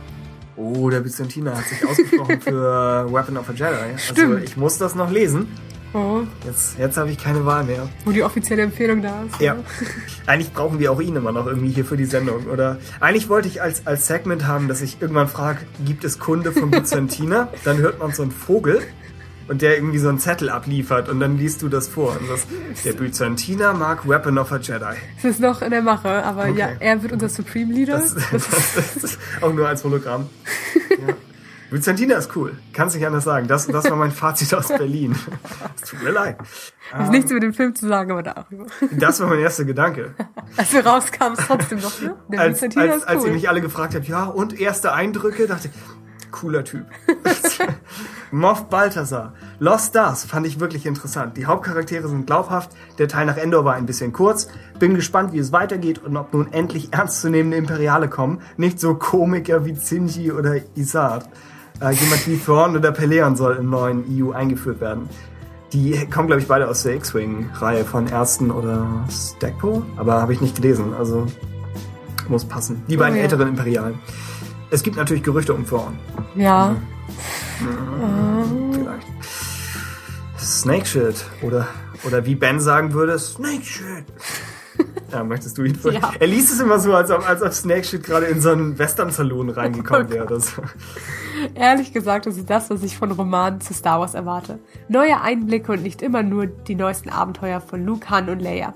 Oh, der Byzantiner hat sich ausgesprochen für Weapon of a Jedi. Also Stimmt. ich muss das noch lesen. Oh, Jetzt, jetzt habe ich keine Wahl mehr. wo die offizielle Empfehlung da ist. Ja. Eigentlich brauchen wir auch ihn immer noch irgendwie hier für die Sendung, oder? Eigentlich wollte ich als, als Segment haben, dass ich irgendwann frage, gibt es Kunde von Byzantiner? Dann hört man so einen Vogel und der irgendwie so einen Zettel abliefert und dann liest du das vor. Und das, der Byzantiner mag Weapon of a Jedi. Es ist noch in der Mache, aber Okay. ja, er wird unser Supreme Leader. Das, das ist auch nur als Hologramm. Ja. Byzantiner ist cool. Kannst nicht anders sagen. Das, das war mein Fazit aus Berlin. Es tut mir leid. Das ist nichts über den Film zu sagen, aber darüber. Das war mein erster Gedanke. Als wir rauskamen, ist trotzdem noch, ne? Der als, Byzantiner als, ist als ihr cool. mich alle gefragt habt, ja, und erste Eindrücke, dachte ich, cooler Typ. Moff Balthasar. Lost Stars fand ich wirklich interessant. Die Hauptcharaktere sind glaubhaft, der Teil nach Endor war ein bisschen kurz. Bin gespannt, wie es weitergeht und ob nun endlich ernstzunehmende Imperiale kommen. Nicht so Komiker wie Zinji oder Isard. Äh, jemand wie Thrawn oder Peleon soll im neuen EU eingeführt werden. Die kommen, glaube ich, beide aus der X-Wing-Reihe von Ersten oder Stackpole, aber habe ich nicht gelesen, also muss passen. Die beiden Oh ja. älteren Imperialen. Es gibt natürlich Gerüchte um Thrawn. Ja. Vielleicht. Snake Shit. Oder, oder wie Ben sagen würde, Snake Shit. Ja, möchtest du ihn? Ja. Er liest es immer so, als ob, als ob Snake Shit gerade in so einen Western-Saloon reingekommen Oh wäre. Ehrlich gesagt, das ist das, was ich von Romanen zu Star Wars erwarte. Neue Einblicke und nicht immer nur die neuesten Abenteuer von Luke, Han und Leia.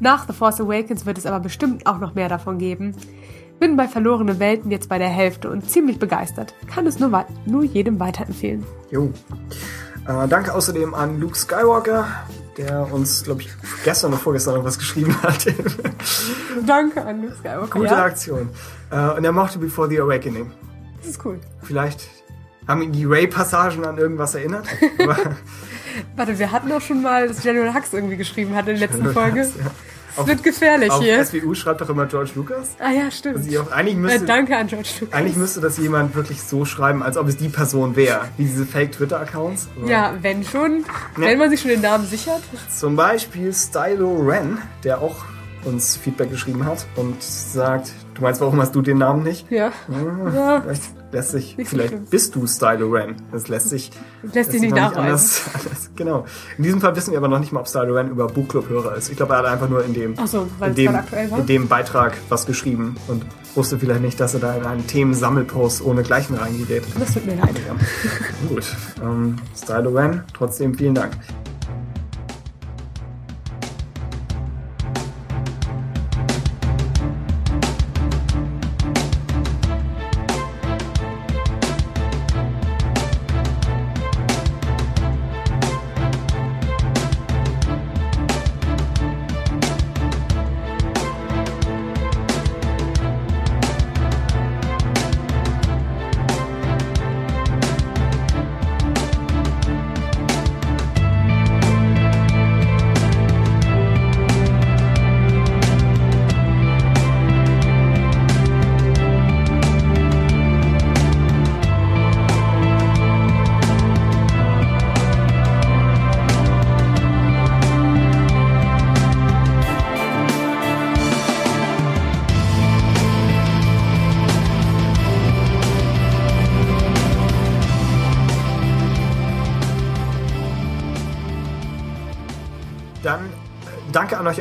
Nach The Force Awakens wird es aber bestimmt auch noch mehr davon geben. Bin bei verlorene Welten jetzt bei der Hälfte und ziemlich begeistert. Kann es nur, wei- nur jedem weiterempfehlen. Jo. Äh, danke außerdem an Luke Skywalker, der uns, glaube ich, gestern oder vorgestern noch was geschrieben hat. Danke an Luke Skywalker. Gute ja, Aktion. Äh, und er mochte Before the Awakening. Das ist cool. Vielleicht haben ihn die Ray-Passagen an irgendwas erinnert. Warte, wir hatten auch schon mal, dass General Hux irgendwie geschrieben hat in der letzten Folge. Ja. Es wird gefährlich Auf hier. SWU schreibt doch immer George Lucas. Ah ja, stimmt. Sie auch, eigentlich, Äh, müsste, danke an George Lucas. eigentlich müsste das jemand wirklich so schreiben, als ob es die Person wäre. Wie diese Fake-Twitter-Accounts. Ja, wenn schon. Wenn man sich schon den Namen sichert. Zum Beispiel Stylo Ren, der auch uns Feedback geschrieben hat und sagt, du meinst, warum hast du den Namen nicht? Ja. ja. Vielleicht lässt sich, Nicht so vielleicht schlimm. bist du Stylo Ren. Das lässt sich, Lässt sich nicht nachweisen. anders, anders. Genau. In diesem Fall wissen wir aber noch nicht mal, ob Stylo Ren über Buchclub-Hörer ist. Ich glaube, er hat einfach nur in dem, so, in dem, in dem Beitrag was geschrieben und wusste vielleicht nicht, dass er da in einen Themensammelpost ohne Gleichen reingeht. Das tut mir leid. Gut. Ähm, Stylo Ren, trotzdem vielen Dank.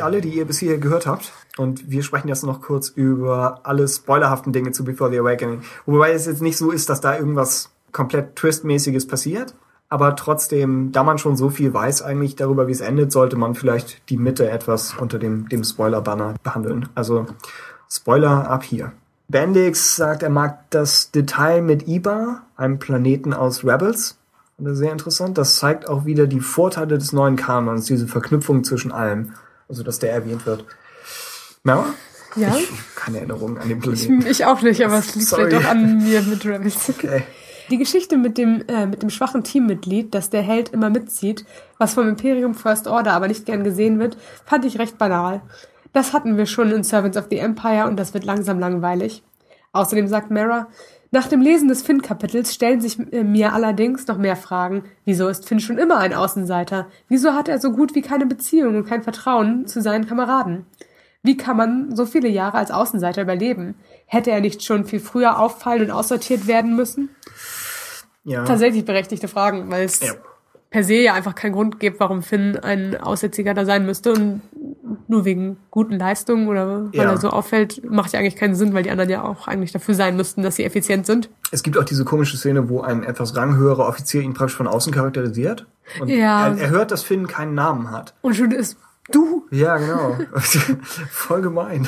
Alle, die ihr bis hier gehört habt. Und wir sprechen jetzt noch kurz über alle spoilerhaften Dinge zu Before the Awakening. Wobei es jetzt nicht so ist, dass da irgendwas komplett Twistmäßiges passiert. Aber trotzdem, da man schon so viel weiß eigentlich darüber, wie es endet, sollte man vielleicht die Mitte etwas unter dem, dem Spoiler-Banner behandeln. Also Spoiler ab hier. Bendix sagt, er mag das Detail mit Iba, einem Planeten aus Rebels. Sehr interessant. Das zeigt auch wieder die Vorteile des neuen Kanons, diese Verknüpfung zwischen allem. Also, dass der erwähnt wird. Mara? Ja? Ich keine Erinnerung an den Planeten. Ich, ich auch nicht, aber es liegt Sorry. vielleicht auch an mir mit Rebels. Okay. Die Geschichte mit dem, äh, mit dem schwachen Teammitglied, dass der Held immer mitzieht, was vom Imperium First Order aber nicht gern gesehen wird, fand ich recht banal. Das hatten wir schon in Servants of the Empire und das wird langsam langweilig. Außerdem sagt Mara, nach dem Lesen des Finn-Kapitels stellen sich äh, mir allerdings noch mehr Fragen. Wieso ist Finn schon immer ein Außenseiter? Wieso hat er so gut wie keine Beziehung und kein Vertrauen zu seinen Kameraden? Wie kann man so viele Jahre als Außenseiter überleben? Hätte er nicht schon viel früher auffallen und aussortiert werden müssen? Ja. Tatsächlich berechtigte Fragen, weil es Ja. Per se ja einfach keinen Grund gibt, warum Finn ein Aussätziger da sein müsste und nur wegen guten Leistungen oder weil Ja. er so auffällt, macht ja eigentlich keinen Sinn, weil die anderen ja auch eigentlich dafür sein müssten, dass sie effizient sind. Es gibt auch diese komische Szene, wo ein etwas ranghöherer Offizier ihn praktisch von außen charakterisiert. Und Ja. er, er hört, dass Finn keinen Namen hat. Und schon ist du. Ja, genau. Voll gemein.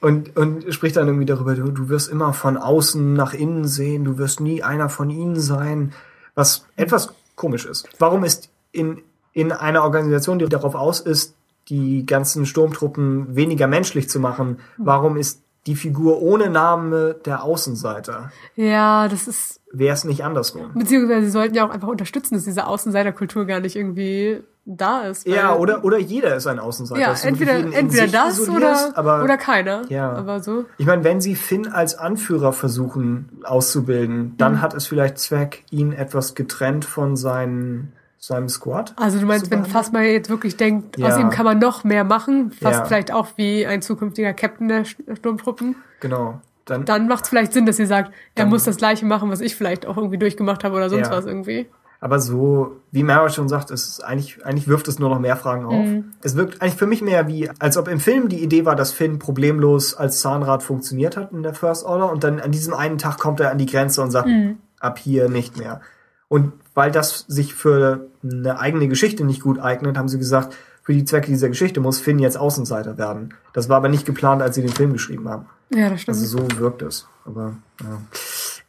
Und, und spricht dann irgendwie darüber, du, du wirst immer von außen nach innen sehen, du wirst nie einer von ihnen sein, was etwas komisch ist. Warum ist in, in einer Organisation, die darauf aus ist, die ganzen Sturmtruppen weniger menschlich zu machen, warum ist die Figur ohne Name der Außenseiter. Ja, das ist. Wäre es nicht andersrum. Beziehungsweise sie sollten ja auch einfach unterstützen, dass diese Außenseiterkultur gar nicht irgendwie da ist. Ja, oder, oder jeder ist ein Außenseiter. Ja, du entweder, entweder das oder, aber, oder keiner. Ja. Aber so. Ich meine, wenn sie Finn als Anführer versuchen auszubilden, dann Mhm. hat es vielleicht Zweck, ihn etwas getrennt von seinen, seinem Squad. Also du meinst, wenn. Phasma jetzt wirklich denkt, Ja. aus ihm kann man noch mehr machen, fast Ja. vielleicht auch wie ein zukünftiger Captain der Sturmtruppen, Genau. Dann, dann macht es vielleicht Sinn, dass sie sagt, er muss das gleiche machen, was ich vielleicht auch irgendwie durchgemacht habe oder sonst Ja. was irgendwie. Aber so, wie Mara schon sagt, es ist eigentlich, eigentlich wirft es nur noch mehr Fragen auf. Mhm. Es wirkt eigentlich für mich mehr wie, als ob im Film die Idee war, dass Finn problemlos als Zahnrad funktioniert hat in der First Order und dann an diesem einen Tag kommt er an die Grenze und sagt, Mhm. ab hier nicht mehr. Und weil das sich für eine eigene Geschichte nicht gut eignet, haben sie gesagt, für die Zwecke dieser Geschichte muss Finn jetzt Außenseiter werden. Das war aber nicht geplant, als sie den Film geschrieben haben. Ja, das stimmt. Also so wirkt es. Aber ja.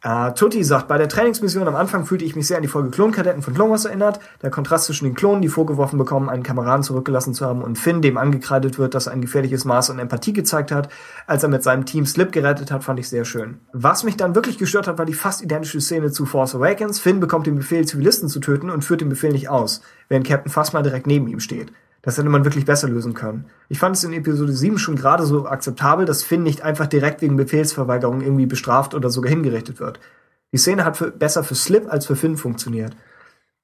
Äh, Tutti sagt, bei der Trainingsmission am Anfang fühlte ich mich sehr an die Folge Klonkadetten von Clone Wars erinnert. Der Kontrast zwischen den Klonen, die vorgeworfen bekommen, einen Kameraden zurückgelassen zu haben, und Finn, dem angekreidet wird, dass er ein gefährliches Maß an Empathie gezeigt hat, als er mit seinem Team Slip gerettet hat, fand ich sehr schön. Was mich dann wirklich gestört hat, war die fast identische Szene zu Force Awakens. Finn bekommt den Befehl, Zivilisten zu töten und führt den Befehl nicht aus, während Captain Phasma direkt neben ihm steht. Das hätte man wirklich besser lösen können. Ich fand es in Episode 7 schon gerade so akzeptabel, dass Finn nicht einfach direkt wegen Befehlsverweigerung irgendwie bestraft oder sogar hingerichtet wird. Die Szene hat für, besser für Slip als für Finn funktioniert.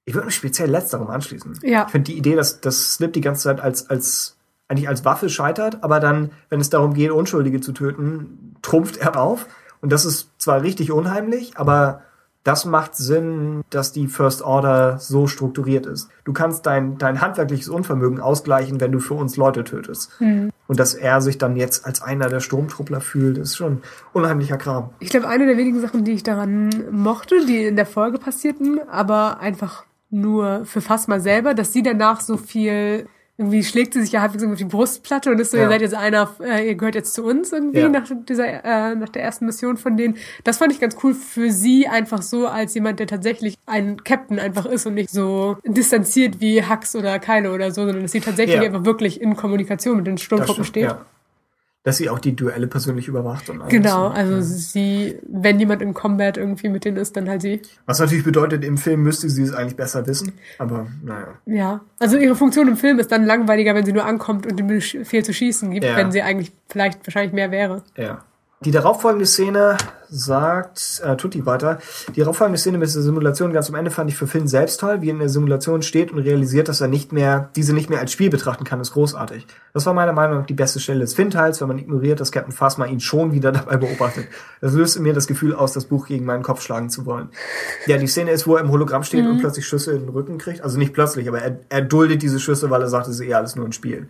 Ich würde mich speziell letzterem anschließen. Ja. Ich finde die Idee, dass, dass Slip die ganze Zeit als, als, eigentlich als Waffe scheitert, aber dann, wenn es darum geht, Unschuldige zu töten, trumpft er auf. Und das ist zwar richtig unheimlich, aber das macht Sinn, dass die First Order so strukturiert ist. Du kannst dein, dein handwerkliches Unvermögen ausgleichen, wenn du für uns Leute tötest. Und dass er sich dann jetzt als einer der Sturmtruppler fühlt, ist schon unheimlicher Kram. Ich glaube, eine der wenigen Sachen, die ich daran mochte, die in der Folge passierten, aber einfach nur für Phasma selber, dass sie danach so viel irgendwie schlägt sie sich ja halbwegs auf die Brustplatte und ist so, Ja. ihr seid jetzt einer, äh, ihr gehört jetzt zu uns irgendwie Ja. nach dieser, äh, nach der ersten Mission von denen. Das fand ich ganz cool für sie einfach so als jemand, der tatsächlich ein Captain einfach ist und nicht so distanziert wie Hux oder Kylo oder so, sondern dass sie tatsächlich Ja. einfach wirklich in Kommunikation mit den Sturmtruppen steht. ja. Dass sie auch die Duelle persönlich überwacht und alles. Genau, also sie, wenn jemand im Combat irgendwie mit denen ist, dann halt sie. Was natürlich bedeutet, im Film müsste sie es eigentlich besser wissen. Aber naja. Ja, also ihre Funktion im Film ist dann langweiliger, wenn sie nur ankommt und den Befehl zu schießen gibt, Ja. wenn sie eigentlich vielleicht wahrscheinlich mehr wäre. Ja. Die darauffolgende Szene sagt äh, Tutti weiter. Die darauffolgende Szene mit der Simulation ganz am Ende fand ich für Finn selbst toll, wie er in der Simulation steht und realisiert, dass er nicht mehr diese nicht mehr als Spiel betrachten kann, ist großartig. Das war meiner Meinung nach die beste Stelle des Finn-Teils, wenn man ignoriert, dass Captain Phasma ihn schon wieder dabei beobachtet. Das löst in mir das Gefühl aus, das Buch gegen meinen Kopf schlagen zu wollen. Ja, die Szene ist, wo er im Hologramm steht und plötzlich Schüsse in den Rücken kriegt. Also nicht plötzlich, aber er, er duldet diese Schüsse, weil er sagt, es ist eher alles nur ein Spiel.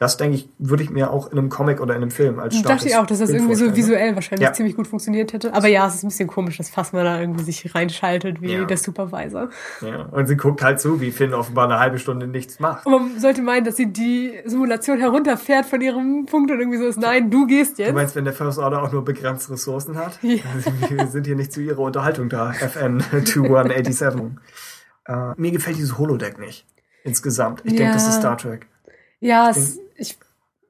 Das denke ich, würde ich mir auch in einem Comic oder in einem Film als Ich starkes dachte ich auch, dass das Bild irgendwie so vorstellen. visuell wahrscheinlich Ja. ziemlich gut funktioniert hätte. Aber ja, es ist ein bisschen komisch, dass Fassmann da irgendwie sich reinschaltet wie Ja. der Supervisor. Ja. Und sie guckt halt zu, wie Finn offenbar eine halbe Stunde nichts macht. Und man sollte meinen, dass sie die Simulation herunterfährt von ihrem Punkt und irgendwie so ist, nein, du gehst Du jetzt. meinst, wenn der First Order auch nur begrenzt Ressourcen hat? Ja. Also, wir sind hier nicht zu ihrer Unterhaltung da, FN 2187. äh, mir gefällt dieses Holodeck nicht. Insgesamt. Ich denke, das ist. Star Trek. Ja, es, ich,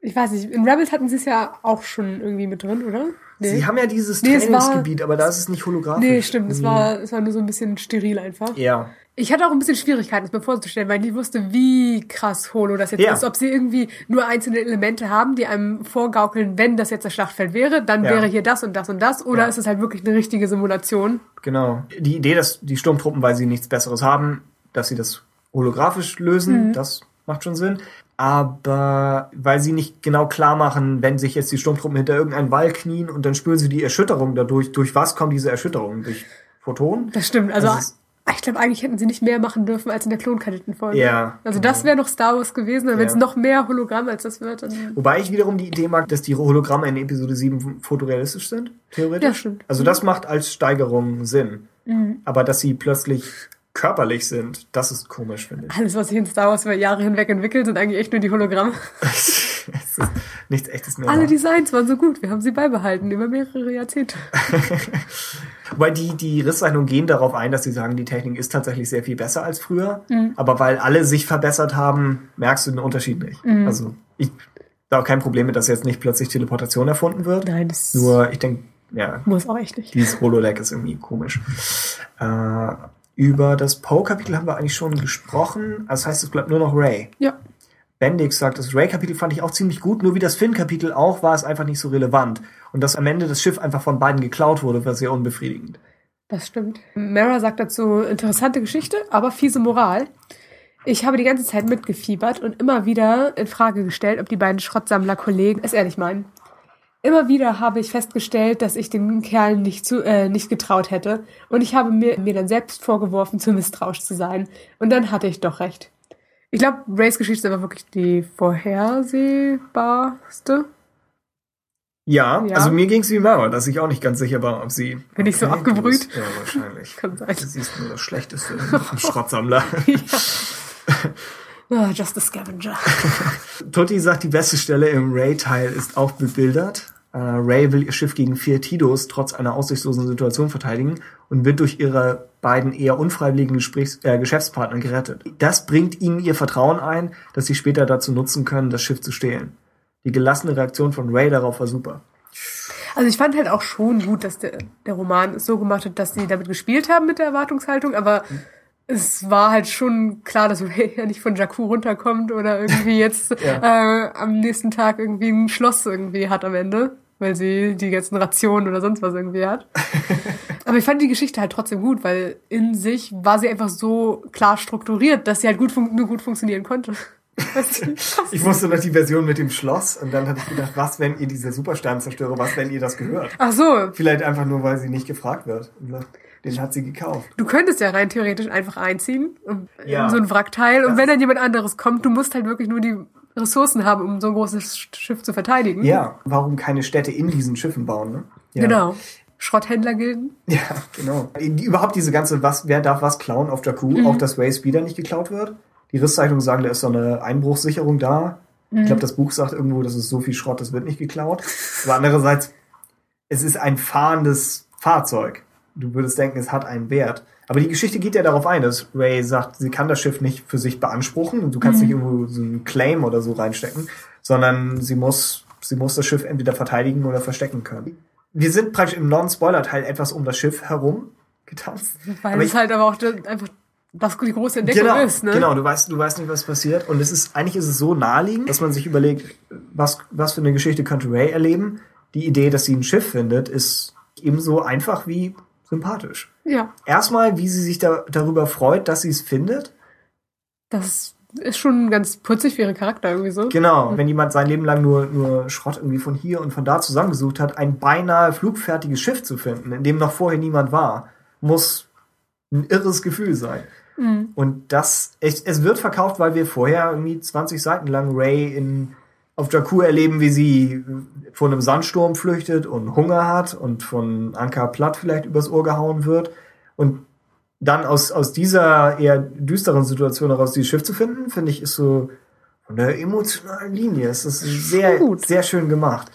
ich weiß nicht. In Rebels hatten sie es ja auch schon irgendwie mit drin, oder? Sie haben ja dieses Nee, es war- Trainingsgebiet, aber da ist es nicht holographisch. Nee, stimmt. Es Nee. war, es war nur so ein bisschen steril einfach. Ja. Ich hatte auch ein bisschen Schwierigkeiten, es mir vorzustellen, weil ich nicht wusste, wie krass Holo das jetzt Ja. ist. Ob sie irgendwie nur einzelne Elemente haben, die einem vorgaukeln, wenn das jetzt das Schlachtfeld wäre, dann Ja. wäre hier das und das und das. Oder Ja. ist es halt wirklich eine richtige Simulation? Genau. Die Idee, dass die Sturmtruppen, weil sie nichts Besseres haben, dass sie das holographisch lösen, das macht schon Sinn. Aber weil sie nicht genau klar machen, wenn sich jetzt die Sturmtruppen hinter irgendeinen Wall knien und dann spüren sie die Erschütterung dadurch. Durch was kommt diese Erschütterung? Durch Photonen? Das stimmt. Also, Das ich glaube, eigentlich hätten sie nicht mehr machen dürfen als in der Klonkadettenfolge. Ja, Also, genau. das wäre noch Star Wars gewesen. Wenn es Ja. noch mehr Hologramm als das wird. Wobei ich wiederum die Idee mag, dass die Hologramme in Episode 7 fotorealistisch sind, theoretisch. Ja, stimmt. Also das macht als Steigerung Sinn. Mhm. Aber dass sie plötzlich körperlich sind, das ist komisch, finde ich. Alles, was sich in Star Wars über Jahre hinweg entwickelt, sind eigentlich echt nur die Hologramme. es ist nichts echtes mehr. Alle. Designs waren so gut. Wir haben sie beibehalten über mehrere Jahrzehnte. Wobei die, die Risszeichnungen gehen darauf ein, dass sie sagen, die Technik ist tatsächlich sehr viel besser als früher. Mhm. Aber weil alle sich verbessert haben, merkst du den Unterschied nicht. Also ich, Da auch kein Problem mit, dass jetzt nicht plötzlich Teleportation erfunden wird. Nein, das Nur, ich denke, ja, muss auch echt nicht. dieses Holodeck ist irgendwie komisch. Äh, über das Poe-Kapitel haben wir eigentlich schon gesprochen. Das heißt, es bleibt nur noch Ray. Ja. Bendix sagt, das Ray-Kapitel fand ich auch ziemlich gut, nur wie das Finn-Kapitel auch, war es einfach nicht so relevant. Und dass am Ende das Schiff einfach von beiden geklaut wurde, war sehr unbefriedigend. Das stimmt. Mara sagt dazu, interessante Geschichte, aber fiese Moral. Ich habe die ganze Zeit mitgefiebert und immer wieder in Frage gestellt, ob die beiden Schrottsammler-Kollegen es ehrlich meinen. Immer wieder habe ich festgestellt, dass ich den Kerlen nicht, zu, äh, nicht getraut hätte und ich habe mir, mir dann selbst vorgeworfen, zu misstrauisch zu sein. Und dann hatte ich doch recht. Ich glaube, Rays Geschichte ist aber wirklich die vorhersehbarste. Ja, Ja. also mir ging es wie Mara, dass ich auch nicht ganz sicher war, ob sie... Bin ich so abgebrüht? bist- Ja, wahrscheinlich. Kann sein. Du siehst nur das Schlechteste im Schrottsammler. Ah, just a scavenger. Tutti sagt, die beste Stelle im Ray-Teil ist auch bebildert. Äh, Ray will ihr Schiff gegen vier Tidos trotz einer aussichtslosen Situation verteidigen und wird durch ihre beiden eher unfreiwilligen Gesprächs äh, Geschäftspartner gerettet. Das bringt ihnen ihr Vertrauen ein, dass sie später dazu nutzen können, das Schiff zu stehlen. Die gelassene Reaktion von Ray darauf war super. Also ich fand halt auch schon gut, dass der, der Roman es so gemacht hat, dass sie damit gespielt haben mit der Erwartungshaltung, aber es war halt schon klar, dass Ray ja nicht von Jakku runterkommt oder irgendwie jetzt äh, am nächsten Tag irgendwie ein Schloss irgendwie hat am Ende, weil sie die ganzen Rationen oder sonst was irgendwie hat. aber ich fand die Geschichte halt trotzdem gut, weil in sich war sie einfach so klar strukturiert, dass sie halt gut nur gut funktionieren konnte. Ich wusste noch die Version mit dem Schloss und dann hatte ich gedacht, was, wenn ihr diese Supersternzerstörer, was, wenn ihr das gehört? Ach so, Vielleicht einfach nur, weil sie nicht gefragt wird. Und sagt, Den hat sie gekauft. Du könntest ja rein theoretisch einfach einziehen und Ja. in so ein Wrackteil. Und Das wenn ist- dann jemand anderes kommt, du musst halt wirklich nur die Ressourcen haben, um so ein großes Schiff zu verteidigen. Ja, warum keine Städte in diesen Schiffen bauen, ne? Ja. Genau. Schrotthändlergilden. Ja, genau. Überhaupt diese ganze, was, wer darf was klauen auf Jakku, Mhm. auch dass Ray Speeder nicht geklaut wird. Die Risszeitungen sagen, da ist so eine Einbruchssicherung da. Mhm. Ich glaube, das Buch sagt irgendwo, das ist so viel Schrott, das wird nicht geklaut. Aber andererseits, es ist ein fahrendes Fahrzeug. Du würdest denken, es hat einen Wert. Aber die Geschichte geht ja darauf ein, dass Ray sagt, sie kann das Schiff nicht für sich beanspruchen und du kannst Mhm. nicht irgendwo so einen Claim oder so reinstecken, sondern sie muss, sie muss das Schiff entweder verteidigen oder verstecken können. Wir sind praktisch im Non-Spoiler-Teil etwas um das Schiff herum getanzt. Weil Aber es ich- halt aber auch einfach was die große Entdeckung genau, ist. Ne? genau, du weißt, du weißt nicht, was passiert. Und es ist, eigentlich ist es so naheliegend, dass man sich überlegt, was, was für eine Geschichte könnte Ray erleben. Die Idee, dass sie ein Schiff findet, ist ebenso einfach wie sympathisch. Ja, Erstmal, wie sie sich da, darüber freut, dass sie es findet. das ist schon ganz putzig für ihren Charakter irgendwie so. Genau, wenn jemand sein Leben lang nur, nur Schrott irgendwie von hier und von da zusammengesucht hat, ein beinahe flugfertiges Schiff zu finden, in dem noch vorher niemand war, muss ein irres Gefühl sein. Mhm. Und das, es, es wird verkauft, weil wir vorher irgendwie 20 Seiten lang Ray in, auf Jakku erleben, wie sie vor einem Sandsturm flüchtet und Hunger hat und von Anker Platt vielleicht übers Ohr gehauen wird. Und dann aus, aus dieser eher düsteren Situation heraus dieses Schiff zu finden, finde ich, ist so von der emotionalen Linie. Es ist sehr, gut. sehr schön gemacht.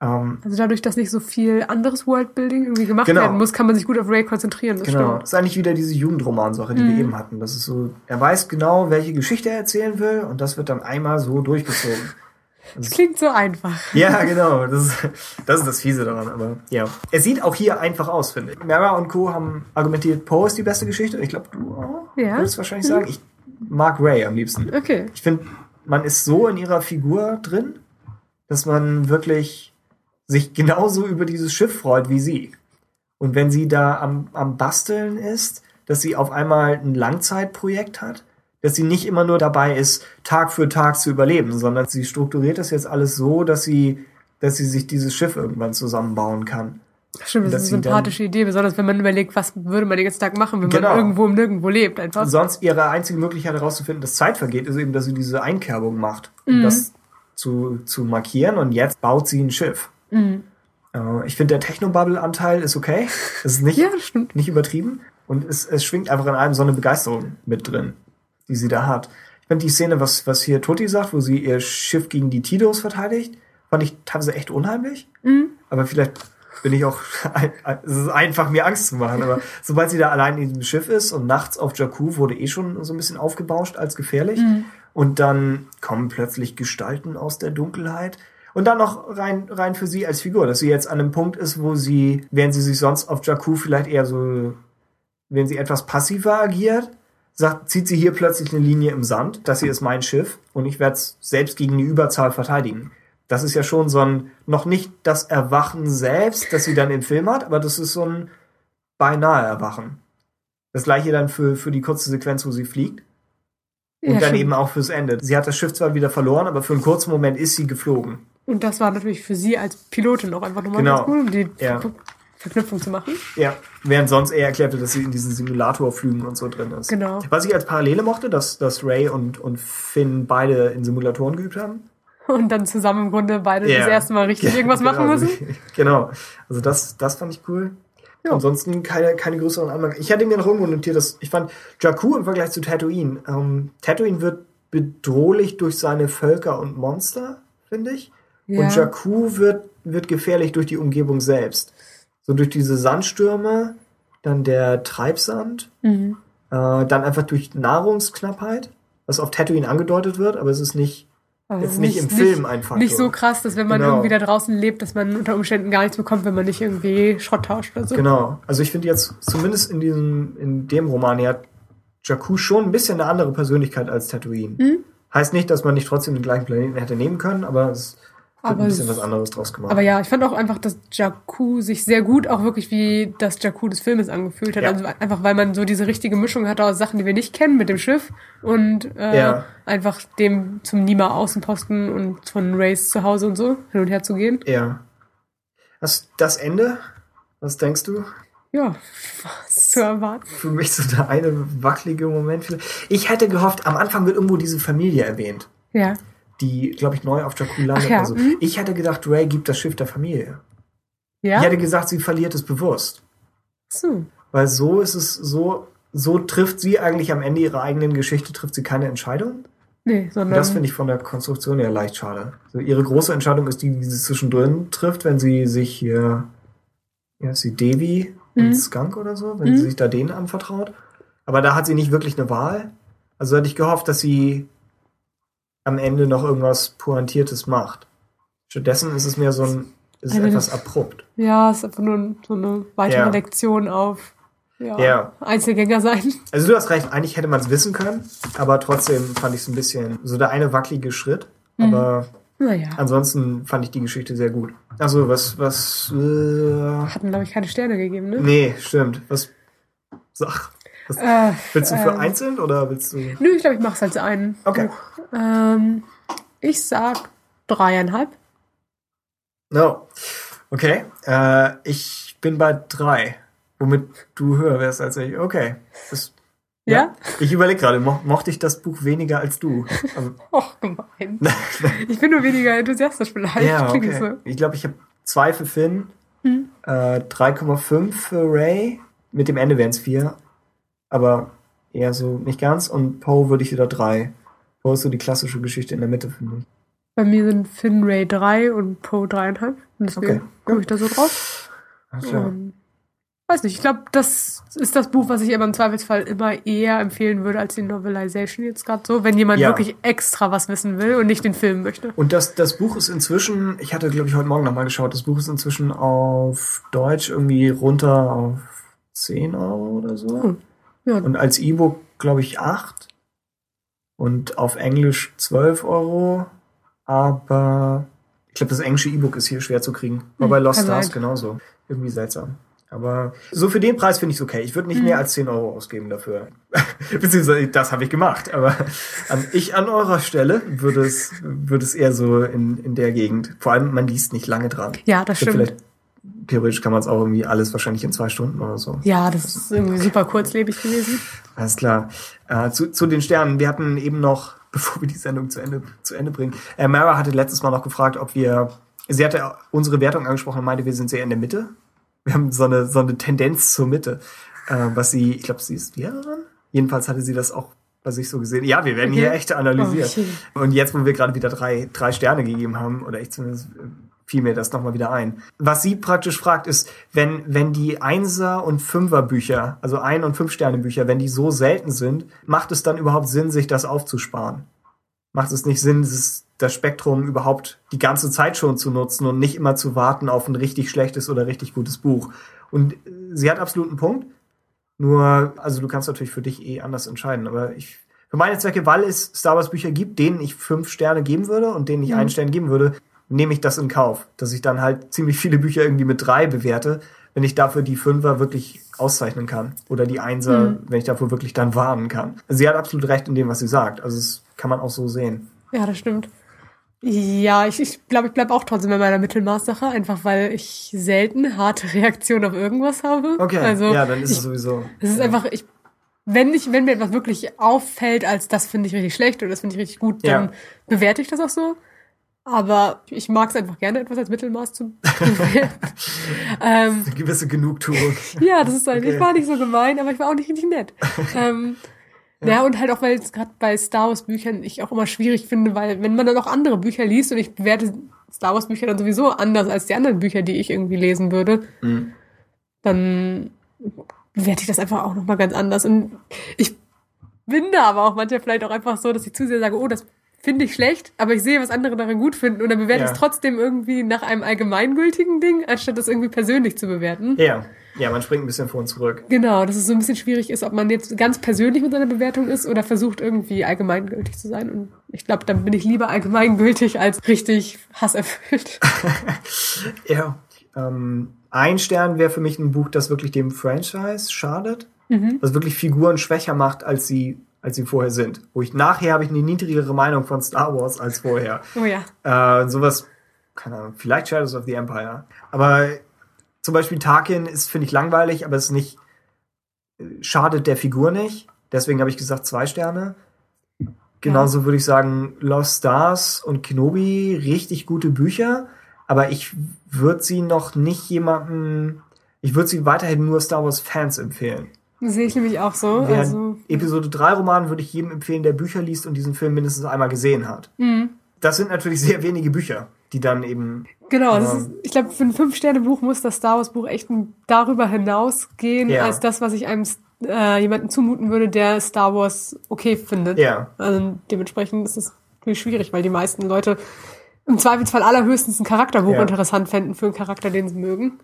Ähm, Also dadurch, dass nicht so viel anderes Worldbuilding irgendwie gemacht Genau. werden muss, kann man sich gut auf Ray konzentrieren. Das Genau. stimmt. Das ist eigentlich wieder diese Jugendromansache, die wir eben hatten. Das ist so, er weiß genau, welche Geschichte er erzählen will und das wird dann einmal so durchgezogen. Das klingt so einfach. Ja, genau. Das ist, das ist das Fiese daran, aber ja. Er sieht auch hier einfach aus, finde ich. Mara und Co. haben argumentiert, Poe ist die beste Geschichte. Ich glaube, du auch. Ja. Würdest wahrscheinlich sagen. Ich mag Ray am liebsten. Okay. Ich finde, man ist so in ihrer Figur drin, dass man wirklich sich genauso über dieses Schiff freut wie sie. Und wenn sie da am, am Basteln ist, dass sie auf einmal ein Langzeitprojekt hat, dass sie nicht immer nur dabei ist, Tag für Tag zu überleben, sondern sie strukturiert das jetzt alles so, dass sie, dass sie sich dieses Schiff irgendwann zusammenbauen kann. Stimmt, das ist eine sympathische Idee, besonders wenn man überlegt, was würde man den ganzen Tag machen, wenn Genau. man irgendwo im Nirgendwo lebt einfach. Sonst ihre einzige Möglichkeit herauszufinden, dass Zeit vergeht, ist eben, dass sie diese Einkerbung macht, um Mhm. das zu, zu markieren. Und jetzt baut sie ein Schiff. Mhm. Äh, Ich finde, der Technobubble-Anteil ist okay. Es ist nicht, Ja, das nicht übertrieben. Und es, es schwingt einfach in einem so eine Begeisterung mit drin, die sie da hat. Ich finde die Szene, was, was hier Toti sagt, wo sie ihr Schiff gegen die Tidos verteidigt, fand ich teilweise echt unheimlich. Mhm. Aber vielleicht bin ich auch, es ist einfach, mir Angst zu machen. Aber sobald sie da allein in diesem Schiff ist und nachts auf Jakku wurde eh schon so ein bisschen aufgebauscht als gefährlich. Und dann kommen plötzlich Gestalten aus der Dunkelheit. Und dann noch rein, rein für sie als Figur, dass sie jetzt an einem Punkt ist, wo sie, während sie sich sonst auf Jakku vielleicht eher so, wenn sie etwas passiver agiert, sagt, zieht sie hier plötzlich eine Linie im Sand. Das hier ist mein Schiff und ich werde es selbst gegen die Überzahl verteidigen. Das ist ja schon so ein, noch nicht das Erwachen selbst, das sie dann im Film hat, aber das ist so ein beinahe Erwachen. Das gleiche dann für, für die kurze Sequenz, wo sie fliegt. Und ja, dann schon. eben auch fürs Ende. Sie hat das Schiff zwar wieder verloren, aber für einen kurzen Moment ist sie geflogen. Und das war natürlich für sie als Pilotin auch einfach nochmal genau. ganz cool, die ja. Verknüpfung zu machen. Ja, während sonst er erklärte, dass sie in diesen Simulatorflügen und so drin ist. Genau. Was ich als Parallele mochte, dass, dass Ray und, und Finn beide in Simulatoren geübt haben. Und dann zusammen im Grunde beide yeah. das erste Mal richtig irgendwas genau. machen müssen. genau. Also das, das fand ich cool. Ja. Ansonsten keine, keine größeren Anmerkungen. Ich hatte mir noch irgendwo notiert, dass ich fand, Jakku im Vergleich zu Tatooine, ähm, Tatooine wird bedrohlich durch seine Völker und Monster, finde ich. Ja. Und Jakku wird, wird gefährlich durch die Umgebung selbst. So durch diese Sandstürme, dann der Treibsand, mhm. äh, dann einfach durch Nahrungsknappheit, was auf Tatooine angedeutet wird, aber es ist nicht also Jetzt nicht, nicht, im Film einfach. Nicht so krass, dass wenn man genau. irgendwie da draußen lebt, dass man unter Umständen gar nichts bekommt, wenn man nicht irgendwie Schrott tauscht oder so. Genau. Also ich finde jetzt, zumindest in diesem, in dem Roman hier hat Jakku schon ein bisschen eine andere Persönlichkeit als Tatooine. Mhm. Heißt nicht, dass man nicht trotzdem den gleichen Planeten hätte nehmen können, aber es aber ein bisschen was anderes draus gemacht. Aber ja, ich fand auch einfach, dass Jakku sich sehr gut auch wirklich wie das Jakku des Filmes angefühlt hat. Ja. Also einfach, weil man so diese richtige Mischung hatte aus Sachen, die wir nicht kennen mit dem Schiff und äh, ja. einfach dem zum Nima Außenposten und von Race zu Hause und so hin und her zu gehen. Ja. Das, das Ende, was denkst du? Ja, was zu erwarten. Für mich so der eine wackelige Moment. Ich hätte gehofft, am Anfang wird irgendwo diese Familie erwähnt. Ja die, glaube ich, neu auf Jakku landet. Ja. Also, mhm. ich hätte gedacht, Ray gibt das Schiff der Familie. Ja? Ich hätte gesagt, sie verliert es bewusst. So. Weil so ist es, so, so trifft sie eigentlich am Ende ihrer eigenen Geschichte, trifft sie keine Entscheidung. Nee, sondern. Und das finde ich von der Konstruktion her leicht schade. Also ihre große Entscheidung ist die, die sie zwischendrin trifft, wenn sie sich hier, ja, ist sie Devi mhm. und Skunk oder so, wenn mhm. sie sich da denen anvertraut. Aber da hat sie nicht wirklich eine Wahl. Also hätte ich gehofft, dass sie am Ende noch irgendwas Pointiertes macht. Stattdessen ist es mehr so ein, ist also etwas abrupt. Ja, es ist einfach nur so eine weitere ja. Lektion auf ja, ja. Einzelgänger sein. Also du hast recht, eigentlich hätte man es wissen können, aber trotzdem fand ich es ein bisschen so der eine wackelige Schritt. Mhm. Aber naja. ansonsten fand ich die Geschichte sehr gut. Also was, was. Äh, Hatten, glaube ich, keine Sterne gegeben, ne? Nee, stimmt. Was. Sag. Was, äh, willst du für äh, einzeln oder willst du. Nö, ich glaube, ich mache es als einen. Okay. Ähm, ich sag dreieinhalb. No. Okay. Äh, ich bin bei drei. Womit du höher wärst als ich. Okay. Das, ja? ja? Ich überlege gerade, mo mochte ich das Buch weniger als du? Och, gemein. ich bin nur weniger enthusiastisch vielleicht. Ja, okay. So. Ich glaube, ich habe zwei für Finn, hm. äh, 3,5 für Ray. Mit dem Ende wären es vier aber eher so nicht ganz. Und Poe würde ich wieder drei. Poe ist so die klassische Geschichte in der Mitte, finde ich. Bei mir sind Finn Ray drei und Poe dreieinhalb. Und deswegen okay. komme ich da so drauf. Ach, ja. weiß nicht, ich glaube, das ist das Buch, was ich aber im Zweifelsfall immer eher empfehlen würde als die Novelization jetzt gerade so, wenn jemand ja. wirklich extra was wissen will und nicht den Film möchte. Und das, das Buch ist inzwischen, ich hatte, glaube ich, heute Morgen nochmal geschaut, das Buch ist inzwischen auf Deutsch irgendwie runter auf 10 Euro oder so. Hm. Ja. Und als E-Book, glaube ich, 8. Und auf Englisch 12 Euro. Aber ich glaube, das englische E-Book ist hier schwer zu kriegen. War hm, bei Lost Stars genauso. Irgendwie seltsam. Aber so für den Preis finde ich es okay. Ich würde nicht mhm. mehr als 10 Euro ausgeben dafür. Beziehungsweise das habe ich gemacht. Aber an, ich an eurer Stelle würde es, würde es eher so in, in der Gegend. Vor allem, man liest nicht lange dran. Ja, das stimmt. Vielleicht theoretisch kann man es auch irgendwie alles wahrscheinlich in zwei Stunden oder so. Ja, das ist irgendwie super kurzlebig gewesen. Alles klar. Äh, zu, zu den Sternen. Wir hatten eben noch, bevor wir die Sendung zu Ende, zu Ende bringen, äh, Mara hatte letztes Mal noch gefragt, ob wir, sie hatte unsere Wertung angesprochen und meinte, wir sind sehr in der Mitte. Wir haben so eine, so eine Tendenz zur Mitte. Äh, was sie, ich glaube, sie ist Lehrerin. Jedenfalls hatte sie das auch bei sich so gesehen. Ja, wir werden okay. hier echt analysiert. Oh, und jetzt, wo wir gerade wieder drei, drei Sterne gegeben haben, oder ich zumindest äh, fiel mir das nochmal wieder ein. Was sie praktisch fragt, ist, wenn, wenn die Einser- und Fünfer-Bücher, also Ein- und Fünf-Sterne-Bücher, wenn die so selten sind, macht es dann überhaupt Sinn, sich das aufzusparen? macht es nicht Sinn, dieses, das Spektrum überhaupt die ganze Zeit schon zu nutzen und nicht immer zu warten auf ein richtig schlechtes oder richtig gutes Buch. Und sie hat absolut einen Punkt. Nur, also du kannst natürlich für dich eh anders entscheiden, aber ich, für meine Zwecke, weil es Star Wars Bücher gibt, denen ich fünf Sterne geben würde und denen ich Mhm. einen Stern geben würde, nehme ich das in Kauf, dass ich dann halt ziemlich viele Bücher irgendwie mit drei bewerte, wenn ich dafür die Fünfer wirklich auszeichnen kann oder die Einser, Mhm. wenn ich dafür wirklich dann warnen kann. Sie hat absolut recht in dem, was sie sagt. Also das kann man auch so sehen. Ja, das stimmt. Ja, ich, ich glaube, ich bleib auch trotzdem bei meiner Mittelmaßsache, einfach weil ich selten harte Reaktionen auf irgendwas habe. Okay, Also ja, dann ist ich, es sowieso. es ist einfach, ich, wenn ich, wenn mir etwas wirklich auffällt, als das finde ich richtig schlecht oder das finde ich richtig gut, dann Ja. bewerte ich das auch so. Aber ich mag es einfach gerne, etwas als Mittelmaß zu ähm, Eine gewisse Genugtuung. ja, das ist halt, Okay. ich war nicht so gemein, aber ich war auch nicht richtig nett. ähm, ja. und halt auch, weil es gerade bei Star Wars Büchern ich auch immer schwierig finde, weil wenn man dann auch andere Bücher liest und ich bewerte Star Wars Bücher dann sowieso anders als die anderen Bücher, die ich irgendwie lesen würde, Mhm. dann bewerte ich das einfach auch nochmal ganz anders. Und ich bin da aber auch manchmal vielleicht auch einfach so, dass ich zu sehr sage, oh, das finde ich schlecht, aber ich sehe, was andere darin gut finden und dann bewerte ich Ja. es trotzdem irgendwie nach einem allgemeingültigen Ding, anstatt das irgendwie persönlich zu bewerten. Ja. Ja, man springt ein bisschen vor und zurück. Genau, dass es so ein bisschen schwierig ist, ob man jetzt ganz persönlich mit seiner Bewertung ist oder versucht irgendwie allgemeingültig zu sein. Und ich glaube, dann bin ich lieber allgemeingültig als richtig hasserfüllt. Ja. Ähm, ein Stern wäre für mich ein Buch, das wirklich dem Franchise schadet. Mhm. Was wirklich Figuren schwächer macht, als sie, als sie vorher sind. Wo ich nachher habe ich eine niedrigere Meinung von Star Wars als vorher. Oh ja. Äh, sowas, keine Ahnung, vielleicht Shadows of the Empire. Aber zum Beispiel Tarkin ist, finde ich, langweilig, aber es ist nicht, schadet der Figur nicht. Deswegen habe ich gesagt zwei Sterne. Genauso würde ich sagen, Lost Stars und Kenobi, richtig gute Bücher. Aber ich würde sie noch nicht jemanden, ich würde sie weiterhin nur Star Wars Fans empfehlen. Sehe ich nämlich auch so. Der Also, Episode 3 Roman würde ich jedem empfehlen, der Bücher liest und diesen Film mindestens einmal gesehen hat. mhm. Das sind natürlich sehr wenige Bücher, die dann eben Genau, das Aber- ist, ich glaube, für ein Fünf-Sterne-Buch muss das Star Wars-Buch echt darüber hinausgehen, Ja. als das, was ich einem äh, jemanden zumuten würde, der Star Wars okay findet. Ja. Also dementsprechend ist es natürlich schwierig, weil die meisten Leute im Zweifelsfall allerhöchstens ein Charakterbuch Ja. interessant fänden für einen Charakter, den sie mögen.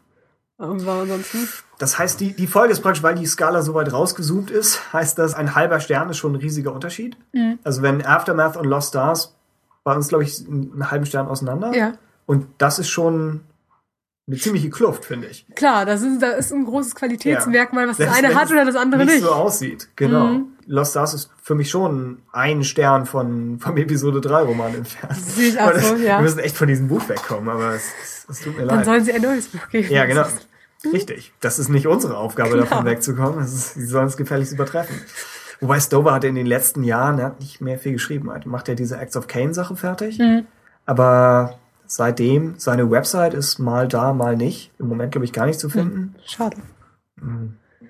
Aber ansonsten. Das heißt, die, die Folge ist praktisch, weil die Skala so weit rausgezoomt ist, heißt das, ein halber Stern ist schon ein riesiger Unterschied. Mhm. Also wenn Aftermath und Lost Stars bei uns, glaube ich, einen halben Stern auseinander. Ja. Und das ist schon eine ziemliche Kluft, finde ich. Klar, das ist, das ist ein großes Qualitätsmerkmal, was das Selbst eine hat oder das andere nicht nicht. so aussieht. Genau. Mhm. Lost Stars ist für mich schon ein Stern von, vom Episode 3 Roman entfernt. sehe ich auch so, ja. Wir müssen echt von diesem Buch wegkommen, aber es, es, tut mir Dann leid. sollen sie ein neues Buch geben. Ja, genau. Richtig. Das ist nicht unsere Aufgabe, Genau. davon wegzukommen. Ist, sie sollen es gefährlichst übertreffen. Wobei Stover hat in den letzten Jahren, er hat nicht mehr viel geschrieben. Er macht ja diese Acts of Cain Sache fertig. Mhm. Aber seitdem, seine Website ist mal da, mal nicht. Im Moment, glaube ich, gar nicht zu finden. Schade.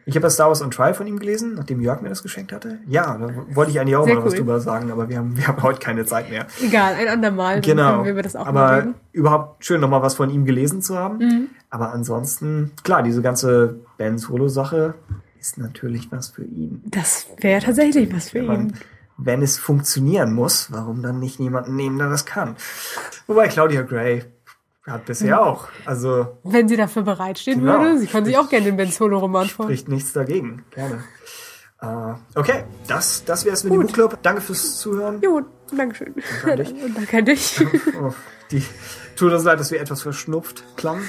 Ich habe ja Star Wars on Trial von ihm gelesen, nachdem Jörg mir das geschenkt hatte. Ja, da wollte ich eigentlich auch Sehr mal was cool. drüber sagen, aber wir haben, wir haben heute keine Zeit mehr. Egal, ein andermal. Genau. können wir das auch aber überhaupt schön, nochmal was von ihm gelesen zu haben. Mhm. Aber ansonsten, klar, diese ganze Ben Solo-Sache ist natürlich was für ihn. Das wäre tatsächlich was für man, ihn. wenn es funktionieren muss, warum dann nicht jemanden nehmen, der das kann? Wobei Claudia Gray hat bisher Mhm. auch. Also Wenn sie dafür bereitstehen Genau. würde, sie kann sich auch gerne den Ben Solo-Roman vor. spricht nichts dagegen. Gerne. Äh, okay, das, das wäre es für den Gut. Buchclub. Danke fürs Zuhören. Jo, Dankeschön. Danke an dich. Danke an dich. Oh, die, tut uns leid, dass wir etwas verschnupft klangen.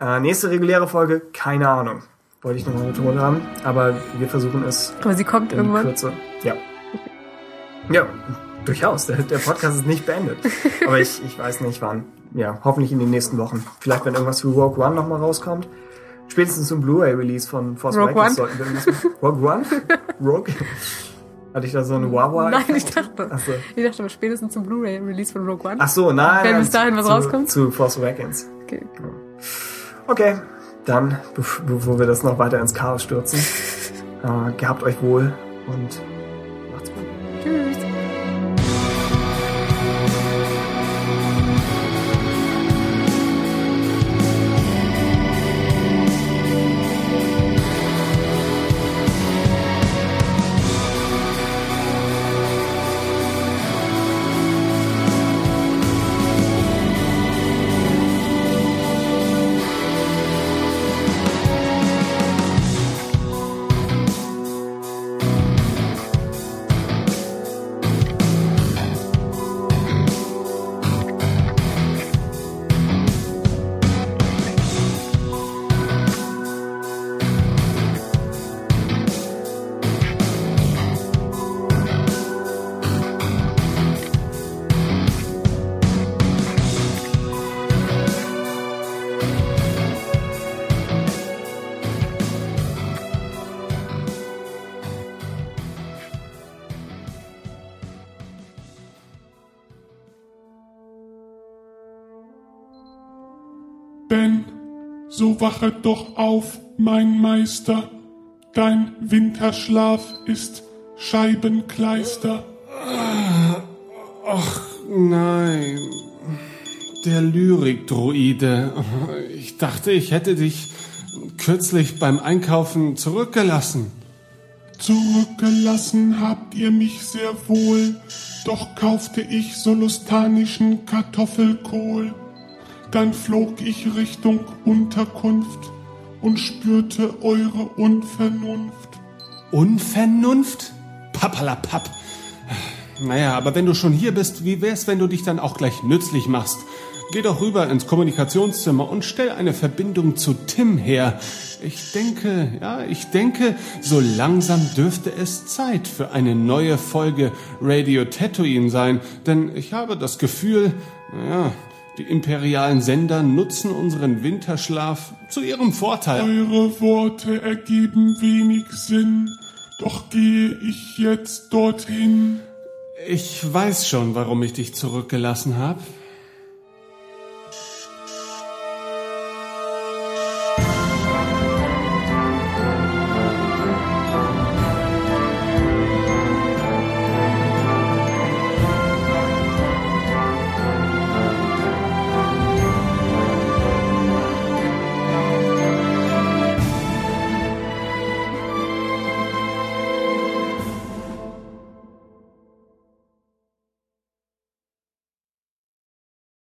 Äh, nächste reguläre Folge, keine Ahnung. Wollte ich nochmal betont haben. Aber wir versuchen es Aber sie kommt in irgendwann. Kürze. Ja. Ja, durchaus. Der, der Podcast ist nicht beendet. Aber ich, ich weiß nicht wann. Ja, hoffentlich in den nächsten Wochen. Vielleicht, wenn irgendwas für Rogue One nochmal rauskommt. Spätestens zum Blu-ray-Release von Force Rogue Awakens sollten wir irgendwas. Rogue One? Rogue? Hatte ich da so eine Wawa? Nein, ich dachte. Achso. Ich dachte aber spätestens zum Blu-ray-Release von Rogue One. Ach so, nein. Wenn bis dahin was zu, rauskommt? Zu Force Awakens. Okay. Okay, dann, bev- bevor wir das noch weiter ins Chaos stürzen, äh, gehabt euch wohl und so wache doch auf, mein Meister. Dein Winterschlaf ist Scheibenkleister. Ach nein, der Lyrikdruide. Ich dachte, ich hätte dich kürzlich beim Einkaufen zurückgelassen. Zurückgelassen habt ihr mich sehr wohl, doch kaufte ich solustanischen Kartoffelkohl. Dann flog ich Richtung Unterkunft und spürte eure Unvernunft. Unvernunft? Pappalapapp. Naja, aber wenn du schon hier bist, wie wär's, wenn du dich dann auch gleich nützlich machst? Geh doch rüber ins Kommunikationszimmer und stell eine Verbindung zu Tim her. Ich denke, ja, ich denke, so langsam dürfte es Zeit für eine neue Folge Radio Tatooine sein, denn ich habe das Gefühl, ja, die imperialen Sender nutzen unseren Winterschlaf zu ihrem Vorteil. Eure Worte ergeben wenig Sinn, doch gehe ich jetzt dorthin. Ich weiß schon, warum ich dich zurückgelassen habe.